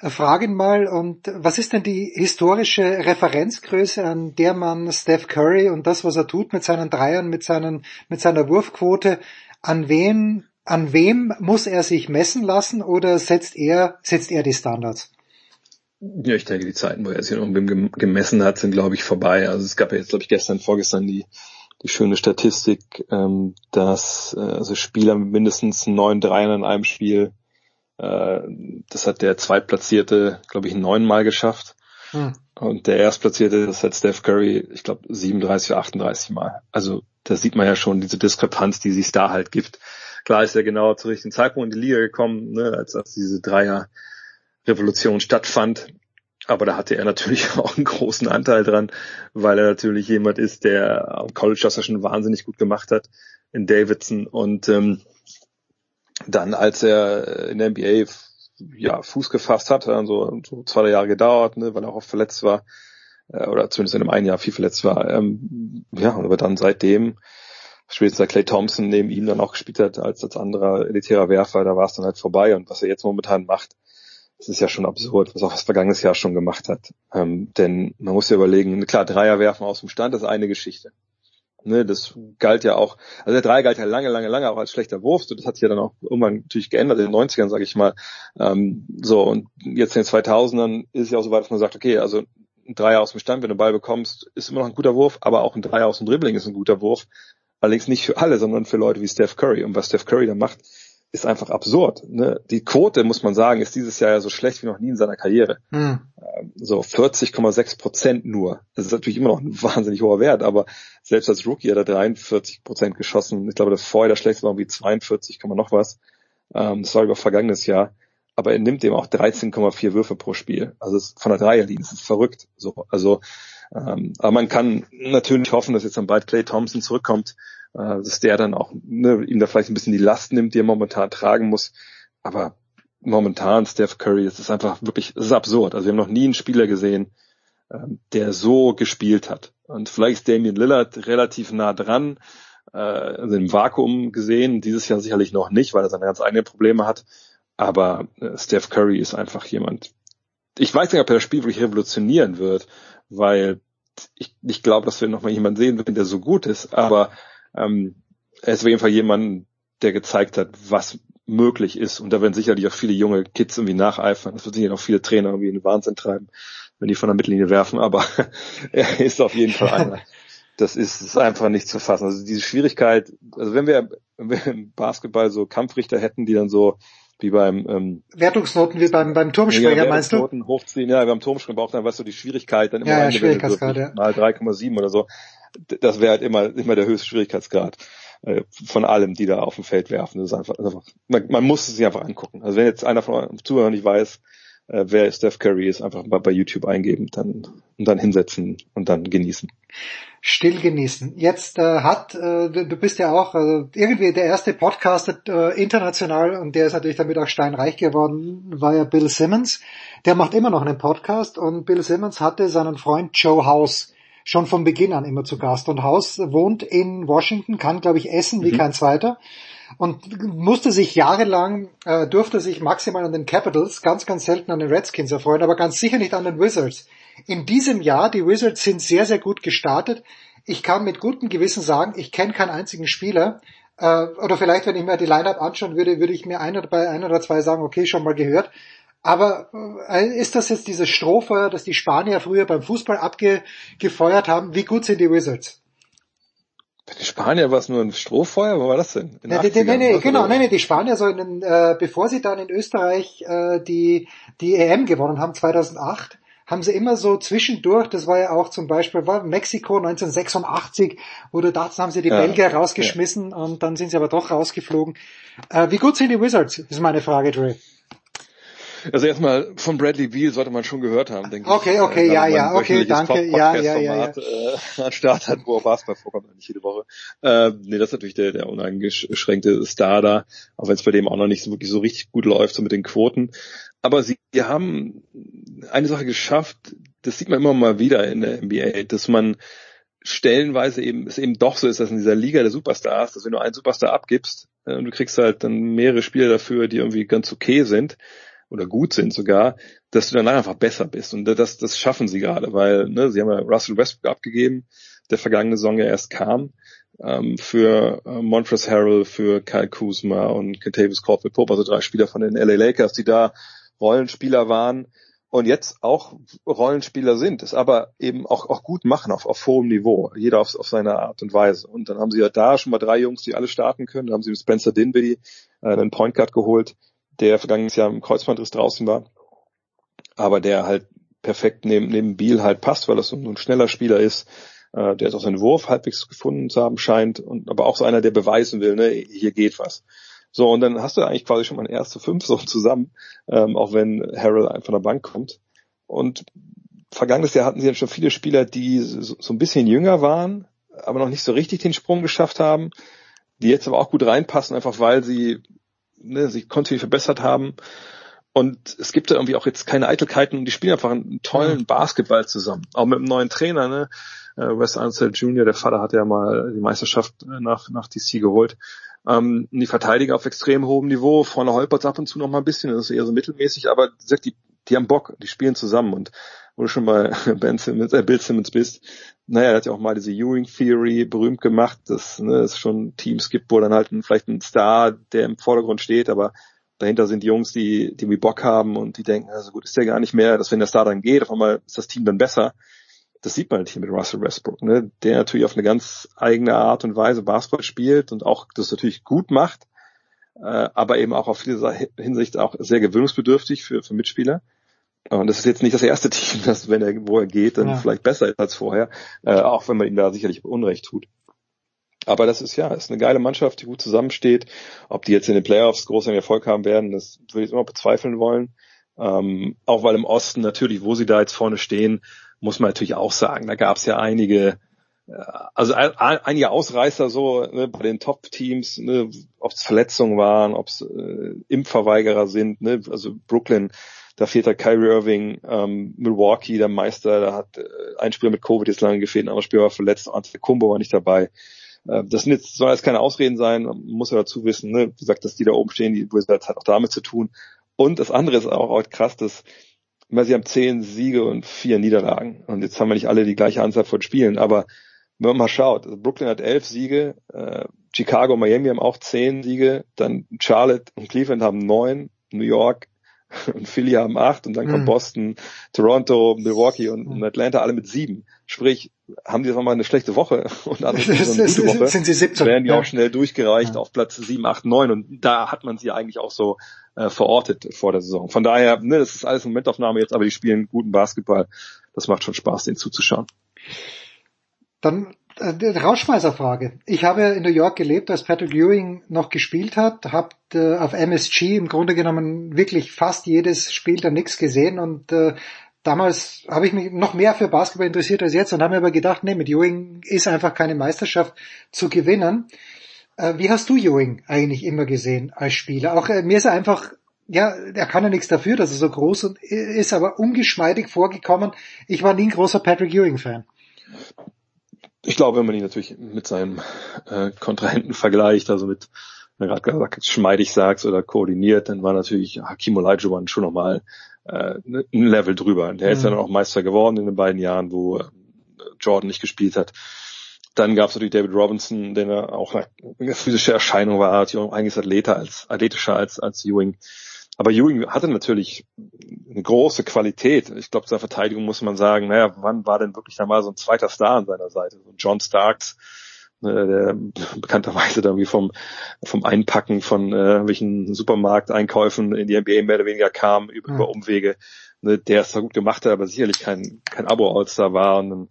S3: äh, frag ihn mal. Und was ist denn die historische Referenzgröße, an der man Steph Curry und das, was er tut mit seinen Dreiern, mit seinen, mit seiner Wurfquote, an wen, an wem muss er sich messen lassen oder setzt er, setzt er die Standards?
S23: Ja, ich denke, die Zeiten, wo er sich irgendwem gemessen hat, sind, glaube ich, vorbei. Also es gab ja jetzt, glaube ich, gestern, vorgestern die die schöne Statistik, ähm, dass äh, also Spieler mit mindestens neun Dreiern in einem Spiel, äh, das hat der Zweitplatzierte, glaube ich, neunmal geschafft. Hm. Und der Erstplatzierte, das hat Steph Curry, ich glaube, 37 oder 38 Mal. Also da sieht man ja schon diese Diskrepanz, die sich da halt gibt. Klar ist er genau zu richtigen Zeitpunkt in die Liga gekommen, ne, als, als diese Dreier-Revolution stattfand. Aber da hatte er natürlich auch einen großen Anteil dran, weil er natürlich jemand ist, der am College das ja schon wahnsinnig gut gemacht hat in Davidson. Und ähm, dann, als er in der NBA ja, Fuß gefasst hat, dann so, so zwei drei Jahre gedauert, ne, weil er auch verletzt war, äh, oder zumindest in einem einen Jahr viel verletzt war. Ähm, ja, aber dann seitdem, spätestens Clay Thompson neben ihm dann auch gespielt hat als, als anderer elitärer Werfer, da war es dann halt vorbei. Und was er jetzt momentan macht, das ist ja schon absurd, was auch das vergangenes Jahr schon gemacht hat. Ähm, denn man muss ja überlegen, klar, Dreier werfen aus dem Stand, das ist eine Geschichte. Ne, das galt ja auch, also der Dreier galt ja lange, lange, lange auch als schlechter Wurf. So, das hat sich ja dann auch irgendwann natürlich geändert in den 90ern, sage ich mal. Ähm, so, und jetzt in den 2000ern ist es ja auch so weit, dass man sagt, okay, also ein Dreier aus dem Stand, wenn du Ball bekommst, ist immer noch ein guter Wurf, aber auch ein Dreier aus dem Dribbling ist ein guter Wurf. Allerdings nicht für alle, sondern für Leute wie Steph Curry. Und was Steph Curry da macht, ist einfach absurd. Ne? Die Quote, muss man sagen, ist dieses Jahr ja so schlecht wie noch nie in seiner Karriere. Hm. Ähm, so 40,6 Prozent nur. Das ist natürlich immer noch ein wahnsinnig hoher Wert, aber selbst als Rookie hat er 43 Prozent geschossen. Ich glaube, das vorher der schlechteste war irgendwie 42, noch was. Ähm, das war über vergangenes Jahr. Aber er nimmt eben auch 13,4 Würfe pro Spiel. Also von der Dreierlinie. Das ist verrückt. So, also, ähm, aber man kann natürlich hoffen, dass jetzt dann bald Clay Thompson zurückkommt äh, dass der dann auch ne, ihm da vielleicht ein bisschen die Last nimmt, die er momentan tragen muss. Aber momentan Steph Curry, es ist einfach wirklich, es ist absurd. Also wir haben noch nie einen Spieler gesehen, ähm, der so gespielt hat. Und vielleicht ist Damian Lillard relativ nah dran, äh, also im Vakuum gesehen, dieses Jahr sicherlich noch nicht, weil er seine ganz eigenen Probleme hat. Aber äh, Steph Curry ist einfach jemand, ich weiß nicht, ob er das Spiel wirklich revolutionieren wird, weil ich, ich glaube, dass wir nochmal jemanden sehen werden, der so gut ist, aber ähm, er ist auf jeden Fall jemand, der gezeigt hat, was möglich ist. Und da werden sicherlich auch viele junge Kids irgendwie nacheifern. Das wird sicher auch viele Trainer irgendwie in den Wahnsinn treiben, wenn die von der Mittellinie werfen. Aber er ist auf jeden Fall einer. Das ist, ist einfach nicht zu fassen. Also diese Schwierigkeit, also wenn wir, wenn wir im Basketball so Kampfrichter hätten, die dann so wie beim ähm,
S3: Wertungsnoten wie beim beim Turmspringer
S23: ja,
S3: meinst du?
S23: hochziehen, ja, beim Turmspringer auch dann weißt du die Schwierigkeit dann immer
S3: ja, Schwierigkeitsgrad, ja.
S23: mal 3,7 oder so. Das wäre halt immer immer der höchste Schwierigkeitsgrad. äh, von allem, die da auf dem Feld werfen. Das ist einfach, einfach man, man muss es sich einfach angucken. Also wenn jetzt einer von euren Zuhörern nicht weiß, äh, wer Steph Curry ist, einfach mal bei YouTube eingeben dann, und dann hinsetzen und dann genießen.
S3: Still genießen. Jetzt äh, hat, äh, du bist ja auch äh, irgendwie der erste Podcaster äh, international und der ist natürlich damit auch steinreich geworden, war ja Bill Simmons. Der macht immer noch einen Podcast und Bill Simmons hatte seinen Freund Joe House schon von Beginn an immer zu Gast. Und House wohnt in Washington, kann, glaube ich, essen wie mhm. kein zweiter und musste sich jahrelang, äh, durfte sich maximal an den Capitals, ganz, ganz selten an den Redskins erfreuen, aber ganz sicher nicht an den Wizards. In diesem Jahr, die Wizards sind sehr, sehr gut gestartet. Ich kann mit gutem Gewissen sagen, ich kenne keinen einzigen Spieler, äh, oder vielleicht, wenn ich mir die Lineup anschauen würde, würde ich mir ein oder bei ein oder zwei sagen, okay, schon mal gehört. Aber äh, ist das jetzt dieses Strohfeuer, das die Spanier früher beim Fußball abgefeuert haben? Wie gut sind die Wizards?
S23: Bei den Spanier war es nur ein Strohfeuer, wo war das denn?
S3: In nee, nee, nee, nee genau, nee, nee, die Spanier sollen, äh, bevor sie dann in Österreich äh, die, die EM gewonnen haben, 2008, haben sie immer so zwischendurch, das war ja auch zum Beispiel, war Mexiko 1986, wo du dachtest, haben sie die ja, Belgier rausgeschmissen ja. und dann sind sie aber doch rausgeflogen. Äh, wie gut sind die Wizards, ist meine Frage, Dre.
S23: Also erstmal von Bradley Beal sollte man schon gehört haben, denke
S3: okay,
S23: ich.
S3: Okay, okay, ja, ja, okay, danke, ja, ja, ja, ja.
S23: Äh, an Start hat, wo auch Basketball vorkommt, nicht jede Woche. Äh, nee, das ist natürlich der, der uneingeschränkte Star da, auch wenn es bei dem auch noch nicht so wirklich so richtig gut läuft, so mit den Quoten. Aber sie haben eine Sache geschafft, das sieht man immer mal wieder in der NBA, dass man stellenweise eben, es eben doch so ist, dass in dieser Liga der Superstars, dass wenn du einen Superstar abgibst, äh, du kriegst halt dann mehrere Spieler dafür, die irgendwie ganz okay sind, oder gut sind sogar, dass du danach einfach besser bist. Und das, das schaffen sie gerade, weil ne, sie haben ja Russell Westbrook abgegeben, der vergangene Saison ja erst kam, ähm, für äh, Montrezl Harrell, für Kyle Kuzma und Kentavious Caldwell Pope, also drei Spieler von den LA Lakers, die da Rollenspieler waren und jetzt auch Rollenspieler sind, es aber eben auch, auch gut machen auf, auf hohem Niveau, jeder auf, auf seine Art und Weise. Und dann haben sie ja da schon mal drei Jungs, die alle starten können. Dann haben sie mit Spencer Dinwiddie äh, einen Point Guard geholt, der vergangenes Jahr im Kreuzbandriss draußen war, aber der halt perfekt neben, neben Biel halt passt, weil das so ein schneller Spieler ist, äh, der jetzt auch seinen Wurf halbwegs gefunden zu haben scheint und aber auch so einer, der beweisen will, ne, hier geht was. So, und dann hast du eigentlich quasi schon mal eine erste Fünf so zusammen, ähm, auch wenn Harold von der Bank kommt. Und vergangenes Jahr hatten sie dann schon viele Spieler, die so, so ein bisschen jünger waren, aber noch nicht so richtig den Sprung geschafft haben, die jetzt aber auch gut reinpassen, einfach weil sie ne, sich kontinuierlich verbessert haben. Und es gibt da irgendwie auch jetzt keine Eitelkeiten und die spielen einfach einen tollen Basketball zusammen. Auch mit einem neuen Trainer, ne? Äh, Wes Ansel Jr., der Vater hat ja mal die Meisterschaft äh, nach, nach DC geholt. Ähm, die Verteidiger auf extrem hohem Niveau, vorne holpert ab und zu noch mal ein bisschen, das ist eher so mittelmäßig, aber die, die haben Bock, die spielen zusammen und wo du schon bei Ben Simmons, äh, Bill Simmons bist, naja, er hat ja auch mal diese Ewing Theory berühmt gemacht, dass ne, es schon Teams gibt, wo dann halt ein, vielleicht ein Star, der im Vordergrund steht, aber dahinter sind Jungs, die, die wie Bock haben und die denken, also gut, ist der gar nicht mehr, dass wenn der Star dann geht, auf einmal ist das Team dann besser. Das sieht man halt hier mit Russell Westbrook, ne? der natürlich auf eine ganz eigene Art und Weise Basketball spielt und auch das natürlich gut macht, äh, aber eben auch auf viele Hinsicht auch sehr gewöhnungsbedürftig für, für Mitspieler. Und das ist jetzt nicht das erste Team, das, wenn er, wo er geht, dann ja. vielleicht besser ist als vorher, äh, auch wenn man ihm da sicherlich Unrecht tut. Aber das ist ja, ist eine geile Mannschaft, die gut zusammensteht. Ob die jetzt in den Playoffs großen Erfolg haben werden, das würde ich immer bezweifeln wollen. Ähm, auch weil im Osten natürlich, wo sie da jetzt vorne stehen, muss man natürlich auch sagen, da gab es ja einige, äh, also einige Ausreißer so ne, bei den Top-Teams, ne, ob es Verletzungen waren, ob es äh, Impfverweigerer sind, ne, also Brooklyn da fehlt halt Kyrie Irving, ähm, Milwaukee, der Meister, da hat äh, ein Spieler mit Covid jetzt lange gefehlt, ein anderer Spieler war verletzt, Ante Kumbo war nicht dabei. Äh, das sind jetzt, soll jetzt keine Ausreden sein, man muss ja dazu wissen, ne? wie gesagt, dass die da oben stehen, die Wizards hat auch damit zu tun. Und das andere ist auch, auch krass, dass immer sie haben zehn Siege und vier Niederlagen. Und jetzt haben wir nicht alle die gleiche Anzahl von Spielen, aber wenn man mal schaut, also Brooklyn hat elf Siege, äh, Chicago und Miami haben auch zehn Siege, dann Charlotte und Cleveland haben neun, New York und Philly haben acht und dann kommt mhm. Boston, Toronto, Milwaukee und, und, Atlanta alle mit sieben. Sprich, haben die jetzt nochmal eine schlechte Woche und andere so eine gute Woche, sind sie 17, werden die ja. auch schnell durchgereicht ja. auf Platz sieben, acht, neun und da hat man sie eigentlich auch so äh, verortet vor der Saison. Von daher, ne, das ist alles Momentaufnahme jetzt, aber die spielen guten Basketball. Das macht schon Spaß, denen zuzuschauen.
S3: Dann Äh, Rauschmeißerfrage. Ich habe in New York gelebt, als Patrick Ewing noch gespielt hat, habe äh, auf MSG im Grunde genommen wirklich fast jedes Spiel der Knicks gesehen und äh, damals habe ich mich noch mehr für Basketball interessiert als jetzt und habe mir aber gedacht, nee, mit Ewing ist einfach keine Meisterschaft zu gewinnen. Äh, wie hast du Ewing eigentlich immer gesehen als Spieler? Auch äh, mir ist er einfach ja, er kann ja nichts dafür, dass er so groß ist, aber ungeschmeidig vorgekommen. Ich war nie ein großer Patrick Ewing-Fan.
S23: Ich glaube, wenn man ihn natürlich mit seinem äh, Kontrahenten vergleicht, also mit, wenn gerade gesagt, schmeidig sagst oder koordiniert, dann war natürlich Hakim Olajuwon schon nochmal äh, ein Level drüber. Der mhm. ist dann auch Meister geworden in den beiden Jahren, wo äh, Jordan nicht gespielt hat. Dann gab es natürlich David Robinson, der auch eine physische Erscheinung war, eigentlich athleter als, athletischer als, als Ewing. Aber Ewing hatte natürlich eine große Qualität. Ich glaube, zur Verteidigung muss man sagen, naja, wann war denn wirklich da mal so ein zweiter Star an seiner Seite? So John Starks, ne, der bekannterweise dann wie vom, vom Einpacken von äh, welchen Supermarkteinkäufen in die NBA mehr oder weniger kam, über, mhm. Umwege, ne, der es zwar gut gemacht hat, aber sicherlich kein, kein Abo-All-Star war. Und dann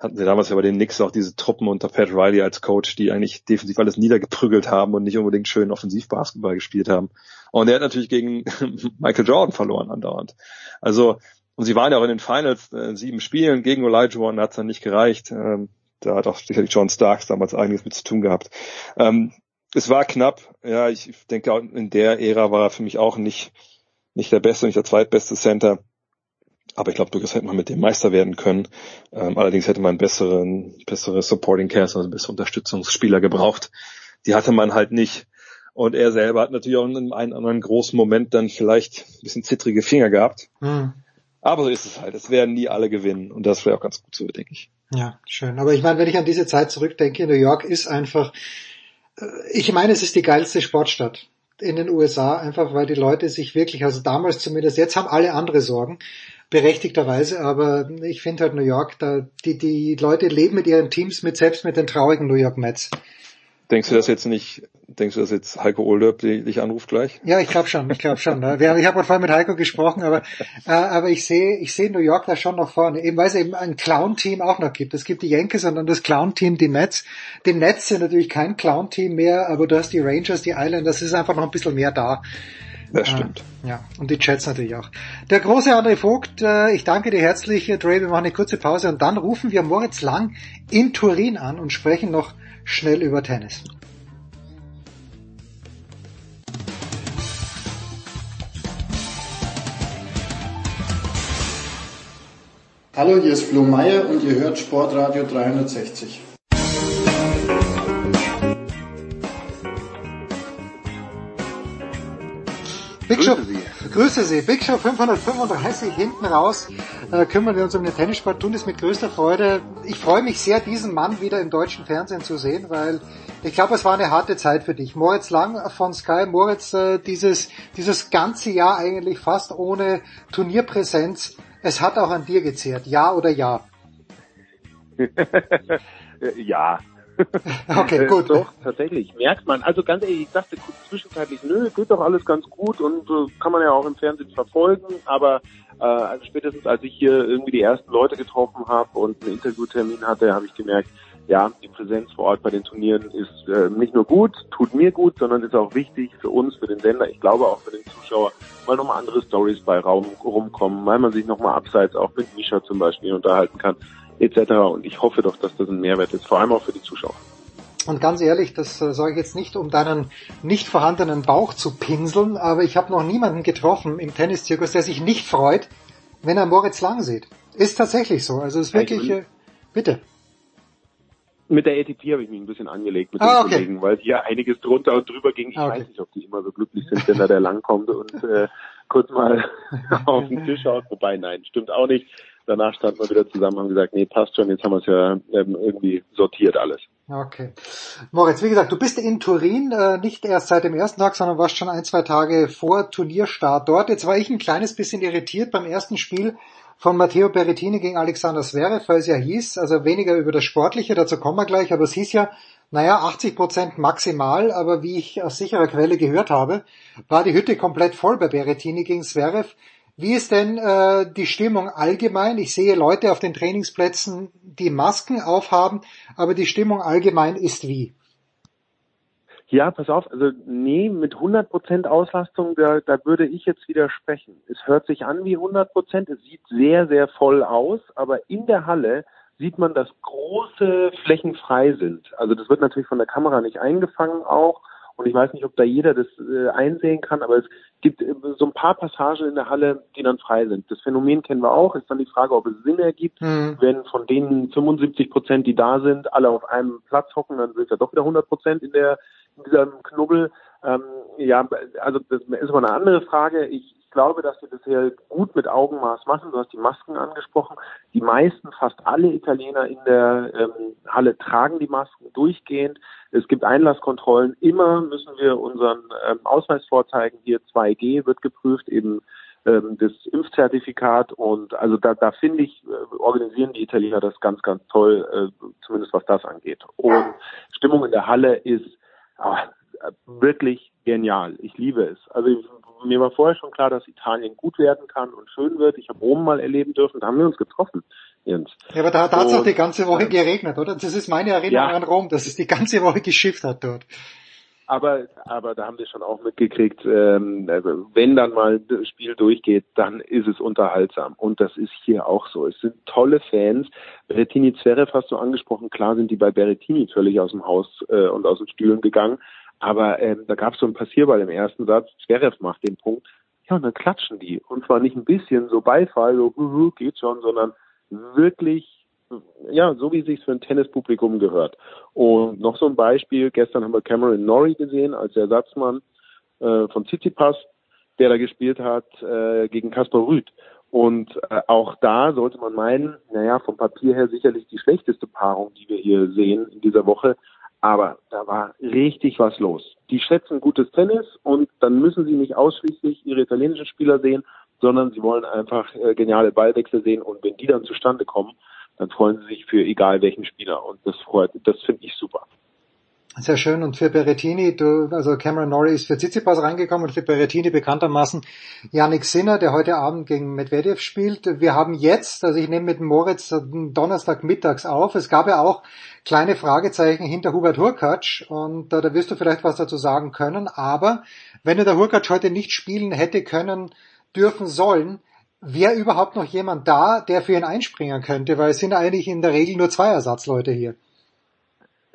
S23: hatten sie damals ja bei den Knicks auch diese Truppen unter Pat Riley als Coach, die eigentlich defensiv alles niedergeprügelt haben und nicht unbedingt schön offensiv Basketball gespielt haben. Und er hat natürlich gegen Michael Jordan verloren andauernd. Also, und sie waren ja auch in den Finals äh, sieben Spielen gegen Olajuwon, hat es dann nicht gereicht. Ähm, da hat auch sicherlich John Starks damals einiges mit zu tun gehabt. Ähm, es war knapp. Ja, ich denke, in der Ära war er für mich auch nicht, nicht der beste, nicht der zweitbeste Center. Aber ich glaube, durchaus hätte man mit dem Meister werden können. Ähm, allerdings hätte man besseren, bessere Supporting Cast, also bessere Unterstützungsspieler gebraucht. Die hatte man halt nicht. Und er selber hat natürlich auch in einem anderen großen Moment dann vielleicht ein bisschen zittrige Finger gehabt. Mhm. Aber so ist es halt. Es werden nie alle gewinnen. Und das wäre auch ganz gut so, denke ich.
S3: Ja, schön. Aber ich meine, wenn ich an diese Zeit zurückdenke, New York ist einfach, äh, ich meine, es ist die geilste Sportstadt in den USA, einfach weil die Leute sich wirklich, also damals zumindest, jetzt haben alle andere Sorgen, berechtigterweise, aber ich finde halt New York, da, die, die Leute leben mit ihren Teams mit, selbst mit den traurigen New York Mets.
S23: Denkst du das jetzt nicht, denkst du, dass jetzt Heiko Olderb dich anruft gleich?
S3: Ja, ich glaube schon, ich glaube schon. Ne? Ich habe vorhin mit Heiko gesprochen, aber, äh, aber ich sehe ich sehe New York da schon noch vorne, eben weil es eben ein Clown-Team auch noch gibt. Es gibt die Yankees und dann das Clown-Team, die Nets. Die Nets sind natürlich kein Clown-Team mehr, aber du hast die Rangers, die Islanders, es ist einfach noch ein bisschen mehr da.
S23: Das stimmt.
S3: Äh, ja, und die Chats natürlich auch. Der große André Vogt, äh, ich danke dir herzlich, Dre, wir machen eine kurze Pause und dann rufen wir Moritz Lang in Turin an und sprechen noch schnell über Tennis.
S22: Hallo, hier ist Flo Meyer und ihr hört Sportradio 360.
S3: Big Show, grüße Sie. Big Show 535 hinten raus. Äh, kümmern wir uns um den Tennissport, tun es mit größter Freude. Ich freue mich sehr, diesen Mann wieder im deutschen Fernsehen zu sehen, weil ich glaube, es war eine harte Zeit für dich. Moritz Lang von Sky. Moritz, äh, dieses, dieses ganze Jahr eigentlich fast ohne Turnierpräsenz es hat auch an dir gezehrt, ja oder ja?
S24: ja.
S3: Okay, gut.
S24: Doch, tatsächlich. Merkt man. Also ganz ehrlich, ich dachte zwischenzeitlich, nö, geht doch alles ganz gut und äh, kann man ja auch im Fernsehen verfolgen, aber äh, also spätestens als ich hier irgendwie die ersten Leute getroffen habe und einen Interviewtermin hatte, habe ich gemerkt, ja, die Präsenz vor Ort bei den Turnieren ist äh, nicht nur gut, tut mir gut, sondern ist auch wichtig für uns, für den Sender, ich glaube auch für den Zuschauer, weil nochmal andere Stories bei Raum rumkommen, weil man sich nochmal abseits auch mit Misha zum Beispiel unterhalten kann, etc. Und ich hoffe doch, dass das ein Mehrwert ist, vor allem auch für die Zuschauer.
S3: Und ganz ehrlich, das äh, sage ich jetzt nicht, um deinen nicht vorhandenen Bauch zu pinseln, aber ich habe noch niemanden getroffen im Tenniszirkus, der sich nicht freut, wenn er Moritz Lang sieht. Ist tatsächlich so. Also es ist wirklich, äh, bitte.
S24: Mit der ATP habe ich mich ein bisschen angelegt mit ah, den okay. Kollegen, weil hier einiges drunter und drüber ging. Ich ah, okay. weiß nicht, ob die immer so glücklich sind, wenn da der lang kommt und äh, kurz mal auf den Tisch haut. Wobei, nein, stimmt auch nicht. Danach standen wir wieder zusammen und haben gesagt, nee, passt schon, jetzt haben wir es ja ähm, irgendwie sortiert alles.
S3: Okay. Moritz, wie gesagt, du bist in Turin, äh, nicht erst seit dem ersten Tag, sondern warst schon ein, zwei Tage vor Turnierstart dort. Jetzt war ich ein kleines bisschen irritiert beim ersten Spiel von Matteo Berrettini gegen Alexander Zverev, weil es ja hieß, also weniger über das Sportliche, dazu kommen wir gleich, aber es hieß ja, naja, 80 Prozent maximal, aber wie ich aus sicherer Quelle gehört habe, war die Hütte komplett voll bei Berrettini gegen Zverev. Wie ist denn äh, die Stimmung allgemein? Ich sehe Leute auf den Trainingsplätzen, die Masken aufhaben, aber die Stimmung allgemein ist wie?
S24: Ja, pass auf, also nee, mit 100% Auslastung, da, da würde ich jetzt widersprechen. Es hört sich an wie 100%, es sieht sehr, sehr voll aus, aber in der Halle sieht man, dass große Flächen frei sind. Also das wird natürlich von der Kamera nicht eingefangen auch und ich weiß nicht, ob da jeder das äh, einsehen kann, aber es gibt äh, so ein paar Passagen in der Halle, die dann frei sind. Das Phänomen kennen wir auch. Ist dann die Frage, ob es Sinn ergibt. Mhm. Wenn von den 75 Prozent, die da sind, alle auf einem Platz hocken, dann sind ja doch wieder 100 Prozent in der in diesem Knubbel. Ähm, ja, also das ist aber eine andere Frage. Ich, ich glaube, dass wir das hier gut mit Augenmaß machen. Du hast die Masken angesprochen. Die meisten, fast alle Italiener in der ähm, Halle tragen die Masken durchgehend. Es gibt Einlasskontrollen. Immer müssen wir unseren ähm, Ausweis vorzeigen. Hier 2G wird geprüft, eben ähm, das Impfzertifikat. Und also da, da finde ich, äh, organisieren die Italiener das ganz, ganz toll, äh, zumindest was das angeht. Und Stimmung in der Halle ist ah, wirklich genial. Ich liebe es. Also mir war vorher schon klar, dass Italien gut werden kann und schön wird. Ich habe Rom mal erleben dürfen, da haben wir uns getroffen. Jens.
S3: Ja, aber da, da hat es auch die ganze Woche geregnet, oder? Das ist meine Erinnerung ja. an Rom, dass es die ganze Woche geschifft hat dort.
S24: Aber, aber da haben wir schon auch mitgekriegt, ähm, also wenn dann mal das Spiel durchgeht, dann ist es unterhaltsam. Und das ist hier auch so. Es sind tolle Fans. Berettini Zverev hast du angesprochen. Klar sind die bei Berettini völlig aus dem Haus äh, und aus den Stühlen gegangen. Aber ähm, da gab es so einen Passierball im ersten Satz. Zverev macht den Punkt. Ja, und dann klatschen die. Und zwar nicht ein bisschen so Beifall, so uh, geht schon, sondern wirklich, ja, so wie es sich für ein Tennispublikum gehört. Und noch so ein Beispiel. Gestern haben wir Cameron Norrie gesehen als Ersatzmann äh, von Tsitsipas, der da gespielt hat äh, gegen Kaspar Rüth. Und äh, auch da sollte man meinen, naja, vom Papier her sicherlich die schlechteste Paarung, die wir hier sehen in dieser Woche. Aber da war richtig was los. Die schätzen gutes Tennis und dann müssen sie nicht ausschließlich ihre italienischen Spieler sehen, sondern sie wollen einfach äh, geniale Ballwechsel sehen und wenn die dann zustande kommen, dann freuen sie sich für egal welchen Spieler und das freut, das finde ich super.
S3: Sehr schön. Und für Berettini, du, also Cameron Norrie ist für Tsitsipas reingekommen und für Berettini bekanntermaßen Yannick Sinner, der heute Abend gegen Medvedev spielt. Wir haben jetzt, also ich nehme mit Moritz Donnerstag mittags auf. Es gab ja auch kleine Fragezeichen hinter Hubert Hurkacz und äh, da wirst du vielleicht was dazu sagen können. Aber wenn der Hurkacz heute nicht spielen hätte können, dürfen sollen, wäre überhaupt noch jemand da, der für ihn einspringen könnte, weil es sind eigentlich in der Regel nur zwei Ersatzleute hier.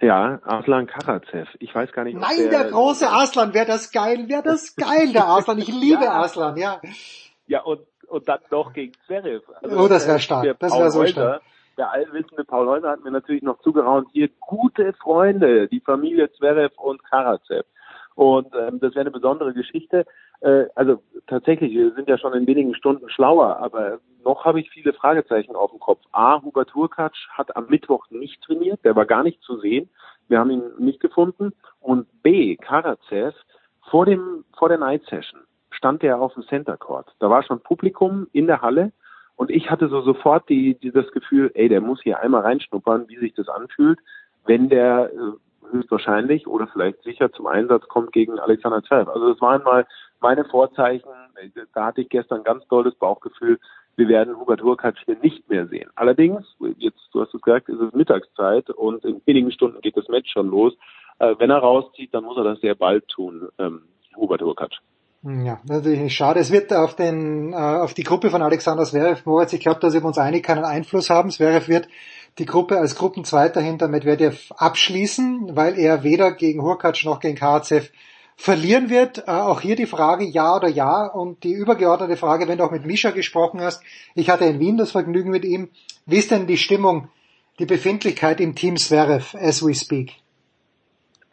S24: Ja, Aslan Karatsev. Ich weiß gar nicht.
S3: Nein, der, der, große Aslan, wäre das geil, wäre das geil, der Aslan. Ich liebe ja. Aslan, ja.
S24: Ja, und, und dann noch gegen Zverev.
S3: Also, oh, das wäre stark. Das wäre so stark.
S24: Der allwissende Paul Häuser hat mir natürlich noch zugeraunt, hier gute Freunde, die Familie Zverev und Karatsev. Und ähm, das wäre eine besondere Geschichte. Äh, also tatsächlich, wir sind ja schon in wenigen Stunden schlauer, aber noch habe ich viele Fragezeichen auf dem Kopf. A, Hubert Hurkacz hat am Mittwoch nicht trainiert, der war gar nicht zu sehen. Wir haben ihn nicht gefunden. Und B, Karatsev, vor dem, vor der Night Session stand er auf dem Center Court. Da war schon Publikum in der Halle und ich hatte so sofort die, die das Gefühl, ey, der muss hier einmal reinschnuppern, wie sich das anfühlt, wenn der äh, höchstwahrscheinlich oder vielleicht sicher zum Einsatz kommt gegen Alexander Zverev. Also das waren mal meine Vorzeichen. Da hatte ich gestern ganz tolles Bauchgefühl. Wir werden Hubert Hurkacz hier nicht mehr sehen. Allerdings, jetzt, du hast es gesagt, ist es Mittagszeit und in wenigen Stunden geht das Match schon los. Äh, wenn er rauszieht, dann muss er das sehr bald tun, ähm, Hubert Hurkacz.
S3: Ja, natürlich schade. Es wird auf den, äh, auf die Gruppe von Alexander Zverev, Moritz, ich glaube, dass wir uns einig keinen Einfluss haben. Zverev wird die Gruppe als Gruppenzweiter hinter Medvedev abschließen, weil er weder gegen Hurkacz noch gegen Karatsev verlieren wird. Äh, auch hier die Frage ja oder ja und die übergeordnete Frage, wenn du auch mit Mischa gesprochen hast. Ich hatte in Wien das Vergnügen mit ihm. Wie ist denn die Stimmung, die Befindlichkeit im Team Zverev as we speak?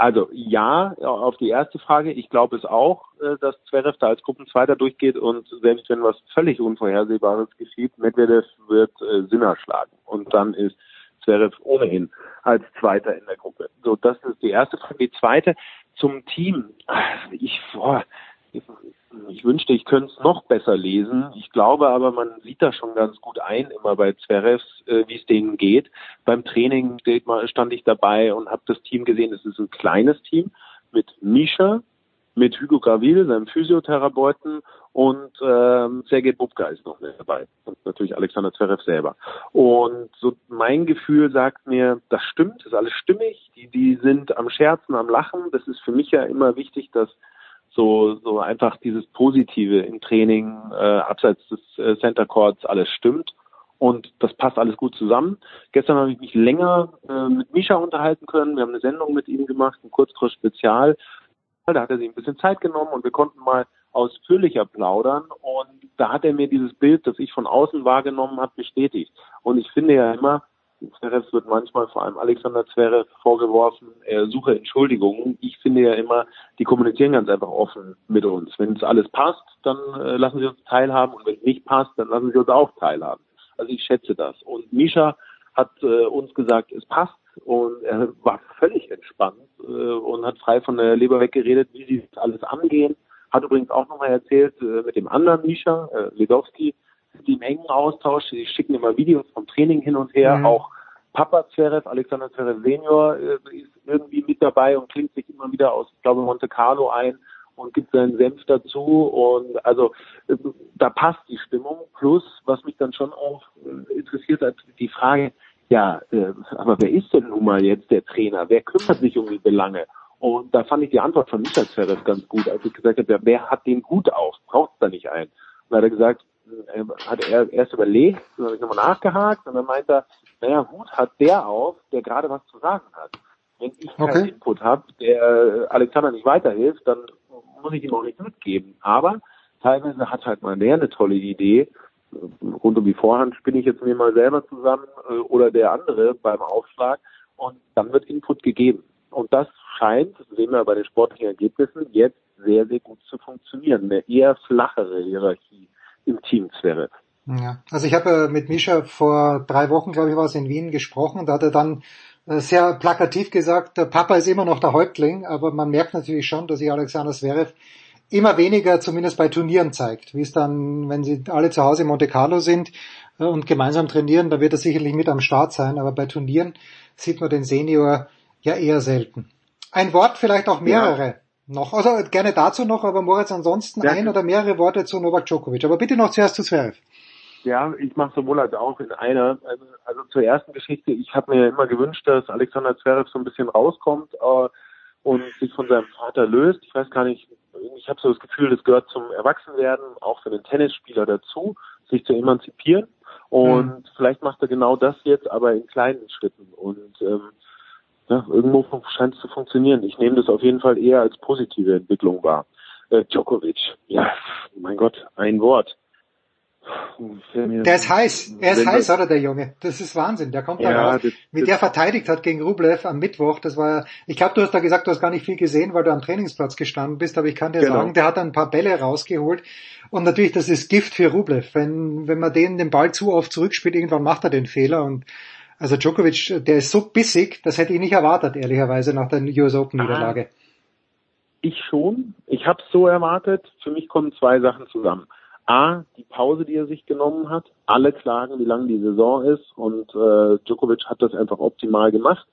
S24: Also ja, auf die erste Frage. Ich glaube es auch, äh, dass Zverev da als Gruppenzweiter durchgeht und selbst wenn was völlig Unvorhersehbares geschieht, Medvedev wird äh, Sinner schlagen und dann ist Zverev ohnehin als Zweiter in der Gruppe. So, das ist die erste Frage. Die zweite zum Team. Ich, boah, ich wünschte, ich könnte es noch besser lesen. Ich glaube aber, man sieht da schon ganz gut ein, immer bei Zverevs, äh, wie es denen geht. Beim Training stand ich dabei und habe das Team gesehen. Es ist ein kleines Team mit Misha, mit Hugo Gravil, seinem Physiotherapeuten und ähm, Sergei Bubka ist noch dabei und natürlich Alexander Zverev selber. Und so mein Gefühl sagt mir, das stimmt, ist alles stimmig. Die, die sind am Scherzen, am Lachen. Das ist für mich ja immer wichtig, dass so so einfach dieses Positive im Training äh, abseits des äh, Center Courts alles stimmt und das passt alles gut zusammen. Gestern habe ich mich länger äh, mit Misha unterhalten können. Wir haben eine Sendung mit ihm gemacht, ein Kurzkurs Spezial. Da hat er sich ein bisschen Zeit genommen und wir konnten mal ausführlicher plaudern und da hat er mir dieses Bild, das ich von außen wahrgenommen habe, bestätigt. Und ich finde ja immer, Zverev wird manchmal vor allem Alexander Zverev vorgeworfen, er suche Entschuldigungen. Ich finde ja immer, die kommunizieren ganz einfach offen mit uns. Wenn es alles passt, dann äh, lassen sie uns teilhaben und wenn es nicht passt, dann lassen sie uns auch teilhaben. Also ich schätze das. Und Misha hat äh, uns gesagt, es passt und er war völlig entspannt äh, und hat frei von der Leber weggeredet, wie sie alles angehen. Hat übrigens auch nochmal erzählt äh, mit dem anderen Misha, äh, Ledowski, die im engen Austausch, die schicken immer Videos vom Training hin und her, mhm. auch Papa Zverev, Alexander Zverev Senior, äh, ist irgendwie mit dabei und klingt sich immer wieder aus, ich glaube, Monte Carlo ein und gibt seinen Senf dazu und also äh, da passt die Stimmung. Plus, was mich dann schon auch äh, interessiert hat, die Frage, ja, äh, aber wer ist denn nun mal jetzt der Trainer? Wer kümmert sich um die Belange? Und da fand ich die Antwort von Michael Zverev ganz gut, als ich gesagt habe, wer hat den Hut auf? Braucht da nicht einen? Und da hat er gesagt, hat er erst überlegt, dann habe ich nochmal nachgehakt und dann meint er, naja, Hut hat der auf, der gerade was zu sagen hat. Wenn ich keinen okay. Input habe, der Alexander nicht weiterhilft, dann muss ich ihm auch nicht mitgeben. Aber teilweise hat halt mal der eine tolle Idee. Rund um die Vorhand spinne ich jetzt mir mal selber zusammen äh, oder der andere beim Aufschlag und dann wird Input gegeben. Und das scheint, sehen wir bei den sportlichen Ergebnissen, jetzt sehr, sehr gut zu funktionieren. Eine eher flachere Hierarchie im Team Zverev.
S3: Ja, also ich habe mit Mischa vor drei Wochen, glaube ich, war es in Wien gesprochen. Da hat er dann äh, sehr plakativ gesagt, der Papa ist immer noch der Häuptling, aber man merkt natürlich schon, dass sich Alexander Zverev immer weniger zumindest bei Turnieren zeigt. Wie es dann, wenn sie alle zu Hause in Monte Carlo sind äh, und gemeinsam trainieren, da wird er sicherlich mit am Start sein, aber bei Turnieren sieht man den Senior ja eher selten. Ein Wort, vielleicht auch mehrere ja. Noch. Also gerne dazu noch, aber Moritz, ansonsten ja. ein oder mehrere Worte zu Novak Djokovic. Aber bitte noch zuerst zu Zverev.
S24: Ja, ich mache sowohl als auch in einer. Also, also zur ersten Geschichte, ich habe mir immer gewünscht, dass Alexander Zverev so ein bisschen rauskommt äh, und sich von seinem Vater löst. Ich weiß gar nicht, ich habe so das Gefühl, das gehört zum Erwachsenwerden, auch für den Tennisspieler dazu, sich zu emanzipieren. Und mhm. vielleicht macht er genau das jetzt, aber in kleinen Schritten. Und ähm, ja, irgendwo scheint es zu funktionieren. Ich nehme das auf jeden Fall eher als positive Entwicklung wahr. Äh, Djokovic, ja, mein Gott, ein Wort.
S3: Der ist heiß. Er ist heiß, oder der Junge? Das ist Wahnsinn. Der kommt da ja, raus. Das, Wie der verteidigt hat gegen Rublev am Mittwoch, das war, ich glaube, du hast da gesagt, du hast gar nicht viel gesehen, weil du am Trainingsplatz gestanden bist, aber ich kann dir genau. sagen, der hat ein paar Bälle rausgeholt. Und natürlich, das ist Gift für Rublev. Wenn, wenn man den den Ball zu oft zurückspielt, irgendwann macht er den Fehler und also Djokovic, der ist so bissig, das hätte ich nicht erwartet, ehrlicherweise, nach der US Open Niederlage.
S24: Ich schon. Ich habe so erwartet. Für mich kommen zwei Sachen zusammen. A, die Pause, die er sich genommen hat. Alle klagen, wie lang die Saison ist und äh, Djokovic hat das einfach optimal gemacht,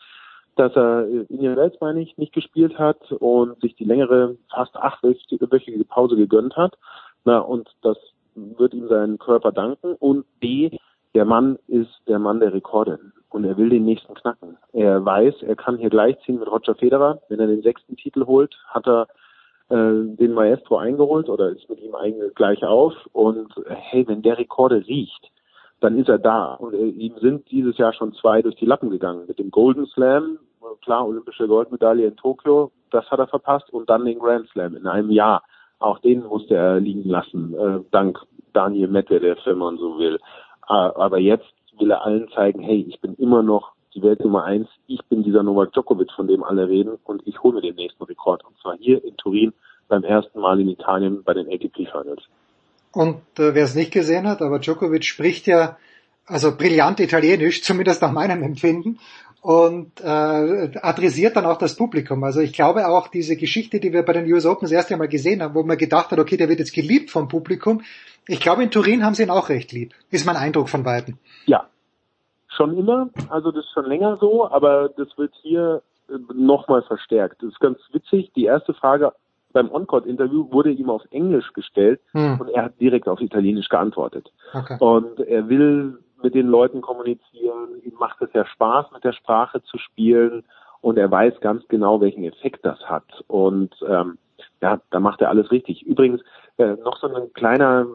S24: dass er Indian Wells, meine ich, nicht gespielt hat und sich die längere, fast achtwöchige Pause gegönnt hat. Na, und das wird ihm seinen Körper danken. Und B, der Mann ist der Mann der Rekorde und er will den nächsten knacken. Er weiß, er kann hier gleichziehen mit Roger Federer. Wenn er den sechsten Titel holt, hat er äh, den Maestro eingeholt oder ist mit ihm gleich auf. Und hey, wenn der Rekorde riecht, dann ist er da. Und äh, ihm sind dieses Jahr schon zwei durch die Lappen gegangen. Mit dem Golden Slam, klar, olympische Goldmedaille in Tokio, das hat er verpasst. Und dann den Grand Slam in einem Jahr. Auch den musste er liegen lassen, äh, dank Daniel Medvedev, wenn man so will. Äh, aber jetzt will er allen zeigen, hey, ich bin immer noch die Welt Nummer eins. Ich bin dieser Novak Djokovic, von dem alle reden, und ich hole mir den nächsten Rekord. Und zwar hier in Turin beim ersten Mal in Italien bei den ATP Finals.
S3: Und äh, wer es nicht gesehen hat, aber Djokovic spricht ja also brillant Italienisch, zumindest nach meinem Empfinden, und äh, adressiert dann auch das Publikum. Also ich glaube auch diese Geschichte, die wir bei den US Open das erste Mal gesehen haben, wo man gedacht hat, okay, der wird jetzt geliebt vom Publikum. Ich glaube, in Turin haben sie ihn auch recht lieb. Ist mein Eindruck von beiden.
S24: Ja, schon immer, also das ist schon länger so, aber das wird hier äh, nochmal verstärkt. Das ist ganz witzig. Die erste Frage beim On-Court-Interview wurde ihm auf Englisch gestellt
S3: Hm.
S24: und er hat direkt auf Italienisch geantwortet.
S3: Okay.
S24: Und er will mit den Leuten kommunizieren, ihm macht es ja Spaß, mit der Sprache zu spielen und er weiß ganz genau, welchen Effekt das hat. Und ähm, ja, da macht er alles richtig. Übrigens, äh, noch so ein kleiner,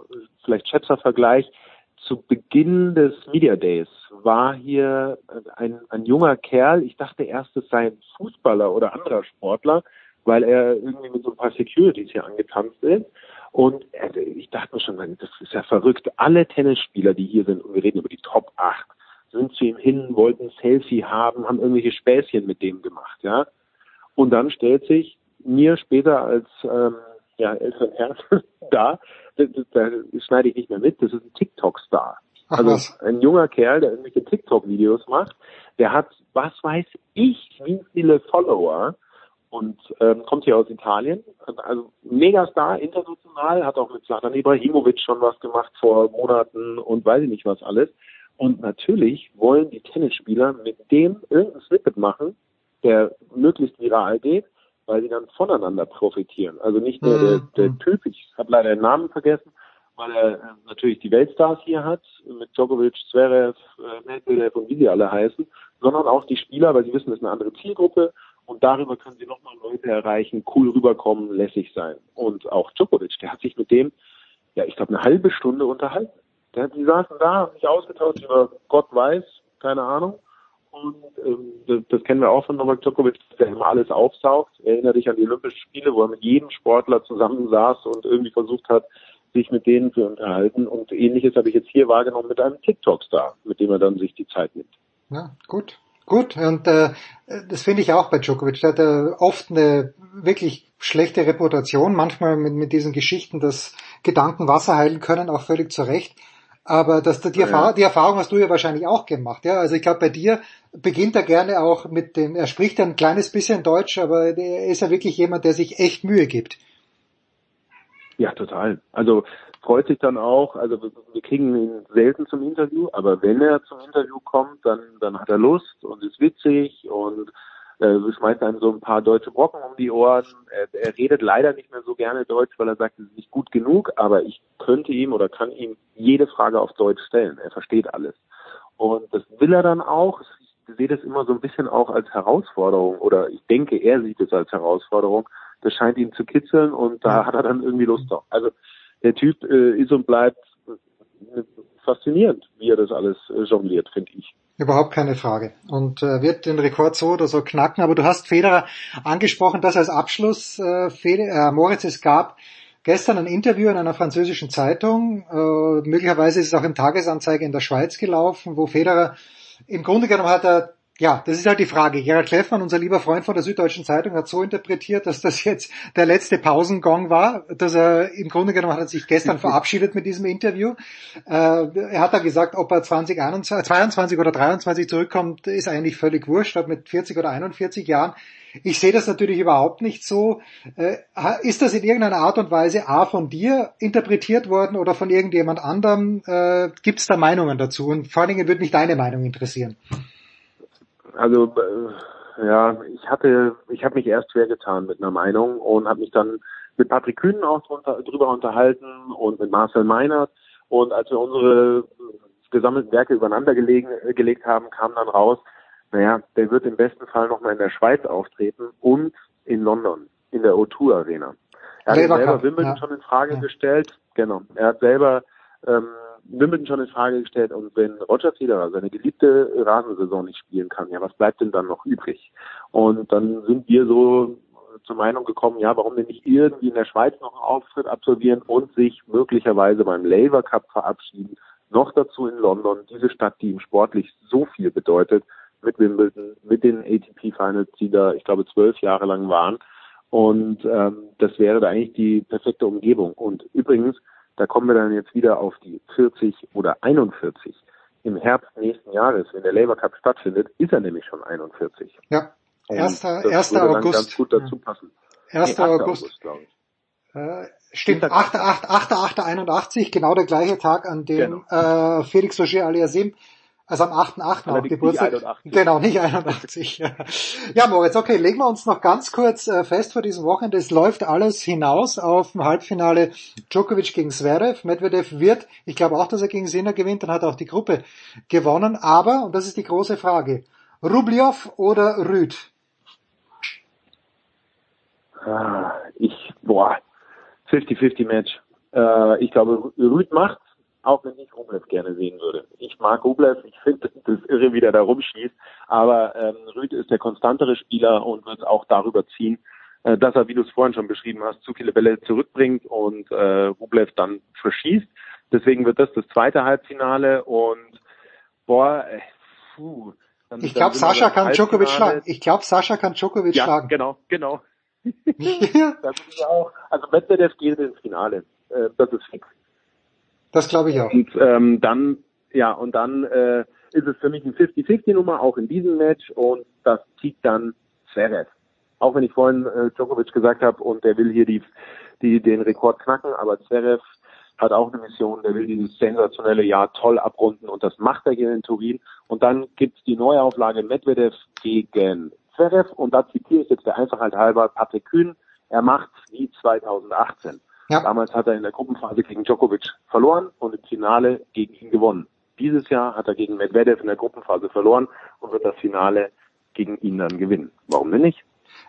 S24: vielleicht Schätzer-Vergleich. Zu Beginn des Media Days war hier äh, ein, ein junger Kerl, ich dachte erst, es sei ein Fußballer oder anderer Sportler, weil er irgendwie mit so ein paar Securities hier angetanzt ist. Und er, ich dachte mir schon, das ist ja verrückt. Alle Tennisspieler, die hier sind, und wir reden über die Top 8, sind zu ihm hin, wollten ein Selfie haben, haben irgendwelche Späßchen mit dem gemacht, ja. Und dann stellt sich mir später als ähm, ja, älteren Herrn da, da, da schneide ich nicht mehr mit, das ist ein TikTok-Star. Also ein junger Kerl, der irgendwelche TikTok-Videos macht, der hat, was weiß ich, wie viele Follower und ähm, kommt hier aus Italien. Also Megastar, international, hat auch mit Zlatan Ibrahimovic schon was gemacht vor Monaten und weiß ich nicht was alles. Und natürlich wollen die Tennisspieler mit dem irgendein Snippet machen, der möglichst viral geht, weil sie dann voneinander profitieren. Also nicht nur der, der Typ, ich habe leider den Namen vergessen, weil er äh, natürlich die Weltstars hier hat, mit Djokovic, Zverev, äh, Medvedev und wie sie alle heißen, sondern auch die Spieler, weil sie wissen, das ist eine andere Zielgruppe und darüber können sie nochmal Leute erreichen, cool rüberkommen, lässig sein. Und auch Djokovic, der hat sich mit dem, ja, ich glaube, eine halbe Stunde unterhalten. Der, die saßen da, haben sich ausgetauscht über Gott weiß, keine Ahnung. Und ähm, das, kennen wir auch von Novak Djokovic, der immer alles aufsaugt. Erinnere dich an die Olympischen Spiele, wo er mit jedem Sportler zusammensaß und irgendwie versucht hat, sich mit denen zu unterhalten. Und ähnliches habe ich jetzt hier wahrgenommen mit einem TikTok-Star, mit dem er dann sich die Zeit nimmt.
S3: Ja, gut. Gut, und äh, das finde ich auch bei Djokovic. Der hat äh, oft eine wirklich schlechte Reputation, manchmal mit, mit diesen Geschichten, dass Gedanken Wasser heilen können, auch völlig zu Recht. Aber das, die,
S24: Ja.
S3: Erfahrung, die Erfahrung hast du ja wahrscheinlich auch gemacht. Ja? Also ich glaube, bei dir beginnt er gerne auch mit dem, er spricht ein kleines bisschen Deutsch, aber er ist ja wirklich jemand, der sich echt Mühe gibt.
S24: Ja, total. Also freut sich dann auch, also wir, wir kriegen ihn selten zum Interview, aber wenn er zum Interview kommt, dann, dann hat er Lust und ist witzig und äh, schmeißt einem so ein paar deutsche Brocken um die Ohren. Er, er redet leider nicht mehr so gerne Deutsch, weil er sagt, es ist nicht gut genug, aber ich könnte ihm oder kann ihm jede Frage auf Deutsch stellen. Er versteht alles. Und das will er dann auch. Ich sehe das immer so ein bisschen auch als Herausforderung oder ich denke, er sieht es als Herausforderung. Das scheint ihn zu kitzeln und da hat er dann irgendwie Lust drauf. Also der Typ äh, ist und bleibt äh, faszinierend, wie er das alles äh, jongliert, finde ich.
S3: Überhaupt keine Frage. Und äh, wird den Rekord so oder so knacken. Aber du hast Federer angesprochen, das als Abschluss, äh, Fede, äh, Moritz, es gab gestern ein Interview in einer französischen Zeitung, äh, möglicherweise ist es auch im Tagesanzeiger in der Schweiz gelaufen, wo Federer im Grunde genommen hat er ja, das ist halt die Frage. Gerhard Kleffmann, unser lieber Freund von der Süddeutschen Zeitung, hat so interpretiert, dass das jetzt der letzte Pausengong war, dass er im Grunde genommen hat er sich gestern verabschiedet mit diesem Interview. Äh, er hat da gesagt, ob er 2021, 22 oder 23 zurückkommt, ist eigentlich völlig wurscht, ob mit 40 oder 41 Jahren. Ich sehe das natürlich überhaupt nicht so. Äh, ist das in irgendeiner Art und Weise A von dir interpretiert worden oder von irgendjemand anderem? Äh, Gibt es da Meinungen dazu? Und vor allen Dingen würde mich deine Meinung interessieren.
S24: Also äh, ja, ich hatte, ich habe mich erst schwer getan mit einer Meinung und habe mich dann mit Patrick Kühnen auch drunter, drüber unterhalten und mit Marcel Meinert. Und als wir unsere gesammelten Werke übereinander gelegen, äh, gelegt haben, kam dann raus, naja, der wird im besten Fall nochmal in der Schweiz auftreten und in London, in der O2 Arena. Er hat selber Wimbledon
S3: ja.
S24: schon in Frage
S3: Ja.
S24: gestellt. Genau. Er hat selber ähm, Wimbledon schon in Frage gestellt und wenn Roger Federer seine geliebte Rasensaison nicht spielen kann, ja, was bleibt denn dann noch übrig? Und dann sind wir so zur Meinung gekommen, ja, warum denn nicht irgendwie in der Schweiz noch einen Auftritt absolvieren und sich möglicherweise beim Laver Cup verabschieden. Noch dazu in London, diese Stadt, die ihm sportlich so viel bedeutet, mit Wimbledon, mit den ATP Finals, die da, ich glaube, zwölf Jahre lang waren. Und ähm, das wäre da eigentlich die perfekte Umgebung. Und übrigens, da kommen wir dann jetzt wieder auf die 40 oder 41. Im Herbst nächsten Jahres, wenn der Labour Cup stattfindet, ist er nämlich schon 41.
S3: Ja,
S24: Und
S3: 1.
S24: das
S3: 1.
S24: würde dann
S3: August.
S24: ganz gut dazu passen.
S3: 1.
S24: Nee, 8.
S3: August.
S24: glaube ich.
S3: Äh, stimmt, 8. 8. 8. 8. 81, genau der gleiche Tag, an dem äh, Felix Roger Aliasim Also am 8.8. auch Geburtstag. Nicht genau, nicht 81. ja, Moritz, okay, legen wir uns noch ganz kurz äh, fest vor diesem Wochenende. Es läuft alles hinaus auf dem Halbfinale Djokovic gegen Zverev. Medvedev wird, ich glaube auch, dass er gegen Sinner gewinnt, dann hat er auch die Gruppe gewonnen. Aber, und das ist die große Frage, Rublev oder Rüd?
S24: Ah, ich, boah, 50-50 Match. Äh, ich glaube, Rüd macht auch wenn ich Rublev gerne sehen würde. Ich mag Rublev, ich finde das irre, wie der da rumschießt, aber ähm, Rüd ist der konstantere Spieler und wird auch darüber ziehen, äh, dass er, wie du es vorhin schon beschrieben hast, zu viele Bälle zurückbringt und äh, Rublev dann verschießt. Deswegen wird das das zweite Halbfinale und boah, äh, puh.
S3: Dann, ich glaube, Sascha kann Djokovic schlagen. Ich glaube, Sascha kann Djokovic
S24: ja,
S3: schlagen.
S24: genau, genau. das ist auch, also Medvedev geht ins Finale. Äh, das ist fix.
S3: Das glaube ich auch.
S24: Und ähm, dann, ja, und dann äh, ist es für mich ein 50-50-Nummer, auch in diesem Match, und das zieht dann Zverev. Auch wenn ich vorhin äh, Djokovic gesagt habe, und der will hier die, die, den Rekord knacken, aber Zverev hat auch eine Mission, der will dieses sensationelle Jahr toll abrunden und das macht er hier in Turin. Und dann gibt's die Neuauflage Medvedev gegen Zverev und da zitiere ich jetzt der Einfachheit halber Patrick Kühn, er macht wie 2018. Ja. Damals hat er in der Gruppenphase gegen Djokovic verloren und im Finale gegen ihn gewonnen. Dieses Jahr hat er gegen Medvedev in der Gruppenphase verloren und wird das Finale gegen ihn dann gewinnen. Warum denn nicht?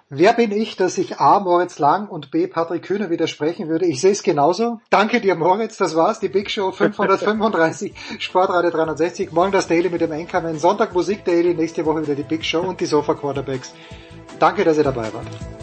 S3: Wer bin ich, dass ich A. Moritz Lang und B. Patrick Kühner widersprechen würde? Ich sehe es genauso. Danke dir, Moritz. Das war's. Die Big Show 535, Sportradio 360. Morgen das Daily mit dem Enkermann. Sonntag Musik Daily. Nächste Woche wieder die Big Show und die Sofa Quarterbacks. Danke, dass ihr dabei wart.